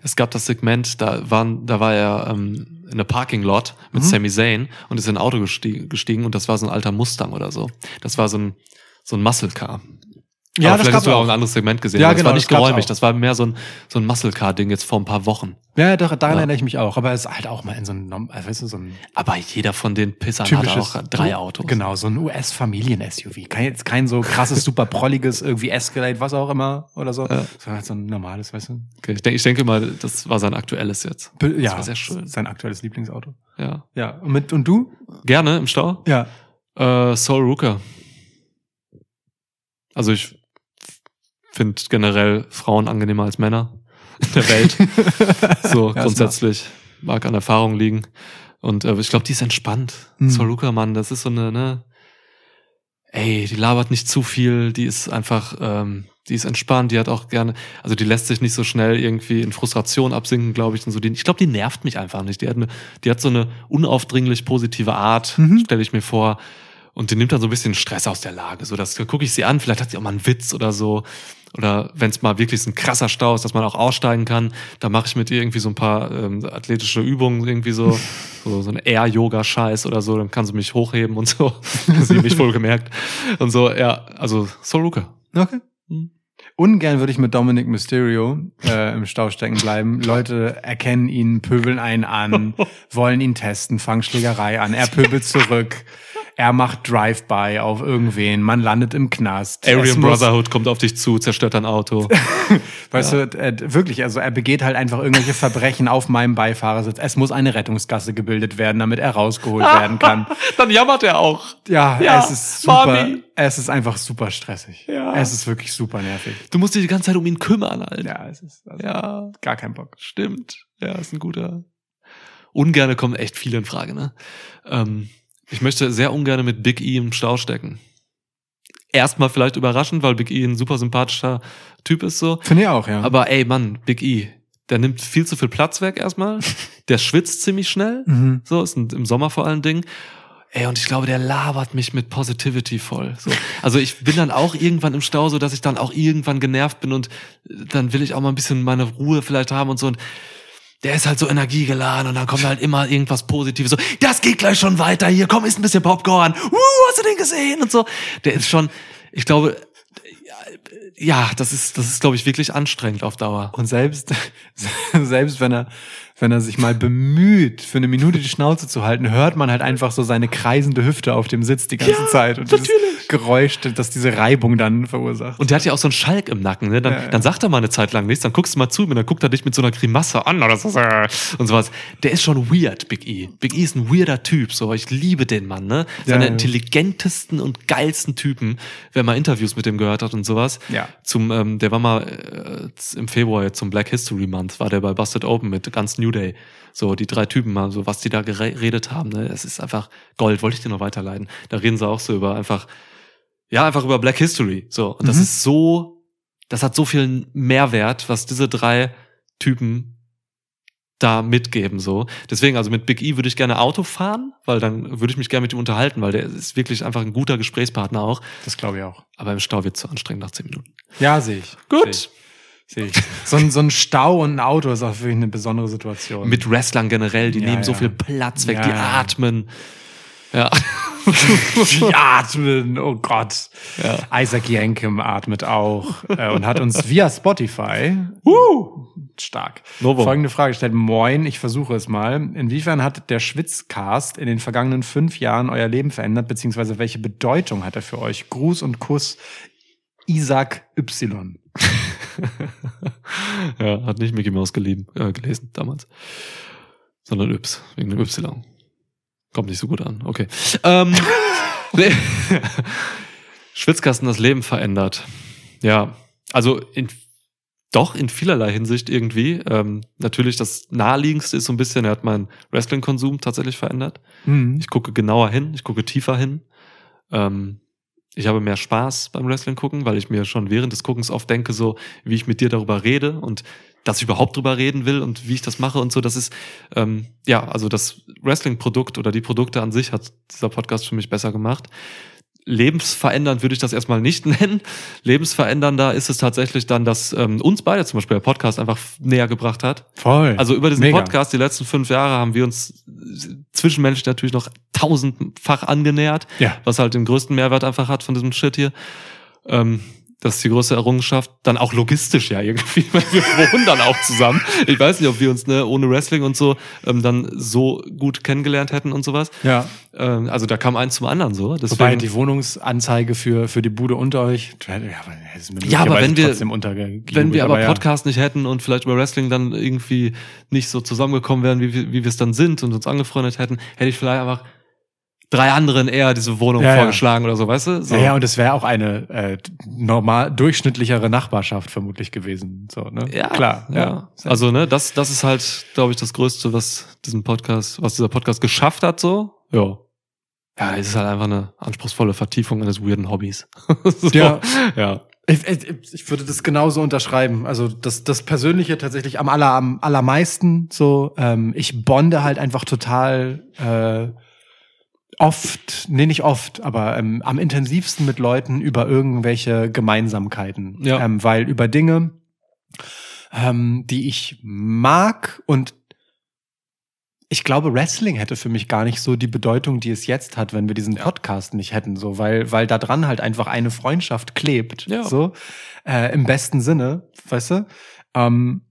[SPEAKER 1] Es gab das Segment, da, waren, da war er ähm, in der Parking Lot mit mhm. Sami Zayn und ist in ein Auto gestiegen, gestiegen und das war so ein alter Mustang oder so. Das war so ein, so ein Muscle Car. Ja, Aber das vielleicht hast du auch ein anderes Segment gesehen. Ja, das genau, war nicht das geräumig, das war mehr so ein, so ein Muscle Car Ding jetzt vor ein paar Wochen.
[SPEAKER 2] Ja, doch, daran ja. erinnere ich mich auch. Aber es ist halt auch mal in so einem, äh, weißt du,
[SPEAKER 1] so ein. Aber jeder von den Pissern hat auch drei Autos.
[SPEAKER 2] Genau, so ein US-Familien-SUV. Kein, kein so krasses, super prolliges, irgendwie Escalade, was auch immer oder so. Ja. Sondern halt so ein normales, weißt
[SPEAKER 1] du. Okay, ich, denke, ich denke mal, das war sein aktuelles jetzt. Be ja, das war
[SPEAKER 2] sehr schön. Sein aktuelles Lieblingsauto.
[SPEAKER 1] Ja.
[SPEAKER 2] Ja. Und, mit, und du?
[SPEAKER 1] Gerne im Stau?
[SPEAKER 2] Ja.
[SPEAKER 1] Äh, Soul Rooker. Also ich finde generell Frauen angenehmer als Männer in der Welt. [LAUGHS] so ja, grundsätzlich. Mag an Erfahrung liegen. Und äh, ich glaube, die ist entspannt. Mhm. Zwar Luca, Mann, das ist so eine, ne, ey, die labert nicht zu viel, die ist einfach, ähm, die ist entspannt, die hat auch gerne, also die lässt sich nicht so schnell irgendwie in Frustration absinken, glaube ich. Und so die, ich glaube, die nervt mich einfach nicht. Die hat, eine, die hat so eine unaufdringlich positive Art, mhm. stelle ich mir vor. Und die nimmt dann so ein bisschen Stress aus der Lage. So, das gucke ich sie an, vielleicht hat sie auch mal einen Witz oder so. Oder wenn es mal wirklich so ein krasser Stau ist, dass man auch aussteigen kann, da mache ich mit ihr irgendwie so ein paar ähm, athletische Übungen, irgendwie so, so, so ein Air-Yoga-Scheiß oder so, dann kann sie mich hochheben und so. sie mich wohl gemerkt. Und so, ja, also so Luca.
[SPEAKER 2] Okay. Hm. Ungern würde ich mit Dominic Mysterio äh, im Stau stecken bleiben. Leute erkennen ihn, pöbeln einen an, [LAUGHS] wollen ihn testen, fangen Schlägerei an, er pöbelt zurück er macht Drive-by auf irgendwen, man landet im Knast.
[SPEAKER 1] Aryan Brotherhood kommt auf dich zu, zerstört dein Auto.
[SPEAKER 2] [LAUGHS] weißt ja. du, äh, wirklich, also er begeht halt einfach irgendwelche Verbrechen auf meinem Beifahrersitz. Es muss eine Rettungsgasse gebildet werden, damit er rausgeholt werden kann.
[SPEAKER 1] [LAUGHS] Dann jammert er auch.
[SPEAKER 2] Ja, ja es ist super. Mami. Es ist einfach super stressig. Ja. Es ist wirklich super nervig.
[SPEAKER 1] Du musst dich die ganze Zeit um ihn kümmern, halt. Ja,
[SPEAKER 2] es ist also ja. gar kein Bock.
[SPEAKER 1] Stimmt. Ja, ist ein guter. Ungerne kommen echt viele in Frage, ne? Ähm, ich möchte sehr ungern mit Big E im Stau stecken. Erstmal vielleicht überraschend, weil Big E ein super sympathischer Typ ist so.
[SPEAKER 2] Finde ich auch, ja.
[SPEAKER 1] Aber ey, Mann, Big E, der nimmt viel zu viel Platz weg erstmal. [LAUGHS] Der schwitzt ziemlich schnell. Mhm. So, ist ein, im Sommer vor allen Dingen. Ey, und ich glaube, der labert mich mit Positivity voll. So. Also ich bin dann auch irgendwann im Stau, so dass ich dann auch irgendwann genervt bin und äh, dann will ich auch mal ein bisschen meine Ruhe vielleicht haben und so. Und der ist halt so energiegeladen und dann kommt halt immer irgendwas Positives. So, das geht gleich schon weiter hier, komm, isst ein bisschen Popcorn. Uh, hast du den gesehen? Und so. Der ist schon, ich glaube, ja, das ist, das ist, glaube ich, wirklich anstrengend auf Dauer.
[SPEAKER 2] Und selbst, [LAUGHS] selbst wenn er wenn er sich mal bemüht, für eine Minute die Schnauze zu halten, hört man halt einfach so seine kreisende Hüfte auf dem Sitz die ganze ja, Zeit. Und natürlich. dieses Geräusch, das diese Reibung dann verursacht.
[SPEAKER 1] Und der hat ja auch so einen Schalk im Nacken. Ne? Dann, ja, ja. dann sagt er mal eine Zeit lang nichts, dann guckst du mal zu ihm und dann guckt er dich mit so einer Grimasse an oder so. Und sowas. Der ist schon weird, Big E. Big E ist ein weirder Typ. So, ich liebe den Mann. Ne? Seine intelligentesten und geilsten Typen, wer mal Interviews mit dem gehört hat und sowas.
[SPEAKER 2] Ja.
[SPEAKER 1] Zum, ähm, der war mal äh, im Februar zum Black History Month, war der bei Busted Open mit ganz New New Day. So, die drei Typen mal, so was die da geredet haben, ne? Es ist einfach Gold, wollte ich dir noch weiterleiten. Da reden sie auch so über einfach, ja, einfach über Black History. So, und mhm. das ist so, das hat so viel Mehrwert, was diese drei Typen da mitgeben, so. Deswegen, also mit Big E würde ich gerne Auto fahren, weil dann würde ich mich gerne mit ihm unterhalten, weil der ist wirklich einfach ein guter Gesprächspartner auch.
[SPEAKER 2] Das glaube ich auch.
[SPEAKER 1] Aber im Stau wird zu anstrengend nach zehn Minuten.
[SPEAKER 2] Ja, sehe ich.
[SPEAKER 1] Gut. Seh ich.
[SPEAKER 2] Sehe ich. So ein, so ein Stau und ein Auto ist auch wirklich eine besondere Situation.
[SPEAKER 1] Mit Wrestlern generell, die ja, nehmen ja. so viel Platz weg, ja, die atmen. Ja.
[SPEAKER 2] [LAUGHS] die atmen, oh Gott. Isaac Yankem atmet auch äh, und hat uns via Spotify
[SPEAKER 1] uh,
[SPEAKER 2] stark Novo. folgende Frage gestellt. Moin, ich versuche es mal. Inwiefern hat der Schwitzcast in den vergangenen fünf Jahren euer Leben verändert, beziehungsweise welche Bedeutung hat er für euch? Gruß und Kuss, Isaac Y.
[SPEAKER 1] [LAUGHS] ja, hat nicht Mickey Mouse gelieben, äh, gelesen damals. Sondern Yps, wegen dem Y. Kommt nicht so gut an. Okay. Ähm, [LAUGHS] nee. Schwitzkasten das Leben verändert. Ja, also in, doch in vielerlei Hinsicht irgendwie. Ähm, natürlich das naheliegendste ist so ein bisschen, er hat meinen Wrestling-Konsum tatsächlich verändert. Mhm. Ich gucke genauer hin, ich gucke tiefer hin. Ähm, ich habe mehr Spaß beim Wrestling gucken, weil ich mir schon während des Guckens oft denke, so wie ich mit dir darüber rede und dass ich überhaupt darüber reden will und wie ich das mache und so. Das ist, ähm, ja, also das Wrestling-Produkt oder die Produkte an sich hat dieser Podcast für mich besser gemacht lebensverändernd würde ich das erstmal nicht [LAUGHS] nennen. Lebensverändernder ist es tatsächlich dann, dass ähm, uns beide zum Beispiel der Podcast einfach näher gebracht hat.
[SPEAKER 2] Voll.
[SPEAKER 1] Also über diesen Mega. Podcast, die letzten fünf Jahre, haben wir uns zwischenmenschlich natürlich noch tausendfach angenähert,
[SPEAKER 2] ja.
[SPEAKER 1] was halt den größten Mehrwert einfach hat von diesem Shit hier. Ähm, das ist die größte Errungenschaft. Dann auch logistisch ja irgendwie, [LAUGHS] weil wir wohnen dann auch zusammen. Ich weiß nicht, ob wir uns ne, ohne Wrestling und so ähm, dann so gut kennengelernt hätten und sowas. Ja. Ähm, also da kam eins zum anderen so.
[SPEAKER 2] Deswegen, Wobei die Wohnungsanzeige für, für die Bude unter euch,
[SPEAKER 1] ja,
[SPEAKER 2] aber,
[SPEAKER 1] ja, aber wenn wir, wenn wir aber, aber Podcast nicht hätten und vielleicht über Wrestling dann irgendwie nicht so zusammengekommen wären, wie, wie wir es dann sind und uns angefreundet hätten, hätte ich vielleicht einfach drei anderen eher diese Wohnung ja, vorgeschlagen ja. oder so, weißt du? So.
[SPEAKER 2] Ja, ja, und es wäre auch eine äh, normal durchschnittlichere Nachbarschaft vermutlich gewesen. So, ne?
[SPEAKER 1] Ja, klar. Ja. Also, ne, das, das ist halt, glaube ich, das Größte, was diesen Podcast, was dieser Podcast geschafft hat, so. Ja.
[SPEAKER 2] Ja,
[SPEAKER 1] es ist halt einfach eine anspruchsvolle Vertiefung eines weirden Hobbys. [LAUGHS] so.
[SPEAKER 2] Ja. ja. Ich, ich, ich würde das genauso unterschreiben. Also das, das Persönliche tatsächlich am, aller, am allermeisten so. Ähm, ich bonde halt einfach total äh, oft, nee, nicht oft, aber ähm, am intensivsten mit Leuten über irgendwelche Gemeinsamkeiten. Ja. Ähm, weil über Dinge, ähm, die ich mag und ich glaube, Wrestling hätte für mich gar nicht so die Bedeutung, die es jetzt hat, wenn wir diesen Podcast nicht hätten, so, weil, weil da dran halt einfach eine Freundschaft klebt,
[SPEAKER 1] ja.
[SPEAKER 2] so, äh, im besten Sinne, weißt du, ähm,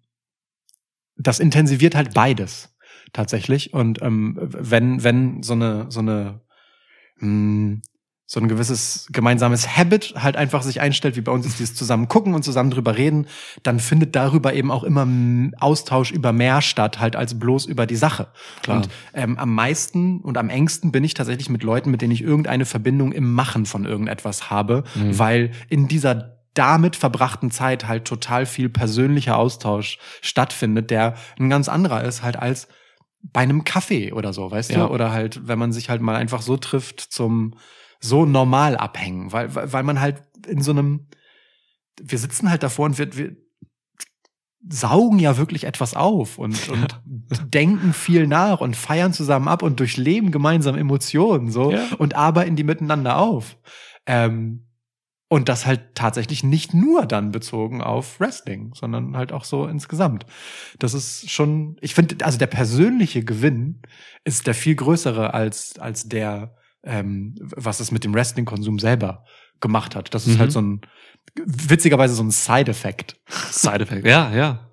[SPEAKER 2] das intensiviert halt beides tatsächlich. Und ähm, wenn, wenn so eine, so eine mh, hm, so ein gewisses gemeinsames Habit halt einfach sich einstellt, wie bei uns ist dieses zusammen gucken und zusammen drüber reden, dann findet darüber eben auch immer Austausch über mehr statt, halt als bloß über die Sache. Klar. Und ähm, am meisten und am engsten bin ich tatsächlich mit Leuten, mit denen ich irgendeine Verbindung im Machen von irgendetwas habe, mhm. weil in dieser damit verbrachten Zeit halt total viel persönlicher Austausch stattfindet, der ein ganz anderer ist halt als bei einem Kaffee oder so, weißt ja. du? Oder halt, wenn man sich halt mal einfach so trifft zum so normal abhängen, weil, weil man halt in so einem, wir sitzen halt davor und wir, wir saugen ja wirklich etwas auf und, und denken viel nach und feiern zusammen ab und durchleben gemeinsam Emotionen so ja. und arbeiten die miteinander auf. Ähm, und das halt tatsächlich nicht nur dann bezogen auf Wrestling, sondern halt auch so insgesamt. Das ist schon, ich finde, also der persönliche Gewinn ist der viel größere als, als der, ähm, was es mit dem Wrestling-Konsum selber gemacht hat. Das ist halt mhm. halt so ein, witzigerweise so ein Side-Effekt.
[SPEAKER 1] Side-Effekt, ja, ja.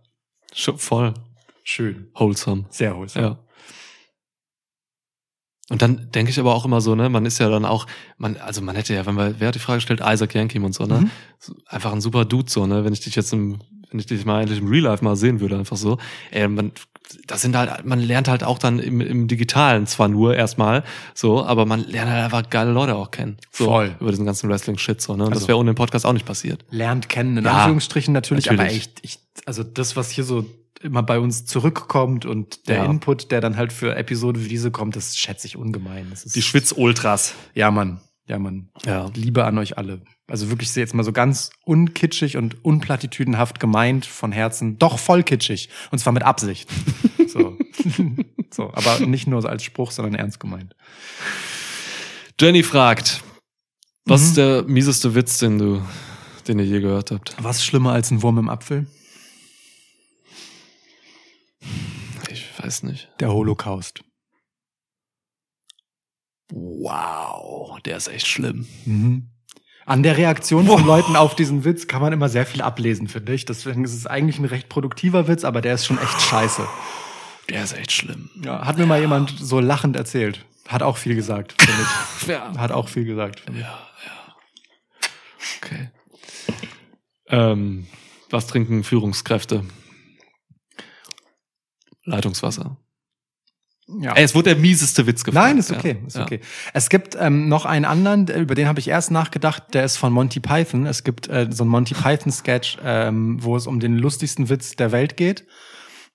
[SPEAKER 1] voll. Schön.
[SPEAKER 2] Wholesome.
[SPEAKER 1] Sehr wholesome. Ja. Und dann denke ich aber auch immer so, ne, man ist ja dann auch, man, also man hätte ja, wenn man, wer hat die Frage gestellt, Isaac Yankim und so, ne? Mhm. Einfach ein super Dude, so, ne? Wenn ich dich jetzt im, wenn ich dich mal endlich im Real Life mal sehen würde, einfach so. Ey, ähm, man, das sind halt, man lernt halt auch dann im, im Digitalen zwar nur erstmal so, aber man lernt halt einfach geile Leute auch kennen. So,
[SPEAKER 2] Voll.
[SPEAKER 1] Über diesen ganzen Wrestling-Shit, so, ne? Und also, das wäre ohne den Podcast auch nicht passiert.
[SPEAKER 2] Lernt kennen, in ja, Anführungsstrichen natürlich, natürlich. aber echt, ich, also das, was hier so immer bei uns zurückkommt und der ja. Input, der dann halt für Episoden wie diese kommt, das schätze ich ungemein.
[SPEAKER 1] Das ist Die Schwitzultras.
[SPEAKER 2] Ja, Mann. Ja, Mann. Ja. Liebe an euch alle. Also wirklich jetzt mal so ganz unkitschig und unplattitüdenhaft gemeint von Herzen, doch voll kitschig. Und zwar mit Absicht. [LAUGHS] so. [LAUGHS] so, aber nicht nur als Spruch, sondern ernst gemeint.
[SPEAKER 1] Jenny fragt, was mhm. ist der mieseste Witz, den du, den ihr je gehört habt?
[SPEAKER 2] Was schlimmer als ein Wurm im Apfel?
[SPEAKER 1] weiß nicht.
[SPEAKER 2] Der Holocaust.
[SPEAKER 1] Wow, der ist echt schlimm. Mhm.
[SPEAKER 2] An der Reaktion von Leuten auf diesen Witz kann man immer sehr viel ablesen, finde ich. Deswegen ist es eigentlich ein recht produktiver Witz, aber der ist schon echt scheiße.
[SPEAKER 1] Der ist echt schlimm.
[SPEAKER 2] Ja, hat mir ja. mal jemand so lachend erzählt. Hat auch viel gesagt, finde ich. [LAUGHS] Ja. Hat auch viel gesagt.
[SPEAKER 1] Ja, ja. Okay. Ähm, was trinken Führungskräfte? Leitungswasser. Ja. Ey, es wurde der mieseste Witz gefragt.
[SPEAKER 2] Nein, ist okay, ja. ist okay. Ja. Es gibt ähm, noch einen anderen, über den habe ich erst nachgedacht, der ist von Monty Python. Es gibt äh, so einen Monty Python Sketch, ähm, wo es um den lustigsten Witz der Welt geht.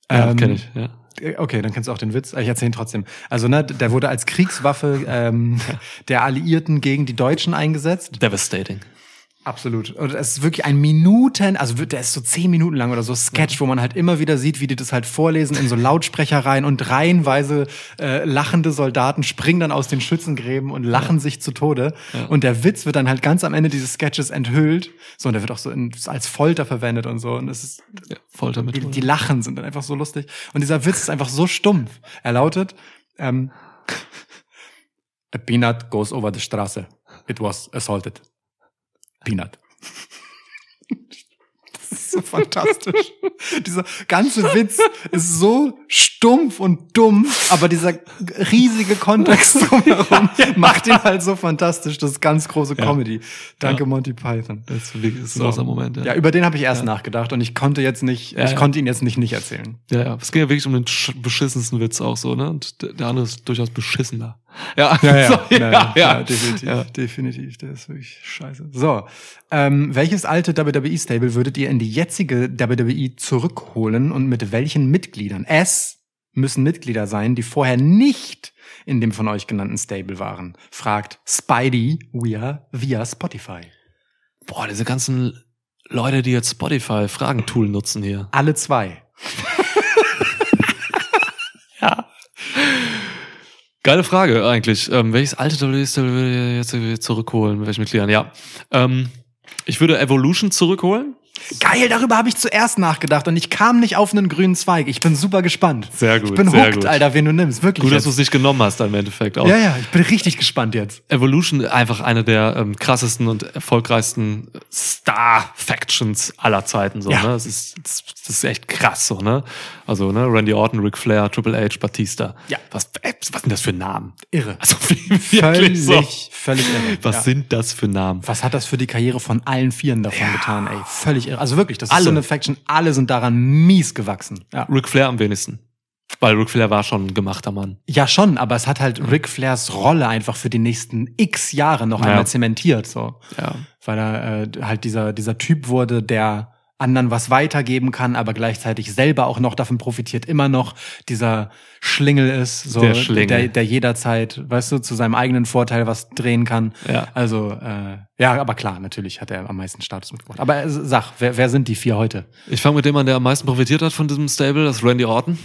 [SPEAKER 1] Ähm, ja, kenne ich, ja.
[SPEAKER 2] Äh, okay, dann kennst du auch den Witz. Ich erzähle ihn trotzdem. Also, ne, der wurde als Kriegswaffe ähm, [LAUGHS] der Alliierten gegen die Deutschen eingesetzt.
[SPEAKER 1] Devastating.
[SPEAKER 2] Absolut. Und es ist wirklich ein Minuten, also wird, der ist so zehn Minuten lang oder so Sketch, wo man halt immer wieder sieht, wie die das halt vorlesen in so Lautsprecher rein und reihenweise äh, lachende Soldaten springen dann aus den Schützengräben und lachen ja. sich zu Tode. Ja. Und der Witz wird dann halt ganz am Ende dieses Sketches enthüllt. So, und der wird auch so in, als Folter verwendet und so. Und es ist ja, Folter mit. Die, die, Lachen sind dann einfach so lustig. Und dieser Witz ist einfach so stumpf. Er lautet, ähm, [LAUGHS] a peanut goes over the Straße. It was assaulted. Peanut. Das ist so fantastisch. [LAUGHS] dieser ganze Witz ist so stumpf und dumm, aber dieser riesige Kontext [LAUGHS] drumherum ja, ja. macht ihn halt so fantastisch. Das ist ganz große Comedy. Ja. Danke Monty Python.
[SPEAKER 1] Das ist wirklich das so. ein großer Moment.
[SPEAKER 2] Ja. über den habe ich erst nachgedacht und ich konnte jetzt nicht, ich konnte ihn jetzt nicht nicht erzählen.
[SPEAKER 1] Ja, ja, es ging ja wirklich um den beschissensten Witz auch so, ne? Und der andere ist durchaus beschissener.
[SPEAKER 2] [LAUGHS] Ja, ja, ja, so, ja, ja, ja, definitiv, definitiv. Das ist wirklich scheiße. So, ähm, welches alte WWE-Stable würdet ihr in die jetzige WWE zurückholen und mit welchen Mitgliedern? Es müssen Mitglieder sein, die vorher nicht in dem von euch genannten Stable waren. Fragt Spidey via, via Spotify.
[SPEAKER 1] Boah, diese ganzen Leute, die jetzt Spotify Fragentool nutzen hier.
[SPEAKER 2] Alle zwei.
[SPEAKER 1] [LAUGHS] ja. Geile Frage eigentlich. Ähm, welches alte äh, WWE jetzt zurückholen? Mit welchen Mitgliedern? Ja. Ähm, ich würde Evolution zurückholen.
[SPEAKER 2] Geil, darüber habe ich zuerst nachgedacht und ich kam nicht auf einen grünen Zweig. Ich bin super gespannt.
[SPEAKER 1] Sehr gut.
[SPEAKER 2] Ich bin hooked, gut. Alter, wen du nimmst. Wirklich.
[SPEAKER 1] Gut, jetzt. dass du es nicht genommen hast im Endeffekt auch.
[SPEAKER 2] Ja, ja, ich bin richtig gespannt jetzt.
[SPEAKER 1] Evolution, einfach eine der ähm, krassesten und erfolgreichsten Star-Factions aller Zeiten. So, ja. ne? das, ist, das, das ist echt krass so, ne? Also, ne, Randy Orton, Ric Flair, Triple H, Batista.
[SPEAKER 2] Ja. Was, äh, was sind das für Namen? Irre.
[SPEAKER 1] Also, [LAUGHS]
[SPEAKER 2] völlig, so. völlig irre.
[SPEAKER 1] Was ja. sind das für Namen?
[SPEAKER 2] Was hat das für die Karriere von allen Vieren davon ja. getan, ey? Völlig irre. Also wirklich, das alle. ist so eine Faction. Alle sind daran mies gewachsen.
[SPEAKER 1] Ja. Ric Flair am wenigsten. Weil Ric Flair war schon ein gemachter Mann.
[SPEAKER 2] Ja, schon, aber es hat halt Ric Flairs Rolle einfach für die nächsten x Jahre noch ja. einmal zementiert, so.
[SPEAKER 1] Ja.
[SPEAKER 2] Weil er äh, halt dieser, dieser Typ wurde, der anderen was weitergeben kann, aber gleichzeitig selber auch noch davon profitiert, immer noch dieser Schlingel ist, so der, Schlingel. der, der jederzeit, weißt du, zu seinem eigenen Vorteil was drehen kann.
[SPEAKER 1] Ja.
[SPEAKER 2] Also äh, ja, aber klar, natürlich hat er am meisten Status mitgebracht. Aber äh, sag, wer, wer sind die vier heute?
[SPEAKER 1] Ich fange mit dem an, der am meisten profitiert hat von diesem Stable, das ist Randy Orton,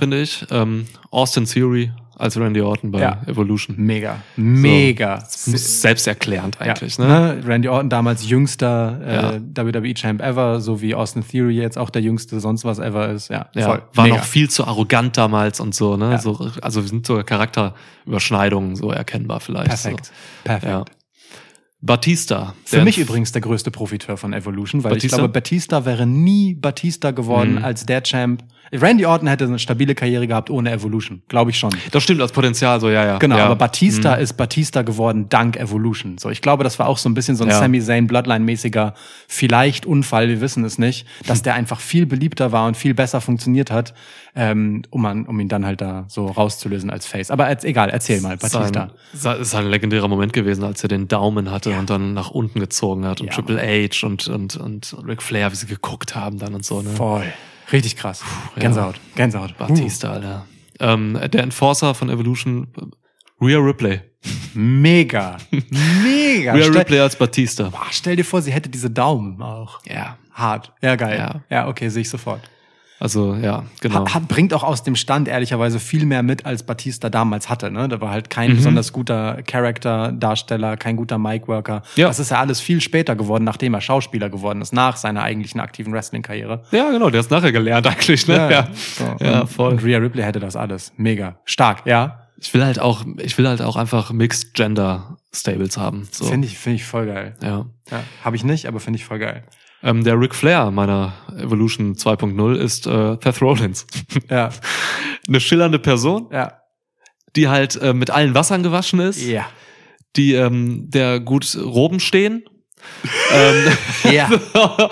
[SPEAKER 1] finde ich. Ähm, Austin Theory als Randy Orton bei ja. Evolution.
[SPEAKER 2] Mega. Mega.
[SPEAKER 1] So, selbsterklärend eigentlich. Ja. Ne? ne?
[SPEAKER 2] Randy Orton damals jüngster äh, WWE-Champ ever, so wie Austin Theory jetzt auch der jüngste sonst was ever ist. Ja,
[SPEAKER 1] voll. War Mega. noch viel zu arrogant damals und so. Ne? so also sind so Charakterüberschneidungen so erkennbar vielleicht.
[SPEAKER 2] Perfekt. So. Perfekt.
[SPEAKER 1] Batista. Für
[SPEAKER 2] mich übrigens der größte Profiteur von Evolution, weil Batista? ich glaube, Batista wäre nie Batista geworden mhm. als der Champ, Randy Orton hätte eine stabile Karriere gehabt ohne Evolution, glaube ich schon.
[SPEAKER 1] Das stimmt, das Potenzial so, ja, ja.
[SPEAKER 2] Genau,
[SPEAKER 1] ja.
[SPEAKER 2] aber Batista mhm. ist Batista geworden dank Evolution. So, ich glaube, das war auch so ein bisschen so ein ja. Sami Zayn Bloodline-mäßiger vielleicht Unfall, wir wissen es nicht, dass hm. der einfach viel beliebter war und viel besser funktioniert hat, ähm, um, an, um ihn dann halt da so rauszulösen als Face. Aber als, egal, erzähl mal, Batista. Sein,
[SPEAKER 1] ist halt ein legendärer Moment gewesen, als er den Daumen hatte ja. und dann nach unten gezogen hat und Triple H und, und, und Ric Flair, wie sie geguckt haben dann und so. Ne?
[SPEAKER 2] Voll. Richtig krass.
[SPEAKER 1] Puh, Gänsehaut. Ja. Gänsehaut. Batista, uh. Alter. Ähm, der Enforcer von Evolution, Rhea Ripley.
[SPEAKER 2] Mega. Mega. Rhea
[SPEAKER 1] Ripley als Batista.
[SPEAKER 2] Boah, stell dir vor, sie hätte diese Daumen auch.
[SPEAKER 1] Ja.
[SPEAKER 2] Hart. Ja, geil. Ja, ja okay, sehe ich sofort.
[SPEAKER 1] Also ja, genau. Hat,
[SPEAKER 2] bringt auch aus dem Stand ehrlicherweise viel mehr mit, als Batista damals hatte. Ne? Da war halt kein mhm. besonders guter Charakterdarsteller, kein guter Mic-Worker. Ja. Das ist ja alles viel später geworden, nachdem er Schauspieler geworden ist, nach seiner eigentlichen aktiven Wrestling-Karriere.
[SPEAKER 1] Ja, genau, der ist nachher gelernt eigentlich. Ne? Ja,
[SPEAKER 2] ja. So. ja voll. Und Rhea Ripley hätte das alles. Mega. Stark, ja.
[SPEAKER 1] Ich will halt auch, ich will halt auch einfach Mixed Gender Stables haben. So.
[SPEAKER 2] Finde ich, find ich voll geil. Ja. ja Habe ich nicht, aber finde ich voll geil.
[SPEAKER 1] Ähm, der Ric Flair meiner Evolution 2.0 ist äh, Seth Rollins. Ja. [LAUGHS] Eine schillernde Person,
[SPEAKER 2] ja.
[SPEAKER 1] die halt äh, mit allen Wassern gewaschen ist.
[SPEAKER 2] Ja.
[SPEAKER 1] Die ähm, der gut Roben stehen. [LAUGHS]
[SPEAKER 2] ähm, ja.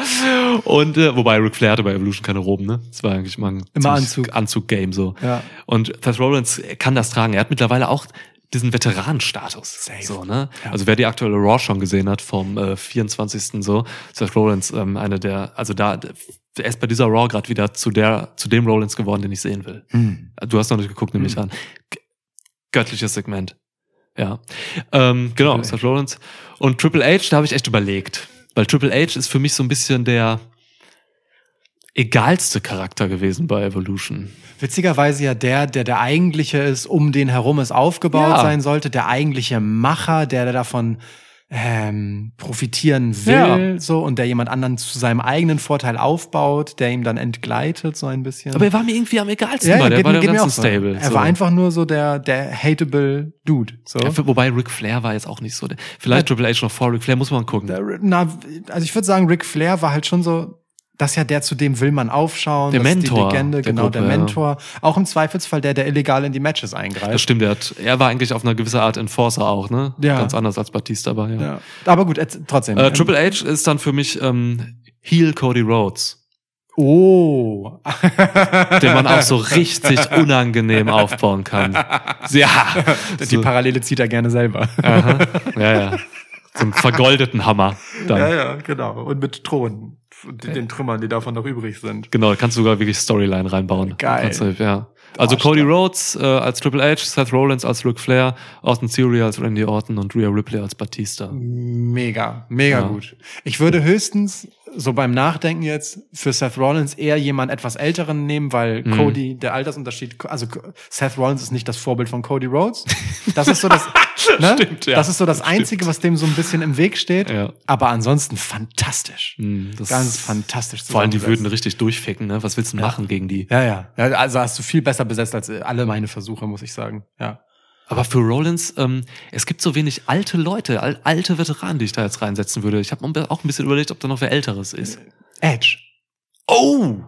[SPEAKER 1] [LAUGHS] und äh, wobei Ric Flair hatte bei Evolution keine Roben, ne? Das war eigentlich mal ein
[SPEAKER 2] Immer Anzug.
[SPEAKER 1] Anzug-Game so.
[SPEAKER 2] Ja.
[SPEAKER 1] Und Seth Rollins kann das tragen. Er hat mittlerweile auch diesen Veteranenstatus. So, ne? Ja. Also wer die aktuelle Raw schon gesehen hat vom äh, 24. so, Seth Rollins, ähm, eine der, also da er ist bei dieser Raw gerade wieder zu der, zu dem Rollins geworden, den ich sehen will. Hm. Du hast noch nicht geguckt, nämlich hm. an. Göttliches Segment. Ja. Ähm, genau, Seth Rollins. Und Triple H, da habe ich echt überlegt. Weil Triple H ist für mich so ein bisschen der, egalste Charakter gewesen bei Evolution.
[SPEAKER 2] Witzigerweise ja der, der der eigentliche ist, um den herum es aufgebaut ja. sein sollte, der eigentliche Macher, der, der davon ähm, profitieren will, ja. so und der jemand anderen zu seinem eigenen Vorteil aufbaut, der ihm dann entgleitet so ein bisschen.
[SPEAKER 1] Aber er war mir irgendwie am egalsten. Ja, ja, der
[SPEAKER 2] geht, war der ganzen so. Stable. Er so. war einfach nur so der der hateable Dude. So. Ja,
[SPEAKER 1] wobei Ric Flair war jetzt auch nicht so. Der, vielleicht ja. Triple H noch vor Ric Flair muss man gucken. Der, na,
[SPEAKER 2] also ich würde sagen, Ric Flair war halt schon so das ist ja der, zu dem will man aufschauen.
[SPEAKER 1] Der Mentor.
[SPEAKER 2] die Legende, der genau, Gruppe, der Mentor. Ja. Auch im Zweifelsfall der, der illegal in die Matches eingreift. Das
[SPEAKER 1] stimmt, der hat, er war eigentlich auf einer gewissen Art Enforcer auch, ne? Ja. Ganz anders als Batista aber ja. ja.
[SPEAKER 2] Aber gut, trotzdem. Äh,
[SPEAKER 1] Triple H ist dann für mich ähm, Heel Cody Rhodes.
[SPEAKER 2] Oh.
[SPEAKER 1] Den man auch so [LAUGHS] richtig unangenehm aufbauen kann.
[SPEAKER 2] Ja. Die so. Parallele zieht er gerne selber.
[SPEAKER 1] Aha. Ja, ja. Zum vergoldeten Hammer.
[SPEAKER 2] Dann. Ja, ja, genau. Und mit Thronen okay. den Trümmern, die davon noch übrig sind.
[SPEAKER 1] Genau, kannst du sogar wirklich Storyline reinbauen.
[SPEAKER 2] Geil. Kannst,
[SPEAKER 1] ja. Also Arsch, Cody Rhodes äh, als Triple H, Seth Rollins als Ric Flair, Austin Theory als Randy Orton und Rhea Ripley als Batista.
[SPEAKER 2] Mega, mega ja. gut. Ich würde höchstens so beim Nachdenken jetzt für Seth Rollins eher jemand etwas älteren nehmen, weil mhm. Cody, der Altersunterschied, also Seth Rollins ist nicht das Vorbild von Cody Rhodes. Das ist so das, [LAUGHS] ne? Stimmt, ja. das ist so das Stimmt. Einzige, was dem so ein bisschen im Weg steht.
[SPEAKER 1] Ja.
[SPEAKER 2] Aber ansonsten fantastisch. Mhm, Ganz fantastisch.
[SPEAKER 1] Vor allem, die würden richtig durchficken, ne? Was willst du ja. machen gegen die?
[SPEAKER 2] Ja, ja, ja. Also hast du viel besser besetzt als alle meine Versuche, muss ich sagen. Ja.
[SPEAKER 1] Aber für Rollins, ähm, es gibt so wenig alte Leute, al alte Veteranen, die ich da jetzt reinsetzen würde. Ich habe auch ein bisschen überlegt, ob da noch wer Älteres ist.
[SPEAKER 2] Äh, Edge. Oh!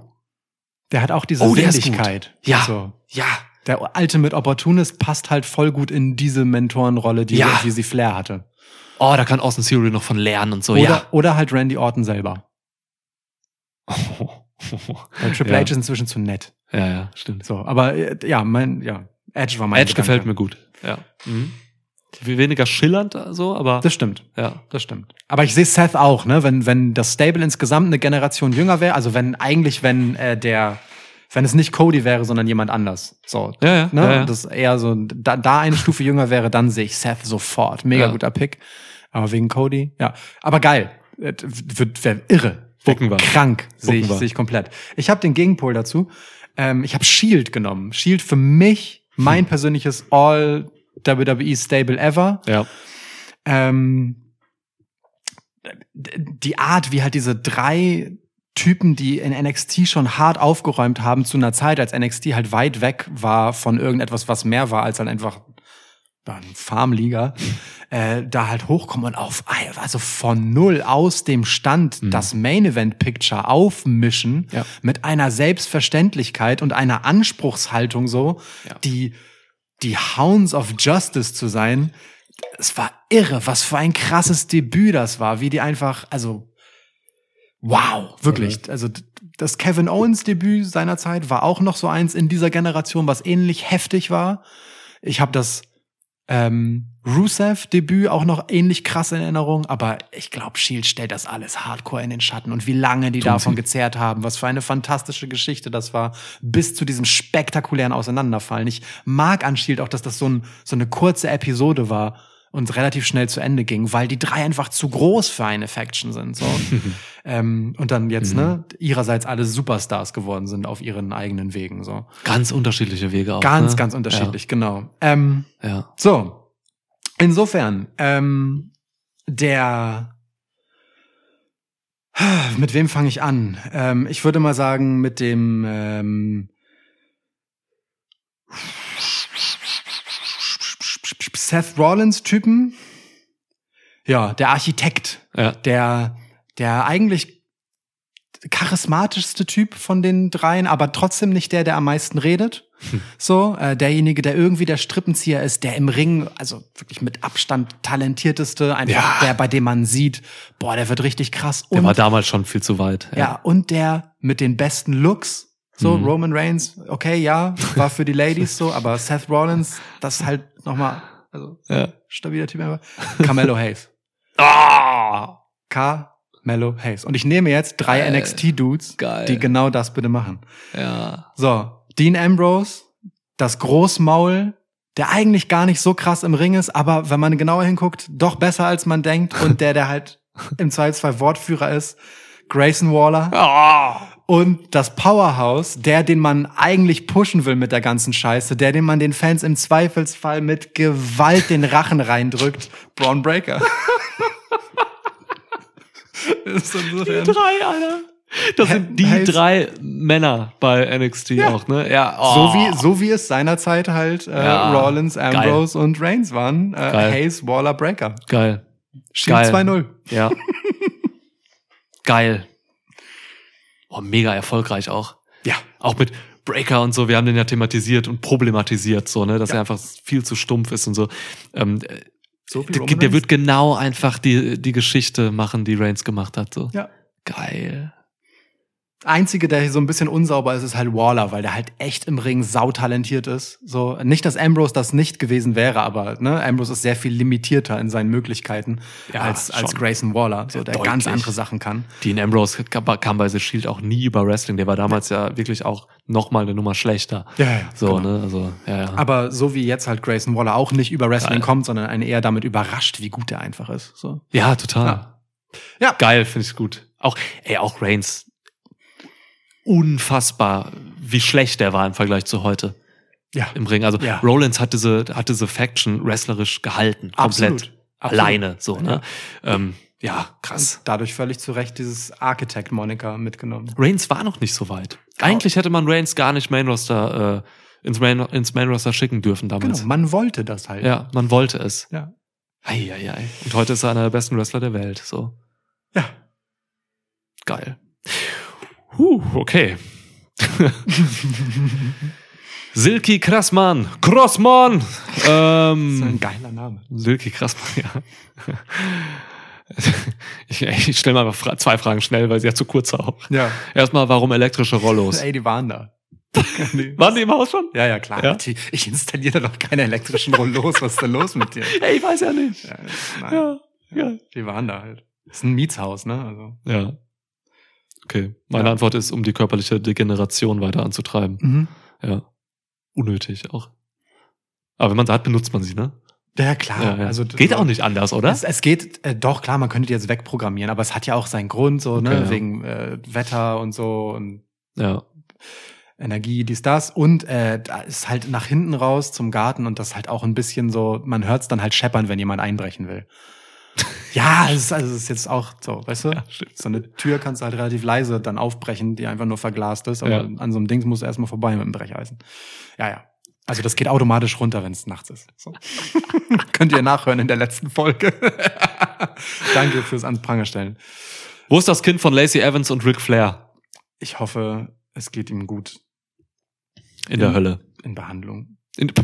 [SPEAKER 2] Der hat auch diese oh, Sinnlichkeit.
[SPEAKER 1] Ja. So. Ja.
[SPEAKER 2] Der alte mit Opportunist passt halt voll gut in diese Mentorenrolle, die, ja. die sie Flair hatte.
[SPEAKER 1] Oh, da kann Austin Theory noch von lernen und so,
[SPEAKER 2] oder, ja. Oder halt Randy Orton selber. Oh. [LAUGHS] Weil Triple ja. H ist inzwischen zu nett.
[SPEAKER 1] Ja, ja, stimmt.
[SPEAKER 2] So, aber äh, ja, mein,
[SPEAKER 1] ja, Edge war mein Edge Gedanke. gefällt mir gut. Ja. Mhm. Weniger schillernd, so, aber.
[SPEAKER 2] Das stimmt. Ja, das stimmt. Aber ich sehe Seth auch, ne? Wenn, wenn das Stable insgesamt eine Generation jünger wäre, also wenn eigentlich, wenn äh, der wenn es nicht Cody wäre, sondern jemand anders. So,
[SPEAKER 1] ja, ja,
[SPEAKER 2] ne?
[SPEAKER 1] Ja,
[SPEAKER 2] das eher so, da, da eine Stufe jünger wäre, dann sehe ich Seth sofort. Mega guter Pick. Aber wegen Cody, ja. Aber geil. Äh, wird, wird irre. Bucken wir. Krank, sehe ich, seh ich komplett. Ich habe den Gegenpol dazu. Ähm, ich habe Shield genommen. Shield für mich mein persönliches All WWE Stable ever. Ja. Ähm, die Art, wie halt diese drei Typen, die in NXT schon hart aufgeräumt haben zu einer Zeit, als NXT halt weit weg war von irgendetwas, was mehr war als dann halt einfach beim Farmliga, äh, da halt hochkommen und auf, also von null aus dem Stand mhm. das Main Event Picture aufmischen ja. mit einer Selbstverständlichkeit und einer Anspruchshaltung so, ja. die, die Hounds of Justice zu sein. Es war irre, was für ein krasses Debüt das war, wie die einfach, also, wow, wirklich, okay. Mhm. also, das Kevin Owens Debüt seinerzeit war auch noch so eins in dieser Generation, was ähnlich heftig war. Ich habe das ähm, Rusev-Debüt auch noch ähnlich krass in Erinnerung, aber ich glaube, Shield stellt das alles hardcore in den Schatten und wie lange die Tun davon sie. gezerrt haben, was für eine fantastische Geschichte das war, bis zu diesem spektakulären Auseinanderfallen. Ich mag an Shield auch, dass das so, ein, so eine kurze Episode war, und relativ schnell zu Ende ging, weil die drei einfach zu groß für eine Faction sind. So. [LAUGHS] ähm, und dann jetzt, ne, mhm. ne, ihrerseits alle Superstars geworden sind auf ihren eigenen Wegen. so.
[SPEAKER 1] Ganz unterschiedliche Wege auch.
[SPEAKER 2] Ganz,
[SPEAKER 1] ne?
[SPEAKER 2] ganz unterschiedlich, ja. genau. Ähm, ja. So. Insofern, ähm, der mit wem fange ich an? Ähm, ich würde mal sagen, mit dem ähm Seth Rollins-Typen. Ja, der Architekt. Ja. Der, der eigentlich charismatischste Typ von den dreien, aber trotzdem nicht der, der am meisten redet. Hm. So, äh, derjenige, der irgendwie der Strippenzieher ist, der im Ring, also wirklich mit Abstand talentierteste, einfach ja. der, bei dem man sieht, boah, der wird richtig krass.
[SPEAKER 1] Und, der
[SPEAKER 2] war
[SPEAKER 1] damals schon viel zu weit.
[SPEAKER 2] Ja, ja und der mit den besten Looks. So, mhm. Roman Reigns, okay, ja, war für die Ladies so, aber Seth Rollins, das ist halt nochmal also ja. stabiler Typ einfach. Carmelo Hayes. Oh! [LAUGHS] Carmelo Hayes. Und ich nehme jetzt drei NXT-Dudes, die genau das bitte machen.
[SPEAKER 1] Ja.
[SPEAKER 2] So, Dean Ambrose, das Großmaul, der eigentlich gar nicht so krass im Ring ist, aber wenn man genauer hinguckt, doch besser als man denkt und der, der halt [LAUGHS] im Zweifelsfall Wortführer ist, Grayson Waller. Oh und das Powerhouse, der, den man eigentlich pushen will mit der ganzen Scheiße, der, den man den Fans im Zweifelsfall mit Gewalt den Rachen reindrückt, Braun Breaker.
[SPEAKER 1] [LAUGHS] die drei, Alter. Das sind die heißt, drei Männer bei NXT ja. auch, ne?
[SPEAKER 2] Ja. Oh. So, wie, so wie es seinerzeit halt äh, ja. Rollins, Ambrose Geil. und Reigns waren. Äh, Hayes, Waller, Breaker.
[SPEAKER 1] Geil. Shield 2-0. Ja. [LAUGHS] Geil oh, mega erfolgreich auch. Ja. Auch mit Breaker und so, wir haben den ja thematisiert und problematisiert, so, ne, dass ja. er einfach viel zu stumpf ist und so. Ähm, äh, so der, der wird genau einfach die, die Geschichte machen, die Reigns gemacht hat, so. Ja. Geil.
[SPEAKER 2] Einzige, der hier so ein bisschen unsauber ist, ist halt Waller, weil der halt echt im Ring sautalentiert ist. So, nicht, dass Ambrose das nicht gewesen wäre, aber ne, Ambrose ist sehr viel limitierter in seinen Möglichkeiten ja, als, als Grayson Waller, so, der Deutlich. ganz andere Sachen kann.
[SPEAKER 1] Dean Ambrose kam bei The Shield auch nie über Wrestling. Der war damals ja, ja wirklich auch nochmal eine Nummer schlechter. Ja, ja so, genau.
[SPEAKER 2] ne, also, ja, ja. Aber so wie jetzt halt Grayson Waller auch nicht über Wrestling ja, kommt, sondern einen eher damit überrascht, wie gut der einfach ist. So.
[SPEAKER 1] Ja, total. Ja, geil, finde ich gut. Auch, ey, auch Reigns unfassbar, wie schlecht der war im Vergleich zu heute. Ja. Im Ring. Also ja. Rollins hat diese, hat diese Faction wrestlerisch gehalten. Komplett. Absolut. Alleine, so, ne? Ja.
[SPEAKER 2] Ähm, ja, krass. Und dadurch völlig zu Recht dieses Architect-Monika mitgenommen.
[SPEAKER 1] Reigns war noch nicht so weit. Genau. Eigentlich hätte man Reigns gar nicht Main Roster, äh, ins, Main, ins Main Roster schicken dürfen damals. Genau,
[SPEAKER 2] man wollte das halt.
[SPEAKER 1] Ja, man wollte es. Ja. Eieiei. Und heute ist er einer der besten Wrestler der Welt, so. Ja. Geil. Huh, okay. [LAUGHS] Silky Krassmann. Crossmann! Ähm, das ist ein geiler Name. Silky Krassmann, ja. [LAUGHS] Ich, ich stelle mal zwei Fragen schnell, weil sie ja zu kurz auch. Ja. Erstmal, warum elektrische Rollos? Ey, die
[SPEAKER 2] waren
[SPEAKER 1] da.
[SPEAKER 2] [LAUGHS] Waren die im Haus schon?
[SPEAKER 1] Ja, ja, klar. Ja?
[SPEAKER 2] Ich installiere doch keine elektrischen Rollos. Was ist denn los mit dir? Ey, ich weiß ja nicht. Ja, ja, ja, Die waren da halt. Das ist ein Mietshaus, ne? Also. Ja.
[SPEAKER 1] Okay. Meine ja. Antwort ist, um die körperliche Degeneration weiter anzutreiben. Mhm. Ja. Unnötig auch. Aber wenn man sie hat, benutzt man sie, ne?
[SPEAKER 2] Ja, klar. Ja, ja.
[SPEAKER 1] Also, geht auch nicht anders, oder?
[SPEAKER 2] Es, es geht, äh, doch, klar, man könnte die jetzt wegprogrammieren, aber es hat ja auch seinen Grund, so, ne, okay, ne, ja. wegen äh, Wetter und so und ja. Energie, dies, das. Und äh, da ist halt nach hinten raus zum Garten und das halt auch ein bisschen so, man hört es dann halt scheppern, wenn jemand einbrechen will. Ja, es ist, also es ist jetzt auch so, weißt du? Ja, so eine Tür kannst du halt relativ leise dann aufbrechen, die einfach nur verglast ist. Aber ja. an so einem Dings musst du erstmal vorbei mit dem Brecheisen. Ja, ja. Also das geht automatisch runter, wenn es nachts ist. So. [LAUGHS] Könnt ihr nachhören in der letzten Folge. [LAUGHS] Danke fürs ans stellen.
[SPEAKER 1] Wo ist das Kind von Lacey Evans und Ric Flair?
[SPEAKER 2] Ich hoffe, es geht ihm gut.
[SPEAKER 1] In, in der Hölle.
[SPEAKER 2] In Behandlung. In [LAUGHS]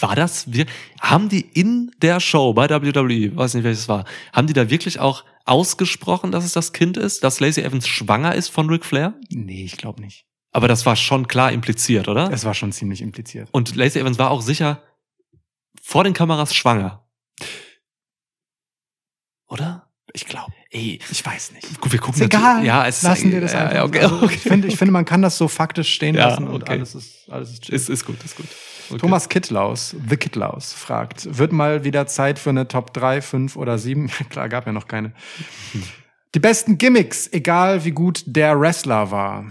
[SPEAKER 1] war das wir haben die in der Show bei WWE, weiß nicht welches war, haben die da wirklich auch ausgesprochen, dass es das Kind ist, dass Lacey Evans schwanger ist von Ric Flair?
[SPEAKER 2] Nee, ich glaube nicht.
[SPEAKER 1] Aber das war schon klar impliziert, oder?
[SPEAKER 2] Es war schon ziemlich impliziert.
[SPEAKER 1] Und Lacey Evans war auch sicher vor den Kameras schwanger.
[SPEAKER 2] Oder?
[SPEAKER 1] Ich glaube. Ey,
[SPEAKER 2] ich weiß nicht. Gut, wir gucken ist egal. Ja, es lassen ist, wir äh, das einfach. Ja, okay, okay. Also ich finde, ich finde, man kann das so faktisch stehen ja, lassen und okay. alles ist alles
[SPEAKER 1] ist, ist ist gut, ist gut.
[SPEAKER 2] Okay. Thomas Kittlaus, The Kittlaus, fragt, wird mal wieder Zeit für eine Top 3, 5 oder 7? [LAUGHS] Klar, gab ja noch keine. Die besten Gimmicks, egal wie gut der Wrestler war.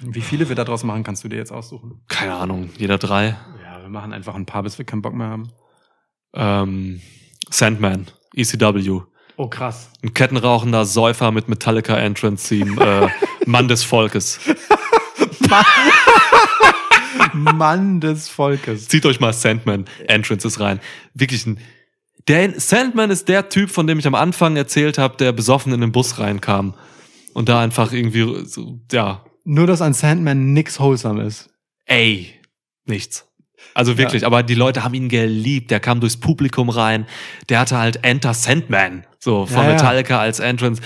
[SPEAKER 2] Wie viele wir daraus machen, kannst du dir jetzt aussuchen?
[SPEAKER 1] Keine Ahnung, jeder drei.
[SPEAKER 2] Ja, wir machen einfach ein paar, bis wir keinen Bock mehr haben. Ähm,
[SPEAKER 1] Sandman, ECW. Oh, krass. Ein kettenrauchender Säufer mit Metallica-Entrance-Theme, äh, [LAUGHS] Mann des Volkes. [LAUGHS]
[SPEAKER 2] Mann des Volkes.
[SPEAKER 1] Zieht euch mal Sandman Entrances rein. Wirklich ein. Der Sandman ist der Typ, von dem ich am Anfang erzählt habe, der besoffen in den Bus reinkam und da einfach irgendwie so, ja.
[SPEAKER 2] Nur dass an Sandman nichts wholesome ist.
[SPEAKER 1] Ey, nichts. Also wirklich, ja. aber die Leute haben ihn geliebt. Der kam durchs Publikum rein. Der hatte halt Enter Sandman, so von ja, Metallica ja. als Entrance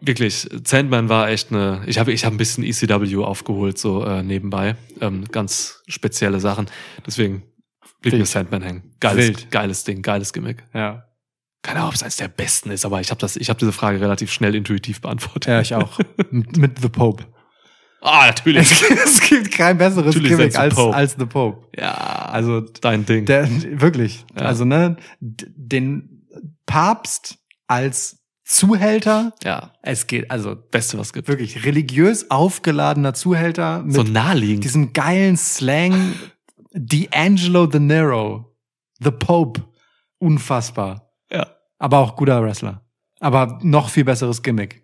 [SPEAKER 1] wirklich, Sandman war echt eine. Ich habe ich hab ein bisschen ECW aufgeholt, so äh, nebenbei. Ähm, ganz spezielle Sachen. Deswegen blieb Wild. mir Sandman hängen. Geiles, Wild. geiles Ding, geiles Gimmick. Ja. Keine Ahnung, ob es eines der besten ist, aber ich habe hab diese Frage relativ schnell intuitiv beantwortet.
[SPEAKER 2] Ja, ich auch. Mit The Pope. [LAUGHS] Ah, natürlich. Es gibt, kein besseres natürlich Gimmick als, Pope. als The Pope.
[SPEAKER 1] Ja, also dein Ding. Der,
[SPEAKER 2] wirklich. Ja. Also, ne, den Papst als Zuhälter. Ja.
[SPEAKER 1] Es geht, also. Beste, was gibt.
[SPEAKER 2] Wirklich religiös aufgeladener Zuhälter. Mit so naheliegend. Diesem geilen Slang. D'Angelo De Nero. The Pope. Unfassbar. Ja. Aber auch guter Wrestler. Aber noch viel besseres Gimmick.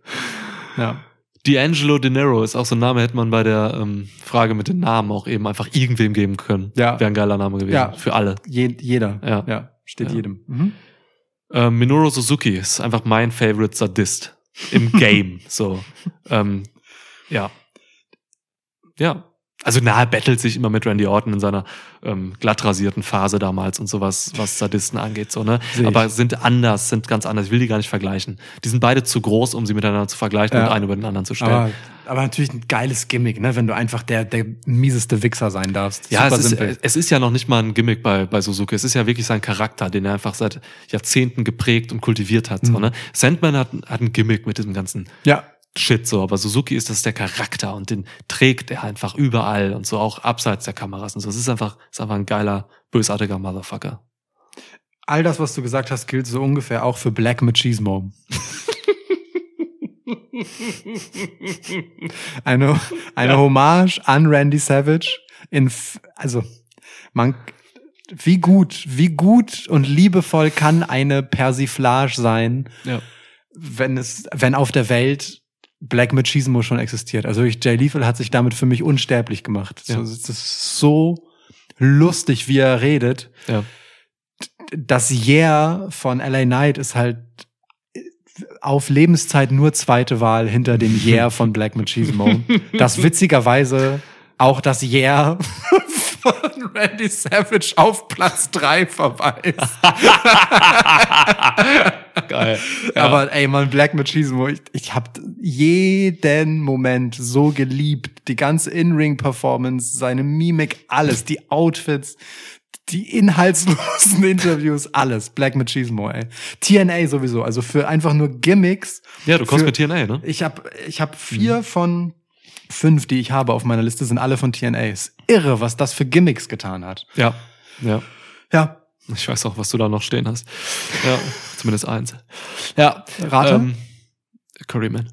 [SPEAKER 1] Ja. D'Angelo De Niro ist auch so ein Name, hätte man bei der ähm, Frage mit den Namen auch eben einfach irgendwem geben können. Ja. Wäre ein geiler Name gewesen. Ja. Für alle.
[SPEAKER 2] Je jeder. Ja. ja. Steht ja. jedem.
[SPEAKER 1] Mhm. Äh, Minoru Suzuki ist einfach mein Favorite Sadist im [LAUGHS] Game. so, ähm, ja, ja, also nahe bettelt sich immer mit Randy Orton in seiner ähm, glattrasierten Phase damals und sowas, was Sadisten angeht, so, ne? Aber sind anders, sind ganz anders. Ich will die gar nicht vergleichen. Die sind beide zu groß, um sie miteinander zu vergleichen ja. und einen über den anderen zu stellen. Aber,
[SPEAKER 2] aber, natürlich ein geiles Gimmick, ne? Wenn du einfach der, der mieseste Wichser sein darfst. Ja,
[SPEAKER 1] Super es ist, es ist ja noch nicht mal ein Gimmick bei, bei Suzuki. Es ist ja wirklich sein Charakter, den er einfach seit Jahrzehnten geprägt und kultiviert hat, mhm. so, ne? Sandman hat, hat ein Gimmick mit diesem ganzen. Ja Shit so, aber Suzuki ist das der Charakter und den trägt er einfach überall und so auch abseits der Kameras und so. Es ist einfach, ist einfach ein geiler, bösartiger Motherfucker.
[SPEAKER 2] All das, was du gesagt hast, gilt so ungefähr auch für Black Machismo. [LAUGHS] eine, eine ja. Hommage an Randy Savage in, also, man, wie gut, wie gut und liebevoll kann eine Persiflage sein, ja. wenn es, wenn auf der Welt Black Machismo schon existiert. Also ich, Jay Lethal hat sich damit für mich unsterblich gemacht. Ja. So, das ist so lustig, wie er redet. Ja. Das Yeah von LA Knight ist halt auf Lebenszeit nur zweite Wahl hinter dem [LAUGHS] Yeah von Black Machismo. das witzigerweise auch das Yeah [LAUGHS] von Randy Savage auf Platz 3 verweist. [LAUGHS] Geil. Ja. Aber ey, man, Black mit Machismo, ich, ich hab jeden Moment so geliebt. Die ganze In-Ring-Performance, seine Mimik, alles, die Outfits, die inhaltslosen [LAUGHS] Interviews, alles. Black Machismo, ey. TNA sowieso, also für einfach nur Gimmicks. Ja, du kommst für, mit TNA, ne? Ich hab, ich hab vier mhm. von fünf, die ich habe auf meiner Liste, sind alle von TNA. Ist irre, was das für Gimmicks getan hat.
[SPEAKER 1] Ja, ja. Ja. Ich weiß auch, was du da noch stehen hast. Ja, zumindest eins. Ja. Rate? Ähm, Curryman.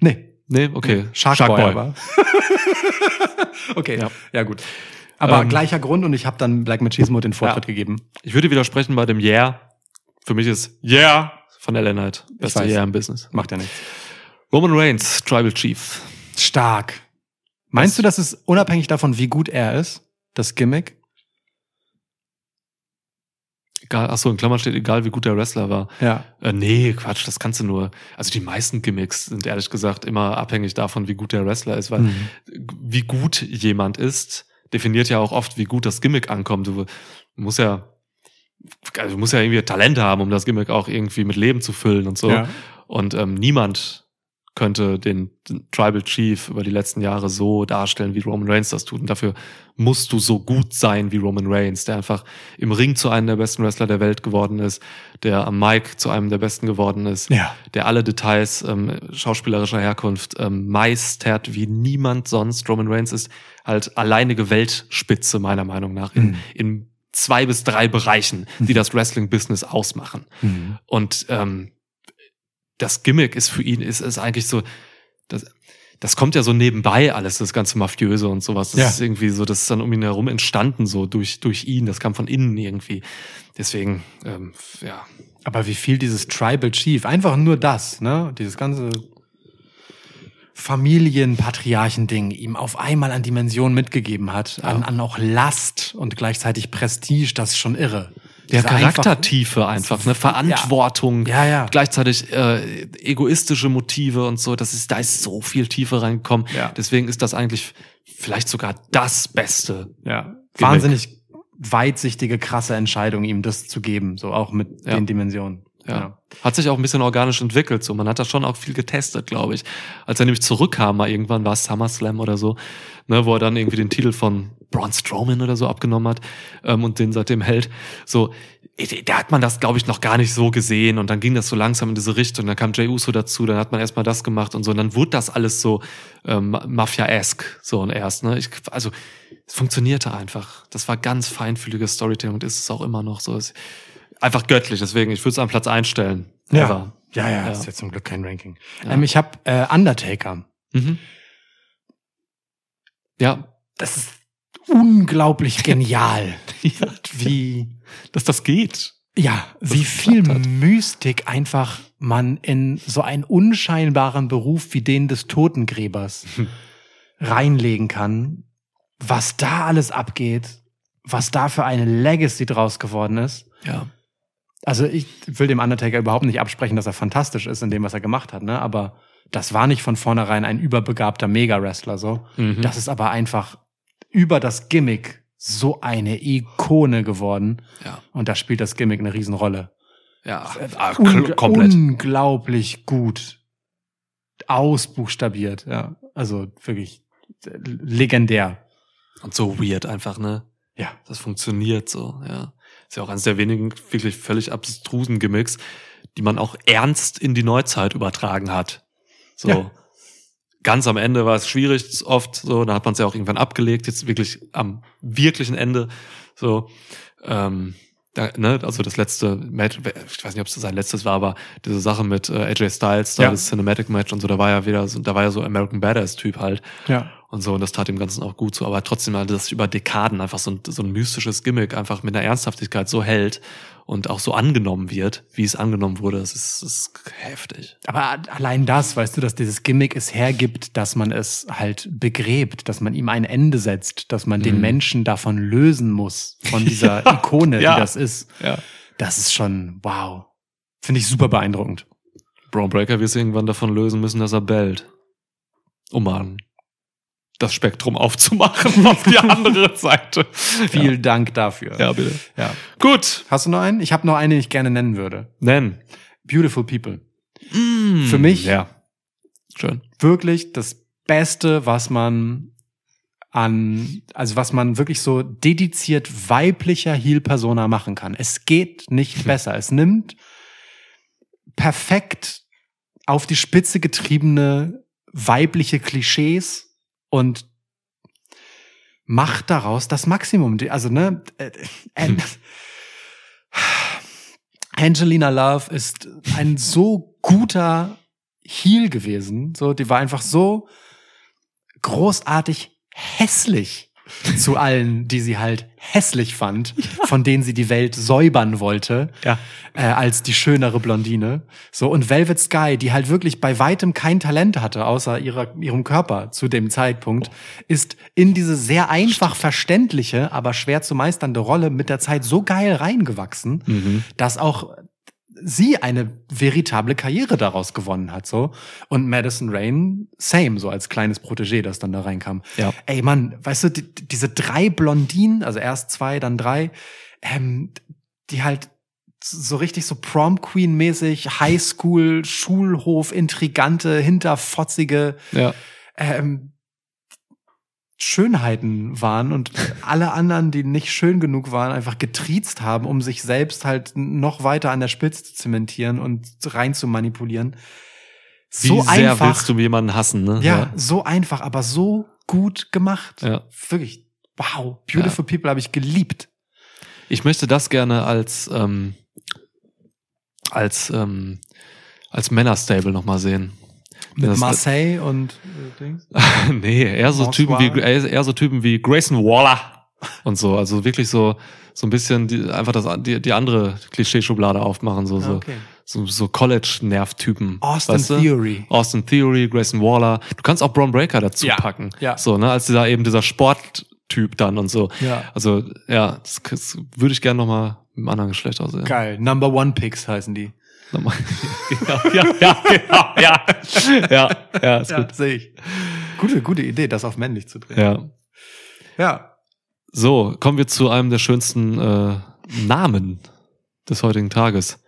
[SPEAKER 1] Nee. Nee, okay. Nee. Shark, Shark, Boy. Boy. Aber.
[SPEAKER 2] [LAUGHS] okay, ja. ja, gut. Aber ähm, gleicher Grund und ich habe dann Black Machismo den Vortritt
[SPEAKER 1] ja.
[SPEAKER 2] gegeben.
[SPEAKER 1] Ich würde widersprechen bei dem Yeah. Für mich ist Yeah von Ellen Knight. Beste Yeah im Business. Macht ja nichts. Roman Reigns, Tribal Chief.
[SPEAKER 2] Stark. Meinst das du, dass es unabhängig davon, wie gut er ist, das Gimmick?
[SPEAKER 1] Egal, achso, in Klammern steht, egal wie gut der Wrestler war. Ja. Äh, nee, Quatsch, das kannst du nur. Also die meisten Gimmicks sind ehrlich gesagt immer abhängig davon, wie gut der Wrestler ist, weil mhm. wie gut jemand ist, definiert ja auch oft, wie gut das Gimmick ankommt. Du musst ja, also du musst ja irgendwie Talente haben, um das Gimmick auch irgendwie mit Leben zu füllen und so. Ja. Und ähm, niemand könnte den, Tribal Chief über die letzten Jahre so darstellen, wie Roman Reigns das tut. Und dafür musst du so gut sein wie Roman Reigns, der einfach im Ring zu einem der besten Wrestler der Welt geworden ist, der am Mike zu einem der besten geworden ist, ja. der alle Details ähm, schauspielerischer Herkunft ähm, meistert wie niemand sonst. Roman Reigns ist halt alleinige Weltspitze meiner Meinung nach in, mhm. in zwei bis drei Bereichen, die mhm. das Wrestling-Business ausmachen. Mhm. Und ähm, das Gimmick ist für ihn, ist, ist eigentlich so, das, das kommt ja so nebenbei alles, das ganze Mafiöse und sowas. Das ja. ist irgendwie so, das ist dann um ihn herum entstanden, so durch, durch ihn. Das kam von innen irgendwie. Deswegen, ähm, ja.
[SPEAKER 2] Aber wie viel dieses Tribal Chief, einfach nur das, ne? Dieses ganze Familienpatriarchending ihm auf einmal an Dimension mitgegeben hat, ja. an, an auch Last und gleichzeitig Prestige, das ist schon irre.
[SPEAKER 1] Der Charaktertiefe einfach, einfach ne? Verantwortung, ja. Ja, ja. gleichzeitig äh, egoistische Motive und so. Das ist, da ist so viel Tiefe reingekommen. Ja. Deswegen ist das eigentlich vielleicht sogar das Beste. Ja.
[SPEAKER 2] Wahnsinnig weitsichtige, krasse Entscheidung, ihm das zu geben, so auch mit ja. den Dimensionen. Ja.
[SPEAKER 1] ja. Hat sich auch ein bisschen organisch entwickelt. So, man hat da schon auch viel getestet, glaube ich. Als er nämlich zurückkam, mal irgendwann war es SummerSlam oder so, ne, wo er dann irgendwie den Titel von Braun Strowman oder so abgenommen hat ähm, und den seitdem hält. So, da hat man das, glaube ich, noch gar nicht so gesehen. Und dann ging das so langsam in diese Richtung. Dann kam Jey Uso dazu, dann hat man erstmal das gemacht und so. Und dann wurde das alles so ähm, Mafia-esque, so und erst. Ne? Ich, also, es funktionierte einfach. Das war ganz feinfühliges Storytelling und ist es auch immer noch so. Es, einfach göttlich, deswegen, ich würde es an Platz einstellen.
[SPEAKER 2] Ja. ja. Ja, ja, ist ja zum Glück kein Ranking. Ja. Ähm, ich habe äh, Undertaker. Mhm. Ja. Das ist unglaublich [LAUGHS] genial. ja,
[SPEAKER 1] wie. Dass das geht.
[SPEAKER 2] Ja, das wie viel Mystik einfach man in so einen unscheinbaren Beruf wie den des Totengräbers hm. reinlegen kann, was da alles abgeht, was da für eine Legacy draus geworden ist. Ja. Also ich will dem Undertaker überhaupt nicht absprechen, dass er fantastisch ist in dem, was er gemacht hat, ne? Aber das war nicht von vornherein ein überbegabter Mega-Wrestler so. Mhm. Das ist aber einfach über das Gimmick so eine Ikone geworden. Ja. Und da spielt das Gimmick eine Riesenrolle. Ja, äh, Un komplett. Unglaublich gut ausbuchstabiert, ja. Also wirklich legendär.
[SPEAKER 1] Und so weird einfach, ne? Ja. Das funktioniert so, ja. Ist ja auch eines der wenigen wirklich völlig abstrusen Gimmicks, die man auch ernst in die Neuzeit übertragen hat. So. Ja. Ganz am Ende war es schwierig, oft so, da hat man es ja auch irgendwann abgelegt, jetzt wirklich am wirklichen Ende. So. Ähm, da, ne, also das letzte Match, ich weiß nicht, ob es sein letztes war, aber diese Sache mit äh, AJ Styles, da ja. das Cinematic Match und so, da war ja wieder, so, da war ja so American Badass Typ halt. Ja. Und so, und das tat dem Ganzen auch gut so, aber trotzdem, halt, das über Dekaden einfach so ein, so ein mystisches Gimmick einfach mit einer Ernsthaftigkeit so hält und auch so angenommen wird, wie es angenommen wurde, das ist, ist heftig.
[SPEAKER 2] Aber allein das, weißt du, dass dieses Gimmick es hergibt, dass man es halt begräbt, dass man ihm ein Ende setzt, dass man mhm. den Menschen davon lösen muss, von [LAUGHS] dieser ja. Ikone, ja. die das ist. Ja. Das ist schon, wow. Finde ich super beeindruckend.
[SPEAKER 1] Brown Breaker wird es irgendwann davon lösen müssen, dass er bellt. Umarmen das Spektrum aufzumachen [LAUGHS] auf die [LAUGHS] andere Seite.
[SPEAKER 2] Vielen ja. Dank dafür. Ja, bitte. Ja. Gut. Hast du noch einen? Ich habe noch einen, den ich gerne nennen würde. Nennen. Beautiful People. Mm, Für mich ja. Schön. wirklich das Beste, was man an, also was man wirklich so dediziert weiblicher Heal-Persona machen kann. Es geht nicht hm. [LAUGHS] besser. Es nimmt perfekt auf die Spitze getriebene weibliche Klischees und macht daraus das Maximum. Also, ne? Äh, hm. Angelina Love ist ein so guter Heel gewesen. So, die war einfach so großartig hässlich zu allen, die sie halt hässlich fand, ja. von denen sie die Welt säubern wollte, ja. äh, als die schönere Blondine. So, und Velvet Sky, die halt wirklich bei weitem kein Talent hatte, außer ihrer, ihrem Körper zu dem Zeitpunkt, oh. ist in diese sehr einfach Stimmt. verständliche, aber schwer zu meisternde Rolle mit der Zeit so geil reingewachsen, mhm. dass auch sie eine veritable Karriere daraus gewonnen hat, so. Und Madison Rain, same, so als kleines Protégé, das dann da reinkam. Ja. Ey, Mann, weißt du, die, diese drei Blondinen, also erst zwei, dann drei, ähm, die halt so richtig so Prom Queen mäßig, Highschool, Schulhof, Intrigante, hinterfotzige, ja. ähm, Schönheiten waren und alle anderen, die nicht schön genug waren, einfach getriezt haben, um sich selbst halt noch weiter an der Spitze zu zementieren und rein zu manipulieren.
[SPEAKER 1] So Wie sehr einfach, willst du jemanden hassen, ne?
[SPEAKER 2] Ja, ja, so einfach, aber so gut gemacht. Ja. Wirklich, wow, Beautiful ja. People habe ich geliebt.
[SPEAKER 1] Ich möchte das gerne als ähm, als ähm, als Männerstable nochmal sehen.
[SPEAKER 2] Mit das Marseille und
[SPEAKER 1] äh, Dings? [LAUGHS] nee, eher so, Typen wie, äh, eher so Typen wie Grayson Waller und so. Also wirklich so, so ein bisschen die, einfach das, die, die andere Klischeeschublade aufmachen. So, so, okay. so, so College-Nerv-Typen. Austin weißt du? Theory. Austin Theory, Grayson Waller. Du kannst auch Braun Breaker dazu ja. packen. Ja. So, ne, als dieser eben dieser Sporttyp dann und so. Ja. Also, ja, das, das würde ich gerne nochmal mit einem anderen Geschlecht
[SPEAKER 2] aussehen. Geil. Number One Picks heißen die. Nochmal. Ja, [LAUGHS] genau, ja, ja, genau, ja. Ja, ja, ist ja, gut. Sehe ich. Gute, gute Idee, das auf männlich zu drehen. Ja.
[SPEAKER 1] Ja. So, kommen wir zu einem der schönsten äh, Namen des heutigen Tages.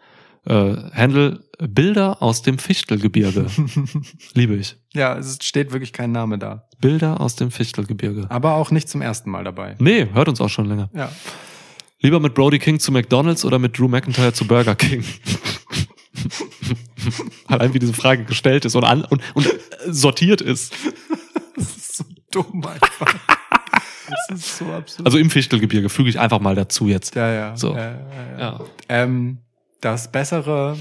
[SPEAKER 1] Äh, Handel Bilder aus dem Fichtelgebirge. [LAUGHS] Liebe ich.
[SPEAKER 2] Ja, es steht wirklich kein Name da.
[SPEAKER 1] Bilder aus dem Fichtelgebirge.
[SPEAKER 2] Aber auch nicht zum ersten Mal dabei.
[SPEAKER 1] Nee, hört uns auch schon länger. Ja. Lieber mit Brody King zu McDonalds oder mit Drew McIntyre zu Burger King. [LAUGHS] Allein wie diese Frage gestellt ist und, an, und, und äh, sortiert ist. [LAUGHS] Das ist so dumm einfach. Das ist so absurd. Also im Fichtelgebirge füge ich einfach mal dazu jetzt. Ja, ja. So. Ja, ja, ja.
[SPEAKER 2] Ähm, das bessere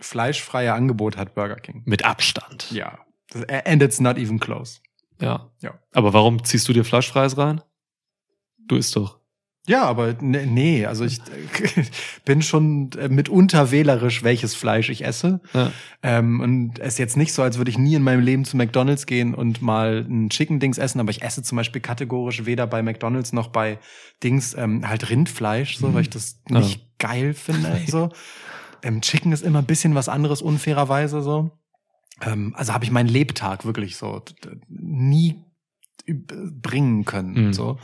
[SPEAKER 2] fleischfreie Angebot hat Burger King.
[SPEAKER 1] Mit Abstand.
[SPEAKER 2] Ja. Äh, and it's not even close. Ja.
[SPEAKER 1] ja. Aber warum ziehst du dir Fleischfreies rein? Du isst doch.
[SPEAKER 2] Ja, aber nee, nee also ich [LAUGHS] bin schon äh, mitunter wählerisch, welches Fleisch ich esse. Ja. Ähm, und es ist jetzt nicht so, als würde ich nie in meinem Leben zu McDonalds gehen und mal ein Chicken-Dings essen, aber ich esse zum Beispiel kategorisch weder bei McDonalds noch bei Dings ähm, halt Rindfleisch, so, mhm. weil ich das nicht ja. geil finde. [LAUGHS] so. Ähm, Chicken ist immer ein bisschen was anderes, unfairerweise so. Ähm, also habe ich meinen Lebtag wirklich so nie bringen können. Mhm. So.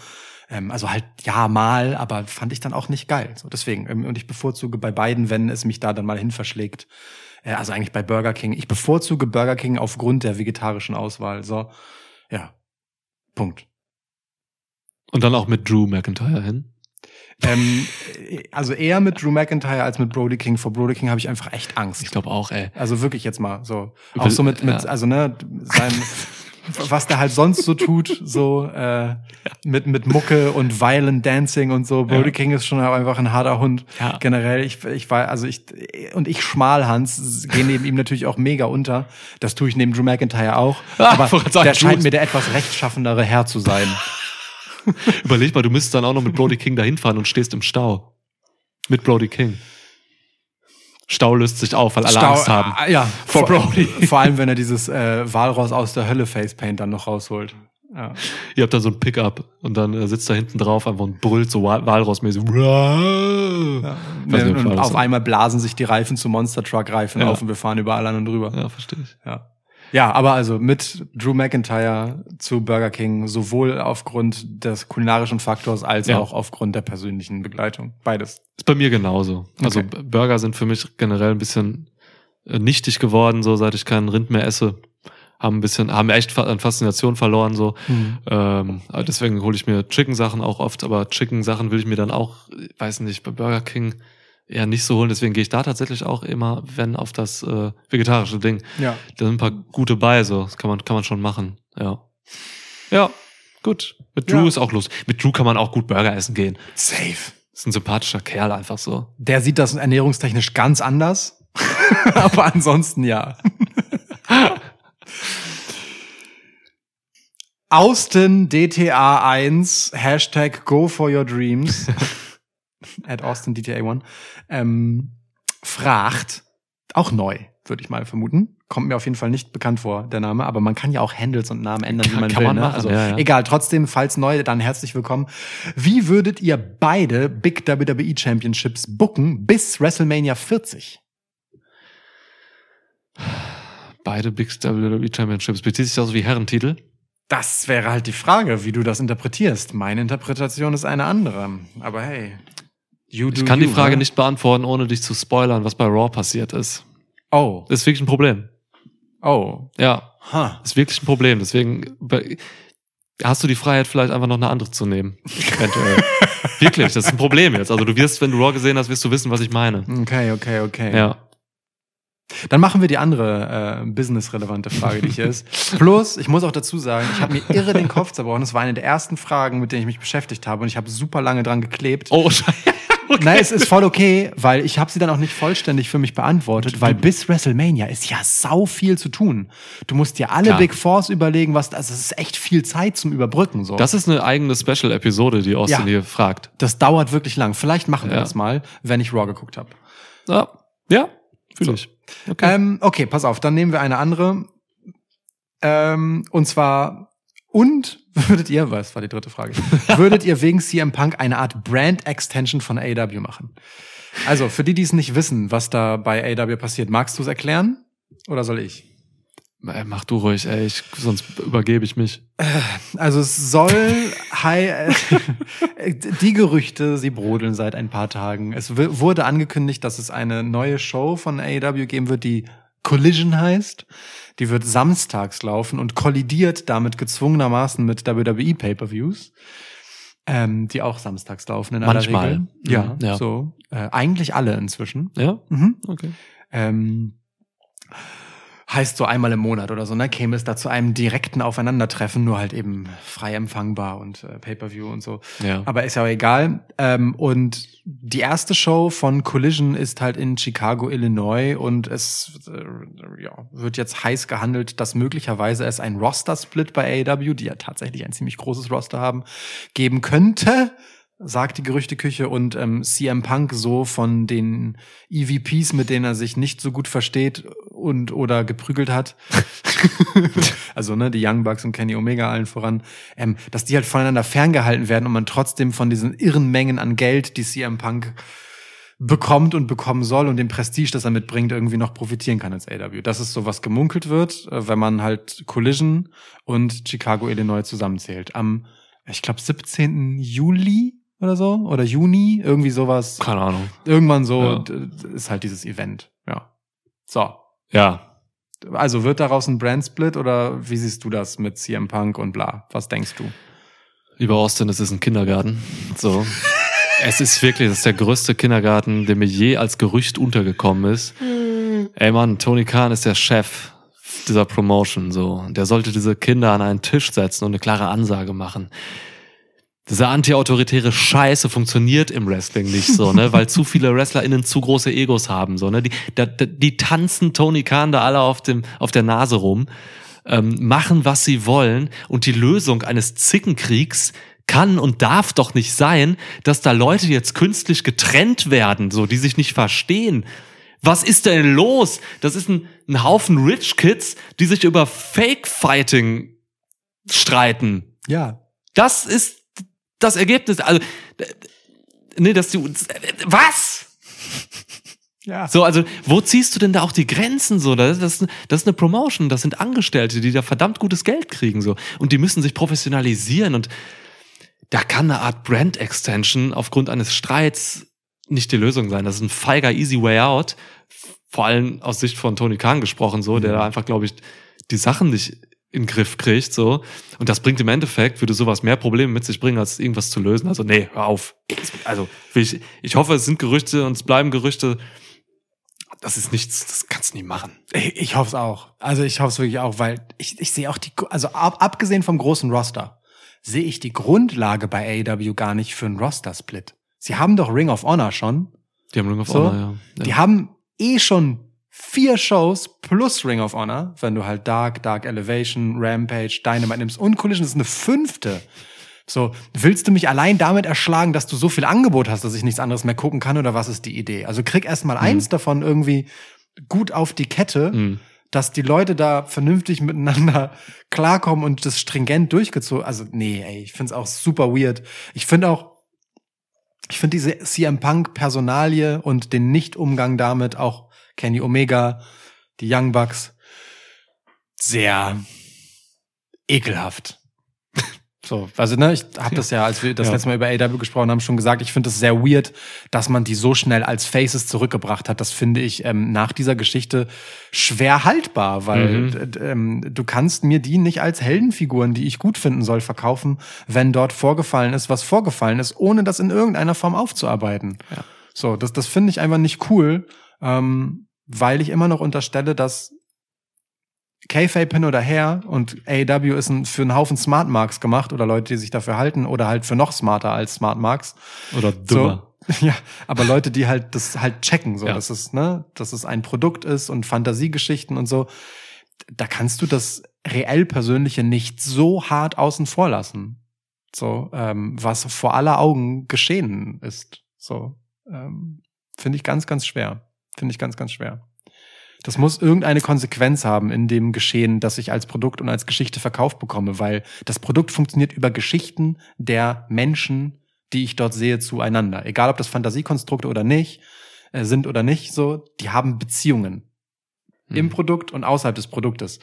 [SPEAKER 2] Ähm, also halt ja mal, aber fand ich dann auch nicht geil. So deswegen ähm, und ich bevorzuge bei beiden, wenn es mich da dann mal hin verschlägt. Äh, also eigentlich bei Burger King. Ich bevorzuge Burger King aufgrund der vegetarischen Auswahl. So ja,
[SPEAKER 1] Punkt. Und dann auch mit Drew McIntyre hin. ähm,
[SPEAKER 2] äh, also eher mit Drew McIntyre als mit Brody King. Vor Brody King habe ich einfach echt Angst.
[SPEAKER 1] Ich glaube auch, ey.
[SPEAKER 2] Also wirklich jetzt mal so. Auch so mit, äh, mit ja. also ne, sein, [LAUGHS] was der halt sonst so tut, so äh, [LAUGHS] mit mit Mucke und Violent Dancing und so. Brody ja. King ist schon einfach ein harter Hund ja. generell. Ich ich war also ich und ich Schmalhans gehen neben ihm natürlich auch mega unter. Das tue ich neben Drew McIntyre auch. Ah, aber der sagen, scheint mir der etwas rechtschaffendere Herr zu sein.
[SPEAKER 1] [LAUGHS] Überleg mal, du müsstest dann auch noch mit Brody King dahin fahren und stehst im Stau mit Brody King. Stau löst sich auf, weil alle Stau, Angst haben. Ah, ja,
[SPEAKER 2] vor, Brody. [LAUGHS] Vor allem, wenn er dieses äh, Walross aus der Hölle Facepaint dann noch rausholt.
[SPEAKER 1] Ja. Ihr habt da so ein Pickup und dann äh, sitzt da hinten drauf einfach und brüllt so Walross-mäßig.
[SPEAKER 2] Ja. Nicht, auf einmal blasen sich die Reifen zu Monster Truck Reifen ja. auf und wir fahren überall an und drüber. Ja, verstehe ich. Ja. Ja, aber also mit Drew McIntyre zu Burger King, sowohl aufgrund des kulinarischen Faktors als ja. auch aufgrund der persönlichen Begleitung. Beides.
[SPEAKER 1] Ist bei mir genauso. Also okay. Burger sind für mich generell ein bisschen äh, nichtig geworden, so seit ich keinen Rind mehr esse. Haben ein bisschen, haben echt an Faszination verloren, so. Mhm. Ähm, deswegen hole ich mir Chicken-Sachen auch oft, aber Chicken-Sachen will ich mir dann auch, weiß nicht, bei Burger King ja nicht so holen. Deswegen gehe ich da tatsächlich auch immer, wenn auf das äh, vegetarische Ding. Ja. Da sind ein paar gute bei, so. Das kann man, kann man schon machen. Ja. Ja, gut. Mit Drew ja. ist auch los. Mit Drew kann man auch gut Burger essen gehen. Safe. Ist ein sympathischer Kerl einfach so.
[SPEAKER 2] Der sieht das ernährungstechnisch ganz anders. [LAUGHS] Aber ansonsten ja. [LAUGHS] Austin DTA1, Hashtag Go for Your Dreams. [LAUGHS] at Austin DTA One, ähm, fragt, auch neu, würde ich mal vermuten. Kommt mir auf jeden Fall nicht bekannt vor, der Name, aber man kann ja auch Handles und Namen ändern, kann, wie man kann will. Man ne? also ja, ja. egal, trotzdem, falls neu, dann herzlich willkommen. Wie würdet ihr beide Big WWE Championships booken bis WrestleMania 40?
[SPEAKER 1] Beide Big WWE Championships. Bezieht sich das so wie Herrentitel?
[SPEAKER 2] Das wäre halt die Frage, wie du das interpretierst. Meine Interpretation ist eine andere. Aber hey.
[SPEAKER 1] You ich kann you, die Frage oder? Ne? nicht beantworten, ohne dich zu spoilern, was bei Raw passiert ist. Oh. Das ist wirklich ein Problem. Oh. Ja. Huh. Ist wirklich ein Problem. Deswegen hast du die Freiheit, vielleicht einfach noch eine andere zu nehmen. Eventuell. [LAUGHS] wirklich, das ist ein Problem jetzt. Also du wirst, wenn du Raw gesehen hast, wirst du wissen, was ich meine.
[SPEAKER 2] Okay, okay, okay. Ja. Dann machen wir die andere äh, businessrelevante Frage, die hier ist. [LAUGHS] Plus, ich muss auch dazu sagen, ich habe mir irre den Kopf zerbrochen. Das war eine der ersten Fragen, mit denen ich mich beschäftigt habe und ich habe super lange dran geklebt. Oh, scheiße okay. Nein, es ist voll okay, weil ich habe sie dann auch nicht vollständig für mich beantwortet, weil bis WrestleMania ist ja sau viel zu tun. Du musst dir alle Klar. Big Fours überlegen, was also es ist echt viel Zeit zum Überbrücken so.
[SPEAKER 1] Das ist eine eigene Special Episode, die Austin ja. hier fragt.
[SPEAKER 2] Das dauert wirklich lang. Vielleicht machen wir ja. das mal, wenn ich Raw geguckt habe. Ja, ja fühle so. ich. Okay. Ähm, okay, pass auf, dann nehmen wir eine andere. Ähm, und zwar und würdet ihr, was war die dritte Frage, [LAUGHS] würdet ihr wegen CM Punk eine Art Brand-Extension von AW machen? Also, für die, die es nicht wissen, was da bei AW passiert, magst du es erklären? Oder soll ich?
[SPEAKER 1] Ey, äh, mach du ruhig, ey, ich, sonst übergebe ich mich. Äh,
[SPEAKER 2] also es soll hi, äh, [LAUGHS] die Gerüchte, sie brodeln seit ein paar Tagen. Es wurde angekündigt, dass es eine neue Show von AEW geben wird, die Collision heißt. Die wird samstags laufen und kollidiert damit gezwungenermaßen mit WWE Pay-per-Views, ähm, die auch samstags laufen in Manchmal. aller Regel. Ja, mhm, ja. so. Äh, eigentlich alle inzwischen. Ja. Mhm. Okay. Ähm, heißt so einmal im Monat oder so, ne, käme es da zu einem direkten Aufeinandertreffen, nur halt eben frei empfangbar und äh, Pay-per-view und so. Ja. Aber ist ja auch egal. Ähm, und die erste Show von Collision ist halt in Chicago, Illinois und es äh, ja, wird jetzt heiß gehandelt, dass möglicherweise es ein Roster-Split bei AEW, die ja tatsächlich ein ziemlich großes Roster haben, geben könnte sagt die Gerüchteküche und ähm, CM Punk so von den EVPs, mit denen er sich nicht so gut versteht und oder geprügelt hat. [LAUGHS] also ne, die Young Bucks und Kenny Omega allen voran, ähm, dass die halt voneinander ferngehalten werden und man trotzdem von diesen irren Mengen an Geld, die CM Punk bekommt und bekommen soll und dem Prestige, das er mitbringt, irgendwie noch profitieren kann als AW. Das ist so, was gemunkelt wird, äh, wenn man halt Collision und Chicago, Illinois zusammenzählt. Am, ich glaube, 17. Juli oder so oder Juni, irgendwie sowas.
[SPEAKER 1] Keine Ahnung.
[SPEAKER 2] Irgendwann so ja. Äh, ist halt dieses Event. Ja. So. Ja. Also wird daraus ein Brandsplit oder wie siehst du das mit CM Punk und bla? Was denkst du?
[SPEAKER 1] Lieber Austin, es ist ein Kindergarten. So. [LAUGHS] es ist wirklich, das ist der größte Kindergarten, der mir je als Gerücht untergekommen ist. Hm. Ey Mann, Tony Khan ist der Chef dieser Promotion, so. Der sollte diese Kinder an einen Tisch setzen und eine klare Ansage machen diese antiautoritäre Scheiße funktioniert im Wrestling nicht so, ne? Weil zu viele WrestlerInnen zu große Egos haben, so, ne? Die, da, die tanzen Tony Khan da alle auf, dem, auf der Nase rum, ähm, machen, was sie wollen und die Lösung eines Zickenkriegs kann und darf doch nicht sein, dass da Leute jetzt künstlich getrennt werden, so, die sich nicht verstehen. Was ist denn los? Das ist ein, ein Haufen Rich Kids, die sich über Fake Fighting streiten. Ja. Das ist das Ergebnis, also, ne, dass du, was? Ja. So, also, wo ziehst du denn da auch die Grenzen so? Das, das, das ist eine Promotion, das sind Angestellte, die da verdammt gutes Geld kriegen so. Und die müssen sich professionalisieren und da kann eine Art Brand Extension aufgrund eines Streits nicht die Lösung sein. Das ist ein feiger Easy Way Out. Vor allem aus Sicht von Tony Khan gesprochen so, der mhm. da einfach, glaube ich, die Sachen nicht in den Griff kriegt, so. Und das bringt im Endeffekt, würde sowas mehr Probleme mit sich bringen, als irgendwas zu lösen. Also, nee, hör auf. Also, ich, ich hoffe, es sind Gerüchte und es bleiben Gerüchte. Das ist nichts, das kannst du nie machen.
[SPEAKER 2] Ich, ich hoffe es auch. Also, ich hoffe es wirklich auch, weil ich, ich sehe auch die, also ab, abgesehen vom großen Roster, sehe ich die Grundlage bei AEW gar nicht für einen Roster-Split. Sie haben doch Ring of Honor schon.
[SPEAKER 1] Die haben Ring of so. Honor, ja. ja.
[SPEAKER 2] Die haben eh schon vier Shows plus Ring of Honor, wenn du halt Dark, Dark Elevation, Rampage, Dynamite nimmst und Collision ist eine fünfte. So, willst du mich allein damit erschlagen, dass du so viel Angebot hast, dass ich nichts anderes mehr gucken kann oder was ist die Idee? Also krieg erstmal mhm. eins davon irgendwie gut auf die Kette, mhm. dass die Leute da vernünftig miteinander klarkommen und das stringent durchgezogen. Also nee, ey, ich find's auch super weird. Ich find auch ich finde diese CM Punk Personalie und den Nichtumgang damit auch Kenny Omega, die Young Bucks. Sehr ekelhaft. [LAUGHS] So, also ne, ich habe das ja, als wir das ja. letzte Mal über AW gesprochen haben, schon gesagt, ich finde es sehr weird, dass man die so schnell als Faces zurückgebracht hat. Das finde ich ähm, nach dieser Geschichte schwer haltbar, weil mhm. ähm, du kannst mir die nicht als Heldenfiguren, die ich gut finden soll, verkaufen, wenn dort vorgefallen ist, was vorgefallen ist, ohne das in irgendeiner Form aufzuarbeiten. Ja. So, das, das finde ich einfach nicht cool. Ähm, weil ich immer noch unterstelle, dass K-Fape hin oder her und AEW ist ein, für einen Haufen Smart Marks gemacht oder Leute, die sich dafür halten oder halt für noch smarter als Smart Marks.
[SPEAKER 1] Oder dümmer.
[SPEAKER 2] So, [LAUGHS] ja, aber Leute, die halt das halt checken, so, ja. dass es, ne, dass es ein Produkt ist und Fantasiegeschichten und so. Da kannst du das reell Persönliche nicht so hart außen vor lassen. So, ähm, was vor aller Augen geschehen ist. So, ähm, finde ich ganz, ganz schwer. Finde ich ganz, ganz schwer. Das muss irgendeine Konsequenz haben in dem Geschehen, das ich als Produkt und als Geschichte verkauft bekomme, weil das Produkt funktioniert über Geschichten der Menschen, die ich dort sehe, zueinander. Egal, ob das Fantasiekonstrukte oder nicht, äh, sind oder nicht, so, die haben Beziehungen mhm. im Produkt und außerhalb des Produktes.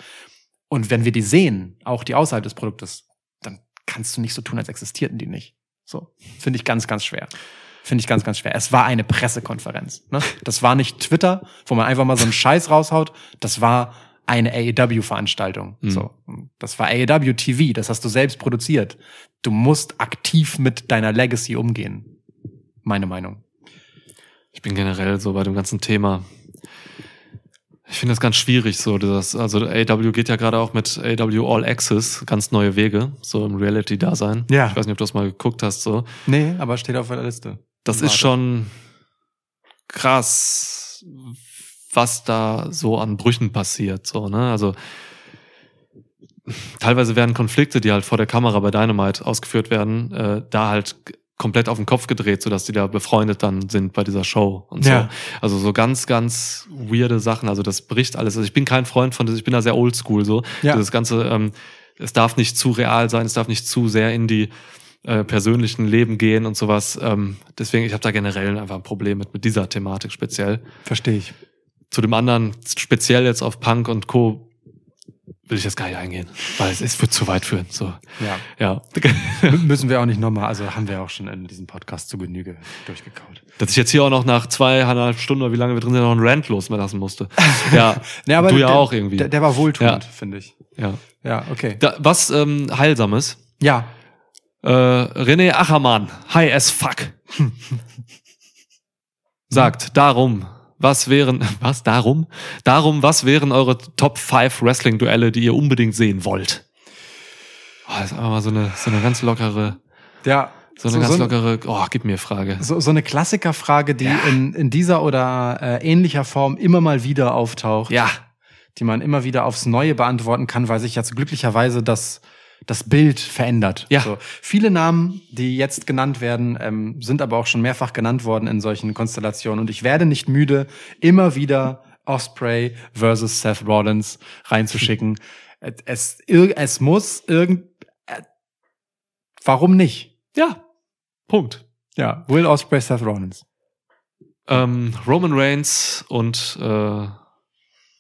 [SPEAKER 2] Und wenn wir die sehen, auch die außerhalb des Produktes, dann kannst du nicht so tun, als existierten die nicht. So, finde ich ganz, ganz schwer finde ich ganz, ganz schwer. Es war eine Pressekonferenz. Ne? Das war nicht Twitter, wo man einfach mal so einen Scheiß raushaut. Das war eine AEW-Veranstaltung. Mhm. So, das war AEW TV. Das hast du selbst produziert. Du musst aktiv mit deiner Legacy umgehen. Meine Meinung.
[SPEAKER 1] Ich bin generell so bei dem ganzen Thema. Ich finde das ganz schwierig, so das, also AW e geht ja gerade auch mit AW e All Access ganz neue Wege, so im Reality-Dasein. Ja. Ich weiß nicht, ob du das mal geguckt hast, so.
[SPEAKER 2] Nee, aber steht auf der Liste.
[SPEAKER 1] Das ist schon krass, was da so an Brüchen passiert. So, ne? Also teilweise werden Konflikte, die halt vor der Kamera bei Dynamite ausgeführt werden, äh, da halt komplett auf den Kopf gedreht, so dass die da befreundet dann sind bei dieser Show und so. Also so ganz, ganz weirde Sachen. Also das bricht alles. Also ich bin kein Freund von ich bin da sehr oldschool so. Ja. Das Ganze, ähm, es darf nicht zu real sein, es darf nicht zu sehr in die äh, persönlichen Leben gehen und sowas. Ähm, deswegen, ich habe da generell einfach ein Problem mit, mit dieser Thematik speziell.
[SPEAKER 2] Verstehe ich.
[SPEAKER 1] Zu dem anderen, speziell jetzt auf Punk und Co. will ich jetzt gar nicht eingehen, weil es, es wird zu weit führen. So.
[SPEAKER 2] Ja. ja. Müssen wir auch nicht nochmal, also haben wir auch schon in diesem Podcast zu Genüge durchgekaut.
[SPEAKER 1] Dass ich jetzt hier auch noch nach zweieinhalb Stunden oder wie lange wir drin sind, noch einen Rant loslassen musste.
[SPEAKER 2] Ja, nee, [LAUGHS] aber du ja der, auch irgendwie. Der, der war wohltuend, ja. finde ich.
[SPEAKER 1] Ja. Ja, okay. Da, was ähm, Heilsames.
[SPEAKER 2] Ja.
[SPEAKER 1] Äh, René Achermann, high as fuck, [LAUGHS] sagt darum, was wären, [LAUGHS] was darum? Darum, was wären eure Top 5 Wrestling-Duelle, die ihr unbedingt sehen wollt? Oh, das ist aber mal so eine, so eine ganz lockere. Ja. So eine so, ganz so lockere, oh, gib mir Frage.
[SPEAKER 2] So, so eine Klassikerfrage, die ja. in, in dieser oder äh, ähnlicher Form immer mal wieder auftaucht. Ja. Die man immer wieder aufs Neue beantworten kann, weil sich jetzt glücklicherweise das das Bild verändert. Ja. So, viele Namen, die jetzt genannt werden, ähm, sind aber auch schon mehrfach genannt worden in solchen Konstellationen. Und ich werde nicht müde, immer wieder Osprey versus Seth Rollins reinzuschicken. [LAUGHS] es, es muss irgend, äh, warum nicht?
[SPEAKER 1] Ja. Punkt.
[SPEAKER 2] Ja. Will Osprey, Seth Rollins.
[SPEAKER 1] Ähm, Roman Reigns und äh,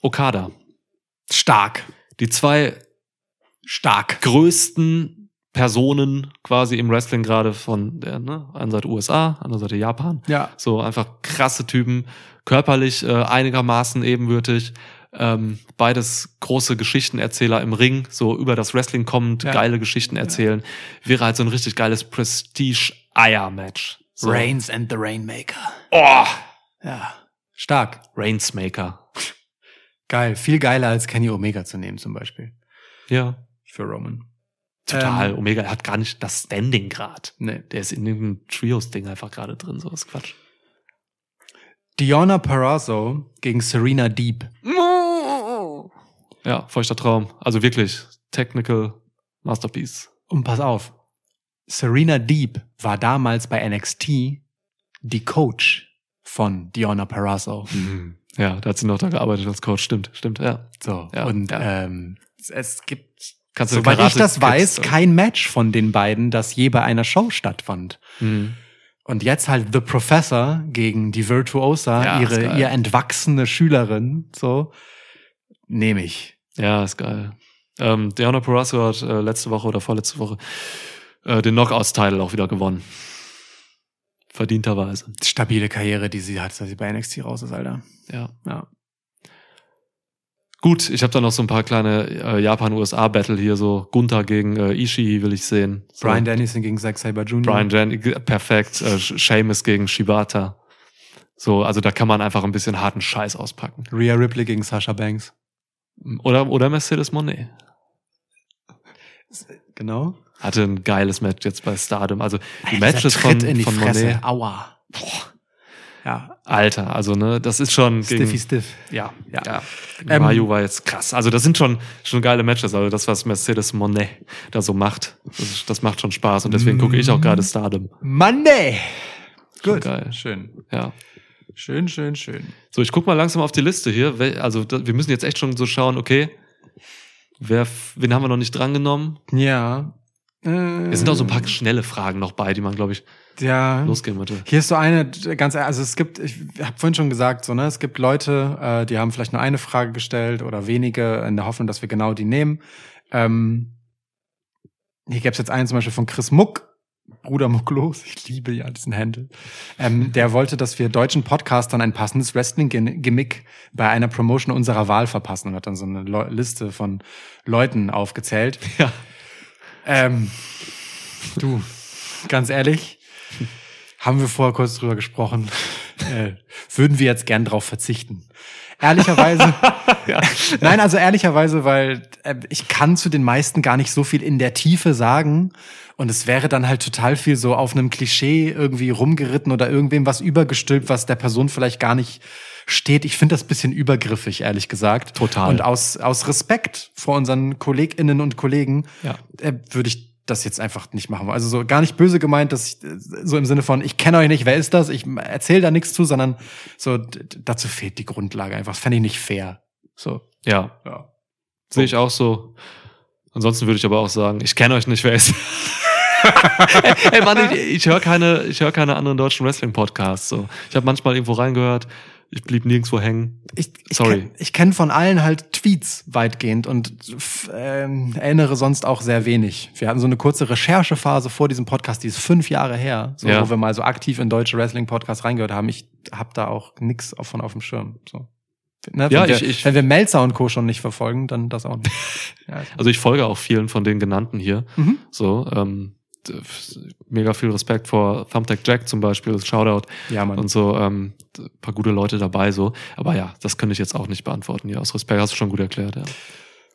[SPEAKER 1] Okada.
[SPEAKER 2] Stark.
[SPEAKER 1] Die zwei
[SPEAKER 2] Stark.
[SPEAKER 1] größten Personen quasi im Wrestling gerade von der ne, einer Seite USA, anderen Seite Japan. Ja. So einfach krasse Typen, körperlich äh, einigermaßen ebenwürdig. Ähm, beides große Geschichtenerzähler im Ring, so über das Wrestling kommend, ja. geile Geschichten erzählen. Ja. Wäre halt so ein richtig geiles Prestige-Eier-Match. So.
[SPEAKER 2] Reigns and the Rainmaker. Oh! Ja. Stark.
[SPEAKER 1] Rainsmaker.
[SPEAKER 2] Geil. Viel geiler als Kenny Omega zu nehmen, zum Beispiel.
[SPEAKER 1] Ja für Roman. Total. Ähm, Omega hat gar nicht das Standing grad. Nee. Der ist in dem Trios-Ding einfach gerade drin, so ist Quatsch.
[SPEAKER 2] Diona Parazzo gegen Serena Deep.
[SPEAKER 1] Ja, feuchter Traum. Also wirklich, Technical Masterpiece.
[SPEAKER 2] Und pass auf, Serena Deep war damals bei NXT die Coach von Diona Parazzo. Mhm.
[SPEAKER 1] Ja, da hat sie noch da gearbeitet als Coach, stimmt, stimmt, ja.
[SPEAKER 2] So, ja, und ja. Ähm, es gibt Kannst du Soweit Karate ich das weiß, kein Match von den beiden, das je bei einer Show stattfand. Mhm. Und jetzt halt The Professor gegen die Virtuosa, ja, ihre, ihr entwachsene Schülerin, so, nehme ich.
[SPEAKER 1] Ja, ist geil. Ähm, Deanna Porasco hat äh, letzte Woche oder vorletzte Woche äh, den Knockouts-Title auch wieder gewonnen. Verdienterweise.
[SPEAKER 2] Stabile Karriere, die sie hat, dass sie bei NXT raus ist, Alter.
[SPEAKER 1] Ja. ja. Gut, ich habe da noch so ein paar kleine äh, Japan-USA-Battle hier, so Gunther gegen äh, Ishii will ich sehen.
[SPEAKER 2] So. Brian Dennison gegen Zack Saber Jr.
[SPEAKER 1] Brian Dennison, äh, perfekt. Äh, Seamus gegen Shibata. So, also da kann man einfach ein bisschen harten Scheiß auspacken.
[SPEAKER 2] Rhea Ripley gegen Sasha Banks.
[SPEAKER 1] Oder, oder Mercedes Monet.
[SPEAKER 2] Genau.
[SPEAKER 1] Hatte ein geiles Match jetzt bei Stardom. Also die Alter, Matches von, in die von Fresse. Monet. Aua. Boah ja. Alter, also ne, das ist schon Stiffy gegen, Stiff. Ja, ja. ja. Ähm, Mayu war jetzt krass. Also das sind schon schon geile Matches. Also das, was Mercedes Monet da so macht, das, das macht schon Spaß und deswegen gucke ich auch gerade Stardom.
[SPEAKER 2] Monday.
[SPEAKER 1] Gut. Geil. Schön. Ja.
[SPEAKER 2] Schön, schön, schön.
[SPEAKER 1] So, ich guck mal langsam auf die Liste hier. Also wir müssen jetzt echt schon so schauen. Okay, wer, wen haben wir noch nicht drangenommen?
[SPEAKER 2] Ja
[SPEAKER 1] es sind auch so ein paar schnelle Fragen noch bei, die man, glaube ich, ja. losgehen würde.
[SPEAKER 2] Hier ist so eine, ganz, also es gibt, ich habe vorhin schon gesagt, so, ne, es gibt Leute, äh, die haben vielleicht nur eine Frage gestellt oder wenige in der Hoffnung, dass wir genau die nehmen. Ähm, hier gäbe es jetzt einen zum Beispiel von Chris Muck, Bruder Mucklos, ich liebe ja diesen Handel, ähm, der wollte, dass wir deutschen Podcastern ein passendes Wrestling-Gimmick bei einer Promotion unserer Wahl verpassen und hat dann so eine Liste von Leuten aufgezählt. Ja. Ähm, du, ganz ehrlich, haben wir vorher kurz drüber gesprochen, äh, würden wir jetzt gern drauf verzichten. Ehrlicherweise, [LAUGHS] ja. nein, also ehrlicherweise, weil äh, ich kann zu den meisten gar nicht so viel in der Tiefe sagen und es wäre dann halt total viel so auf einem Klischee irgendwie rumgeritten oder irgendwem was übergestülpt, was der Person vielleicht gar nicht steht. Ich finde das bisschen übergriffig, ehrlich gesagt.
[SPEAKER 1] Total.
[SPEAKER 2] Und aus, aus Respekt vor unseren KollegInnen und Kollegen ja. äh, würde ich das jetzt einfach nicht machen. Also so gar nicht böse gemeint, dass ich, äh, so im Sinne von, ich kenne euch nicht, wer ist das? Ich erzähle da nichts zu, sondern so, dazu fehlt die Grundlage einfach. Das fände ich nicht fair.
[SPEAKER 1] So. Ja. ja. Sehe ich auch so. Ansonsten würde ich aber auch sagen, ich kenne euch nicht, wer ist. ey, [LAUGHS] ey Mann, ich, ich höre keine, ich höre keine anderen deutschen Wrestling-Podcasts. So. Ich habe manchmal irgendwo reingehört, ich blieb nirgendwo hängen. Ich, ich Sorry.
[SPEAKER 2] Kenn, ich kenne von allen halt Tweets weitgehend und äh, erinnere sonst auch sehr wenig. Wir hatten so eine kurze Recherchephase vor diesem Podcast, die ist fünf Jahre her, so, ja. wo wir mal so aktiv in deutsche Wrestling-Podcasts reingehört haben. Ich habe da auch nix von auf dem Schirm. So. Ne, ja, wir, ich, ich, wenn wir Melzer und Co. schon nicht verfolgen, dann das auch nicht. [LAUGHS] Ja,
[SPEAKER 1] also ich folge auch vielen von den genannten hier. Mhm. So, ähm, mega viel Respekt vor Thumbtack Jack zum Beispiel, Shoutout ja, Mann. und so, ähm, paar gute Leute dabei so. Aber ja, das könnte ich jetzt auch nicht beantworten. Ja, aus Respekt hast du schon gut erklärt, ja.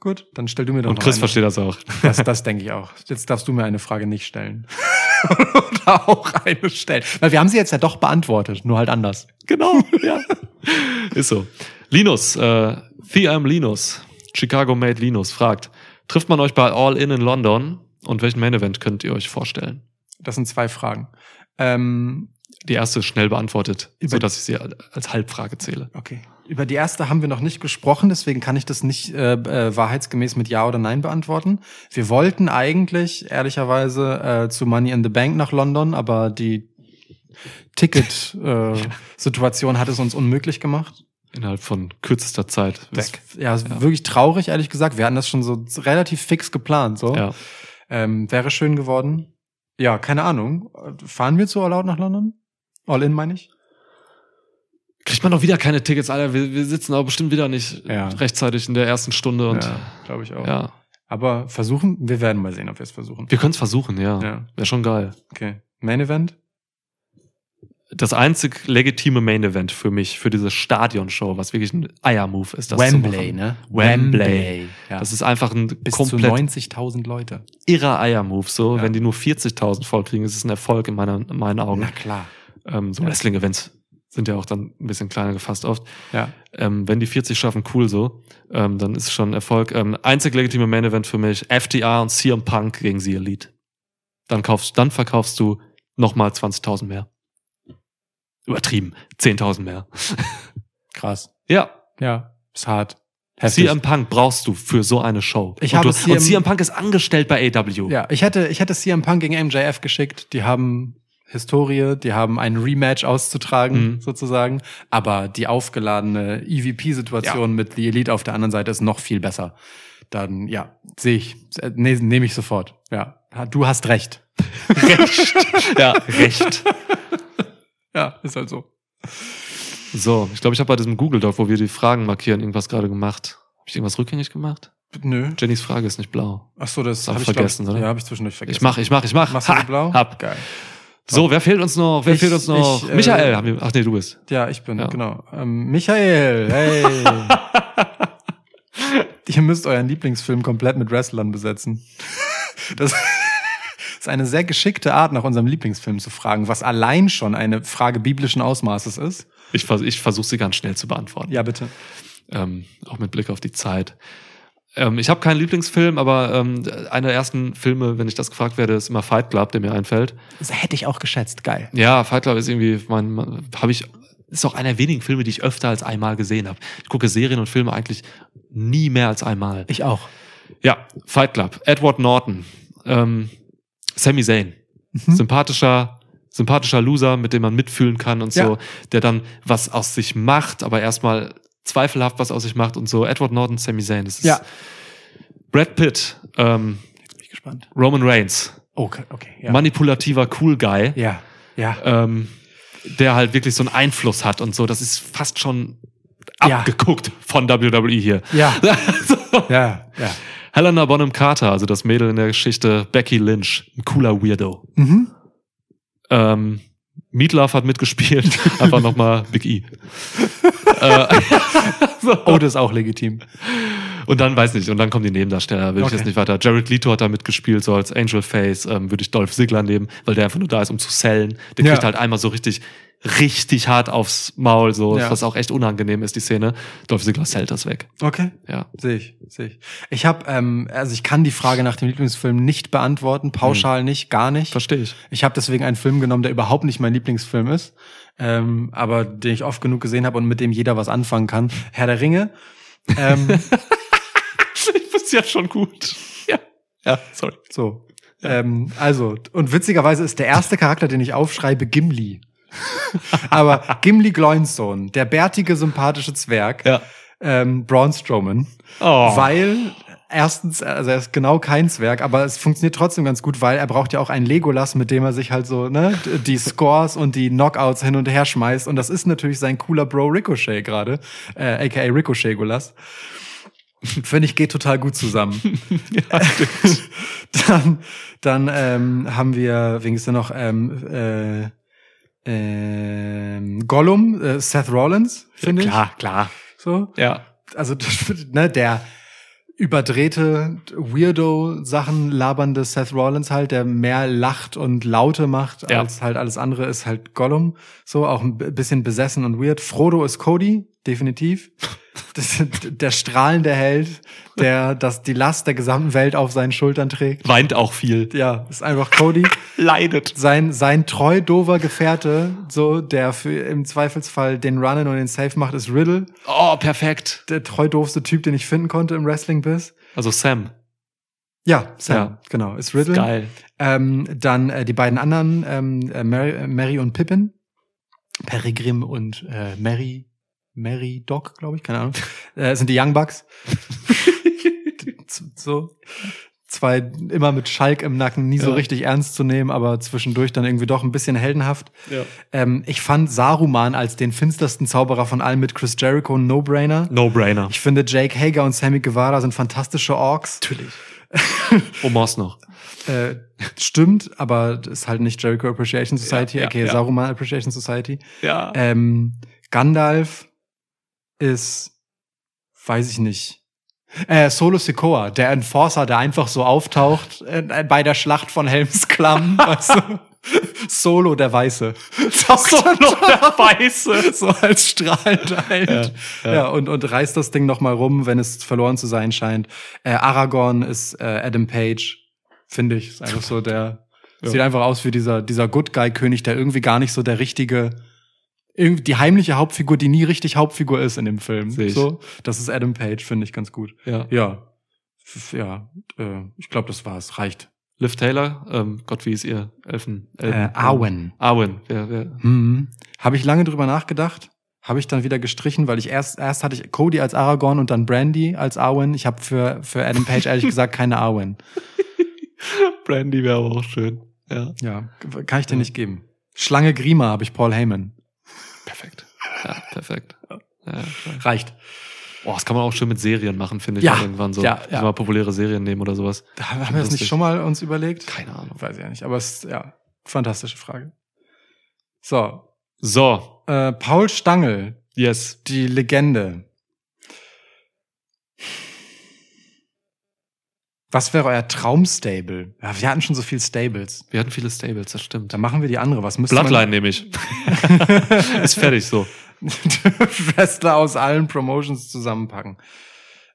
[SPEAKER 2] Gut, dann stell du mir
[SPEAKER 1] doch Und Chris eine. versteht
[SPEAKER 2] das
[SPEAKER 1] auch.
[SPEAKER 2] Das, das denke ich auch. Jetzt darfst du mir eine Frage nicht stellen. [LAUGHS] Oder auch eine stellen. Weil wir haben sie jetzt ja doch beantwortet, nur halt anders.
[SPEAKER 1] Genau, ja. Ist so. Linus, äh, The I'm Linus, Chicago Made Linus, fragt, trifft man euch bei All In in London? Und welchen Main Event könnt ihr euch vorstellen?
[SPEAKER 2] Das sind zwei Fragen.
[SPEAKER 1] Ähm, die erste ist schnell beantwortet, so dass ich sie als Halbfrage zähle.
[SPEAKER 2] Okay. Über die erste haben wir noch nicht gesprochen, deswegen kann ich das nicht äh, äh, wahrheitsgemäß mit Ja oder Nein beantworten. Wir wollten eigentlich ehrlicherweise äh, zu Money in the Bank nach London, aber die Ticket-Situation äh, [LAUGHS] hat es uns unmöglich gemacht.
[SPEAKER 1] Innerhalb von kürzester Zeit
[SPEAKER 2] weg. Das, ja, ja, wirklich traurig, ehrlich gesagt. Wir hatten das schon so relativ fix geplant. So. Ja. Ähm, wäre schön geworden. Ja, keine Ahnung. Fahren wir zu All Out nach London? All In, meine ich?
[SPEAKER 1] Kriegt man doch wieder keine Tickets, Alter. Wir, wir sitzen aber bestimmt wieder nicht ja. rechtzeitig in der ersten Stunde. Und, ja,
[SPEAKER 2] glaube ich auch. Ja. Aber versuchen, wir werden mal sehen, ob wir es versuchen.
[SPEAKER 1] Wir können es versuchen, ja. ja. Wäre schon geil.
[SPEAKER 2] Okay. Main Event?
[SPEAKER 1] das einzig legitime Main Event für mich, für diese Stadionshow, was wirklich ein Eiermove ist. Das
[SPEAKER 2] Wembley, ne?
[SPEAKER 1] Wembley. Wembley. Ja. Das ist einfach ein
[SPEAKER 2] Bis komplett 90.000 Leute.
[SPEAKER 1] Irrer Eiermove. So, ja. wenn die nur 40.000 voll kriegen, ist es ein Erfolg in, meiner, in meinen Augen.
[SPEAKER 2] Na klar.
[SPEAKER 1] Ähm, so ja. Wrestling-Events sind ja auch dann ein bisschen kleiner gefasst oft. Ja. Ähm, wenn die 40 schaffen, cool so. Ähm, dann ist es schon ein Erfolg. Ähm, einzig legitime Main Event für mich: FDR und CM Punk gegen The Elite. Dann kaufst, dann verkaufst du nochmal 20.000 mehr übertrieben, 10.000 mehr.
[SPEAKER 2] Krass. Ja. Ja, ist hart.
[SPEAKER 1] Heftig. CM Punk brauchst du für so eine Show.
[SPEAKER 2] Ich und,
[SPEAKER 1] habe du, CM, und CM Punk ist angestellt bei AW.
[SPEAKER 2] Ja, ich hätte, ich hätte CM Punk gegen MJF geschickt. Die haben Historie, die haben ein Rematch auszutragen, mhm. sozusagen. Aber die aufgeladene EVP-Situation ja. mit The Elite auf der anderen Seite ist noch viel besser. Dann, ja, sehe ich, ne, nehme ich sofort. Ja, du hast recht. [LAUGHS]
[SPEAKER 1] Recht.
[SPEAKER 2] ja,
[SPEAKER 1] recht.
[SPEAKER 2] Ja, ist halt so.
[SPEAKER 1] So, ich glaube, ich habe bei diesem Google Doc, wo wir die Fragen markieren, irgendwas gerade gemacht. Habe ich irgendwas rückgängig gemacht?
[SPEAKER 2] Nö.
[SPEAKER 1] Jennys Frage ist nicht blau.
[SPEAKER 2] Ach so, das, das habe hab ich vergessen,
[SPEAKER 1] glaub,
[SPEAKER 2] oder? Ja,
[SPEAKER 1] habe ich zwischendurch vergessen. Ich mach, ich mach, ich mach. Machst du ha, blau? Hab. Geil. So, wer fehlt uns noch? Wer ich, fehlt uns noch? Ich, äh, Michael, haben wir, ach nee, du bist.
[SPEAKER 2] Ja, ich bin, ja. genau. Ähm, Michael, hey. [LAUGHS] Ihr müsst euren Lieblingsfilm komplett mit Wrestlern besetzen. Das das ist eine sehr geschickte Art, nach unserem Lieblingsfilm zu fragen, was allein schon eine Frage biblischen Ausmaßes ist.
[SPEAKER 1] Ich, vers ich versuche sie ganz schnell zu beantworten.
[SPEAKER 2] Ja, bitte.
[SPEAKER 1] Ähm, auch mit Blick auf die Zeit. Ähm, ich habe keinen Lieblingsfilm, aber ähm, einer der ersten Filme, wenn ich das gefragt werde, ist immer Fight Club, der mir einfällt.
[SPEAKER 2] Das hätte ich auch geschätzt, geil.
[SPEAKER 1] Ja, Fight Club ist irgendwie, mein, habe ich ist auch einer der wenigen Filme, die ich öfter als einmal gesehen habe. Ich gucke Serien und Filme eigentlich nie mehr als einmal.
[SPEAKER 2] Ich auch.
[SPEAKER 1] Ja, Fight Club, Edward Norton. Ähm, Sammy Zayn. Mhm. Sympathischer, sympathischer Loser, mit dem man mitfühlen kann und ja. so, der dann was aus sich macht, aber erstmal zweifelhaft was aus sich macht und so. Edward Norton, Sammy Zayn. Das
[SPEAKER 2] ist ja.
[SPEAKER 1] Brad Pitt. Ähm,
[SPEAKER 2] Jetzt bin ich gespannt.
[SPEAKER 1] Roman Reigns.
[SPEAKER 2] Okay, okay. Ja.
[SPEAKER 1] Manipulativer Cool Guy.
[SPEAKER 2] Ja. Ja.
[SPEAKER 1] Ähm, der halt wirklich so einen Einfluss hat und so. Das ist fast schon abgeguckt ja. von WWE hier.
[SPEAKER 2] Ja.
[SPEAKER 1] so. [LAUGHS] ja, ja. Helena Bonham Carter, also das Mädel in der Geschichte, Becky Lynch, ein cooler Weirdo. Mhm. Ähm, Meatloaf hat mitgespielt, [LAUGHS] einfach nochmal Big E. [LAUGHS]
[SPEAKER 2] äh, [LAUGHS] Oh, das ist auch legitim.
[SPEAKER 1] Und dann, weiß nicht, und dann kommen die Nebendarsteller, will okay. ich jetzt nicht weiter. Jared Leto hat da mitgespielt, so als Angel Face, ähm, würde ich Dolph Ziggler nehmen, weil der einfach nur da ist, um zu sellen. Der ja. kriegt halt einmal so richtig richtig hart aufs Maul, so, ja. was auch echt unangenehm ist, die Szene. Dolph Ziggler hält das weg.
[SPEAKER 2] Okay. Ja. Sehe ich, sehe ich. Ich hab, ähm, also ich kann die Frage nach dem Lieblingsfilm nicht beantworten, pauschal hm. nicht, gar nicht.
[SPEAKER 1] Verstehe ich.
[SPEAKER 2] Ich habe deswegen einen Film genommen, der überhaupt nicht mein Lieblingsfilm ist, ähm, aber den ich oft genug gesehen habe und mit dem jeder was anfangen kann. Herr der Ringe. Ähm,
[SPEAKER 1] [LAUGHS] ich wusste ja schon gut. Ja. Ja, sorry. So.
[SPEAKER 2] Ja. Ähm, also, und witzigerweise ist der erste Charakter, den ich aufschreibe, Gimli. [LAUGHS] Aber Gimli Gloinstone, der bärtige, sympathische Zwerg, ja. ähm, Braun Strowman, oh. weil erstens, also er ist genau kein Zwerg, aber es funktioniert trotzdem ganz gut, weil er braucht ja auch einen Legolas, mit dem er sich halt so, ne, die Scores und die Knockouts hin und her schmeißt. Und das ist natürlich sein cooler Bro Ricochet gerade, äh, aka Ricochet Golas. Finde ich, geht total gut zusammen. [LAUGHS] ja, [LAUGHS] dann dann ähm, haben wir, wenigstens noch, ähm, äh, ähm, Gollum, äh, Seth Rollins,
[SPEAKER 1] finde ja, ich.
[SPEAKER 2] Klar, klar. So.
[SPEAKER 1] Ja.
[SPEAKER 2] Also ne, der überdrehte, weirdo Sachen labernde Seth Rollins halt, der mehr lacht und Laute macht ja. als halt alles andere, ist halt Gollum. So, auch ein bisschen besessen und weird. Frodo ist Cody, definitiv. Das, der strahlende Held, der das, die Last der gesamten Welt auf seinen Schultern trägt.
[SPEAKER 1] Weint auch viel. Ja,
[SPEAKER 2] ist einfach Cody.
[SPEAKER 1] [LAUGHS] Leidet.
[SPEAKER 2] Sein, sein treu dover Gefährte, so, der für, im Zweifelsfall den Runnen und den Safe macht, ist Riddle.
[SPEAKER 1] Oh, perfekt.
[SPEAKER 2] Der treu doofste Typ, den ich finden konnte im Wrestling-Biss.
[SPEAKER 1] Also Sam.
[SPEAKER 2] Ja, Sam, ja. genau, ist Riddle. Ist geil. Ähm, dann äh, die beiden anderen, ähm, äh, Mary, äh, Mary und Pippin. Peregrim und äh, Mary Mary Doc, glaube ich, keine Ahnung, äh, sind die Young Bucks. [LAUGHS] so. Zwei immer mit Schalk im Nacken, nie ja. so richtig ernst zu nehmen, aber zwischendurch dann irgendwie doch ein bisschen heldenhaft. Ja. Ähm, ich fand Saruman als den finstersten Zauberer von allen mit Chris Jericho No-Brainer.
[SPEAKER 1] No-Brainer.
[SPEAKER 2] Ich finde Jake Hager und Sammy Guevara sind fantastische Orks.
[SPEAKER 1] Natürlich. Omos [LAUGHS] noch.
[SPEAKER 2] Äh, stimmt, aber ist halt nicht Jericho Appreciation Society, ja, ja okay, ja. Saruman Appreciation Society. Ja. Ähm, Gandalf ist, weiß ich nicht, äh, Solo Sequoia, der Enforcer, der einfach so auftaucht äh, bei der Schlacht von Helms Klamm. [LAUGHS] weißt du? Solo der Weiße. Solo [LAUGHS] der Weiße. so als strahlender halt. Ja, ja. ja, und, und reißt das Ding nochmal rum, wenn es verloren zu sein scheint. Äh, Aragorn ist äh, Adam Page, finde ich. Ist einfach so der. Ja. Sieht einfach aus wie dieser, dieser Good Guy-König, der irgendwie gar nicht so der richtige irgendwie die heimliche Hauptfigur, die nie richtig Hauptfigur ist in dem Film. Sehe ich. So, das ist Adam Page, finde ich ganz gut. Ja. Ja. Ja, äh, ich glaube, das war's. Reicht.
[SPEAKER 1] Liv Taylor, ähm, Gott, wie ist ihr? Elfen. Elfen
[SPEAKER 2] äh, Arwen.
[SPEAKER 1] Arwen, ja, ja. Mhm.
[SPEAKER 2] Habe ich lange drüber nachgedacht habe ich dann wieder gestrichen, weil ich erst erst hatte ich Cody als Aragorn und dann Brandy als Arwen. Ich habe für für Adam Page ehrlich [LAUGHS] gesagt keine Arwen.
[SPEAKER 1] Brandy wäre aber auch schön. Ja.
[SPEAKER 2] Ja, kann ich dir ja. nicht geben. Schlange Grima habe ich Paul Heyman.
[SPEAKER 1] Ja, perfekt. Ja,
[SPEAKER 2] Reicht.
[SPEAKER 1] Boah, das kann man auch schön mit Serien machen, finde ich. Ja, irgendwann so. Ja, ja. Mal populäre Serien nehmen oder sowas.
[SPEAKER 2] Da haben wir das nicht schon mal uns überlegt?
[SPEAKER 1] Keine Ahnung.
[SPEAKER 2] Weiß ich ja nicht. Aber es ist, ja, fantastische Frage. So. So. Äh, Paul Stangel.
[SPEAKER 1] Yes.
[SPEAKER 2] Die Legende. Was wäre euer Traumstable? Ja, wir hatten schon so viele Stables.
[SPEAKER 1] Wir hatten viele Stables, das stimmt.
[SPEAKER 2] Dann machen wir die andere. Was
[SPEAKER 1] müsste Bloodline man... nehme ich. [LAUGHS] [LAUGHS] Ist fertig so. [LAUGHS]
[SPEAKER 2] Wrestler aus allen Promotions zusammenpacken.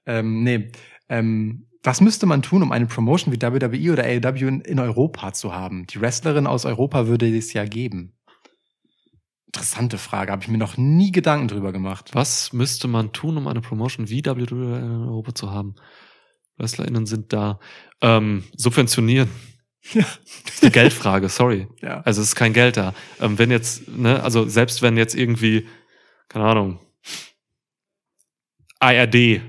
[SPEAKER 2] Ähm, nee. Ähm, was müsste man tun, um eine Promotion wie WWE oder AEW in, Europa zu haben? Die Wrestlerin aus Europa würde es ja geben. Interessante Frage, habe ich mir noch nie Gedanken drüber gemacht.
[SPEAKER 1] Was müsste man tun, um eine Promotion wie WWE in Europa zu haben? WrestlerInnen sind da. Ähm, subventionieren. Ja. Das ist eine Geldfrage, sorry. Ja. Also es ist kein Geld da. Ähm, wenn jetzt, ne, also selbst wenn jetzt irgendwie keine Ahnung, ARD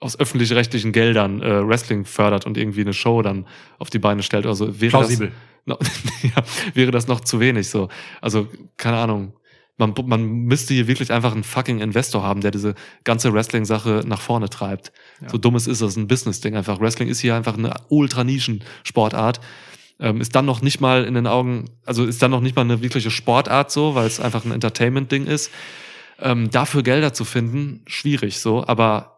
[SPEAKER 1] aus öffentlich-rechtlichen Geldern äh, Wrestling fördert und irgendwie eine Show dann auf die Beine stellt oder so, wäre Plausibel. das, [LAUGHS] ja, wäre das noch zu wenig so. Also, keine Ahnung. Man, man müsste hier wirklich einfach einen fucking Investor haben, der diese ganze Wrestling-Sache nach vorne treibt. Ja. So dummes ist das, ein Business-Ding einfach. Wrestling ist hier einfach eine ultra-Nischen-Sportart. Ähm, ist dann noch nicht mal in den Augen, also ist dann noch nicht mal eine wirkliche Sportart so, weil es einfach ein Entertainment-Ding ist ähm, dafür Gelder zu finden, schwierig so, aber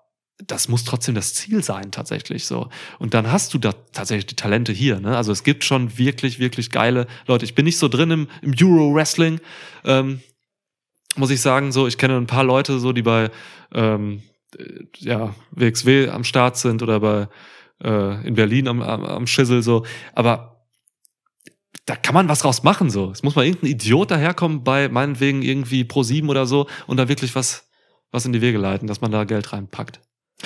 [SPEAKER 1] das muss trotzdem das Ziel sein, tatsächlich so. Und dann hast du da tatsächlich die Talente hier. Ne? Also es gibt schon wirklich, wirklich geile Leute. Ich bin nicht so drin im, im Euro-Wrestling, ähm, muss ich sagen. So, ich kenne ein paar Leute, so, die bei ähm, äh, ja, WXW am Start sind oder bei äh, in Berlin am, am, am Schissel so. Aber da kann man was draus machen, so. Es muss mal irgendein Idiot daherkommen bei meinetwegen irgendwie Pro 7 oder so und da wirklich was, was in die Wege leiten, dass man da Geld reinpackt.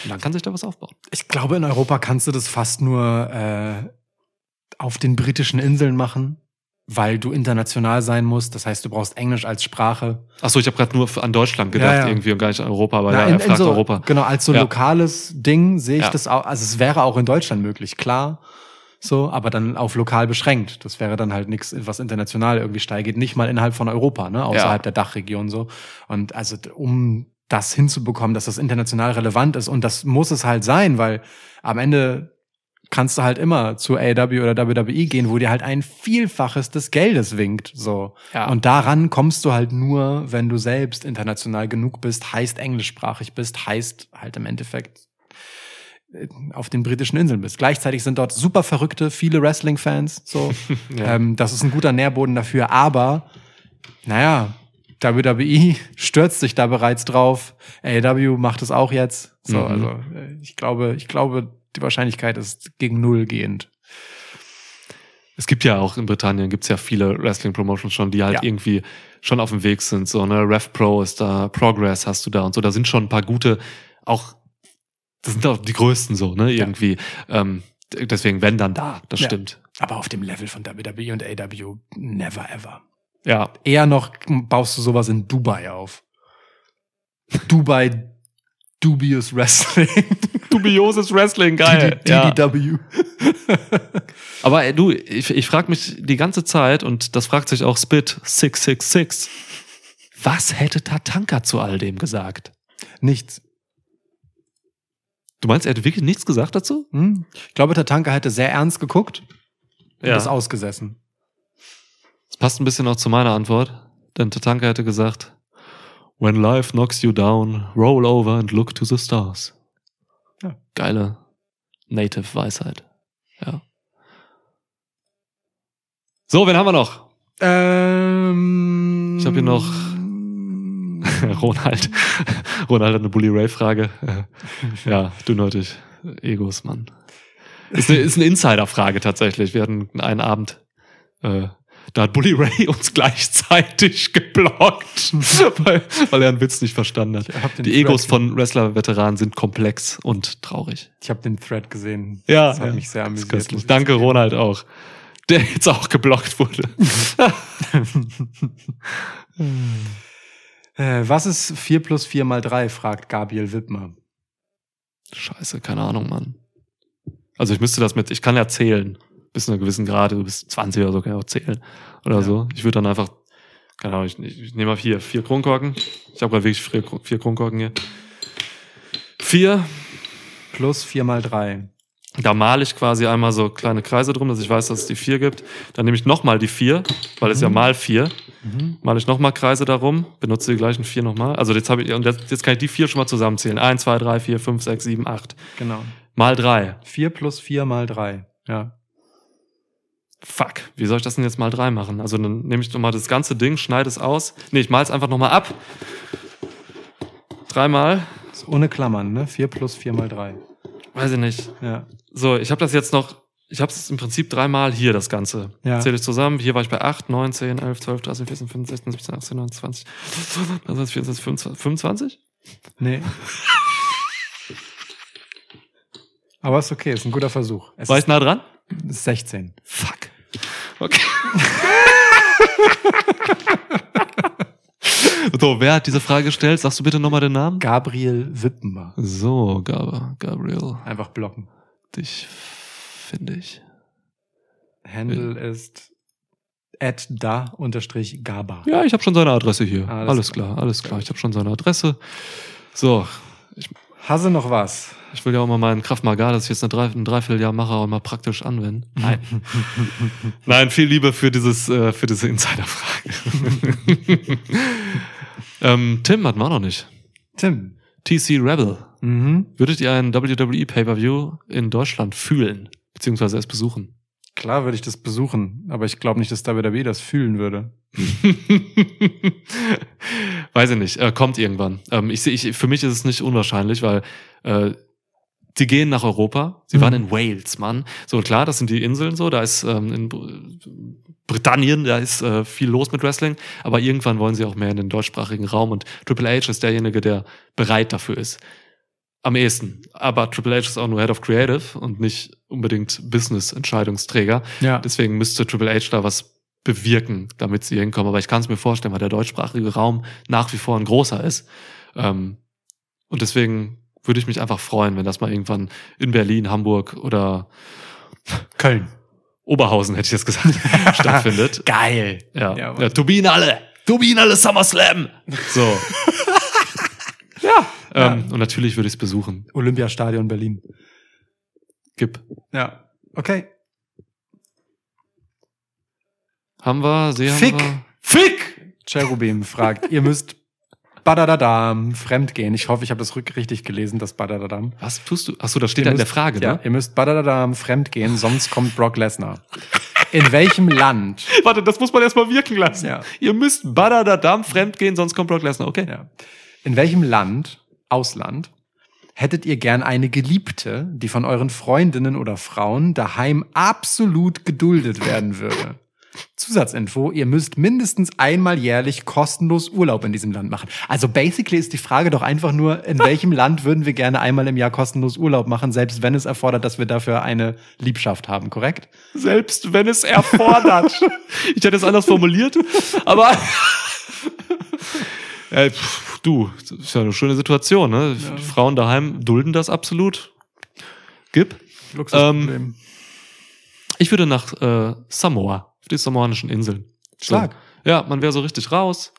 [SPEAKER 1] Und dann kann sich da was aufbauen.
[SPEAKER 2] Ich glaube, in Europa kannst du das fast nur äh, auf den britischen Inseln machen, weil du international sein musst. Das heißt, du brauchst Englisch als Sprache.
[SPEAKER 1] Ach so, ich habe gerade nur an Deutschland gedacht ja, ja. irgendwie und gar nicht an Europa, weil Na, in,
[SPEAKER 2] er fragt
[SPEAKER 1] so,
[SPEAKER 2] Europa. Genau, als so ja. lokales Ding sehe ich das auch. Also es wäre auch in Deutschland möglich, klar so, aber dann auf lokal beschränkt. Das wäre dann halt nichts, was international irgendwie steil geht, nicht mal innerhalb von Europa, ne, außerhalb ja. der Dachregion so. Und also um das hinzubekommen, dass das international relevant ist und das muss es halt sein, weil am Ende kannst du halt immer zu AW oder WWE gehen, wo dir halt ein Vielfaches des Geldes winkt. So. Ja. Und daran kommst du halt nur, wenn du selbst international genug bist, heißt englischsprachig bist, heißt halt im Endeffekt auf den britischen Inseln bist. Gleichzeitig sind dort super verrückte, viele Wrestling-Fans. So, [LAUGHS] ja. ähm, das ist ein guter Nährboden dafür. Aber naja, WWE stürzt sich da bereits drauf. AEW macht es auch jetzt. So, mhm. also ich glaube, ich glaube, die Wahrscheinlichkeit ist gegen null gehend.
[SPEAKER 1] Es gibt ja auch in Britannien gibt's ja viele Wrestling-Promotions schon, die halt ja. irgendwie schon auf dem Weg sind. So, ne, Rev Pro ist da, Progress hast du da und so. Da sind schon ein paar gute, auch das sind doch die größten so, ne? Irgendwie. Ja. Ähm, deswegen, wenn dann da, das ja. stimmt.
[SPEAKER 2] Aber auf dem Level von WWE und AW, never ever.
[SPEAKER 1] Ja.
[SPEAKER 2] Eher noch baust du sowas in Dubai auf. Dubai Dubious Wrestling.
[SPEAKER 1] [LAUGHS] Dubioses Wrestling, geil. DDW. Ja. [LAUGHS] Aber ey, du, ich, ich frage mich die ganze Zeit, und das fragt sich auch Spit 666,
[SPEAKER 2] was hätte Tatanka zu all dem gesagt?
[SPEAKER 1] Nichts. Du meinst, er hat wirklich nichts gesagt dazu?
[SPEAKER 2] Hm? Ich glaube, Tatanka hätte sehr ernst geguckt und ja. ist ausgesessen.
[SPEAKER 1] Das passt ein bisschen auch zu meiner Antwort, denn Tatanka hätte gesagt, When life knocks you down, roll over and look to the stars. Ja. Geile Native Weisheit. Ja. So, wen haben wir noch?
[SPEAKER 2] Ähm,
[SPEAKER 1] ich habe hier noch [LAUGHS] Ronald. Ronald hat eine Bully Ray-Frage. [LAUGHS] ja, du dünnhäutig. Egos, Mann. Ist eine, ist eine Insider-Frage tatsächlich. Wir hatten einen Abend, äh, da hat Bully Ray uns [LAUGHS] gleichzeitig geblockt, weil, weil er einen Witz nicht verstanden hat. Die Egos Thread von Wrestler-Veteranen sind komplex und traurig.
[SPEAKER 2] Ich habe den Thread gesehen.
[SPEAKER 1] Ja, das hat ja. mich sehr amüsiert. Danke, Ronald auch. Der jetzt auch geblockt wurde.
[SPEAKER 2] Äh, was ist 4 plus 4 mal 3, fragt Gabriel Wittmer.
[SPEAKER 1] Scheiße, keine Ahnung, Mann. Also ich müsste das mit, ich kann ja zählen, bis zu einer gewissen Grade, du bist 20 oder so kann ich auch zählen oder ja. so. Ich würde dann einfach, keine Ahnung, ich, ich, ich nehme mal vier, vier Kronkorken. Ich habe gerade wirklich vier, vier Kronkorken hier. Vier.
[SPEAKER 2] Plus vier mal drei.
[SPEAKER 1] Da male ich quasi einmal so kleine Kreise drum, dass ich weiß, dass es die vier gibt. Dann nehme ich nochmal die vier, weil es mhm. ja mal vier. Mhm. Male ich nochmal Kreise darum, benutze die gleichen vier nochmal. Also jetzt habe ich, und jetzt, jetzt kann ich die vier schon mal zusammenzählen. Eins, zwei, drei, vier, fünf, sechs, sieben, acht.
[SPEAKER 2] Genau.
[SPEAKER 1] Mal drei.
[SPEAKER 2] Vier plus vier mal drei. Ja.
[SPEAKER 1] Fuck, wie soll ich das denn jetzt mal drei machen? Also dann nehme ich nochmal das ganze Ding, schneide es aus. Nee, ich male es einfach nochmal ab. Dreimal.
[SPEAKER 2] Ohne Klammern, ne? Vier plus vier mal drei
[SPEAKER 1] weiß ich nicht. Ja. So, ich habe das jetzt noch, ich habe es im Prinzip dreimal hier, das Ganze. Ja. Zähle ich zusammen. Hier war ich bei 8, 9, 10, 11, 12, 13, 14, 15, 16, 17, 18, 19, 20, 23, 24, 25, 25?
[SPEAKER 2] Nee. Aber ist okay, ist ein guter Versuch.
[SPEAKER 1] Es war ich nah dran?
[SPEAKER 2] 16.
[SPEAKER 1] Fuck. Okay. [LAUGHS] So, wer hat diese Frage gestellt? Sagst du bitte nochmal den Namen?
[SPEAKER 2] Gabriel Wippenbach.
[SPEAKER 1] So, Gab Gabriel.
[SPEAKER 2] Einfach blocken.
[SPEAKER 1] Dich finde ich.
[SPEAKER 2] Handle ja. ist at da unterstrich Gaba.
[SPEAKER 1] Ja, ich habe schon seine Adresse hier. Alles, alles klar, alles klar. Ich habe schon seine Adresse. So,
[SPEAKER 2] Hasse noch was?
[SPEAKER 1] Ich will ja auch mal meinen Kraft Maga, das ich jetzt ein Dreivierteljahr mache, auch mal praktisch anwenden.
[SPEAKER 2] Nein.
[SPEAKER 1] [LAUGHS] Nein, viel lieber für dieses, äh, für diese Insiderfrage. [LAUGHS] ähm, Tim hatten wir auch noch nicht.
[SPEAKER 2] Tim.
[SPEAKER 1] TC Rebel. Mhm. Würdet ihr einen WWE Pay-Per-View in Deutschland fühlen? Beziehungsweise es besuchen?
[SPEAKER 2] Klar würde ich das besuchen, aber ich glaube nicht, dass WWE das fühlen würde.
[SPEAKER 1] [LAUGHS] Weiß ich nicht. Äh, kommt irgendwann. Ähm, ich, ich, für mich ist es nicht unwahrscheinlich, weil äh, die gehen nach Europa. Sie mhm. waren in Wales, Mann. So klar, das sind die Inseln so. Da ist ähm, in Britannien, da ist äh, viel los mit Wrestling. Aber irgendwann wollen sie auch mehr in den deutschsprachigen Raum. Und Triple H ist derjenige, der bereit dafür ist am ehesten. Aber Triple H ist auch nur Head of Creative und nicht unbedingt Business-Entscheidungsträger.
[SPEAKER 2] Ja.
[SPEAKER 1] Deswegen müsste Triple H da was bewirken, damit sie hinkommen. Aber ich kann es mir vorstellen, weil der deutschsprachige Raum nach wie vor ein großer ist. Ähm, und deswegen würde ich mich einfach freuen, wenn das mal irgendwann in Berlin, Hamburg oder
[SPEAKER 2] Köln.
[SPEAKER 1] Oberhausen hätte ich jetzt gesagt, [LAUGHS] stattfindet.
[SPEAKER 2] Geil.
[SPEAKER 1] Ja. ja, ja Turbinen alle. Turbinen alle SummerSlam. So. [LAUGHS] ja. Ja. Ähm, und natürlich würde ich es besuchen.
[SPEAKER 2] Olympiastadion Berlin. Gib.
[SPEAKER 1] Ja.
[SPEAKER 2] Okay.
[SPEAKER 1] Haben wir, sehr. Fick! Wir.
[SPEAKER 2] Fick! Cherubim fragt, ihr müsst Badadadam fremdgehen. Ich hoffe, ich habe das richtig gelesen, das Badadadam.
[SPEAKER 1] Was tust du? Achso, das steht ja da in der Frage, ne? Ja,
[SPEAKER 2] ihr müsst Badadadam fremdgehen, sonst kommt Brock Lesnar. In welchem Land?
[SPEAKER 1] [LAUGHS] Warte, das muss man erstmal wirken lassen.
[SPEAKER 2] Ja.
[SPEAKER 1] Ihr müsst Badadadam fremdgehen, sonst kommt Brock Lesnar, okay?
[SPEAKER 2] Ja. In welchem Land Ausland. Hättet ihr gern eine Geliebte, die von euren Freundinnen oder Frauen daheim absolut geduldet werden würde? Zusatzinfo, ihr müsst mindestens einmal jährlich kostenlos Urlaub in diesem Land machen. Also basically ist die Frage doch einfach nur, in welchem [LAUGHS] Land würden wir gerne einmal im Jahr kostenlos Urlaub machen, selbst wenn es erfordert, dass wir dafür eine Liebschaft haben, korrekt?
[SPEAKER 1] Selbst wenn es erfordert. [LAUGHS] ich hätte es anders formuliert, aber [LAUGHS] Ey, äh, pff, du, das ist ja eine schöne Situation. Ne? Ja. Frauen daheim dulden das absolut. Gib.
[SPEAKER 2] Luxusproblem. Ähm,
[SPEAKER 1] ich würde nach äh, Samoa, auf die samoanischen Inseln.
[SPEAKER 2] Stark.
[SPEAKER 1] So. Ja, man wäre so richtig raus.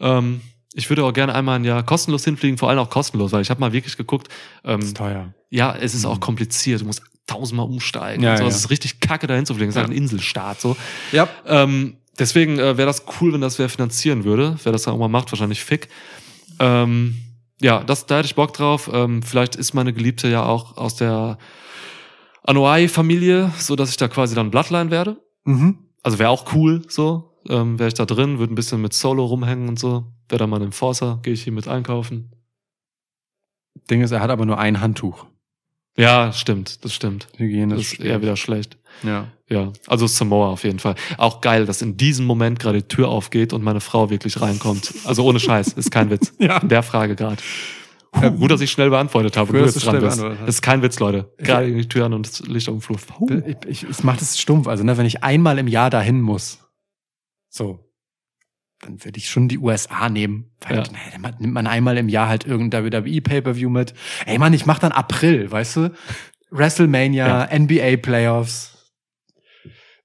[SPEAKER 1] Ähm, ich würde auch gerne einmal ein Jahr kostenlos hinfliegen, vor allem auch kostenlos, weil ich habe mal wirklich geguckt. Ähm, ist
[SPEAKER 2] teuer.
[SPEAKER 1] Ja, es ist mhm. auch kompliziert. Du musst tausendmal umsteigen. Ja, und so. ja. Es ist richtig kacke, da hinzufliegen. Es ist halt ja. ein Inselstaat. So.
[SPEAKER 2] Ja.
[SPEAKER 1] Ähm, deswegen äh, wäre das cool, wenn das wer finanzieren würde. Wer das auch mal macht, wahrscheinlich Fick. Ähm, ja, das, da hätte ich Bock drauf. Ähm, vielleicht ist meine Geliebte ja auch aus der Anoa'i-Familie, so dass ich da quasi dann Bloodline werde. Mhm. Also wäre auch cool, so. Ähm, wäre ich da drin, würde ein bisschen mit Solo rumhängen und so. Wäre dann mal ein Enforcer, gehe ich hier mit einkaufen.
[SPEAKER 2] Ding ist, er hat aber nur ein Handtuch.
[SPEAKER 1] Ja, stimmt, das stimmt. Hygiene
[SPEAKER 2] das ist schlecht. eher wieder schlecht.
[SPEAKER 1] Ja. Ja, also Samoa auf jeden Fall. Auch geil, dass in diesem Moment gerade die Tür aufgeht und meine Frau wirklich reinkommt. Also ohne Scheiß, ist kein Witz. [LAUGHS] ja. In der Frage gerade. Huh, äh, gut, dass ich schnell beantwortet habe. Du jetzt dran bist. Das ist kein Witz, Leute. Gerade in die Tür an und
[SPEAKER 2] das
[SPEAKER 1] Licht auf dem Flur. Äh,
[SPEAKER 2] ich, ich, es macht es stumpf. Also, ne, wenn ich einmal im Jahr dahin muss, so, dann würde ich schon die USA nehmen. Weil ja. dann ne, nimmt man einmal im Jahr halt irgendein WWE-Pay-Per-View mit. Ey Mann, ich mach dann April, weißt du? [LAUGHS] WrestleMania, ja. NBA-Playoffs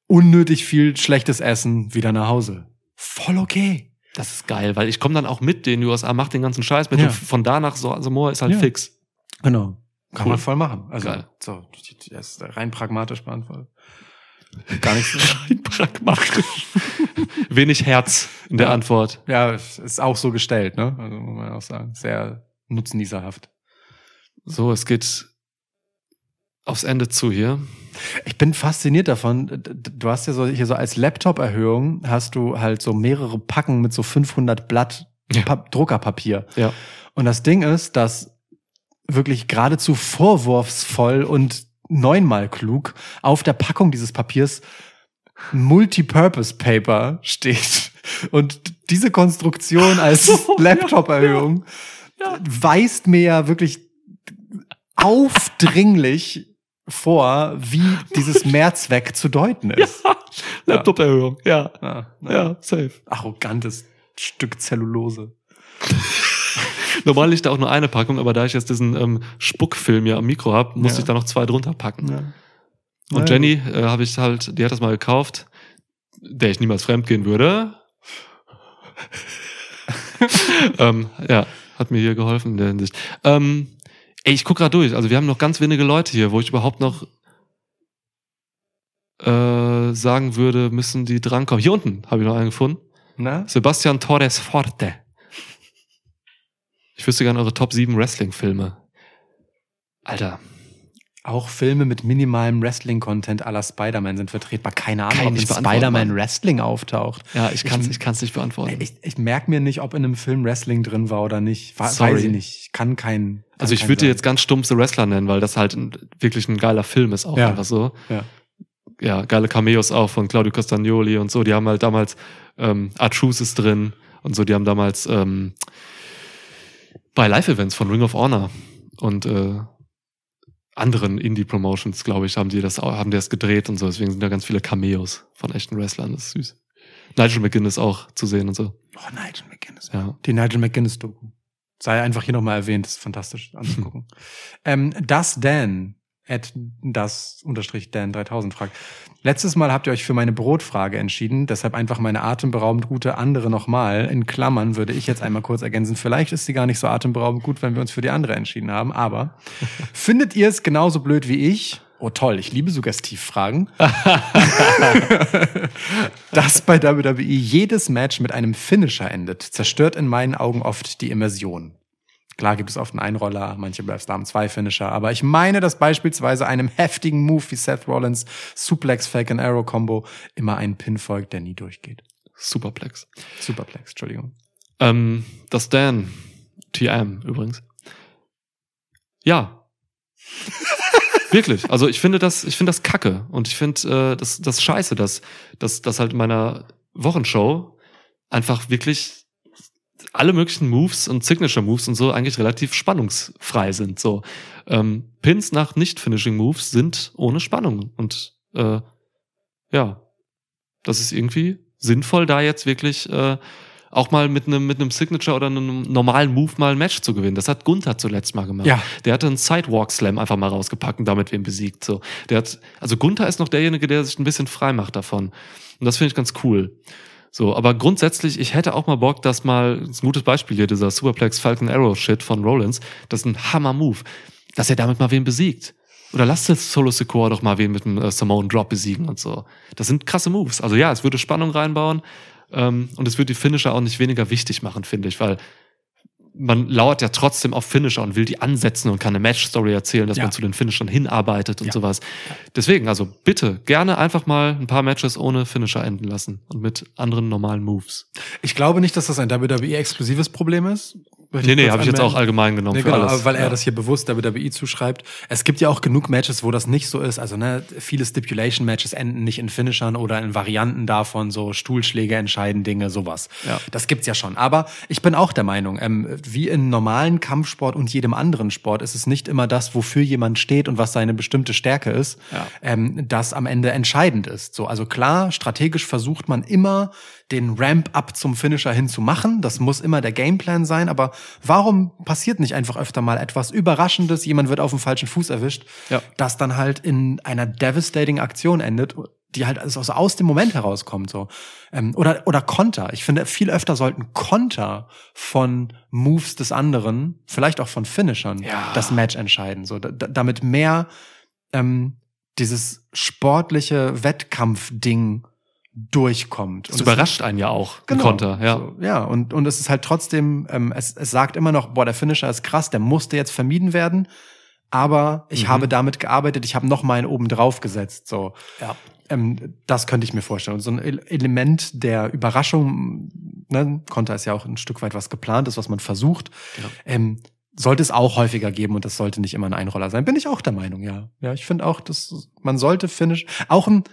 [SPEAKER 2] unnötig viel schlechtes Essen wieder nach Hause.
[SPEAKER 1] Voll okay. Das ist geil, weil ich komme dann auch mit den USA, mach den ganzen Scheiß mit. Ja. von da nach Samoa ist halt ja. fix.
[SPEAKER 2] Genau. Kann cool. man voll machen. Also geil. so das rein pragmatisch beantwortet.
[SPEAKER 1] Gar nichts. [LAUGHS] rein pragmatisch. [LAUGHS] Wenig Herz in der ja. Antwort.
[SPEAKER 2] Ja, ist auch so gestellt, ne? Also muss man auch sagen. Sehr nutznießerhaft.
[SPEAKER 1] So, es geht aufs Ende zu hier.
[SPEAKER 2] Ich bin fasziniert davon. Du hast ja so hier so als Laptop-Erhöhung hast du halt so mehrere Packen mit so 500 Blatt ja. Druckerpapier.
[SPEAKER 1] Ja.
[SPEAKER 2] Und das Ding ist, dass wirklich geradezu vorwurfsvoll und neunmal klug auf der Packung dieses Papiers Multipurpose Paper steht. Und diese Konstruktion [LAUGHS] als Laptop-Erhöhung ja, ja, ja. weist mir ja wirklich aufdringlich vor, wie dieses [LAUGHS] Mehrzweck zu deuten ist. Ja,
[SPEAKER 1] Laptop-Erhöhung, ja. Ja, ja. ja,
[SPEAKER 2] safe. Arrogantes Stück Zellulose.
[SPEAKER 1] [LAUGHS] Normal liegt da auch nur eine Packung, aber da ich jetzt diesen ähm, Spuckfilm ja am Mikro habe, musste ja. ich da noch zwei drunter packen. Ja. Und Nein. Jenny äh, habe ich halt, die hat das mal gekauft, der ich niemals fremd gehen würde. [LAUGHS] ähm, ja, hat mir hier geholfen in der Hinsicht. Ähm, Ey, ich guck gerade durch. Also wir haben noch ganz wenige Leute hier, wo ich überhaupt noch äh, sagen würde, müssen die drankommen. Hier unten habe ich noch einen gefunden.
[SPEAKER 2] Na?
[SPEAKER 1] Sebastian Torres Forte. Ich wüsste gerne eure Top 7 Wrestling-Filme.
[SPEAKER 2] Alter, auch Filme mit minimalem Wrestling-Content aller Spider-Man sind vertretbar. Keine Ahnung,
[SPEAKER 1] kann ob in
[SPEAKER 2] Spider-Man Wrestling auftaucht.
[SPEAKER 1] Ja, ich kann es ich, kann's nicht beantworten.
[SPEAKER 2] Ich, ich merke mir nicht, ob in einem Film Wrestling drin war oder nicht. Weiß Sorry. ich nicht. Kann kein. Kann
[SPEAKER 1] also ich würde dir jetzt ganz stumpf The Wrestler nennen, weil das halt ein, wirklich ein geiler Film ist, auch ja. einfach so.
[SPEAKER 2] Ja.
[SPEAKER 1] ja, geile Cameos auch von Claudio Castagnoli und so. Die haben halt damals ähm, Artruse ist drin und so, die haben damals ähm, bei Live-Events von Ring of Honor und äh, anderen Indie-Promotions, glaube ich, haben die das, haben die das gedreht und so. Deswegen sind da ganz viele Cameos von echten Wrestlern. Das ist süß. Nigel McGuinness auch zu sehen und so.
[SPEAKER 2] Oh, Nigel McGuinness. Ja. Die Nigel McGuinness-Doku. Sei einfach hier nochmal erwähnt, das ist fantastisch anzugucken. [LAUGHS] Ähm, das Dan at das unterstrich Dan 3000 fragt. Letztes Mal habt ihr euch für meine Brotfrage entschieden, deshalb einfach meine atemberaubend gute andere nochmal. In Klammern würde ich jetzt einmal kurz ergänzen. Vielleicht ist sie gar nicht so atemberaubend gut, wenn wir uns für die andere entschieden haben, aber [LAUGHS] findet ihr es genauso blöd wie ich?
[SPEAKER 1] Oh toll, ich liebe Suggestivfragen. [LAUGHS]
[SPEAKER 2] dass bei WWE jedes Match mit einem Finisher endet, zerstört in meinen Augen oft die Immersion. Klar gibt es oft einen Einroller, manche Braves haben zwei Finisher, aber ich meine, dass beispielsweise einem heftigen Move wie Seth Rollins Suplex Falcon Arrow Combo immer ein Pin folgt, der nie durchgeht.
[SPEAKER 1] Superplex.
[SPEAKER 2] Superplex, Entschuldigung.
[SPEAKER 1] Ähm, das Dan, TM übrigens. Ja. Wirklich. Also ich finde das, ich finde das kacke und ich finde äh, das, das scheiße, dass, dass, dass halt in meiner Wochenshow einfach wirklich alle möglichen Moves und Signature Moves und so eigentlich relativ spannungsfrei sind. So ähm, Pins nach Nicht-Finishing Moves sind ohne Spannung und äh, ja, das ist irgendwie sinnvoll, da jetzt wirklich äh, auch mal mit einem mit einem Signature oder einem normalen Move mal ein Match zu gewinnen. Das hat Gunther zuletzt mal gemacht.
[SPEAKER 2] Ja.
[SPEAKER 1] Der hatte einen Sidewalk Slam einfach mal rausgepackt und damit wen besiegt. So, der hat also Gunther ist noch derjenige, der sich ein bisschen frei macht davon. Und das finde ich ganz cool. So, aber grundsätzlich, ich hätte auch mal Bock, dass mal, das ist ein gutes Beispiel hier, dieser Superplex Falcon Arrow Shit von Rollins, das ist ein Hammer-Move, dass er damit mal wen besiegt. Oder lasst jetzt Solo Secor doch mal wen mit einem äh, Samoan Drop besiegen und so. Das sind krasse Moves. Also ja, es würde Spannung reinbauen ähm, und es würde die Finisher auch nicht weniger wichtig machen, finde ich, weil man lauert ja trotzdem auf Finisher und will die ansetzen und kann eine Match-Story erzählen, dass ja. man zu den Finishern hinarbeitet und ja. sowas. Deswegen, also bitte gerne einfach mal ein paar Matches ohne Finisher enden lassen und mit anderen normalen Moves.
[SPEAKER 2] Ich glaube nicht, dass das ein WWE-exklusives Problem ist.
[SPEAKER 1] Nee, nee, habe ich jetzt auch allgemein genommen nee, für
[SPEAKER 2] genau, alles. Weil ja. er das hier bewusst der WWE zuschreibt. Es gibt ja auch genug Matches, wo das nicht so ist. Also ne, viele Stipulation-Matches enden nicht in Finishern oder in Varianten davon, so Stuhlschläge entscheiden Dinge, sowas.
[SPEAKER 1] Ja.
[SPEAKER 2] Das gibt's ja schon. Aber ich bin auch der Meinung, ähm, wie in normalen Kampfsport und jedem anderen Sport ist es nicht immer das, wofür jemand steht und was seine bestimmte Stärke ist, ja. ähm, das am Ende entscheidend ist. So, also klar, strategisch versucht man immer den Ramp-up zum Finisher hin zu machen. Das muss immer der Gameplan sein. Aber warum passiert nicht einfach öfter mal etwas Überraschendes? Jemand wird auf dem falschen Fuß erwischt,
[SPEAKER 1] ja.
[SPEAKER 2] das dann halt in einer devastating Aktion endet die halt also aus dem Moment herauskommt so ähm, oder oder Konter ich finde viel öfter sollten Konter von Moves des anderen vielleicht auch von Finishern
[SPEAKER 1] ja.
[SPEAKER 2] das Match entscheiden so da, damit mehr ähm, dieses sportliche Wettkampfding durchkommt. Das
[SPEAKER 1] und überrascht das, einen ja auch, genau, Konter. Ja,
[SPEAKER 2] so, ja und, und es ist halt trotzdem, ähm, es, es sagt immer noch, boah, der Finisher ist krass, der musste jetzt vermieden werden, aber ich mhm. habe damit gearbeitet, ich habe noch mal einen oben drauf gesetzt. So.
[SPEAKER 1] Ja.
[SPEAKER 2] Ähm, das könnte ich mir vorstellen. Und so ein Element der Überraschung, ne, Konter ist ja auch ein Stück weit was geplantes, was man versucht. Genau. Ähm, sollte es auch häufiger geben und das sollte nicht immer ein Einroller sein. Bin ich auch der Meinung, ja. Ja, ich finde auch, dass man sollte Finish, auch ein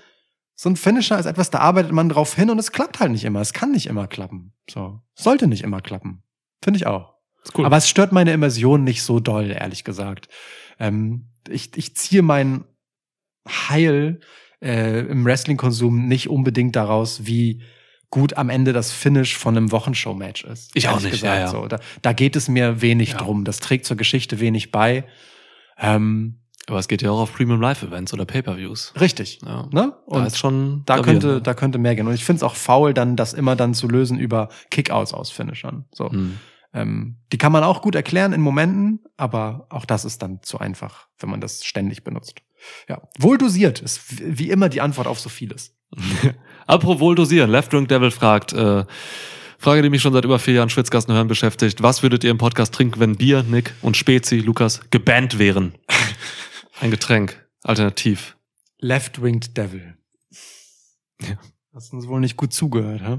[SPEAKER 2] so ein Finisher ist etwas, da arbeitet man drauf hin und es klappt halt nicht immer. Es kann nicht immer klappen. So. Sollte nicht immer klappen. Finde ich auch.
[SPEAKER 1] Ist Cool.
[SPEAKER 2] Aber es stört meine Immersion nicht so doll, ehrlich gesagt. Ähm, ich, ich ziehe mein Heil äh, im Wrestling-Konsum nicht unbedingt daraus, wie gut am Ende das Finish von einem Wochenshow-Match ist.
[SPEAKER 1] Ich auch nicht. Gesagt. Ja, ja.
[SPEAKER 2] So, da, da geht es mir wenig ja. drum. Das trägt zur Geschichte wenig bei.
[SPEAKER 1] Ähm, aber es geht ja auch auf Premium Live-Events oder Pay-Per-Views.
[SPEAKER 2] Richtig. Ja. Ne?
[SPEAKER 1] Und da, schon
[SPEAKER 2] da gravieren, könnte, ne? da könnte mehr gehen. Und ich finde es auch faul, dann das immer dann zu lösen über Kickouts aus Finishern. So. Hm. Ähm, die kann man auch gut erklären in Momenten, aber auch das ist dann zu einfach, wenn man das ständig benutzt. Ja, wohl dosiert ist wie immer die Antwort auf so vieles.
[SPEAKER 1] [LAUGHS] Apropos wohl dosieren, Left Drink Devil fragt, äh, Frage, die mich schon seit über vier Jahren Schwitzgassen hören beschäftigt. Was würdet ihr im Podcast trinken, wenn Bier, Nick und Spezi, Lukas, gebannt wären? [LAUGHS] Ein Getränk, alternativ.
[SPEAKER 2] Left-Winged Devil. Ja. Hast uns wohl nicht gut zugehört, hä?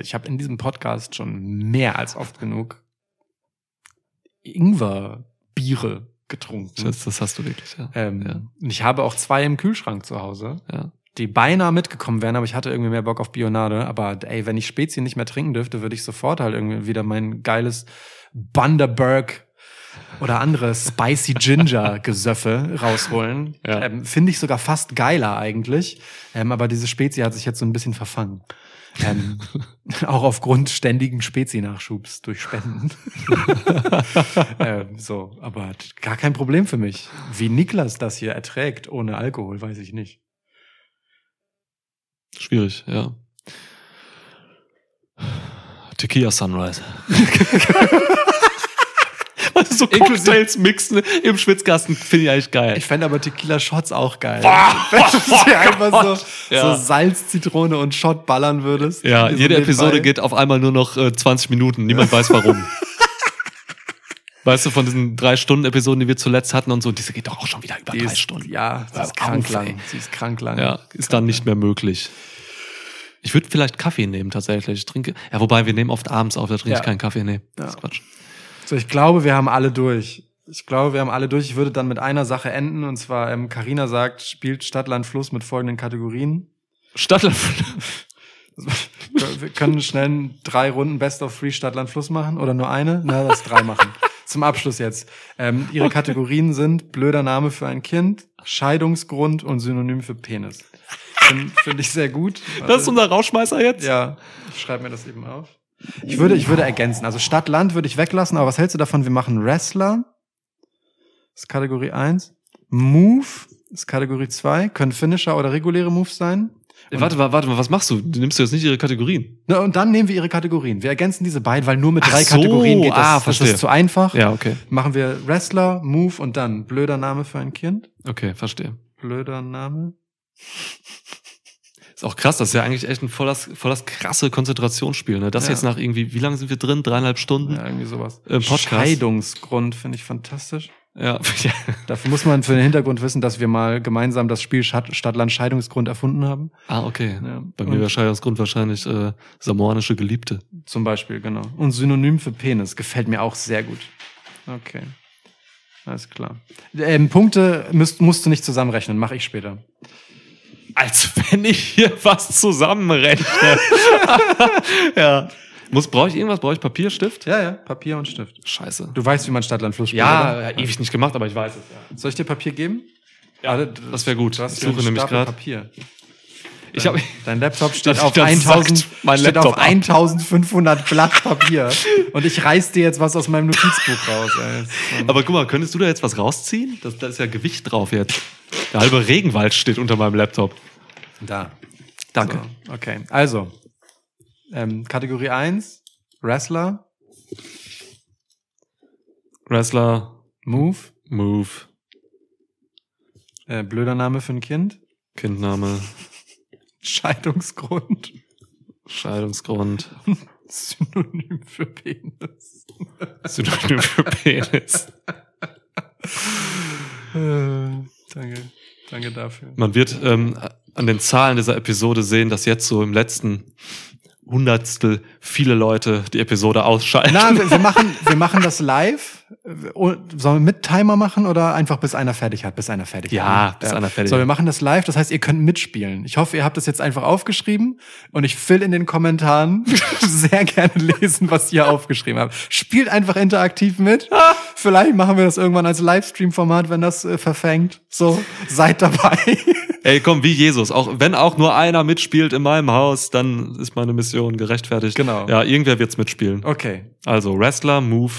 [SPEAKER 2] Ich habe in diesem Podcast schon mehr als oft genug Ingwer-Biere getrunken.
[SPEAKER 1] Das, das, hast du wirklich, ja.
[SPEAKER 2] Ähm,
[SPEAKER 1] ja.
[SPEAKER 2] Und ich habe auch zwei im Kühlschrank zu Hause,
[SPEAKER 1] ja.
[SPEAKER 2] die beinahe mitgekommen wären, aber ich hatte irgendwie mehr Bock auf Bionade. Aber ey, wenn ich Spezien nicht mehr trinken dürfte, würde ich sofort halt irgendwie wieder mein geiles Bundaberg oder andere Spicy Ginger Gesöffe rausholen.
[SPEAKER 1] Ja.
[SPEAKER 2] Ähm, Finde ich sogar fast geiler eigentlich. Ähm, aber diese Spezie hat sich jetzt so ein bisschen verfangen. Ähm, [LAUGHS] auch aufgrund ständigen Spezi-Nachschubs durch Spenden. [LAUGHS] ähm, so, aber gar kein Problem für mich. Wie Niklas das hier erträgt ohne Alkohol, weiß ich nicht.
[SPEAKER 1] Schwierig, ja. Tequila Sunrise. [LAUGHS] so Cocktails mixen im Schwitzkasten finde ich eigentlich geil.
[SPEAKER 2] Ich fände aber Tequila-Shots auch geil. Boah, [LAUGHS] Wenn du einfach so, ja. so, Salz, Zitrone und Shot ballern würdest.
[SPEAKER 1] Ja, jede Episode Fall. geht auf einmal nur noch äh, 20 Minuten. Niemand [LAUGHS] weiß warum. Weißt du, von diesen drei Stunden Episoden, die wir zuletzt hatten und so, diese geht doch auch schon wieder über die drei ist, Stunden.
[SPEAKER 2] Ja, sie ist äh, krank lang. Sie ist krank lang.
[SPEAKER 1] Ja, ist krank dann nicht mehr möglich. Ich würde vielleicht Kaffee nehmen tatsächlich. Ich trinke. Ja, wobei wir nehmen oft abends auf, da trinke ja. ich keinen Kaffee. Nee,
[SPEAKER 2] ja. das ist Quatsch. So, ich glaube, wir haben alle durch. Ich glaube, wir haben alle durch. Ich würde dann mit einer Sache enden und zwar ähm, Carina sagt, spielt Stadtland Fluss mit folgenden Kategorien.
[SPEAKER 1] Stadtland Fluss.
[SPEAKER 2] [LAUGHS] wir können schnell drei Runden Best of Free Stadtland Fluss machen oder nur eine? Na, das drei machen. Zum Abschluss jetzt. Ähm, ihre Kategorien sind blöder Name für ein Kind, Scheidungsgrund und Synonym für Penis. Finde find ich sehr gut.
[SPEAKER 1] Warte. Das ist unser Rauschmeißer jetzt?
[SPEAKER 2] Ja, ich schreibe mir das eben auf. Ich würde, ich würde ergänzen. Also Stadt-Land würde ich weglassen, aber was hältst du davon? Wir machen Wrestler. Das ist Kategorie 1. Move ist Kategorie 2. Können Finisher oder reguläre Moves sein.
[SPEAKER 1] Und warte mal, warte mal, was machst du? du? Nimmst du jetzt nicht ihre Kategorien?
[SPEAKER 2] Na, und dann nehmen wir ihre Kategorien. Wir ergänzen diese beiden, weil nur mit drei so, Kategorien geht das. Ah, verstehe. Das
[SPEAKER 1] ist
[SPEAKER 2] zu einfach.
[SPEAKER 1] Ja, okay.
[SPEAKER 2] Machen wir Wrestler, Move und dann blöder Name für ein Kind.
[SPEAKER 1] Okay, verstehe.
[SPEAKER 2] Blöder Name.
[SPEAKER 1] Ist auch krass, das ist ja eigentlich echt ein voll das, voll das krasse Konzentrationsspiel. Ne? Das ja. jetzt nach irgendwie, wie lange sind wir drin? Dreieinhalb Stunden? Ja,
[SPEAKER 2] irgendwie sowas. Äh,
[SPEAKER 1] Podcast.
[SPEAKER 2] Scheidungsgrund finde ich fantastisch.
[SPEAKER 1] Ja. ja.
[SPEAKER 2] [LAUGHS] Dafür muss man für den Hintergrund wissen, dass wir mal gemeinsam das Spiel Stadtland Scheidungsgrund erfunden haben.
[SPEAKER 1] Ah, okay. Ja. Bei mir wäre Scheidungsgrund wahrscheinlich äh, samoanische Geliebte.
[SPEAKER 2] Zum Beispiel, genau. Und Synonym für Penis. Gefällt mir auch sehr gut. Okay. Alles klar. Ähm, Punkte müsst, musst du nicht zusammenrechnen, mache ich später
[SPEAKER 1] als wenn ich hier was zusammenrechne. [LAUGHS] ja. Muss, brauche ich irgendwas? Brauche ich Papier, Stift?
[SPEAKER 2] Ja, ja, Papier und Stift.
[SPEAKER 1] Scheiße.
[SPEAKER 2] Du weißt, wie man Stadtlandfluss
[SPEAKER 1] Fluss spielt. Ja, ja, ewig nicht gemacht, aber ich weiß es.
[SPEAKER 2] Ja. Soll ich dir Papier geben?
[SPEAKER 1] Ja, ja das wäre gut.
[SPEAKER 2] Ich suche nämlich gerade. Papier. Dein,
[SPEAKER 1] ich hab,
[SPEAKER 2] dein Laptop steht [LAUGHS] auf, 1000,
[SPEAKER 1] mein
[SPEAKER 2] steht
[SPEAKER 1] auf
[SPEAKER 2] 1500 Blatt Papier. und ich reiß dir jetzt was aus meinem Notizbuch raus. Ey.
[SPEAKER 1] Aber guck mal, könntest du da jetzt was rausziehen? Da ist ja Gewicht drauf jetzt. Der halbe Regenwald steht unter meinem Laptop.
[SPEAKER 2] Da. Danke. So, okay. Also, ähm, Kategorie 1, Wrestler.
[SPEAKER 1] Wrestler.
[SPEAKER 2] Move.
[SPEAKER 1] Move.
[SPEAKER 2] Äh, blöder Name für ein Kind.
[SPEAKER 1] Kindname.
[SPEAKER 2] [LAUGHS] Scheidungsgrund.
[SPEAKER 1] Scheidungsgrund.
[SPEAKER 2] [LAUGHS] Synonym für Penis.
[SPEAKER 1] Synonym für Penis. [LAUGHS]
[SPEAKER 2] Äh, danke. Danke dafür.
[SPEAKER 1] Man wird ähm, an den Zahlen dieser Episode sehen, dass jetzt so im letzten Hundertstel viele Leute die Episode ausschalten.
[SPEAKER 2] Na, wir, wir [LAUGHS] machen, wir machen das live. Sollen wir mit Timer machen oder einfach bis einer fertig hat, bis einer fertig
[SPEAKER 1] Ja, hat. bis einer fertig. So,
[SPEAKER 2] wir machen das live. Das heißt, ihr könnt mitspielen. Ich hoffe, ihr habt das jetzt einfach aufgeschrieben und ich will in den Kommentaren [LAUGHS] sehr gerne lesen, was ihr aufgeschrieben habt. Spielt einfach interaktiv mit. [LAUGHS] Vielleicht machen wir das irgendwann als Livestream-Format, wenn das äh, verfängt. So, seid dabei.
[SPEAKER 1] Ey, komm, wie Jesus. Auch wenn auch nur einer mitspielt in meinem Haus, dann ist meine Mission gerechtfertigt. Genau. Genau. Ja, irgendwer wird's mitspielen.
[SPEAKER 2] Okay.
[SPEAKER 1] Also Wrestler, Move,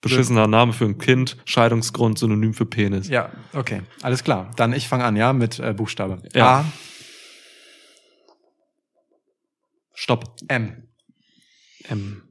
[SPEAKER 1] beschissener Name für ein Kind, Scheidungsgrund, Synonym für Penis.
[SPEAKER 2] Ja, okay. Alles klar. Dann ich fange an, ja, mit äh, Buchstabe. Ja. A. Stopp. M. M.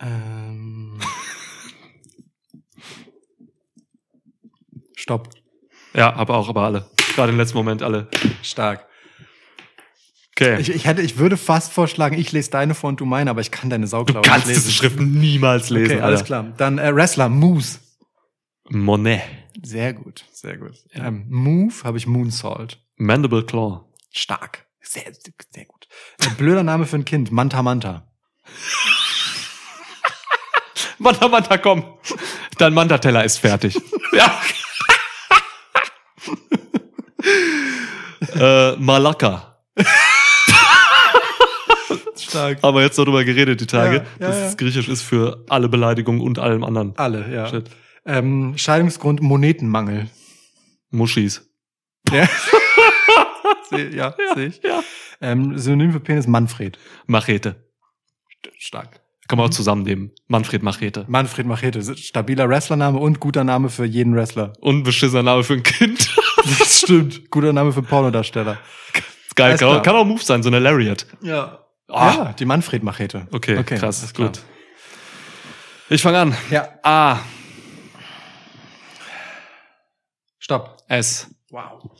[SPEAKER 2] Ähm. [LAUGHS] Stopp.
[SPEAKER 1] Ja, aber auch, aber alle. Gerade im letzten Moment alle. Stark.
[SPEAKER 2] Okay. Ich, ich, hätte, ich würde fast vorschlagen, ich lese deine vor und du meine, aber ich kann deine
[SPEAKER 1] Sauklaue Du kannst diese Schrift niemals lesen.
[SPEAKER 2] Okay, alles klar. Dann äh, Wrestler, Moose.
[SPEAKER 1] Monet.
[SPEAKER 2] Sehr gut,
[SPEAKER 1] sehr gut.
[SPEAKER 2] Ja. Ähm, Move habe ich Moonsault.
[SPEAKER 1] Mandible Claw.
[SPEAKER 2] Stark. Sehr, sehr gut. Ein äh, blöder Name für ein Kind. Manta Manta. [LAUGHS]
[SPEAKER 1] Manta, Manta, komm. Dein Manta-Teller ist fertig. ja. [LAUGHS] äh, Malaka. Stark. Aber wir jetzt darüber geredet, die Tage, ja, ja, dass es griechisch ist für alle Beleidigungen und allem anderen.
[SPEAKER 2] Alle, ja. Shit. Ähm, Scheidungsgrund Monetenmangel.
[SPEAKER 1] Muschis. Ja. [LAUGHS]
[SPEAKER 2] seh, ja, ja sehe ich. Ja. Ähm, Synonym für Penis Manfred.
[SPEAKER 1] Machete. Stark. Kann man auch mhm. zusammennehmen. Manfred Machete.
[SPEAKER 2] Manfred Machete. Stabiler Wrestlername und guter Name für jeden Wrestler.
[SPEAKER 1] Und beschissener Name für ein Kind. [LAUGHS]
[SPEAKER 2] das stimmt. Guter Name für einen Pornodarsteller.
[SPEAKER 1] Geil, kann auch, kann auch, Move sein, so eine Lariat.
[SPEAKER 2] Ja. Oh. Ja, die Manfred Machete.
[SPEAKER 1] Okay, okay krass, ist gut.
[SPEAKER 2] Ich fange an. Ja. A. Stopp.
[SPEAKER 1] S.
[SPEAKER 2] Wow.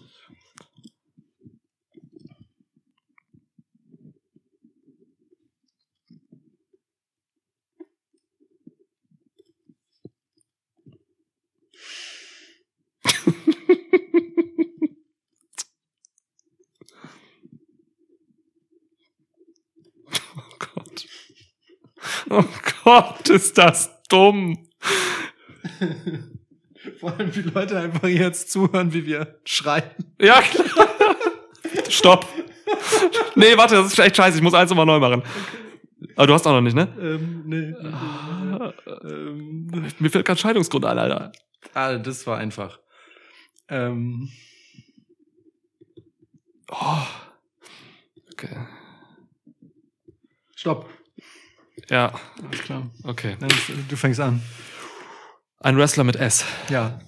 [SPEAKER 1] [LAUGHS] Oh Gott, ist das dumm. [LAUGHS]
[SPEAKER 2] Vor allem, wie Leute einfach jetzt zuhören, wie wir schreien. Ja,
[SPEAKER 1] klar. [LAUGHS] Stopp. Nee, warte, das ist echt scheiße. Ich muss eins nochmal neu machen. Aber du hast auch noch nicht, ne? Ähm, nee. Ah, ähm, mir fällt kein Scheidungsgrund ein, Alter.
[SPEAKER 2] Ah, das war einfach. Ähm. Oh. Okay. Stopp.
[SPEAKER 1] Ja. Alles klar. Okay. Dann, äh,
[SPEAKER 2] du fängst an.
[SPEAKER 1] Ein Wrestler mit S.
[SPEAKER 2] Ja.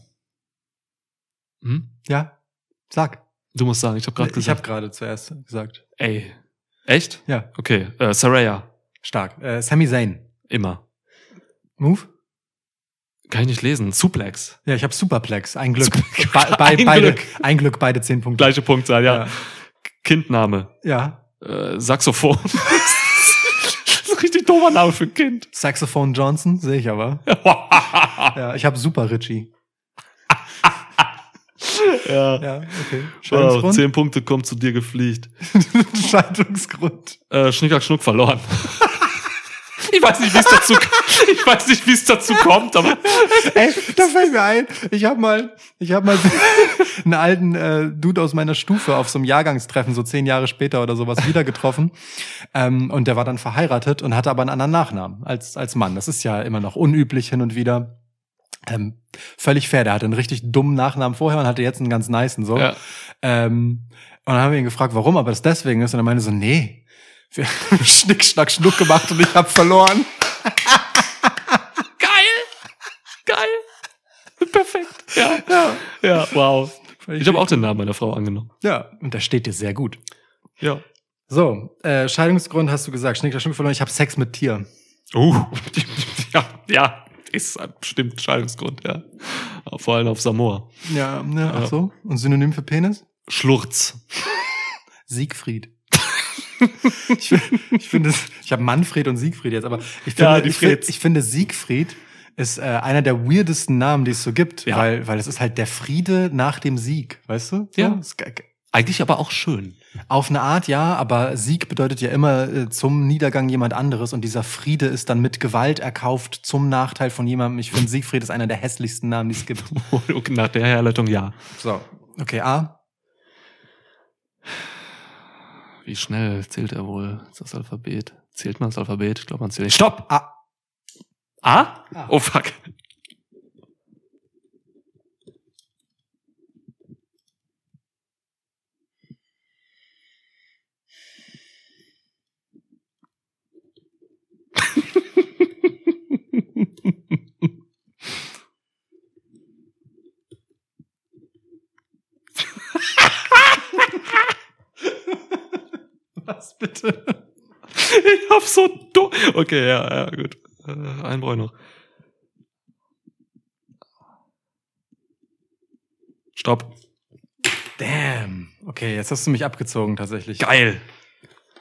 [SPEAKER 2] Hm? Ja. Sag.
[SPEAKER 1] Du musst sagen, ich habe gerade gesagt.
[SPEAKER 2] Ich habe gerade zuerst gesagt.
[SPEAKER 1] Ey. Echt?
[SPEAKER 2] Ja.
[SPEAKER 1] Okay. Äh, Saraya.
[SPEAKER 2] Stark. Äh, Sami Zayn.
[SPEAKER 1] Immer. Move? Kann ich nicht lesen. Suplex.
[SPEAKER 2] Ja, ich habe Superplex. Ein Glück. Be be [LAUGHS] ein beide, Glück. Ein Glück, beide zehn Punkte.
[SPEAKER 1] Gleiche Punktzahl, ja. ja. Kindname.
[SPEAKER 2] Ja.
[SPEAKER 1] Äh, Saxophon. [LAUGHS]
[SPEAKER 2] ist richtig doofer Name für ein Kind. Saxophone Johnson, sehe ich aber. [LAUGHS] ja, ich habe Super Richie. [LAUGHS]
[SPEAKER 1] ja. ja, okay. Scheidungsgrund? Zehn Punkte kommen zu dir gefliegt. [LAUGHS] Scheidungsgrund. Äh, Schnickhack Schnuck verloren. Ich weiß nicht, wie es dazu, ich weiß nicht, wie es dazu kommt, aber. Ey,
[SPEAKER 2] da fällt mir ein. Ich habe mal, ich habe mal [LAUGHS] einen alten äh, Dude aus meiner Stufe auf so einem Jahrgangstreffen, so zehn Jahre später oder sowas, wieder getroffen. Ähm, und der war dann verheiratet und hatte aber einen anderen Nachnamen als, als Mann. Das ist ja immer noch unüblich hin und wieder. Ähm, völlig fair. Der hatte einen richtig dummen Nachnamen vorher und hatte jetzt einen ganz niceen so. Ja. Ähm, und dann haben wir ihn gefragt, warum, aber das deswegen ist. Und er meinte so, nee, wir haben Schnick, Schnack, Schnuck gemacht und ich habe verloren.
[SPEAKER 1] Geil! Geil! Perfekt. Ja. ja. Ja, wow. Ich habe auch den Namen meiner Frau angenommen.
[SPEAKER 2] Ja, und das steht dir sehr gut.
[SPEAKER 1] Ja.
[SPEAKER 2] So, äh, Scheidungsgrund hast du gesagt, Schnick, Schnack, Schnuck verloren, ich habe Sex mit Tier. uh, [LAUGHS]
[SPEAKER 1] ja, ja, ist halt bestimmt Scheidungsgrund, ja. Vor allem auf Samoa.
[SPEAKER 2] Ja, ne, ach so. Und Synonym für Penis?
[SPEAKER 1] Schlurz.
[SPEAKER 2] Siegfried. [LAUGHS] ich, ich finde, ich habe Manfred und Siegfried jetzt, aber ich finde, ja, ich, ich finde Siegfried ist äh, einer der weirdesten Namen, die es so gibt, ja. weil weil es ist halt der Friede nach dem Sieg, weißt du? So, ja.
[SPEAKER 1] Eigentlich aber auch schön.
[SPEAKER 2] Auf eine Art ja, aber Sieg bedeutet ja immer äh, zum Niedergang jemand anderes und dieser Friede ist dann mit Gewalt erkauft zum Nachteil von jemandem. Ich finde Siegfried ist einer der hässlichsten Namen, die es gibt.
[SPEAKER 1] [LAUGHS] Nach der Herleitung ja.
[SPEAKER 2] So, okay, A. Wie schnell zählt er wohl das Alphabet? Zählt man das Alphabet? Ich glaube, man zählt nicht.
[SPEAKER 1] Stopp! A! Ah. A? Ah? ah. Oh fuck. [LAUGHS]
[SPEAKER 2] Was bitte? Ich
[SPEAKER 1] hab so dumm. Okay, ja, ja, gut. Äh, ein Bräu noch. Stopp.
[SPEAKER 2] Damn. Okay, jetzt hast du mich abgezogen tatsächlich.
[SPEAKER 1] Geil.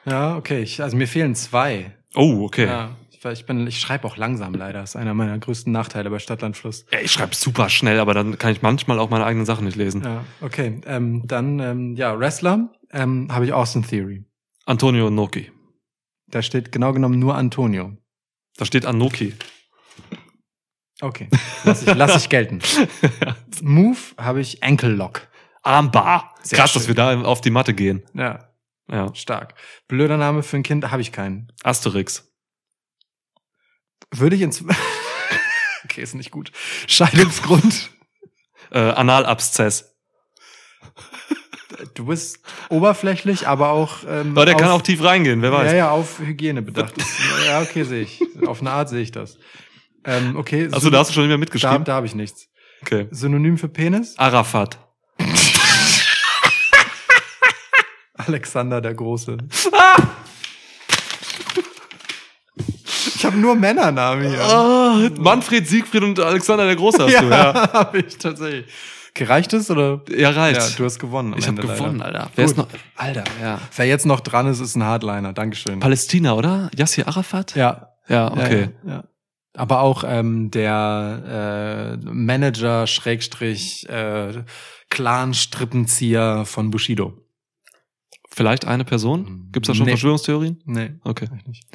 [SPEAKER 2] Ja, okay. Ich, also mir fehlen zwei.
[SPEAKER 1] Oh, okay. Ja,
[SPEAKER 2] ich, bin, ich schreibe auch langsam leider. Das ist einer meiner größten Nachteile bei Stadtlandfluss.
[SPEAKER 1] Ja, ich schreibe super schnell, aber dann kann ich manchmal auch meine eigenen Sachen nicht lesen.
[SPEAKER 2] Ja, okay. Ähm, dann, ähm, ja, Wrestler ähm, habe ich Austin Theory.
[SPEAKER 1] Antonio Noki.
[SPEAKER 2] Da steht genau genommen nur Antonio.
[SPEAKER 1] Da steht Anoki.
[SPEAKER 2] Okay, lass ich, lass ich gelten. [LAUGHS] Move habe ich Ankle Lock.
[SPEAKER 1] Armbar. Krass, schön. dass wir da auf die Matte gehen.
[SPEAKER 2] Ja. Ja. Stark. Blöder Name für ein Kind habe ich keinen.
[SPEAKER 1] Asterix.
[SPEAKER 2] Würde ich ins. [LAUGHS] okay, ist nicht gut. Scheidungsgrund.
[SPEAKER 1] äh, Analabszess
[SPEAKER 2] du bist oberflächlich, aber auch.
[SPEAKER 1] Ähm, aber der auf, kann auch tief reingehen, wer weiß.
[SPEAKER 2] Ja, ja, auf Hygiene bedacht. ja, okay, sehe ich. Auf eine Art sehe ich das. Ähm, okay.
[SPEAKER 1] Achso, da hast du schon nicht mehr mitgeschrieben. Da,
[SPEAKER 2] da habe ich nichts.
[SPEAKER 1] Okay.
[SPEAKER 2] Synonym für Penis?
[SPEAKER 1] Arafat. [LAUGHS]
[SPEAKER 2] Alexander der Große. Ah! Ich habe nur Männernamen hier.
[SPEAKER 1] Oh, Manfred, Siegfried und Alexander der Große hast [LAUGHS] ja, du, ja. [LAUGHS] Hab ich
[SPEAKER 2] tatsächlich. Gereicht es oder?
[SPEAKER 1] Ja, reicht.
[SPEAKER 2] Ja, du hast gewonnen. Ich habe gewonnen, Alter. Wer Gut. ist noch? Alter, ja. Wer jetzt noch dran ist, ist ein Hardliner. Dankeschön.
[SPEAKER 1] Palästina, oder? Yassir Arafat?
[SPEAKER 2] Ja. Ja, okay. Ja, ja. Aber auch ähm, der äh, Manager Schrägstrich äh, Clan-Strippenzieher von Bushido.
[SPEAKER 1] Vielleicht eine Person? Gibt es da schon nee. Verschwörungstheorien? Nee. Okay. Nicht.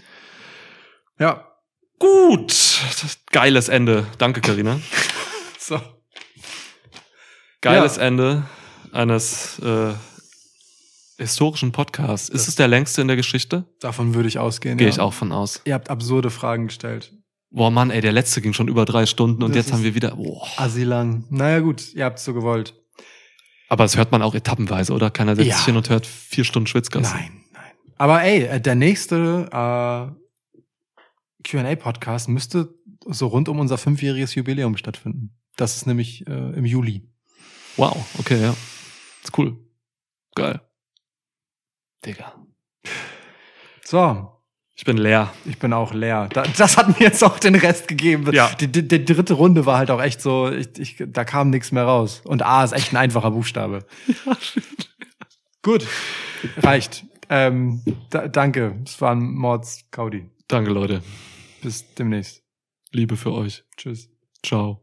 [SPEAKER 1] Ja. Gut. Geiles Ende. Danke, Karina. [LAUGHS] so. Geiles ja. Ende eines äh, historischen Podcasts. Ist das es der längste in der Geschichte?
[SPEAKER 2] Davon würde ich ausgehen.
[SPEAKER 1] Gehe ja. ich auch von aus.
[SPEAKER 2] Ihr habt absurde Fragen gestellt.
[SPEAKER 1] Boah, Mann, ey, der letzte ging schon über drei Stunden und das jetzt haben wir wieder. Boah. Assi
[SPEAKER 2] Naja, gut, ihr habt so gewollt.
[SPEAKER 1] Aber das hört man auch etappenweise, oder? Keiner setzt ja. sich hin und hört vier Stunden Schwitzgas.
[SPEAKER 2] Nein, nein. Aber ey, äh, der nächste äh, QA-Podcast müsste so rund um unser fünfjähriges Jubiläum stattfinden. Das ist nämlich äh, im Juli.
[SPEAKER 1] Wow, okay, ja. Ist cool. Geil. Digga.
[SPEAKER 2] So. Ich bin leer. Ich bin auch leer. das hat mir jetzt auch den Rest gegeben. Ja. Die, die, die dritte Runde war halt auch echt so, ich, ich, da kam nichts mehr raus. Und A ist echt ein einfacher Buchstabe. [LAUGHS] Ja. Gut, reicht. Ähm, da, danke. Es waren Mords
[SPEAKER 1] Gaudi. Danke, Leute.
[SPEAKER 2] Bis demnächst.
[SPEAKER 1] Liebe für euch. Tschüss. Ciao.